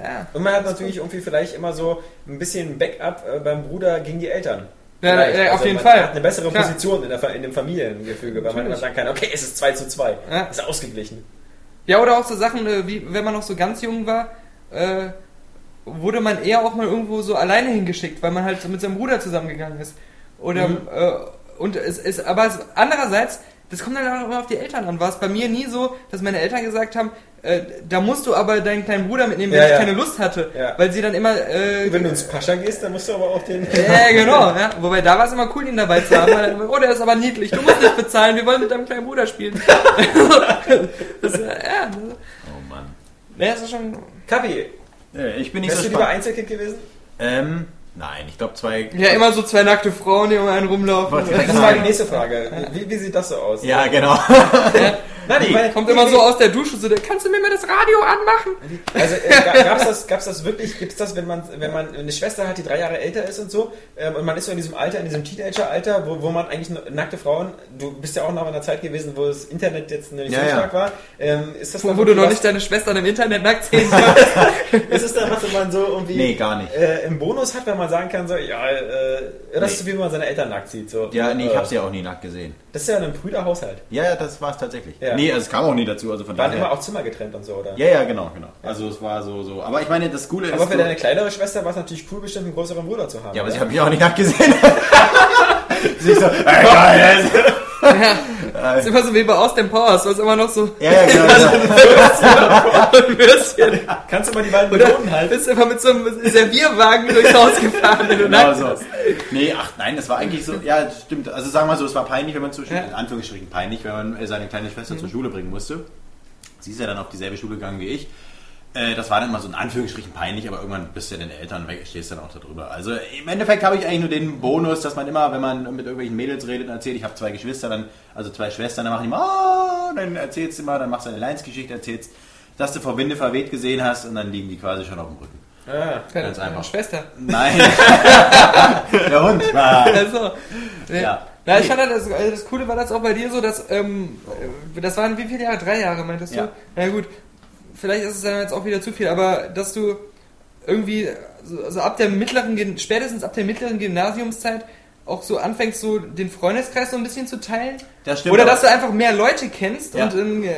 S5: ja.
S2: Und man hat natürlich irgendwie vielleicht immer so ein bisschen Backup äh, beim Bruder gegen die Eltern.
S5: Ja, ja, auf jeden
S2: man
S5: Fall.
S2: hat eine bessere
S5: Klar.
S2: Position in, der, in dem Familiengefüge, weil man immer sagen kann, okay, es ist 2 zu 2.
S5: Ja.
S2: Ist ausgeglichen.
S5: Ja, oder auch so Sachen, äh, wie wenn man noch so ganz jung war, äh, wurde man eher auch mal irgendwo so alleine hingeschickt, weil man halt so mit seinem Bruder zusammengegangen ist. Oder
S2: Mhm.
S5: äh, und es ist, aber es, andererseits, das kommt dann auch immer auf die Eltern an. War es bei mir nie so, dass meine Eltern gesagt haben, äh, da musst du aber deinen kleinen Bruder mitnehmen, wenn
S2: Ja,
S5: ich
S2: ja.
S5: keine Lust hatte.
S2: Ja.
S5: Weil sie dann immer äh,
S2: Wenn du ins Pascha gehst, dann musst du aber auch den...
S5: ja, genau, ja. Wobei da war es immer cool, ihn dabei zu haben. Weil, oh, der ist aber niedlich, du musst nicht bezahlen, wir wollen mit deinem kleinen Bruder spielen. das, äh, ja, das,
S7: Oh Mann.
S5: ja, das ist schon.
S2: Kapi,
S7: Ich bin nicht
S2: wärst
S7: so
S2: du lieber. Einzelkind gewesen?
S7: Ähm, nein, ich glaube zwei.
S5: Ja, immer so zwei nackte Frauen, die um einen rumlaufen.
S2: Das war die nächste Frage. Wie, wie sieht das so aus?
S7: Ja, genau.
S2: Nein, meine,
S5: Kommt immer so aus der Dusche, so, kannst du mir mal das Radio anmachen?
S2: Also äh, gab's das, gab's das wirklich, gibt's das, wenn man, wenn man eine Schwester hat, die drei Jahre älter ist und so, ähm, und man ist so in diesem Alter, in diesem Teenager-Alter, wo, wo man eigentlich nackte Frauen, du bist ja auch noch in einer Zeit gewesen, wo das Internet jetzt nicht
S7: Ja,
S2: so
S7: ja.
S2: stark war, ähm, ist das
S5: Wo, wo du noch nicht deine Schwestern im Internet nackt sehen kannst.
S2: ist es dann was, man so irgendwie
S7: Nee, gar nicht.
S2: Äh, im Bonus hat, wenn man sagen kann, so, ja, äh, das ist so wie wenn man seine Eltern nackt sieht, so.
S7: Ja, nee, ich
S2: Äh,
S7: habe sie ja auch nie nackt gesehen.
S2: Das ist ja ein Brüderhaushalt.
S7: Ja, ja, das war es tatsächlich.
S2: Ja.
S7: Nee, also es kam auch nie dazu, also von
S2: Waren
S7: daher.
S2: immer auch Zimmer getrennt und so, oder?
S7: Ja, ja, genau, genau. Also es war so, so. Aber ich meine, das Coole
S2: Aber
S7: ist.
S2: für deine kleinere Schwester war es natürlich cool, bestimmt einen größeren Bruder zu haben.
S7: ja, aber sie
S2: oder?
S7: hat mich auch nicht nackt gesehen. sie ist so, äh, geil.
S5: ja, ist immer so wie bei Austin Powers, du hast immer noch so
S7: Ja, ja, genau. genau.
S5: ein Würstchen.
S2: Kannst du mal die beiden
S5: Oder
S2: Melonen halten?
S5: bist immer mit so einem Servierwagen durchs Haus gefahren, wenn du
S7: Genau so. Nee, ach nein, das war eigentlich so, ja, das stimmt. Also sagen wir mal so, es war peinlich, wenn man Schule,
S5: Ja.
S7: in Anführungsstrichen peinlich, wenn man äh, seine kleine Schwester zur Schule bringen musste. Sie ist ja dann auf dieselbe Schule gegangen wie ich. Äh, Das war dann immer so in Anführungsstrichen peinlich, aber irgendwann bist du ja den Eltern weg, stehst dann auch darüber. Also im Endeffekt habe ich eigentlich nur den Bonus, dass man immer, wenn man mit irgendwelchen Mädels redet und erzählt, ich habe zwei Geschwister, dann, also zwei Schwestern, dann machen die immer, oh, dann erzählst du immer, dann machst du eine Leinsgeschichte, erzählst, dass du vor Winde verweht gesehen hast und dann liegen die quasi schon auf dem Rücken.
S2: Ah.
S7: Ganz einfach.
S5: Schwester.
S7: Nein. Der Hund. Ah.
S5: Also, ja.
S7: Ja.
S5: Na, ich fand halt, das, also das Coole war das auch bei dir so, dass, ähm, äh, das waren wie viele Jahre? Drei Jahre, meintest du?
S7: Ja.
S5: Na gut, vielleicht ist es dann jetzt auch wieder zu viel, aber dass du irgendwie, so, also ab der mittleren, spätestens ab der mittleren Gymnasiumszeit auch so anfängst, so den Freundeskreis so ein bisschen zu teilen.
S7: Das stimmt
S5: Oder
S7: auch.
S5: dass du einfach mehr Leute kennst
S7: Ja.
S5: und ähm, äh,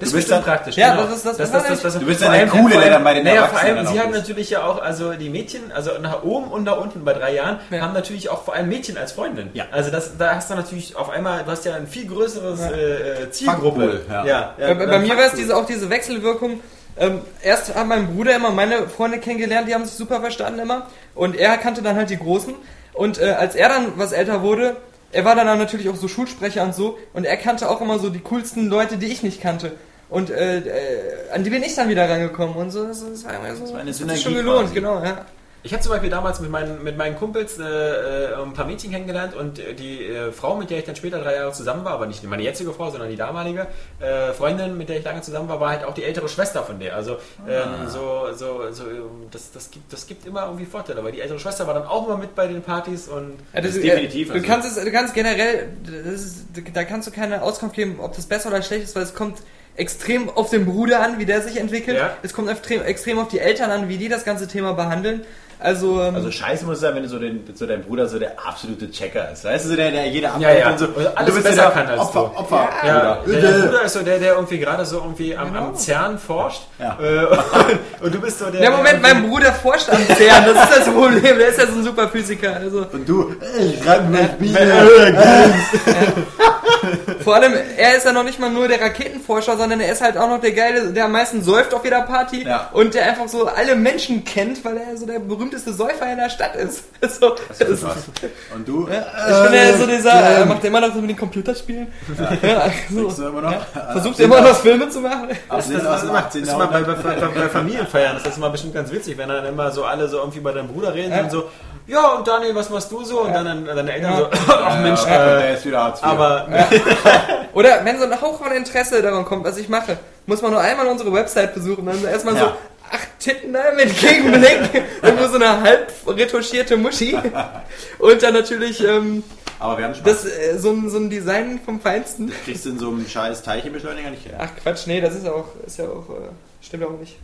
S2: Das
S7: Du
S2: ist
S7: dann-
S2: praktisch.
S5: Ja,
S2: genau.
S5: das ist das-
S2: das,
S5: das
S2: das,
S5: war
S2: das, das,
S7: Du bist dann der Coole, der dann bei den
S2: naja, vor allem,
S7: dann
S2: sie haben
S7: ist.
S2: natürlich ja auch, also die Mädchen, also nach oben und nach unten bei drei Jahren,
S5: Ja.
S2: haben natürlich auch vor allem Mädchen als Freundin.
S7: Ja.
S2: Also das, da hast du natürlich auf einmal, du hast ja ein viel größeres äh, Zielgruppe.
S7: Ja.
S2: ja,
S5: Bei, bei mir war es diese, auch diese Wechselwirkung. Ähm, erst hat mein Bruder immer meine Freunde kennengelernt, die haben sich super verstanden immer. Und er kannte dann halt die Großen. Und äh, als er dann was älter wurde, er war dann natürlich auch so Schulsprecher und so. Und er kannte auch immer so die coolsten Leute, die ich nicht kannte. Und äh, äh, an die bin ich dann wieder rangekommen. Und so, das, das war immer so,
S7: war eine
S5: das hat sich schon
S7: Synergie
S5: gelohnt,
S7: quasi.
S5: genau, ja.
S2: Ich habe zum Beispiel damals mit meinen, mit meinen Kumpels äh, äh, ein paar Mädchen kennengelernt und äh, die äh, Frau, mit der ich dann später drei Jahre zusammen war, aber nicht meine jetzige Frau, sondern die damalige äh, Freundin, mit der ich lange zusammen war, war halt auch die ältere Schwester von der. Also ähm, so, so, so ähm, das, das, gibt, das gibt immer irgendwie Vorteile, weil die ältere Schwester war dann auch immer mit bei den Partys und
S5: Ja, das
S7: Das ist
S5: ist
S7: definitiv,
S5: Du
S7: also-
S5: kannst es, du kannst generell, das ist, da kannst du keine Auskunft geben, ob das besser oder schlecht ist, weil es kommt extrem auf den Bruder an, wie der sich entwickelt.
S2: Ja.
S5: Es kommt extrem, extrem auf die Eltern an, wie die das ganze Thema behandeln. Also, ähm,
S7: Also scheiße muss es sein, wenn du so, den, so dein Bruder so der absolute Checker ist. Weißt du, so der, der jede
S2: Ja, ja.
S7: und so.
S2: Und alles
S7: du bist
S2: besser
S7: der
S2: kann als
S7: Opfer,
S2: du.
S7: Opfer.
S2: Ja,
S7: Bruder.
S2: der, der Bruder ist so der, der irgendwie gerade so irgendwie am, am CERN forscht.
S7: Ja.
S2: Äh, und, und du bist so der.
S5: ja, Moment,
S2: der
S5: mein Bruder forscht am CERN, das ist das Problem, der ist ja so ein super Physiker. Also,
S7: Und du, ich mich
S5: Ja.
S7: wieder.
S5: Vor allem, er ist ja noch nicht mal nur der Raketenforscher, sondern er ist halt auch noch der Geile, der am meisten säuft auf jeder Party
S7: Ja.
S5: und der einfach so alle Menschen kennt, weil er so der berühmteste Säufer in der Stadt ist. So, das ist.
S7: Und du?
S5: ich finde, er ist so dieser, er macht immer noch so mit den Computerspielen. Ja, so.
S7: Bist du immer noch?
S5: Versucht immer noch Filme zu machen.
S7: Das
S2: Das, das, ist immer, das ist immer bei, bei, bei, bei Familienfeiern, das ist immer bestimmt ganz witzig, wenn dann immer so alle so irgendwie bei deinem Bruder reden und so, ja und Daniel, was machst du so? Und dann, dann deine Eltern so, ach Mensch, äh,
S7: der ist wieder Hartz IV.
S2: aber
S5: Oder wenn so ein Hauch von Interesse daran kommt, was ich mache, muss man nur einmal unsere Website besuchen, dann erstmal so
S7: Ja.
S5: Acht Titten da mit Gegenblick, irgendwo so eine halb retuschierte Muschi und dann natürlich ähm,
S7: Aber wir haben Spaß.
S5: das, äh, so, ein, so ein Design vom Feinsten.
S7: kriegst du in so einem scheiß Teilchenbeschleuniger nicht her.
S5: Ach Quatsch, nee, das ist auch, ist ja auch, äh, stimmt auch nicht.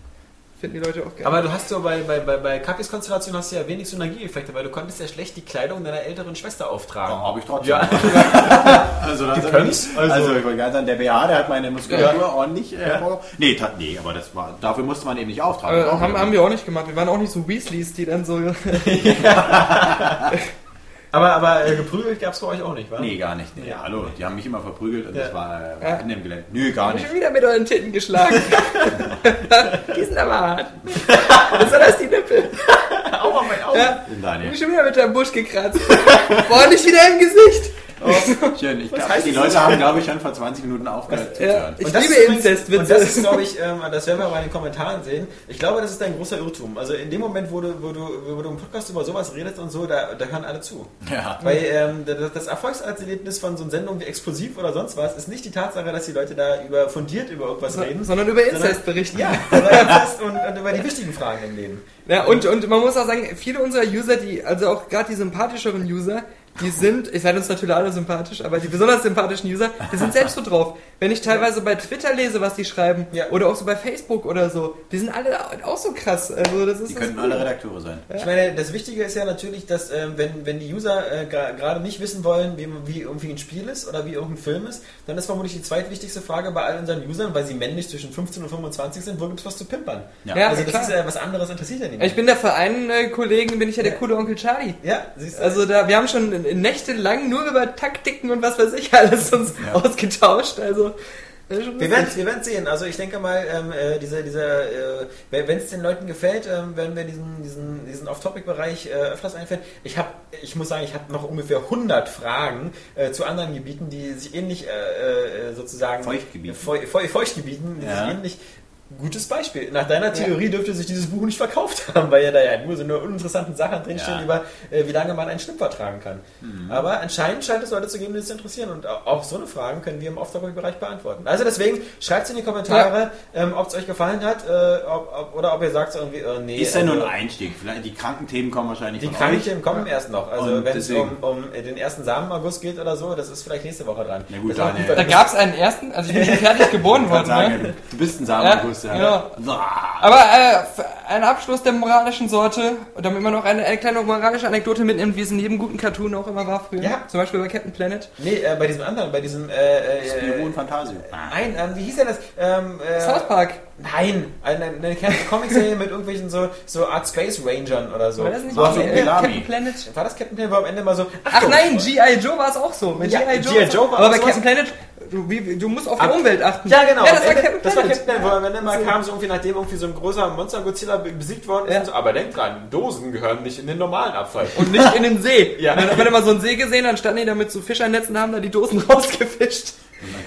S5: Finden die Leute auch geil.
S2: Aber du hast so bei, bei, bei, bei Kaffees Konstellation hast du ja wenig Synergieeffekte, weil du konntest ja schlecht die Kleidung deiner älteren Schwester auftragen.
S7: Ja, habe ich trotzdem.
S2: Ja.
S7: Also, das
S2: könnt's?
S7: also,
S2: Also-
S7: ich wollte gerade sagen, der BH, der hat meine Muskulatur ordentlich äh, hervor- Nee, tat, nee, aber das war, dafür musste man eben nicht auftragen.
S5: äh, haben, haben wir auch nicht gemacht. Wir waren auch nicht so Weasleys, die dann so.
S2: Aber, aber äh, geprügelt gab es bei euch auch nicht, wa?
S7: Nee, gar nicht. Nee, hallo, die haben mich immer verprügelt und
S2: Ja.
S7: das war äh,
S5: Ja.
S7: in dem Gelände. Nö, gar nicht.
S5: Schon wieder mit euren Titten geschlagen. die sind aber hart. Besonders die Nippel.
S2: Auch auf mein Auge.
S5: Ja,
S7: In
S5: ich bin schon wieder mit deinem Busch gekratzt. Boah, nicht wieder im Gesicht.
S7: Schön. Ich glaub,
S2: heißt
S7: die? Leute haben, glaube ich, schon vor 20 Minuten aufgehört
S5: Ja,
S7: zuzuhören.
S5: ich
S2: Und das
S5: liebe Inzestwitze.
S2: Und das ist, glaube ich, ähm, das werden wir mal in den Kommentaren sehen. Ich glaube, das ist ein großer Irrtum. Also in dem Moment, wo du, wo du, wo du im Podcast über sowas redest und so, da, da hören alle zu.
S7: Ja.
S2: Weil ähm, das, das Erfolgserlebnis von so einer Sendung wie Explosiv oder sonst was ist nicht die Tatsache, dass die Leute da über fundiert über irgendwas
S5: So-
S2: reden.
S5: sondern über Inzest berichten.
S2: Ja, über Inzest und, und über die wichtigen Fragen im Leben.
S5: Ja, und, und man muss auch sagen, viele unserer User, die, also auch gerade die sympathischeren User, die sind, ich seid uns natürlich alle sympathisch, aber die besonders sympathischen User, die sind selbst so drauf. Wenn ich teilweise bei Twitter lese, was die schreiben,
S2: Ja.
S5: oder auch so bei Facebook oder so, die sind alle auch so krass. Also das ist
S7: Die
S5: das
S7: könnten
S5: Coole.
S7: alle Redakteure sein.
S2: Ich meine, das Wichtige ist ja natürlich, dass ähm, wenn, wenn die User äh, gerade nicht wissen wollen, wie, wie irgendwie ein Spiel ist oder wie irgendein Film ist, dann ist vermutlich die zweitwichtigste Frage bei all unseren Usern, weil sie männlich zwischen 15 und 25 sind, wo gibt es was zu pimpern?
S7: Ja.
S5: Ja,
S2: also das
S5: klar.
S2: ist ja was anderes interessiert ja nicht.
S5: Ich bin der für einen äh, Kollegen, bin ich ja der
S2: Ja.
S5: coole Onkel Charlie.
S2: ja, siehst du.
S5: Also da, wir haben schon nächtelang nur über Taktiken und was weiß ich alles uns ausgetauscht. Also
S2: wir werden wir werden sehen. Also ich denke mal, ähm, äh, dieser, dieser, äh, wenn es den Leuten gefällt, ähm, werden wir diesen, diesen, diesen Off-Topic-Bereich äh, öfters einführen. Ich habe, ich muss sagen, ich habe noch ungefähr 100 Fragen äh, zu anderen Gebieten, die sich ähnlich äh, äh, sozusagen
S7: Feuchtgebieten.
S2: Feu, Feu, Feuchtgebieten, die
S7: Ja.
S2: sich ähnlich Gutes Beispiel. Nach deiner Theorie dürfte sich dieses Buch nicht verkauft haben, weil ja da ja nur so eine uninteressanten Sachen drinstehen
S7: Ja.
S2: über, äh, wie lange man einen Schnupper tragen kann. Aber anscheinend scheint es Leute zu geben, die es interessieren. Und au- auch so eine Fragen können wir im Off-Topic-Bereich beantworten. Also deswegen schreibt es in die Kommentare, ähm, ob es euch gefallen hat äh, ob, ob, oder ob ihr sagt irgendwie, äh, nee.
S7: Ist ja nur
S2: also,
S7: ein Einstieg. Vielleicht die Krankenthemen kommen wahrscheinlich
S2: die
S7: euch.
S2: Krankheiten kommen erst noch. Also wenn es um, um den ersten Samenaugust geht oder so, das ist vielleicht nächste Woche dran.
S7: Na gut,
S2: auch
S7: Daniel.
S2: gut,
S5: Da gab es einen ersten, also ich bin schon fertig geboren worden.
S7: sagen,
S5: Ne?
S7: du bist ein Samenaugust, ja.
S5: Ja. Aber äh, einen Abschluss der moralischen Sorte, damit man noch eine, eine kleine moralische Anekdote mitnimmt, wie es in jedem guten Cartoon auch immer war früher.
S2: Ja.
S5: Zum Beispiel bei Captain Planet.
S2: Nee, äh, bei diesem anderen, bei diesem äh,
S7: Spiro
S2: äh,
S7: und Fantasio.
S2: Nein, ähm, wie hieß denn das? Ähm, äh,
S5: South Park.
S2: Nein, eine, eine Comic-Serie mit irgendwelchen so, so Art Space Rangern oder so.
S5: War das nicht
S2: so,
S7: Ach
S2: so
S7: so.
S5: Captain Planet?
S2: war das Captain Planet, wo am Ende mal so.
S5: Ach
S2: Achtung,
S5: nein, G.I. Joe war es auch so. Mit
S2: Ja,
S5: G.I. Joe.
S2: G.I. Joe war
S5: Aber bei. Captain Planet, du, wie, du musst auf die
S2: Ab-
S5: Umwelt achten.
S2: Ja, genau.
S5: Ja, das war
S2: Ende-
S5: Captain
S2: das war. Captain Planet, wo am Ende mal kam, so irgendwie nachdem irgendwie so ein großer Monster-Godzilla be- besiegt worden ist.
S5: Ja.
S2: So, aber denkt dran, Dosen gehören nicht in den normalen Abfall.
S5: Und nicht in den See.
S2: Ja.
S5: Dann hat man immer so einen See gesehen, dann standen die da mit so Fischernetzen und haben da die Dosen rausgefischt.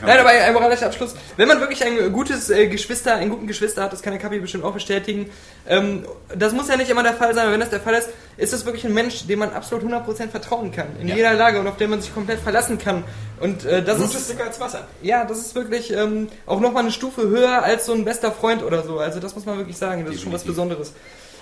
S5: Nein, aber ein moralischer Abschluss. Wenn man wirklich ein gutes äh, Geschwister, einen guten Geschwister hat, das kann der Kapi bestimmt auch bestätigen. Ähm, das muss ja nicht immer der Fall sein, aber wenn das der Fall ist, ist das wirklich ein Mensch, dem man absolut 100% vertrauen kann. In
S7: Ja.
S5: jeder Lage und auf den man sich komplett verlassen kann. Und äh, das
S2: Blut ist dicker als Wasser.
S5: ja, das ist wirklich ähm, auch nochmal eine Stufe höher als so ein bester Freund oder so. Also das muss man wirklich sagen, das ist schon was
S7: Definitiv.
S5: Besonderes.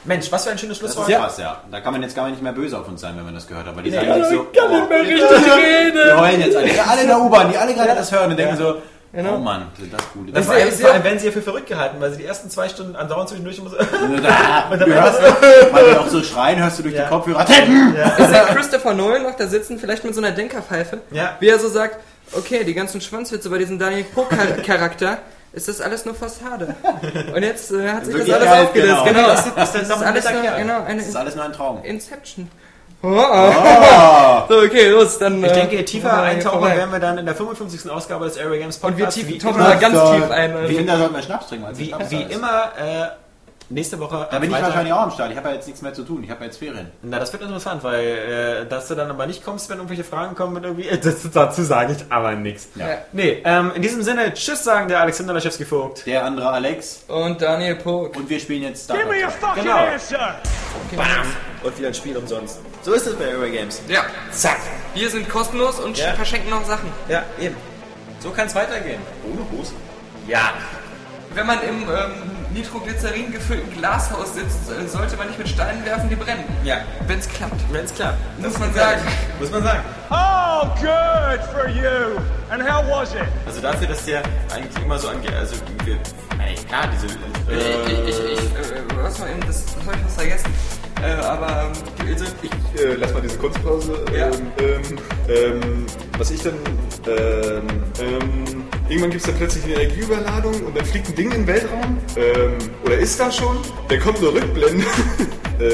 S2: Mensch, was für ein schönes
S7: Das ist
S2: Schlusswort.
S5: Ja.
S7: krass, ja. Da kann man jetzt gar nicht mehr böse auf uns sein, wenn man das gehört hat. Weil die
S2: Nee,
S7: sagen
S2: ja,
S7: jetzt so,
S5: kann nicht mehr
S7: oh,
S5: richtig reden.
S7: wir heulen jetzt alle. Ja, alle in der U-Bahn, die alle gerade das hören und denken so,
S5: Genau.
S7: oh Mann, sind das gute
S2: Das
S5: ist
S2: vor,
S5: ja-
S2: allem, vor
S5: ja-
S2: allem werden sie ja für verrückt gehalten, weil sie die ersten zwei Stunden andauernd zwischendurch immer so.
S7: Da, du hörst, weil die auch so schreien, hörst du durch
S2: Ja.
S7: die Kopfhörer, Tetten!
S5: Ist der Christopher Nolan noch da sitzen, vielleicht mit so einer Denkerpfeife,
S2: Ja.
S5: wie er so sagt, okay, die ganzen Schwanzwitze bei diesem Daniel Poe-Charakter, ist das alles nur Fassade. Und jetzt äh, hat sich das alles aufgelöst.
S7: genau.
S5: Genau,
S2: Das ist- das
S5: das ist alles nur, genau, eine
S7: Das ist alles nur ein Traum.
S5: Inception. So, okay, los, dann.
S2: Ich
S5: äh,
S2: denke, tiefer
S5: vorbei,
S2: eintauchen werden wir dann in der 55. Ausgabe des Area Games
S5: Und wir
S2: Podcasts.
S5: tief,
S2: wie
S5: tauchen
S2: immer,
S5: da ganz tief ein.
S7: Ich
S5: Also.
S7: da sollten wir Schnaps trinken.
S2: wie, wie immer äh, nächste Woche.
S7: Da bin ich wahrscheinlich auch am Start. Ich habe ja jetzt nichts mehr zu tun. Ich habe ja jetzt Ferien.
S2: Na, das wird interessant, weil äh, dass du dann aber nicht kommst, wenn irgendwelche Fragen kommen und irgendwie. Das, dazu sage ich aber nichts.
S7: Ja.
S2: Nee, ähm, in diesem Sinne, tschüss sagen der Alexander Laschewski-Vogt.
S7: Der andere Alex.
S5: Und Daniel Pog.
S7: Und wir spielen jetzt Star
S8: Give me a fucking
S2: Genau.
S8: answer!
S2: Und wieder ein Spiel umsonst. So ist es bei Area Games.
S5: Ja,
S2: Zack.
S5: wir sind kostenlos und
S2: Ja.
S5: verschenken noch Sachen.
S2: Ja, eben. So kann es weitergehen.
S4: Ohne Hose.
S2: Ja.
S5: Wenn man im ähm, Nitroglycerin gefüllten Glashaus sitzt, äh, sollte man nicht mit Steinen werfen, die brennen.
S2: Ja.
S5: Wenn es klappt.
S2: Wenn es klappt.
S5: Muss man sagen.
S2: Muss man sagen.
S8: Oh, good for you! And how was it?
S2: Also dafür, dass der eigentlich immer so angeht, also klar, diese
S5: Ich, ich, ich, ich, äh, was mal eben, das, das habe ich was vergessen. Äh, aber ähm, also, ich,
S4: äh, lass mal diese Kunstpause.
S5: Ja.
S4: Ähm, ähm, ähm, was ich dann. Ähm, ähm, irgendwann gibt es dann plötzlich eine Energieüberladung und dann fliegt ein Ding in den Weltraum. Ähm, oder ist da schon? Dann kommt nur Rückblende. äh,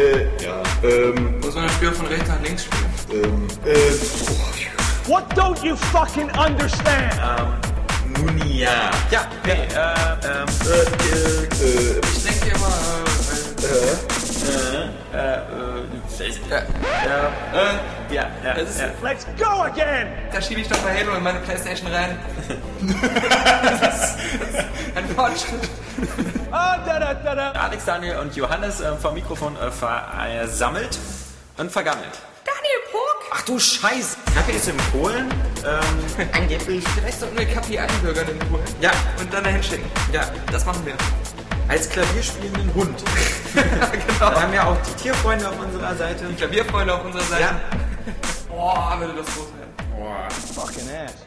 S4: äh, ja. Ähm,
S5: muss man das Spiel von rechts nach links spielen.
S4: ähm, äh, oh,
S8: What don't you fucking understand?
S2: nun ja. Ja, nee, äh, ähm,
S4: äh,
S5: Ich denke immer, äh,
S2: äh, äh, äh, ja, ja,
S5: ist-
S2: ja.
S8: Let's go again!
S5: da schiebe ich doch mal Halo in meine Playstation rein. das ist ein Fortschritt.
S8: Da da da da.
S2: Alex, Daniel und Johannes äh, vom Mikrofon äh, versammelt und vergammelt.
S5: Daniel Pog?
S2: Ach du Scheiß! Kaffee ist in Polen. Ähm, angeblich.
S5: Vielleicht sollten wir Kapi einbürgern in Polen.
S2: Ja,
S5: Und dann dahin schicken.
S2: ja.
S5: Das machen wir.
S2: Als klavierspielenden Hund.
S5: genau.
S2: Wir haben ja auch die Tierfreunde auf unserer Seite.
S5: Klavierfreunde auf unserer Seite.
S2: Ja.
S5: Boah, würde das groß werden.
S8: Fucking ass.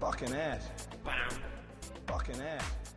S8: Fucking ass. Fucking ass.